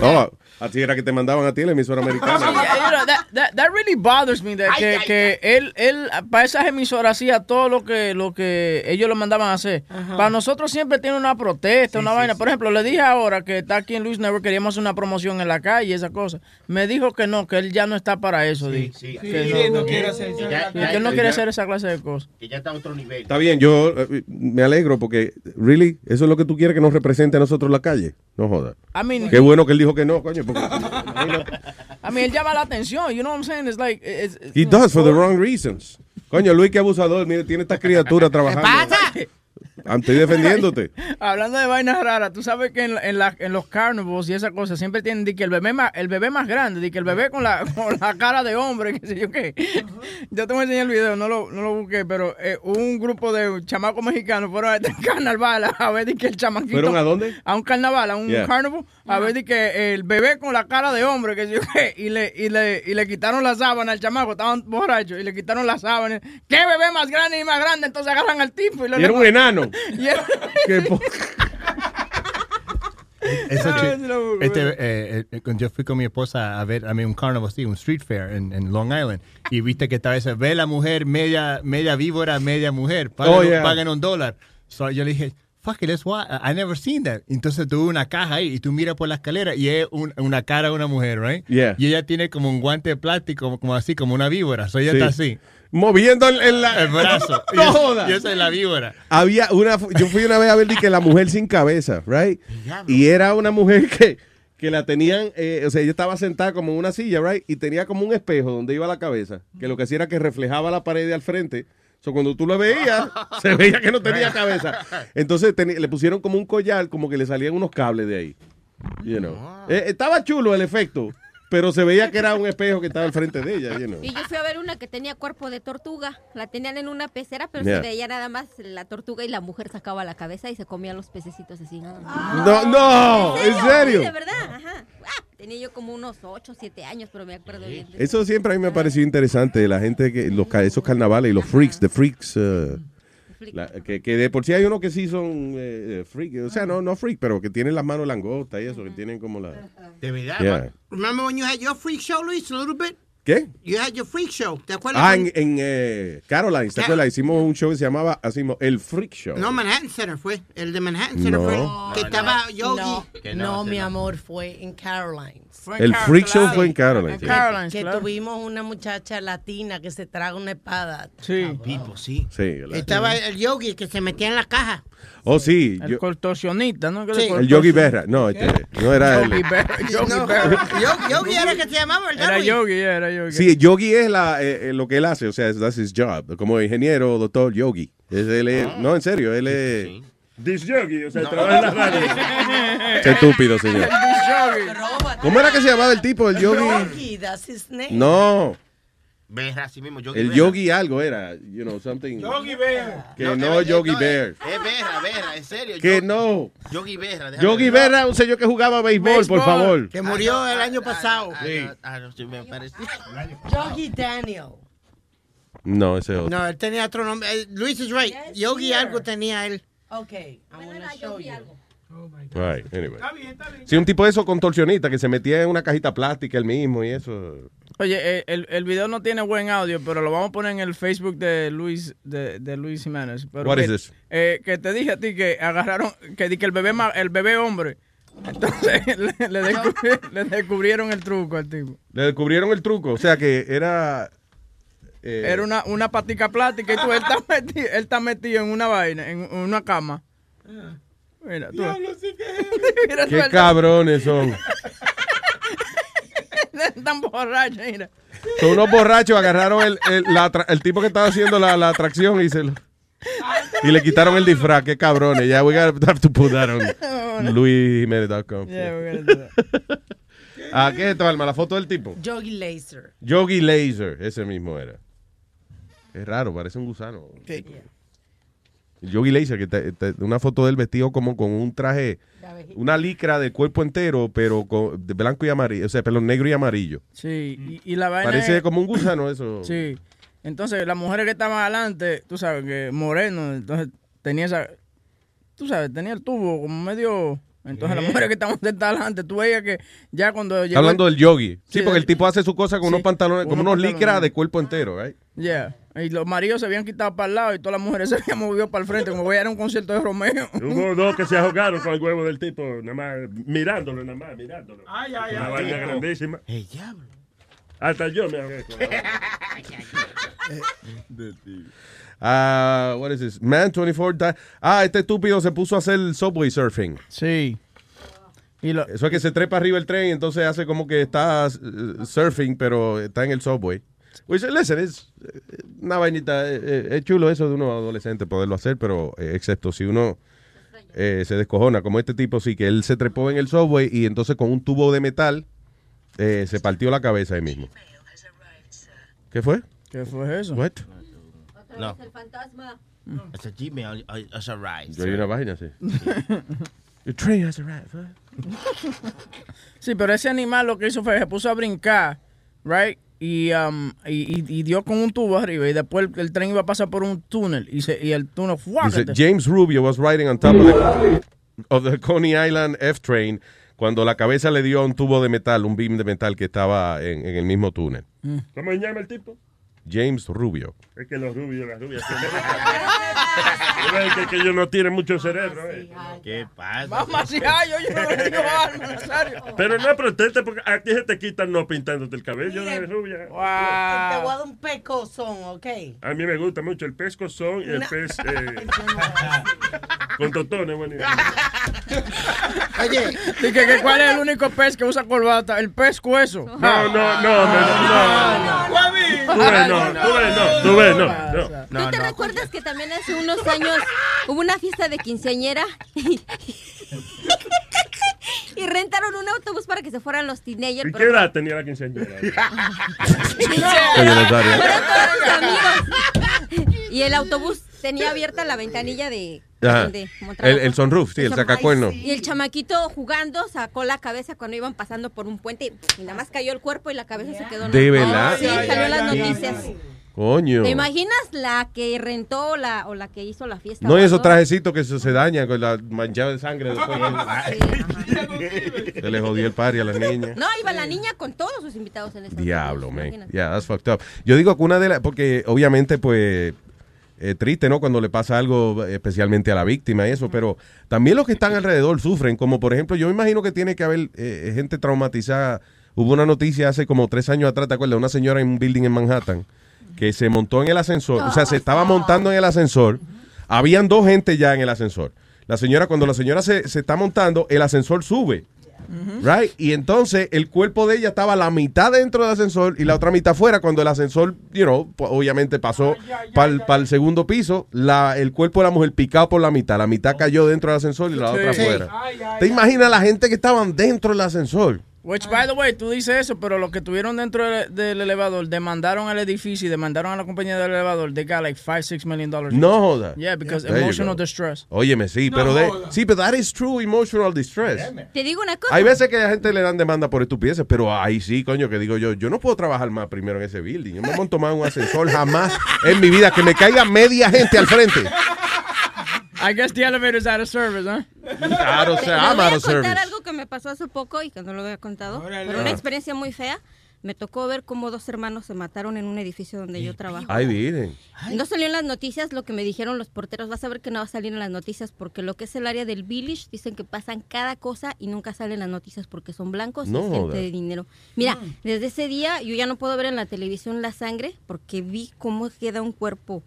[SPEAKER 16] Oh, así era que te mandaban a ti la emisora americana.
[SPEAKER 20] know, that, that, that really bothers me. that
[SPEAKER 30] Ay,
[SPEAKER 20] que
[SPEAKER 30] ay,
[SPEAKER 20] que él, él, para esas emisoras hacía todo lo que, lo que ellos lo mandaban a hacer. Para nosotros siempre tiene una protesta, una vaina. Por ejemplo, le dije ahora que está aquí en Luis Network, queríamos hacer una promoción en la calle y esa cosa. Me dijo que no, que él ya no está para eso. Que
[SPEAKER 25] Sí,
[SPEAKER 20] no,
[SPEAKER 25] no quiere hacer
[SPEAKER 20] que él no
[SPEAKER 16] ya-
[SPEAKER 20] quiere
[SPEAKER 16] ya-
[SPEAKER 20] hacer esa clase de cosas.
[SPEAKER 25] Que ya está a otro nivel.
[SPEAKER 16] Está bien, yo eh, me alegro porque, really, eso es lo que tú quieres que nos represente a nosotros en la calle. No jodas.
[SPEAKER 20] I mean-
[SPEAKER 16] Qué bueno que él dijo que no, coño. Porque
[SPEAKER 20] A mí él llama la atención, you know what I'm saying? It's like, it's- it's-
[SPEAKER 16] he does for the wrong reasons. Coño, Luis, qué abusador. Mire, tiene esta criatura trabajando. Ah, Estoy defendiéndote.
[SPEAKER 20] Hablando de vainas raras, tú sabes que en, en, la- en los carnivals y esas cosas siempre tienen di que el bebé más, el bebé más grande, di que el bebé con la, con la cara de hombre, qué sé yo qué. Yo te voy a enseñar el video, no lo, no lo busqué, pero eh, un grupo de chamacos mexicanos fueron a este carnaval a ver di que el chamaquito.
[SPEAKER 16] ¿Fueron a dónde?
[SPEAKER 20] A un carnaval, a un
[SPEAKER 16] Yeah.
[SPEAKER 20] carnival, a ver di que el bebé con la cara de hombre, qué sé yo qué, y le, y le, y le quitaron la sábana al chamaco, estaban borrachos, y le quitaron la sábana. ¿Qué bebé más grande y más grande? Entonces agarran al tipo y lo
[SPEAKER 16] Y era un enano.
[SPEAKER 20] Y era-
[SPEAKER 16] Qué po-
[SPEAKER 20] Ah,
[SPEAKER 22] chi- este, eh, eh, cuando yo fui con mi esposa a ver a mí un carnival, sí, un street fair en, en Long Island, y viste que estaba ese, ve la mujer media, media víbora, media mujer, pagan,
[SPEAKER 16] Oh, yeah.
[SPEAKER 22] pagan un dólar. So, yo le dije, fuck it, that's why, I never seen that. Entonces tuve una caja ahí, y tú miras por la escalera, y es un- una cara de una mujer, right?
[SPEAKER 16] Yeah.
[SPEAKER 22] Y ella tiene como un guante de plástico, como, como así, como una víbora. So, ella
[SPEAKER 16] Sí.
[SPEAKER 22] está así.
[SPEAKER 16] Moviendo el, el- la-
[SPEAKER 22] El brazo.
[SPEAKER 16] No
[SPEAKER 22] la víbora.
[SPEAKER 16] Había una, yo fui una vez a ver que la mujer sin cabeza, right? Y era una mujer que, que la tenían, eh, o sea, ella estaba sentada como en una silla, right? Y tenía como un espejo donde iba la cabeza, que lo que hacía era que reflejaba la pared de al frente. So, cuando tú lo veías, se veía que no tenía cabeza. Entonces le pusieron como un collar, como que le salían unos cables de ahí. You know. Eh, estaba chulo el efecto, pero se veía que era un espejo que estaba al frente de ella, you know.
[SPEAKER 32] Y yo fui a ver una que tenía cuerpo de tortuga. La tenían en una pecera, pero
[SPEAKER 16] Yeah.
[SPEAKER 32] se veía nada más la tortuga y la mujer sacaba la cabeza y se comían los pececitos así. Nada más.
[SPEAKER 16] No, no, ¿en serio?
[SPEAKER 32] Sí, de verdad, ajá. Ah, tenía yo como unos 8, 7 años, pero me acuerdo bien.
[SPEAKER 16] Eso siempre a mí me ha parecido interesante, la gente que, los, esos carnavales y los freaks, the freaks, uh, la- que, que de por sí hay unos que sí son eh, freak, o sea, no, no freak, pero que tienen las manos langostas y eso, que tienen como la...
[SPEAKER 25] De verdad.
[SPEAKER 16] Yeah.
[SPEAKER 17] Remember when you had your freak show, Luis, a little bit?
[SPEAKER 16] ¿Qué?
[SPEAKER 17] You had your freak show. ¿Te acuerdas?
[SPEAKER 16] Ah, en, en eh, Caroline, ¿te acuerdas? Hicimos un show que se llamaba, así, El Freak Show.
[SPEAKER 17] No, Manhattan Center fue. El de Manhattan Center
[SPEAKER 16] No.
[SPEAKER 17] fue.
[SPEAKER 16] No,
[SPEAKER 17] Que
[SPEAKER 16] no.
[SPEAKER 17] estaba Yogi.
[SPEAKER 21] No,
[SPEAKER 16] Que
[SPEAKER 21] no,
[SPEAKER 16] no,
[SPEAKER 21] mi amor, fue en Carolines.
[SPEAKER 16] El Freak Show fue en Caroline. sí.
[SPEAKER 21] Que tuvimos una muchacha latina que se traga una espada.
[SPEAKER 20] Sí.
[SPEAKER 25] Pipo, sí.
[SPEAKER 16] Sí,
[SPEAKER 17] Estaba el Yogi que se metía en la caja.
[SPEAKER 16] Oh, sí.
[SPEAKER 20] El
[SPEAKER 16] yo-
[SPEAKER 20] contorsionista, ¿no?
[SPEAKER 17] Sí.
[SPEAKER 16] el Yogi Berra. No, este, no era el...
[SPEAKER 20] Yogi Berra. Yogi
[SPEAKER 17] No,
[SPEAKER 20] Berra.
[SPEAKER 17] Yo- Yogi era que se llamaba, ¿verdad?
[SPEAKER 20] Era? Yogi, era Yogi.
[SPEAKER 16] Sí, Yogi es la, eh, eh, lo que él hace, o sea, that's his job. Como ingeniero, doctor Yogi. Es, él es- no, en serio, él es...
[SPEAKER 24] This yogi, o sea, trabaja en la radio.
[SPEAKER 16] Qué estúpido, señor. ¿Cómo era que se llamaba el tipo, el Yogi?
[SPEAKER 21] Yogi, that's his name.
[SPEAKER 16] No,
[SPEAKER 25] Berra, así mismo. Yogi
[SPEAKER 16] el
[SPEAKER 25] Berra.
[SPEAKER 16] Yogi algo era, you know, something...
[SPEAKER 24] Yogi Bear.
[SPEAKER 16] Que no, Yogi
[SPEAKER 25] no,
[SPEAKER 16] Bear.
[SPEAKER 25] Es Berra, Berra, en serio.
[SPEAKER 16] Que
[SPEAKER 25] Yo-
[SPEAKER 16] no.
[SPEAKER 25] Yogi Berra.
[SPEAKER 16] Yogi
[SPEAKER 25] ver.
[SPEAKER 16] Berra, un señor que jugaba béisbol, por favor.
[SPEAKER 17] Que murió el año pasado.
[SPEAKER 16] Sí.
[SPEAKER 25] Ah, no, sí, me parece.
[SPEAKER 21] Yogi Daniel.
[SPEAKER 16] No, ese otro.
[SPEAKER 17] No, él tenía otro nombre. Eh, Luis is right. Yogi
[SPEAKER 21] here.
[SPEAKER 17] algo tenía él.
[SPEAKER 21] Ok, I'm gonna show you.
[SPEAKER 16] Right, anyway. Sí, un tipo de esos contorsionistas que se metía en una cajita plástica él mismo y eso.
[SPEAKER 20] Oye, eh, el, el video no tiene buen audio, pero lo vamos a poner en el Facebook de Luis de, de Luis Jiménez. Pero
[SPEAKER 16] What
[SPEAKER 20] que,
[SPEAKER 16] is this?
[SPEAKER 20] eh, que te dije a ti que agarraron, que, di que el bebé el bebé hombre. Entonces le, le descubri- le descubrieron el truco al tipo.
[SPEAKER 16] Le descubrieron el truco, o sea que era... eh,
[SPEAKER 20] Era una, una patica plástica y tú, él está, metido, él está metido en una vaina, en una cama. Mira, tú. Mira, tú,
[SPEAKER 16] Qué
[SPEAKER 20] él-
[SPEAKER 16] cabrones son.
[SPEAKER 20] Están borrachos, mira.
[SPEAKER 16] Son unos borrachos, agarraron el, el, la atra- el tipo que estaba haciendo la, la atracción y se lo- y le quitaron el disfraz, qué cabrones. Ya we gotta have to put that on luisjimenez.com.
[SPEAKER 20] Yeah, we're gonna do that.
[SPEAKER 16] Ah, ¿qué es esto, Alma? La foto del tipo.
[SPEAKER 21] Yogi Laser.
[SPEAKER 16] Yogi Laser, ese mismo era. Es raro, parece un gusano. Yogi Laser, que te- te- una foto del vestido como con un traje, una licra de cuerpo entero, pero con, de blanco y amarillo, o sea, pelo negro y amarillo.
[SPEAKER 20] Sí, y, y la vaina
[SPEAKER 16] Parece
[SPEAKER 20] es-
[SPEAKER 16] como un gusano eso.
[SPEAKER 20] Sí. Entonces, las mujeres que estaban adelante, tú sabes, que moreno, entonces tenía esa. Tú sabes, tenía el tubo como medio. Entonces las mujeres que estaban sentadas adelante, tú veías que ya cuando llegó
[SPEAKER 16] hablando
[SPEAKER 20] el-
[SPEAKER 16] del yogi. Sí,
[SPEAKER 20] Sí,
[SPEAKER 16] porque el tipo hace su cosa con
[SPEAKER 20] Sí,
[SPEAKER 16] unos pantalones, como
[SPEAKER 20] unos
[SPEAKER 16] unos licras de cuerpo entero, right?
[SPEAKER 20] Yeah. Y los maridos se habían quitado para el lado y todas las mujeres se habían movido para el frente, como voy a ir a un concierto de Romeo.
[SPEAKER 24] Hubo dos que se ahogaron con el huevo del tipo, nada más, mirándolo, nada más, mirándolo.
[SPEAKER 23] Ay, ay,
[SPEAKER 24] Una
[SPEAKER 23] ay.
[SPEAKER 24] vaina
[SPEAKER 23] Tipo.
[SPEAKER 24] grandísima.
[SPEAKER 25] El diablo.
[SPEAKER 24] Hasta yo me ahogué con
[SPEAKER 16] Ah, what is this? Man 24 di- Ah, este estúpido se puso a hacer subway surfing.
[SPEAKER 20] Sí. Y lo-
[SPEAKER 16] Eso es que se trepa arriba el tren y entonces hace como que está uh, surfing, pero está en el subway. Which, listen, es eh, una vainita, eh, eh, es chulo eso de uno adolescente poderlo hacer, pero excepto si uno eh, se descojona, como este tipo, sí, que él se trepó en el subway y entonces con un tubo de metal eh, se partió la cabeza ahí mismo. ¿Qué fue?
[SPEAKER 20] ¿Qué fue eso?
[SPEAKER 16] What?
[SPEAKER 25] No.
[SPEAKER 32] El fantasma.
[SPEAKER 25] It's a Gmail has arrived.
[SPEAKER 16] Yo oí una vaina así. Your train has arrived, huh?
[SPEAKER 20] Sí, pero ese animal lo que hizo fue que se puso a brincar, right? Y, um, y, y- y dio con un tubo arriba y después el, el tren iba a pasar por un túnel y, se, y el túnel ¡fuácate!
[SPEAKER 16] James Rubio was riding on top of the, of the Coney Island F train cuando la cabeza le dio a un tubo de metal, un beam de metal que estaba en, en el mismo túnel.
[SPEAKER 24] ¿Cómo se llama el tipo?
[SPEAKER 16] James Rubio.
[SPEAKER 24] Es que los rubios, las rubias. Ves que, que ellos no tienen mucho cerebro. eh.
[SPEAKER 25] ¿Qué pasa?
[SPEAKER 20] Vamos así, ay, oye, no le digo Nazario.
[SPEAKER 24] Pero no proteste porque a ti se te quitan no pintándote el cabello de rubia.
[SPEAKER 21] Te voy a dar un pecozón, ¿ok?
[SPEAKER 24] A mí me gusta mucho el pez cozón y el
[SPEAKER 21] No.
[SPEAKER 24] pez eh, con totones. Bueno.
[SPEAKER 20] Oye, Dije que cuál es el único pez que usa corbata, el pez cueso.
[SPEAKER 24] No, no, no, no, no. Ves, no, tú ves, no, tú ves, no, no.
[SPEAKER 32] ¿Tú te recuerdas que también hace unos años hubo una fiesta de quinceañera? y rentaron un autobús para que se fueran los teenagers.
[SPEAKER 24] ¿Y qué
[SPEAKER 32] pero-
[SPEAKER 24] edad tenía la quinceañera?
[SPEAKER 32] Fueron todos. Y el autobús tenía abierta la ventanilla de... Como
[SPEAKER 16] El, el sunroof, sí, el sacacuerno.
[SPEAKER 32] Y el chamaquito jugando sacó la cabeza cuando iban pasando por un puente y nada más cayó el cuerpo y la cabeza se quedó. en
[SPEAKER 16] ¿De
[SPEAKER 32] la-
[SPEAKER 16] verdad?
[SPEAKER 32] Sí, salió las noticias.
[SPEAKER 16] Coño.
[SPEAKER 32] ¿Te imaginas la que rentó o la, o la que hizo la fiesta?
[SPEAKER 16] No, y esos trajecitos que se, se dañan con la manchada de sangre después. se le jodió el party a las niñas.
[SPEAKER 32] No, iba la niña con todos sus invitados en esa
[SPEAKER 16] Diablo, man. Yeah, that's fucked up. Yo digo que una de las, porque obviamente pues eh, triste, ¿no? Cuando le pasa algo especialmente a la víctima y eso, pero también los que están alrededor sufren, como por ejemplo, yo me imagino que tiene que haber eh, gente traumatizada. Hubo una noticia hace como tres años atrás, ¿te acuerdas? Una señora en un building en Manhattan que se montó en el ascensor, o sea, se estaba montando en el ascensor, habían dos gente ya en el ascensor. La señora, cuando la señora se, se está montando, el ascensor sube. Right? Y entonces el cuerpo de ella estaba la mitad dentro del ascensor y la otra mitad fuera. Cuando el ascensor, you know, obviamente pasó para el segundo piso, la, el cuerpo de la mujer picado por la mitad. La mitad cayó dentro del ascensor y la
[SPEAKER 20] Sí.
[SPEAKER 16] otra fuera. ¿Te imaginas la gente que estaban dentro del ascensor?
[SPEAKER 20] Which, by the way, tú dices eso, pero los que estuvieron dentro del, del elevador demandaron al edificio y demandaron a la compañía del elevador. They got like 5, 6 million dollars.
[SPEAKER 16] No joda.
[SPEAKER 20] Yeah, because emotional distress.
[SPEAKER 16] Óyeme, sí, pero de, sí, pero that is true emotional distress.
[SPEAKER 32] Te digo una cosa.
[SPEAKER 16] Hay veces que a la gente le dan demanda por estupideces, pero ahí sí, coño, que digo yo, yo no puedo trabajar más primero en ese building. Yo me monto más en un ascensor jamás en mi vida que me caiga media gente al frente.
[SPEAKER 20] I guess the elevator's out of service, huh?
[SPEAKER 16] Claro, o
[SPEAKER 32] Te-
[SPEAKER 16] sea,
[SPEAKER 32] le
[SPEAKER 16] I'm
[SPEAKER 32] voy
[SPEAKER 16] out
[SPEAKER 32] a
[SPEAKER 16] of
[SPEAKER 32] contar
[SPEAKER 16] service.
[SPEAKER 32] algo que me pasó hace poco y que no lo había contado.
[SPEAKER 16] Órale.
[SPEAKER 32] Pero una experiencia muy fea. Me tocó ver cómo dos hermanos se mataron en un edificio donde yo trabajo.
[SPEAKER 16] Ay, miren.
[SPEAKER 32] No salió en las noticias lo que me dijeron los porteros. Vas a ver que no va a salir en las noticias porque lo que es el área del village dicen que pasan cada cosa y nunca salen en las noticias porque son blancos
[SPEAKER 16] No
[SPEAKER 32] y gente de dinero. Mira, desde ese día yo ya no puedo ver en la televisión la sangre porque vi cómo queda un cuerpo,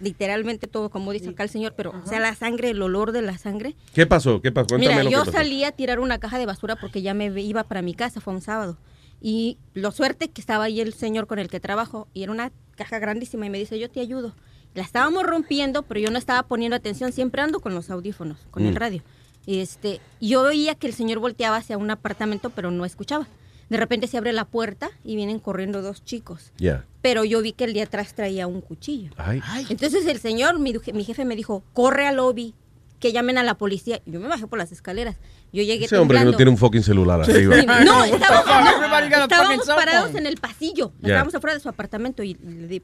[SPEAKER 32] literalmente todo, como dice acá el señor, pero o sea, la sangre, el olor de la sangre.
[SPEAKER 16] ¿Qué pasó? ¿Qué pasó? Cuéntame
[SPEAKER 32] Mira,
[SPEAKER 16] lo
[SPEAKER 32] yo
[SPEAKER 16] que pasó.
[SPEAKER 32] salí a tirar una caja de basura porque ya me iba para mi casa, fue un sábado. Y lo suerte que estaba ahí el señor con el que trabajo y era una caja grandísima y me dice, yo te ayudo. La estábamos rompiendo, pero yo no estaba poniendo atención, siempre ando con los audífonos, con el
[SPEAKER 51] Mm.
[SPEAKER 32] radio. Y este, yo oía que el señor volteaba hacia un apartamento, pero no escuchaba. De repente se abre la puerta y vienen corriendo dos chicos.
[SPEAKER 16] Ya.
[SPEAKER 32] Pero yo vi que el de atrás traía un cuchillo.
[SPEAKER 16] Ay.
[SPEAKER 32] Entonces el señor, mi, mi jefe me dijo, corre al lobby, que llamen a la policía. Y yo me bajé por las escaleras. Yo llegué
[SPEAKER 16] Ese hombre que no
[SPEAKER 32] temblando.
[SPEAKER 16] tiene un fucking celular arriba.
[SPEAKER 32] Sí, No, estábamos, estábamos parados en el pasillo.
[SPEAKER 16] Ya.
[SPEAKER 32] Estábamos afuera de su apartamento y le di-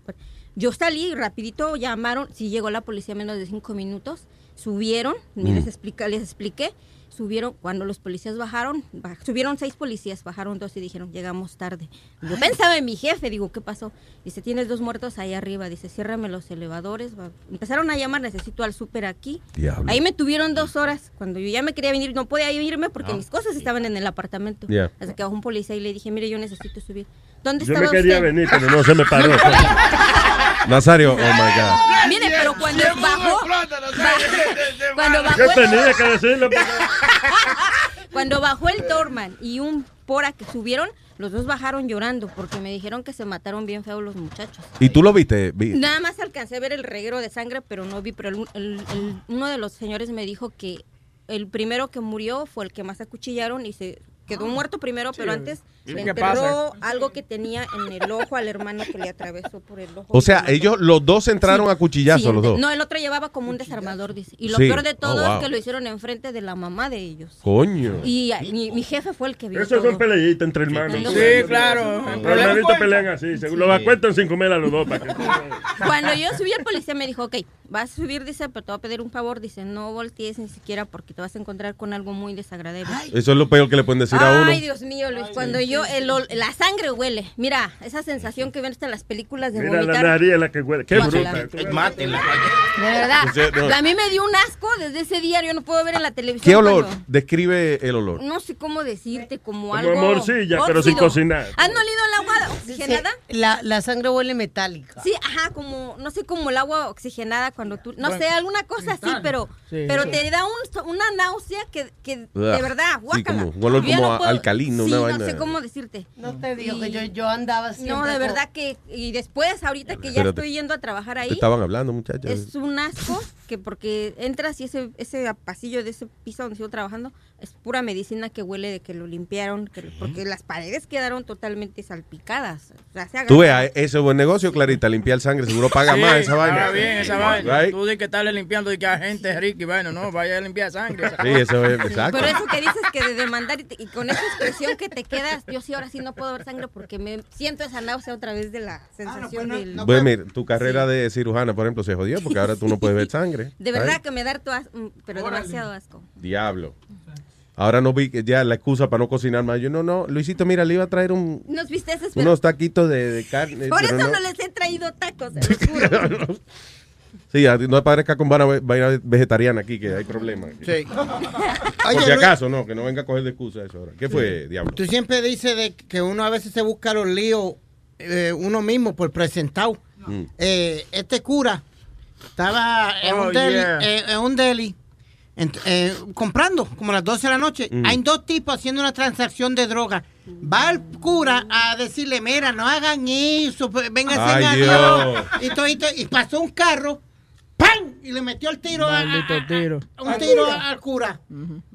[SPEAKER 32] yo salí rapidito, llamaron, sí llegó la policía en menos de cinco minutos, subieron, y
[SPEAKER 16] Mm.
[SPEAKER 32] les, explica, les expliqué, subieron, cuando los policías bajaron, ba- subieron seis policías, bajaron dos y dijeron, llegamos tarde. Yo pensaba en mi jefe, digo, ¿qué pasó? Dice, tienes dos muertos ahí arriba, dice, ciérrame los elevadores. va- Empezaron a llamar, necesito al súper aquí.
[SPEAKER 16] Diablo.
[SPEAKER 32] Ahí me tuvieron dos horas, cuando yo ya me quería venir, no podía irme porque mis cosas estaban en el apartamento. Hasta que bajó un policía y le dije, mire, yo necesito subir. ¿Dónde
[SPEAKER 24] Yo
[SPEAKER 32] estaba
[SPEAKER 24] me quería
[SPEAKER 32] usted?
[SPEAKER 24] venir, pero no se me paró.
[SPEAKER 16] Nazario, oh my God.
[SPEAKER 32] Mire, pero cuando bajó, cuando bajó,
[SPEAKER 24] ¿Qué
[SPEAKER 32] el,
[SPEAKER 24] tenía que decirlo?
[SPEAKER 32] cuando bajó el Dorman y un Pora que subieron, los dos bajaron llorando porque me dijeron que se mataron bien feo los muchachos.
[SPEAKER 16] ¿Y tú lo viste? Vi-
[SPEAKER 32] Nada más alcancé a ver el reguero de sangre, pero no vi. Pero el- el- el- uno de los señores me dijo que el primero que murió fue el que más acuchillaron y se quedó muerto primero, pero antes
[SPEAKER 20] ¿Y
[SPEAKER 32] le
[SPEAKER 20] qué
[SPEAKER 32] enterró
[SPEAKER 20] pasa?
[SPEAKER 32] algo que tenía en el ojo al hermano que le atravesó por el ojo.
[SPEAKER 16] O sea, ellos, los dos entraron a cuchillazo,
[SPEAKER 32] Sí,
[SPEAKER 16] los dos.
[SPEAKER 32] No, el otro llevaba como un desarmador, dice. Y lo
[SPEAKER 16] Sí.
[SPEAKER 32] peor de todo
[SPEAKER 16] Oh, wow.
[SPEAKER 32] es que lo hicieron enfrente de la mamá de ellos.
[SPEAKER 16] Coño.
[SPEAKER 32] Y ah, mi, mi jefe fue el que vio
[SPEAKER 24] Eso
[SPEAKER 32] todo.
[SPEAKER 24] son peleitas entre hermanos.
[SPEAKER 32] Sí,
[SPEAKER 20] claro.
[SPEAKER 24] Los hermanitos pelean así. Según los acuestan sin comer a los dos. Para que...
[SPEAKER 32] Cuando yo subí, el policía me dijo, ok, vas a subir, dice, pero te voy a pedir un favor. Dice, no voltees ni siquiera porque te vas a encontrar con algo muy desagradable.
[SPEAKER 16] Eso es lo peor que le pueden decir a uno.
[SPEAKER 32] Ay, Dios mío, Luis, cuando yo, el ol- la sangre huele. Mira, esa sensación que ven hasta en las películas de
[SPEAKER 24] Mira la nariz es la que huele. Qué bruta.
[SPEAKER 25] Mátenla.
[SPEAKER 32] De verdad.
[SPEAKER 16] O sea, no.
[SPEAKER 32] A mí me dio un asco desde ese día, yo no puedo ver en la televisión.
[SPEAKER 16] ¿Qué olor?
[SPEAKER 32] cuando-
[SPEAKER 16] Describe el olor.
[SPEAKER 32] No sé cómo decirte, como,
[SPEAKER 24] Como
[SPEAKER 32] algo.
[SPEAKER 24] morcilla, pero sin
[SPEAKER 32] óxido.
[SPEAKER 24] cocinar.
[SPEAKER 32] ¿Han olido el agua oxigenada?
[SPEAKER 21] La, la sangre huele metálica.
[SPEAKER 32] Sí, ajá, como, no sé, como el agua oxigenada cuando tú, no
[SPEAKER 21] Bueno,
[SPEAKER 32] sé, alguna cosa así, pero,
[SPEAKER 16] Sí.
[SPEAKER 32] pero
[SPEAKER 16] Sí.
[SPEAKER 32] te da un- una náusea que, de verdad,
[SPEAKER 16] Sí,
[SPEAKER 32] guácala.
[SPEAKER 16] como un olor
[SPEAKER 32] Yo
[SPEAKER 16] como
[SPEAKER 32] no puedo-
[SPEAKER 16] alcalino,
[SPEAKER 32] sí,
[SPEAKER 16] una
[SPEAKER 32] no
[SPEAKER 16] vaina.
[SPEAKER 32] sé cómo decirte.
[SPEAKER 21] No te digo
[SPEAKER 32] Y-
[SPEAKER 21] que yo, yo andaba siempre.
[SPEAKER 32] No, de verdad que, y después, ahorita que ya estoy yendo a trabajar
[SPEAKER 16] Te
[SPEAKER 32] ahí,
[SPEAKER 16] estaban hablando, muchachos.
[SPEAKER 32] es un asco que porque entras y ese, ese pasillo de ese piso donde sigo trabajando es pura medicina que huele de que lo limpiaron, que- porque las paredes quedaron totalmente salpicadas. O sea, se
[SPEAKER 16] Tú veas, ese es buen negocio, Clarita. Limpiar sangre, seguro paga
[SPEAKER 20] Sí,
[SPEAKER 16] más esa vaina.
[SPEAKER 20] paga bien esa vaina.
[SPEAKER 16] Right?
[SPEAKER 20] Tú di que estarle limpiando y que a gente rica y bueno, no, vaya a limpiar sangre.
[SPEAKER 16] Sí, eso es, exacto.
[SPEAKER 32] Pero eso que dices que de demandar y, te- y con esa expresión que te quedas, yo sí ahora sí no puedo ver sangre porque me siento esa náusea otra vez de la sensación del...
[SPEAKER 16] Bueno, mira, tu carrera de cirujana, por ejemplo, se jodió porque ahora tú no puedes ver sangre.
[SPEAKER 32] De verdad
[SPEAKER 16] Right?
[SPEAKER 32] que me da harto as- mm, pero demasiado asco.
[SPEAKER 16] Diablo. Ahora no vi que ya la excusa para no cocinar más. Yo, no, no, Luisito, mira, le iba a traer un,
[SPEAKER 32] ¿Nos viste ese? Pero-
[SPEAKER 16] unos taquitos de, de carne.
[SPEAKER 32] Por
[SPEAKER 16] pero
[SPEAKER 32] eso
[SPEAKER 16] no.
[SPEAKER 32] no les he traído tacos.
[SPEAKER 16] Sí, no aparezca con vaina, vegetariana aquí, que hay problemas.
[SPEAKER 17] Sí.
[SPEAKER 16] Por
[SPEAKER 17] Oye,
[SPEAKER 16] si
[SPEAKER 17] Luis-
[SPEAKER 16] acaso, no, que no venga a coger de excusa eso ahora. ¿Qué fue, diablo?
[SPEAKER 17] Tú siempre dices de que uno a veces se busca los líos eh, uno mismo por presentado.
[SPEAKER 16] Mm.
[SPEAKER 17] Eh, este cura estaba en,
[SPEAKER 20] Oh,
[SPEAKER 17] un deli,
[SPEAKER 20] yeah.
[SPEAKER 17] eh, en un deli eh, comprando como a las 12 de la noche.
[SPEAKER 20] Mm.
[SPEAKER 17] Hay dos tipos haciendo una transacción de droga. Va el cura a decirle, mira, no hagan eso, pues, vénganse a
[SPEAKER 16] Dios.
[SPEAKER 17] Y, todito- y pasó un carro, ¡pam! Y le metió el tiro, a,
[SPEAKER 20] Maldito tiro.
[SPEAKER 17] un tiro al cura.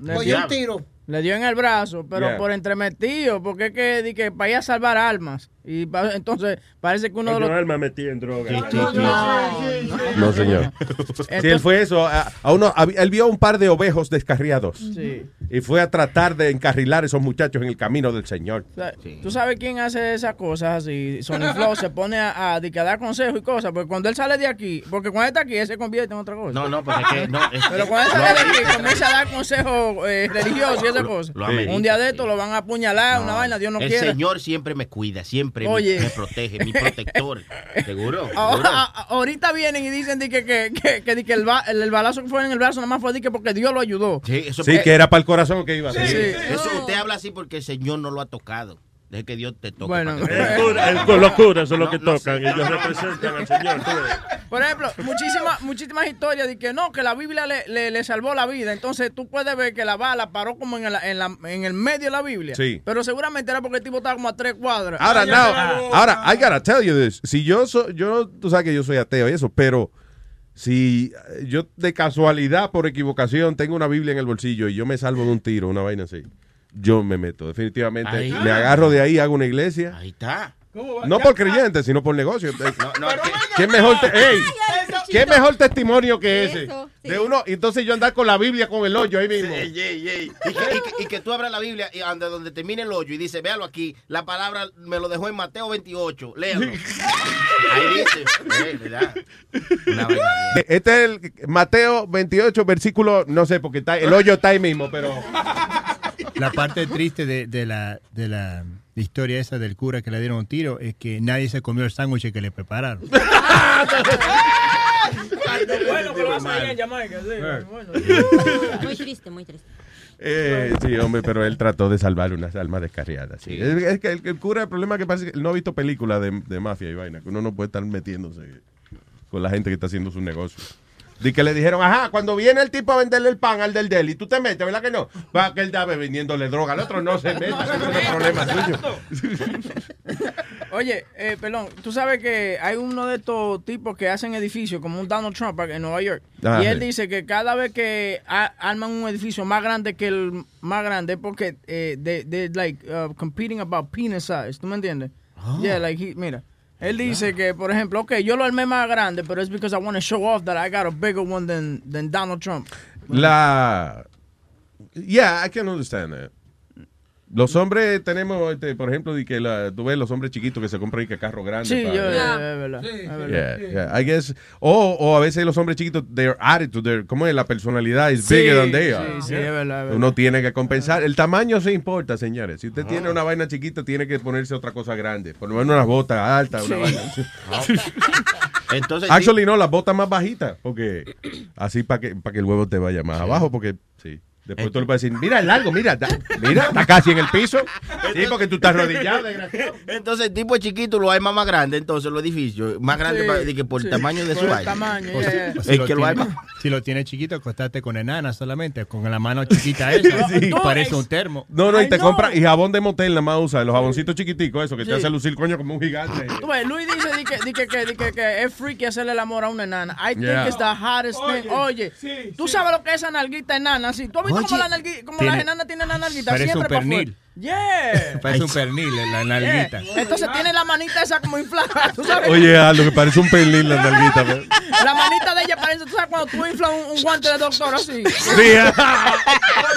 [SPEAKER 20] Le dio-
[SPEAKER 17] un tiro.
[SPEAKER 20] Le dio en el brazo, pero
[SPEAKER 24] Yeah.
[SPEAKER 20] por entremetido, porque es que, di que para ir a salvar almas. Y pa- entonces parece que uno de los...
[SPEAKER 24] alma metida en droga.
[SPEAKER 16] No, señor. Si él fue eso, a, a uno, a- él vio un par de ovejos descarriados
[SPEAKER 20] Sí.
[SPEAKER 16] y fue a tratar de encarrilar a esos muchachos en el camino del Señor.
[SPEAKER 20] O sea, ¿Tú sabes quién hace esas cosas así? Sony Flow se pone a, dar consejos y cosas, porque cuando él sale de aquí, porque cuando él está aquí, él se convierte en otra cosa.
[SPEAKER 25] No, no, porque que no, es
[SPEAKER 20] Pero cuando él sale de aquí, comienza a dar consejos eh, religiosos y esas cosas.
[SPEAKER 25] lo
[SPEAKER 20] Un día de esto lo van a apuñalar, una vaina, Dios no
[SPEAKER 25] el
[SPEAKER 20] quiera.
[SPEAKER 25] Señor siempre me cuida, siempre me-
[SPEAKER 20] Oye.
[SPEAKER 25] me, protege, mi protector. ¿Seguro?
[SPEAKER 20] Ahora,
[SPEAKER 25] ¿Seguro?
[SPEAKER 20] a- a- ahorita vienen y dicen di que, que, que, que di que el, ba- el, el balazo que fue en el brazo nada más fue di que porque Dios lo ayudó.
[SPEAKER 25] Sí, eso
[SPEAKER 16] Sí, que era para el corazón que iba a
[SPEAKER 25] Sí. Eso usted habla así porque el Señor no lo ha tocado. Deje que Dios te toque.
[SPEAKER 20] Bueno,
[SPEAKER 25] que-
[SPEAKER 24] El cura- el- los curas son los
[SPEAKER 25] No,
[SPEAKER 24] que
[SPEAKER 25] no
[SPEAKER 24] tocan.
[SPEAKER 25] sé.
[SPEAKER 24] Ellos representan al Señor.
[SPEAKER 20] Por ejemplo, muchísimas muchísimas historias de que no, que la Biblia le, le, le salvó la vida. Entonces tú puedes ver que la bala paró como en el, en la- en el medio de la Biblia.
[SPEAKER 16] Sí.
[SPEAKER 20] Pero seguramente era porque el tipo estaba como a tres cuadras.
[SPEAKER 16] Ahora,
[SPEAKER 20] Ay,
[SPEAKER 16] no, ahora, I gotta tell you this. Si yo soy, yo, tú sabes que yo soy ateo y eso, pero si yo de casualidad, por equivocación, tengo una Biblia en el bolsillo y yo me salvo de un tiro, una vaina así, yo me meto, definitivamente.
[SPEAKER 25] Ahí.
[SPEAKER 16] Me agarro de ahí, hago una iglesia.
[SPEAKER 25] Ahí está.
[SPEAKER 16] No por creyente, sino por negocio.
[SPEAKER 25] No,
[SPEAKER 16] ¿Qué mejor, te- ey, ¿qué mejor testimonio que ese?
[SPEAKER 32] Eso,
[SPEAKER 16] De uno, entonces yo andar con la Biblia con el hoyo ahí mismo.
[SPEAKER 25] Y, que, y que- y que tú abras la Biblia y donde, donde termine el hoyo y dice, véalo aquí, la palabra me lo dejó en Mateo 28, léalo. Ahí dice.
[SPEAKER 16] Este es el Mateo 28, versículo, no sé, porque está, el hoyo está ahí mismo, pero...
[SPEAKER 22] La parte triste de, de la, de la historia esa del cura que le dieron un tiro es que nadie se comió el sándwich que le prepararon.
[SPEAKER 20] Bueno, pero vas en Jamaica, sí. Bueno.
[SPEAKER 32] Muy triste, muy triste.
[SPEAKER 16] Eh, sí, hombre, pero él trató de salvar unas almas descarriadas. sí. Es, es que el, el cura, el problema es que parece que él no ha visto películas de, de mafia y vaina, que uno no puede estar metiéndose con la gente que está haciendo su negocio. De que le dijeron, ajá, cuando viene el tipo a venderle el pan al del deli, tú te metes, ¿verdad que no? Va que él está vendiéndole droga, al otro no se meta, ese no es problema suyo.
[SPEAKER 20] Oye, eh, perdón, tú sabes que hay uno de estos tipos que hacen edificios, como un Donald Trump en Nueva York.
[SPEAKER 16] Ah,
[SPEAKER 20] y él
[SPEAKER 16] sí.
[SPEAKER 20] dice que cada vez que arman un edificio más grande que el más grande, porque eh, they, like uh, competing about penis size. ¿Tú me entiendes?
[SPEAKER 16] Ah.
[SPEAKER 20] Yeah, like he- mira. Él dice que, por ejemplo, ok, yo lo armé más grande, pero es because I want to show off that I got a bigger one than, than Donald Trump.
[SPEAKER 16] La... Yeah, I can understand that. Los hombres tenemos, este, por ejemplo, de que la, tú ves los hombres chiquitos que se compran y que carro grande.
[SPEAKER 20] Sí,
[SPEAKER 16] para-
[SPEAKER 20] yo, es verdad. es verdad.
[SPEAKER 16] Yeah, yeah. I guess, o, o a veces los hombres chiquitos, their attitude, their, ¿cómo es? La personalidad is
[SPEAKER 20] Sí,
[SPEAKER 16] bigger than they are.
[SPEAKER 20] sí, es verdad, es verdad.
[SPEAKER 16] Uno tiene que compensar. El tamaño se importa, señores. Si usted tiene una vaina chiquita, tiene que ponerse otra cosa grande. Por lo menos unas botas altas, una vaina.
[SPEAKER 25] Entonces,
[SPEAKER 16] Actually, no, las botas más bajitas, porque así para que, para que el huevo te vaya más abajo, porque sí. Después tú le puedes decir, mira el largo, mira, da- mira, está casi en el piso. Sí, porque tú estás arrodillado, desgraciado.
[SPEAKER 25] Entonces el tipo es chiquito lo arma más grande, entonces los edificios, más grande
[SPEAKER 20] Sí,
[SPEAKER 25] pa- de que por
[SPEAKER 20] sí,
[SPEAKER 25] el tamaño de
[SPEAKER 20] por
[SPEAKER 25] su
[SPEAKER 20] el
[SPEAKER 25] vaina.
[SPEAKER 20] tamaño,
[SPEAKER 22] O si-
[SPEAKER 20] yeah.
[SPEAKER 22] o si
[SPEAKER 25] que lo
[SPEAKER 22] tiene-
[SPEAKER 25] arma.
[SPEAKER 22] Si lo tiene chiquito, acostate con enana solamente, con la mano chiquita esa.
[SPEAKER 16] Sí.
[SPEAKER 22] Parece un termo.
[SPEAKER 16] No, no, y te compra, y jabón de motel nada más usa, los jaboncitos chiquiticos, eso, que te
[SPEAKER 20] Sí.
[SPEAKER 16] hace lucir coño como un gigante.
[SPEAKER 20] Tú ves, Luis dice di que, di que, que, di que, que es freaky hacerle el amor a una enana. I think
[SPEAKER 16] Yeah.
[SPEAKER 20] it's the hottest thing. Oye, tú sabes lo que es esa nalguita enana. Sí, ¿Tú has visto
[SPEAKER 22] Oye,
[SPEAKER 20] cómo, la nalgui- cómo
[SPEAKER 22] tiene-
[SPEAKER 20] la nalguita?
[SPEAKER 22] parece
[SPEAKER 20] Siempre
[SPEAKER 22] un
[SPEAKER 20] para
[SPEAKER 22] pernil.
[SPEAKER 20] Yeah.
[SPEAKER 22] Parece un pernil, la nalguita.
[SPEAKER 20] Yeah. Entonces tiene la manita esa como inflada. ¿Tú sabes?
[SPEAKER 16] Oye, Aldo, que parece un pelín la nalguita. pues.
[SPEAKER 20] La manita de ella parece, tú sabes, cuando tú inflas un, un guante de doctor así.
[SPEAKER 16] Sí,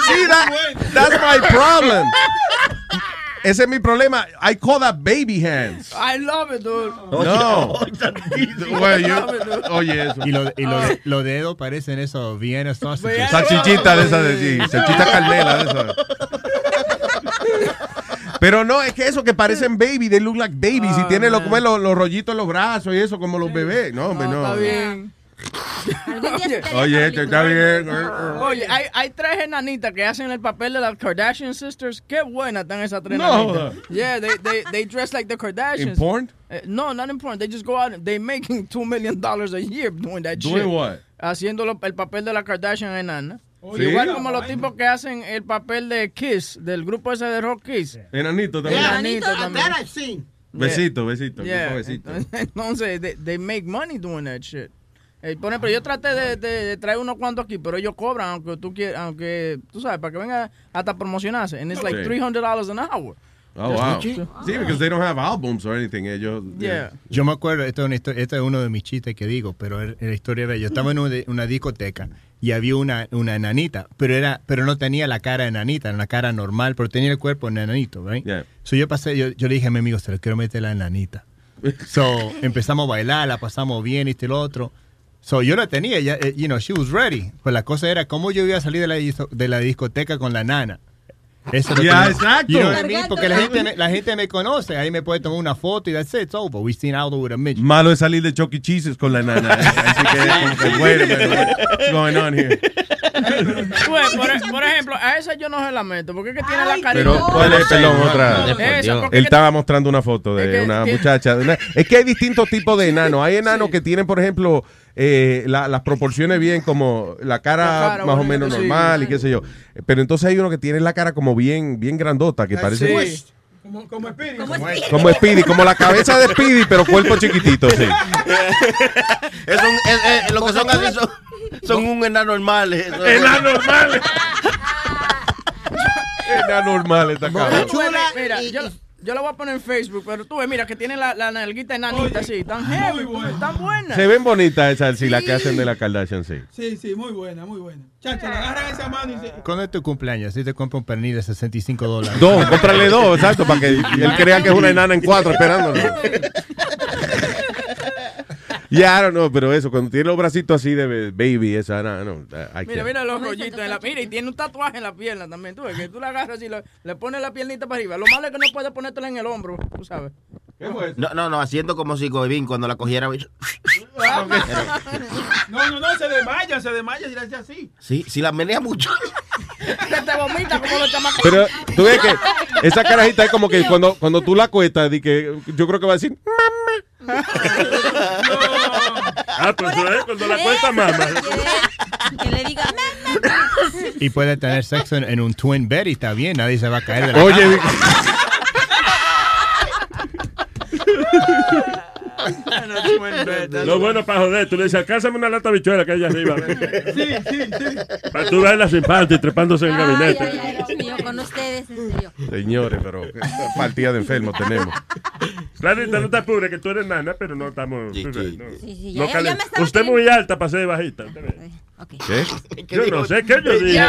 [SPEAKER 16] Sí, that- that's my problem. Ese es mi problema. I call that baby hands.
[SPEAKER 20] I love it, dude.
[SPEAKER 16] No. Güey, yo-
[SPEAKER 20] Love it, dude.
[SPEAKER 16] oye, eso.
[SPEAKER 22] Y, lo, y lo de- los dedos parecen esos Vienna sausages.
[SPEAKER 16] Salchichita de esa de sí, salchicha carnela de esa. Pero no, es que eso que parecen baby, they look like babies. y tienen los, como los, los rollitos en los brazos y eso, como los bebés. No, hombre, no.
[SPEAKER 20] Está bien.
[SPEAKER 16] Oye, este está bien.
[SPEAKER 20] Oye, hay, hay tres enanitas que hacen el papel de las Kardashian Sisters. Qué buenas están esas tres
[SPEAKER 16] No
[SPEAKER 20] enanitas. Yeah, they, they, they dress like the Kardashians.
[SPEAKER 16] In porn?
[SPEAKER 20] Eh, no, not in porn. They just go out and they making two million dollars a year doing that
[SPEAKER 16] Doing
[SPEAKER 20] shit.
[SPEAKER 16] what?
[SPEAKER 20] Haciendo lo- el papel de la Kardashian enana.
[SPEAKER 16] ¿Sí?
[SPEAKER 20] Igual como los tipos que hacen el papel de Kiss, del grupo ese de rock Kiss.
[SPEAKER 16] Enanito también.
[SPEAKER 20] Enanito también.
[SPEAKER 17] That I've seen.
[SPEAKER 16] Besito, besito.
[SPEAKER 20] Yeah.
[SPEAKER 16] grupo besito.
[SPEAKER 20] Entonces, they, they make money doing that shit. Eh, por ejemplo, yo traté de, de- de traer unos cuantos aquí, pero ellos cobran, aunque tú quieras, aunque, tú sabes, para que venga hasta promocionarse. And it's like
[SPEAKER 16] Sí.
[SPEAKER 20] $300 an hour.
[SPEAKER 16] Oh, wow. Sí, because they don't have albums or anything. Ellos.
[SPEAKER 20] Yeah.
[SPEAKER 22] Yo me acuerdo, esto es, una histo- este es uno de mis chistes que digo, pero es la historia de yo estaba en una, una discoteca y había una, una enanita, pero era, pero no tenía la cara enanita, era una cara normal, pero tenía el cuerpo de enanito, right? So yo pasé, yo, yo le dije a mi amigo, se lo quiero meter la enanita. So empezamos a bailar, la pasamos bien, y este y lo otro. So yo la tenía, ya, eh, you know, she was ready. Pues la cosa era cómo yo iba a salir de la, disco- de la discoteca con la nana. Eso es lo
[SPEAKER 16] Ya,
[SPEAKER 22] que-
[SPEAKER 16] exacto.
[SPEAKER 22] You know what I mean? Porque la gente, me, la gente me conoce, ahí me puede tomar una foto y that's it, it's over. We seen Aldo with a midget.
[SPEAKER 16] Malo es salir de Chucky Cheeses con la nana. Así que, como que, wait a minute, what's going on here?
[SPEAKER 20] Pues, por, e- por ejemplo, a esa yo no se la meto, porque es que tiene la carita.
[SPEAKER 16] Pero, ¿cuál es? Perdón, otra.
[SPEAKER 20] Esa,
[SPEAKER 16] Él estaba mostrando una foto de
[SPEAKER 20] Es que
[SPEAKER 16] una muchacha. de una- es que hay distintos tipos de enanos. Hay enanos que tienen, por ejemplo, eh, la- las proporciones bien, como la cara,
[SPEAKER 20] La cara
[SPEAKER 16] más o menos
[SPEAKER 20] sí,
[SPEAKER 16] normal
[SPEAKER 20] sí.
[SPEAKER 16] y qué sé yo. Pero entonces hay uno que tiene la cara como bien, bien grandota, que parece
[SPEAKER 20] Sí.
[SPEAKER 23] Como, como Speedy.
[SPEAKER 16] como Speedy, como la cabeza de Speedy, pero cuerpo chiquitito, sí.
[SPEAKER 25] Es un, es- es- lo que son así son, son un enano normal.
[SPEAKER 16] Enano normal. Enano normal esta cara.
[SPEAKER 20] Mira, yo, Yo la voy a poner en Facebook, pero tú ves, mira, que tiene la, la nalguita enanita así, tan heavy, tan buena.
[SPEAKER 16] Se ven bonitas esas, sí, las que hacen de la Kardashian, sí.
[SPEAKER 23] Sí, sí, muy buena, muy buena. Chacha, le agarran esa mano y se...
[SPEAKER 22] ¿Cuándo es tu cumpleaños? Si te compra un pernil de 65 dólares.
[SPEAKER 16] Dos, cómprale dos, exacto, para que él crea que es una enana en cuatro esperándolo. Ya, I don't know, pero eso, cuando tiene los bracitos así de baby, esa, no, no, I
[SPEAKER 20] Mira, mira los rollitos en la Mira, y tiene un tatuaje en la pierna también. Tú ves que tú la agarras y le, le pones la piernita para arriba. Lo malo es que no puedes ponértela en el hombro, tú sabes.
[SPEAKER 25] No, no, no, haciendo como si Goivin cuando la cogiera.
[SPEAKER 23] No, no, no, se desmaya, se desmaya y le hace así.
[SPEAKER 25] Sí, si la menea mucho.
[SPEAKER 20] que te vomita como los chamacos.
[SPEAKER 16] Pero tú ves que esa carajita es como que cuando, cuando tú la cuestas, que yo creo que va a decir,
[SPEAKER 24] Ah, pues eso es cuando la cuenta mamá.
[SPEAKER 32] Que le diga,
[SPEAKER 22] Y puede tener sexo en, en un twin bed y está bien, nadie se va a caer de la
[SPEAKER 16] Oye,
[SPEAKER 22] cama.
[SPEAKER 24] Lo bueno para joder, tú le dices, alcánzame una lata bichuela que hay allá arriba.
[SPEAKER 23] Sí, sí, sí.
[SPEAKER 24] Para tú verlas sin parte y trepándose en el gabinete.
[SPEAKER 32] Ay, ay, Dios mío, con ustedes, en serio.
[SPEAKER 16] señores, pero qué partida de enfermos tenemos.
[SPEAKER 24] Clarita, no te apures, que tú eres nana, pero no estamos. no-
[SPEAKER 32] Sí, sí,
[SPEAKER 24] no
[SPEAKER 32] ya-
[SPEAKER 24] calen-
[SPEAKER 32] ya me estaba
[SPEAKER 24] Usted es muy alta para ser bajita.
[SPEAKER 16] ¿Qué?
[SPEAKER 24] Yo no sé qué yo dije.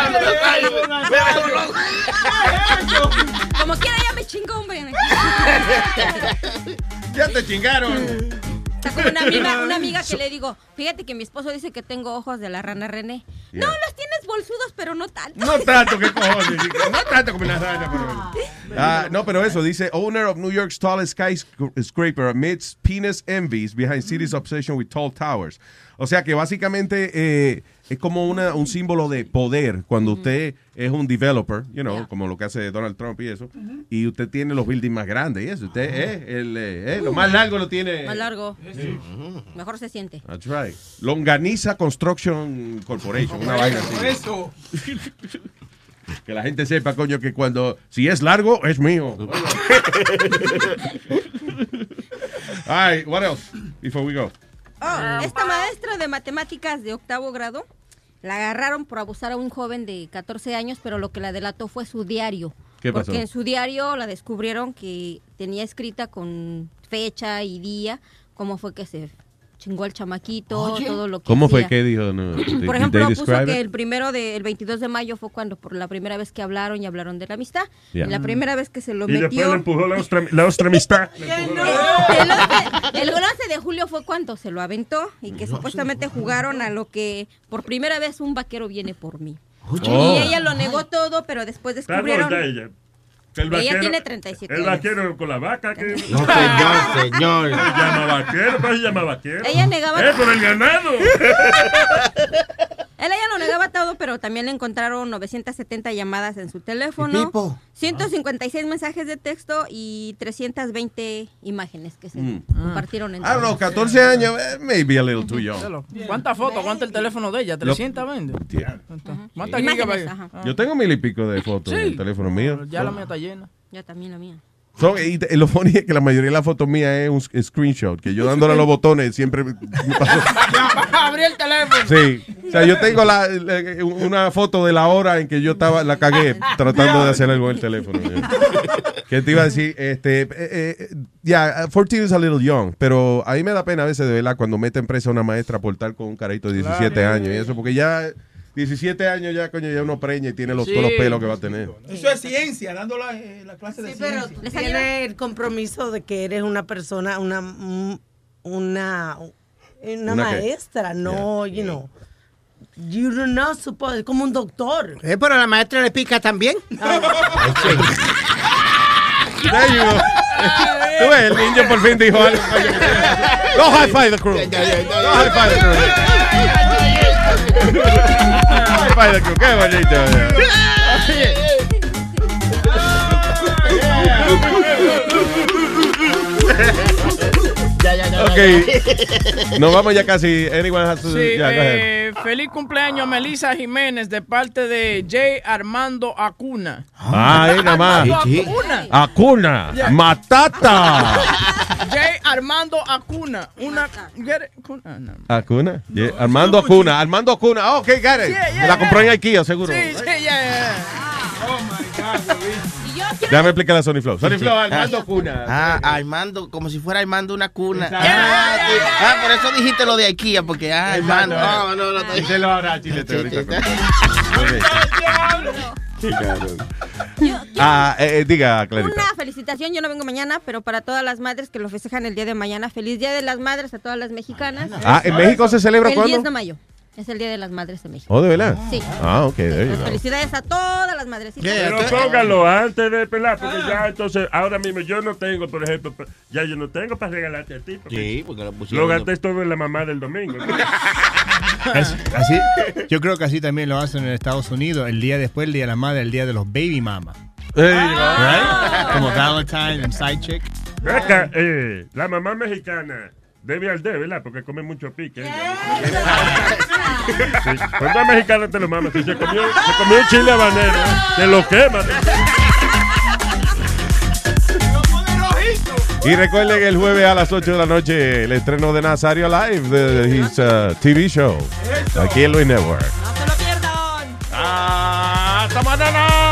[SPEAKER 32] Como quiera, ya me chingó, hombre.
[SPEAKER 16] Ya te chingaron.
[SPEAKER 32] Está como una amiga, una amiga que le digo, fíjate que mi esposo dice que tengo ojos de la rana René.
[SPEAKER 16] Yeah.
[SPEAKER 32] No, los tienes bolsudos, pero no tanto.
[SPEAKER 16] No tanto, ¿qué cojones? No tanto como una rana, pero... Ah, no, pero eso dice, owner of New York's tallest skyscraper amidst penis envies behind city's obsession with tall towers. O sea que básicamente eh, es como una, un símbolo de poder cuando usted es un developer, you know, como lo que hace Donald Trump y eso, y usted tiene los buildings más grandes y eso. Usted, eh, el, eh, eh, lo más largo lo tiene.
[SPEAKER 32] Más largo. Mejor se siente.
[SPEAKER 16] That's right. Longaniza Construction Corporation, una vaina así.
[SPEAKER 23] Eso.
[SPEAKER 16] Que la gente sepa, coño, que cuando, si es largo, es mío. All right, what else before we go?
[SPEAKER 32] Oh, esta maestra de matemáticas de octavo grado la agarraron por abusar a un joven de 14 años, pero lo que la delató fue su diario.
[SPEAKER 16] ¿Qué pasó?
[SPEAKER 32] Porque en su diario la descubrieron que tenía escrita con fecha y día cómo fue que se chingó al chamaquito, todo lo que
[SPEAKER 16] ¿Cómo fue que dijo? No,
[SPEAKER 32] Por ejemplo, puso que
[SPEAKER 16] it?
[SPEAKER 32] el primero de, el 22 de mayo fue cuando por la primera vez que hablaron y hablaron de la amistad.
[SPEAKER 24] Yeah.
[SPEAKER 32] Y la primera vez que se lo
[SPEAKER 24] Y después
[SPEAKER 32] metió.
[SPEAKER 24] le empujó la ostra amistad.
[SPEAKER 32] El 11, el 11 de julio fue cuando se lo aventó y que supuestamente jugaron a lo que por primera vez un vaquero viene por mí.
[SPEAKER 24] Oh.
[SPEAKER 32] Y ella lo negó todo, pero después descubrieron.
[SPEAKER 24] Ella. El
[SPEAKER 32] Ella
[SPEAKER 24] vaquero-
[SPEAKER 32] tiene 37
[SPEAKER 24] El
[SPEAKER 32] años.
[SPEAKER 24] vaquero con la vaca. Que...
[SPEAKER 25] No, señor, señor.
[SPEAKER 24] Se llama vaquero, pues se llama vaquero.
[SPEAKER 32] Ella negaba-
[SPEAKER 24] ¡Eh, por el ganado!
[SPEAKER 32] Él ella lo negaba todo, pero también le encontraron 970 llamadas en su teléfono,
[SPEAKER 25] Pipo.
[SPEAKER 32] 156 mensajes de texto y 320 imágenes que se
[SPEAKER 16] Mm.
[SPEAKER 32] compartieron en
[SPEAKER 16] I don't know, 14 años, eh, maybe a little too young.
[SPEAKER 20] ¿Cuántas fotos? ¿Cuánto el teléfono de ella?
[SPEAKER 16] Lo-
[SPEAKER 20] ¿320?
[SPEAKER 16] Yeah.
[SPEAKER 20] ¿Cuántas. Ah.
[SPEAKER 16] Yo tengo mil y pico de fotos en el teléfono mío.
[SPEAKER 20] Ya la mía está llena.
[SPEAKER 32] Ya también la mía.
[SPEAKER 16] Son- y lo funny es que la mayoría de las fotos mías es un screenshot, que yo dándole a los botones siempre me pasó.
[SPEAKER 20] Abrí el teléfono.
[SPEAKER 16] Sí, o sea, yo tengo la, la- una foto de la hora en que yo estaba, la cagué tratando de hacer algo en el teléfono. yeah. Que te iba a decir, este, eh, eh, ya, 14 is a little young, pero a mí me da pena a veces de verdad cuando meten presa a una maestra por estar con un carito de 17
[SPEAKER 23] Claro.
[SPEAKER 16] años y eso, porque ya 17 años ya, coño, ya uno preña y tiene los,
[SPEAKER 23] Sí.
[SPEAKER 16] todos los pelos que va a tener.
[SPEAKER 23] Eso es ciencia, dando la, eh, la clase de
[SPEAKER 21] Sí, pero
[SPEAKER 23] ciencia.
[SPEAKER 21] tiene el compromiso de que eres una persona, una mm, una, una,
[SPEAKER 16] ¿Una qué?
[SPEAKER 21] maestra, no, you know. You do not suppose, es como un doctor.
[SPEAKER 17] Eh, pero a la maestra le pica también.
[SPEAKER 16] There you go. Tú ves, el niño por fin dijo algo. Go high five the crew. Go high five the crew. Five the crew. Qué bonito. Ok. Nos vamos ya casi. Anyone has to.
[SPEAKER 20] Sí,
[SPEAKER 16] yeah,
[SPEAKER 20] eh, feliz cumpleaños a Melissa Jiménez de parte de Jay Armando Acuna.
[SPEAKER 16] Ay, nada más.
[SPEAKER 20] Acuna.
[SPEAKER 16] Acuna. Matata.
[SPEAKER 20] Jay Armando Acuna. Una. get it? Acuna, no.
[SPEAKER 16] Acuna. Yeah, Armando Acuna. Armando Acuna. Oh, ok, got it.
[SPEAKER 20] Yeah, yeah,
[SPEAKER 16] La compró en
[SPEAKER 20] yeah.
[SPEAKER 16] Ikea, seguro.
[SPEAKER 20] Sí, sí, ya, ya.
[SPEAKER 23] Oh my God,
[SPEAKER 16] Déjame explicar a Sony Flow. Sony Flow, Armando Cuna.
[SPEAKER 25] Ah, Armando, como si fuera Armando una cuna. Ah. Ah, por eso dijiste lo de IKEA, porque ah, Armando. No, no, no.
[SPEAKER 16] Díselo ahora, Chile, te ahorita. Ah, eh, eh, diga, Clarita.
[SPEAKER 32] Una felicitación, yo no vengo mañana, pero para todas las madres que lo festejan el día de mañana, feliz Día de las Madres a todas las mexicanas.
[SPEAKER 16] Ah, ¿en México se celebra
[SPEAKER 32] el
[SPEAKER 16] cuándo?
[SPEAKER 32] 10 de mayo. Es el Día de las Madres de México.
[SPEAKER 16] Oh, ¿de verdad?
[SPEAKER 32] Sí.
[SPEAKER 16] Ah, ok, there you go.
[SPEAKER 32] Felicidades a todas las madrecitas.
[SPEAKER 24] Pero póngalo antes de pelar, porque ya entonces, ahora mismo yo no tengo, por ejemplo, ya yo no tengo para regalarte a ti. porque
[SPEAKER 25] Sí, porque lo pusieron.
[SPEAKER 24] Lo gasté todo en la mamá del domingo.
[SPEAKER 22] Es- así, yo creo que así también lo hacen en Estados Unidos, el día después, el día de la madre, el día de los baby mama. Right? Como Valentine and Side Chick.
[SPEAKER 24] Acá, eh, la mamá mexicana debe al de, ¿verdad? Porque come mucho pique. Sí, Cuando es mexicana te lo mama. Si se comió, se comió un chile habanero, te lo quema.
[SPEAKER 16] Y recuerden que el jueves a las 8 de la noche el estreno de Nazario Live de his uh, TV show aquí en Luis Network.
[SPEAKER 24] ¡Hasta mañana!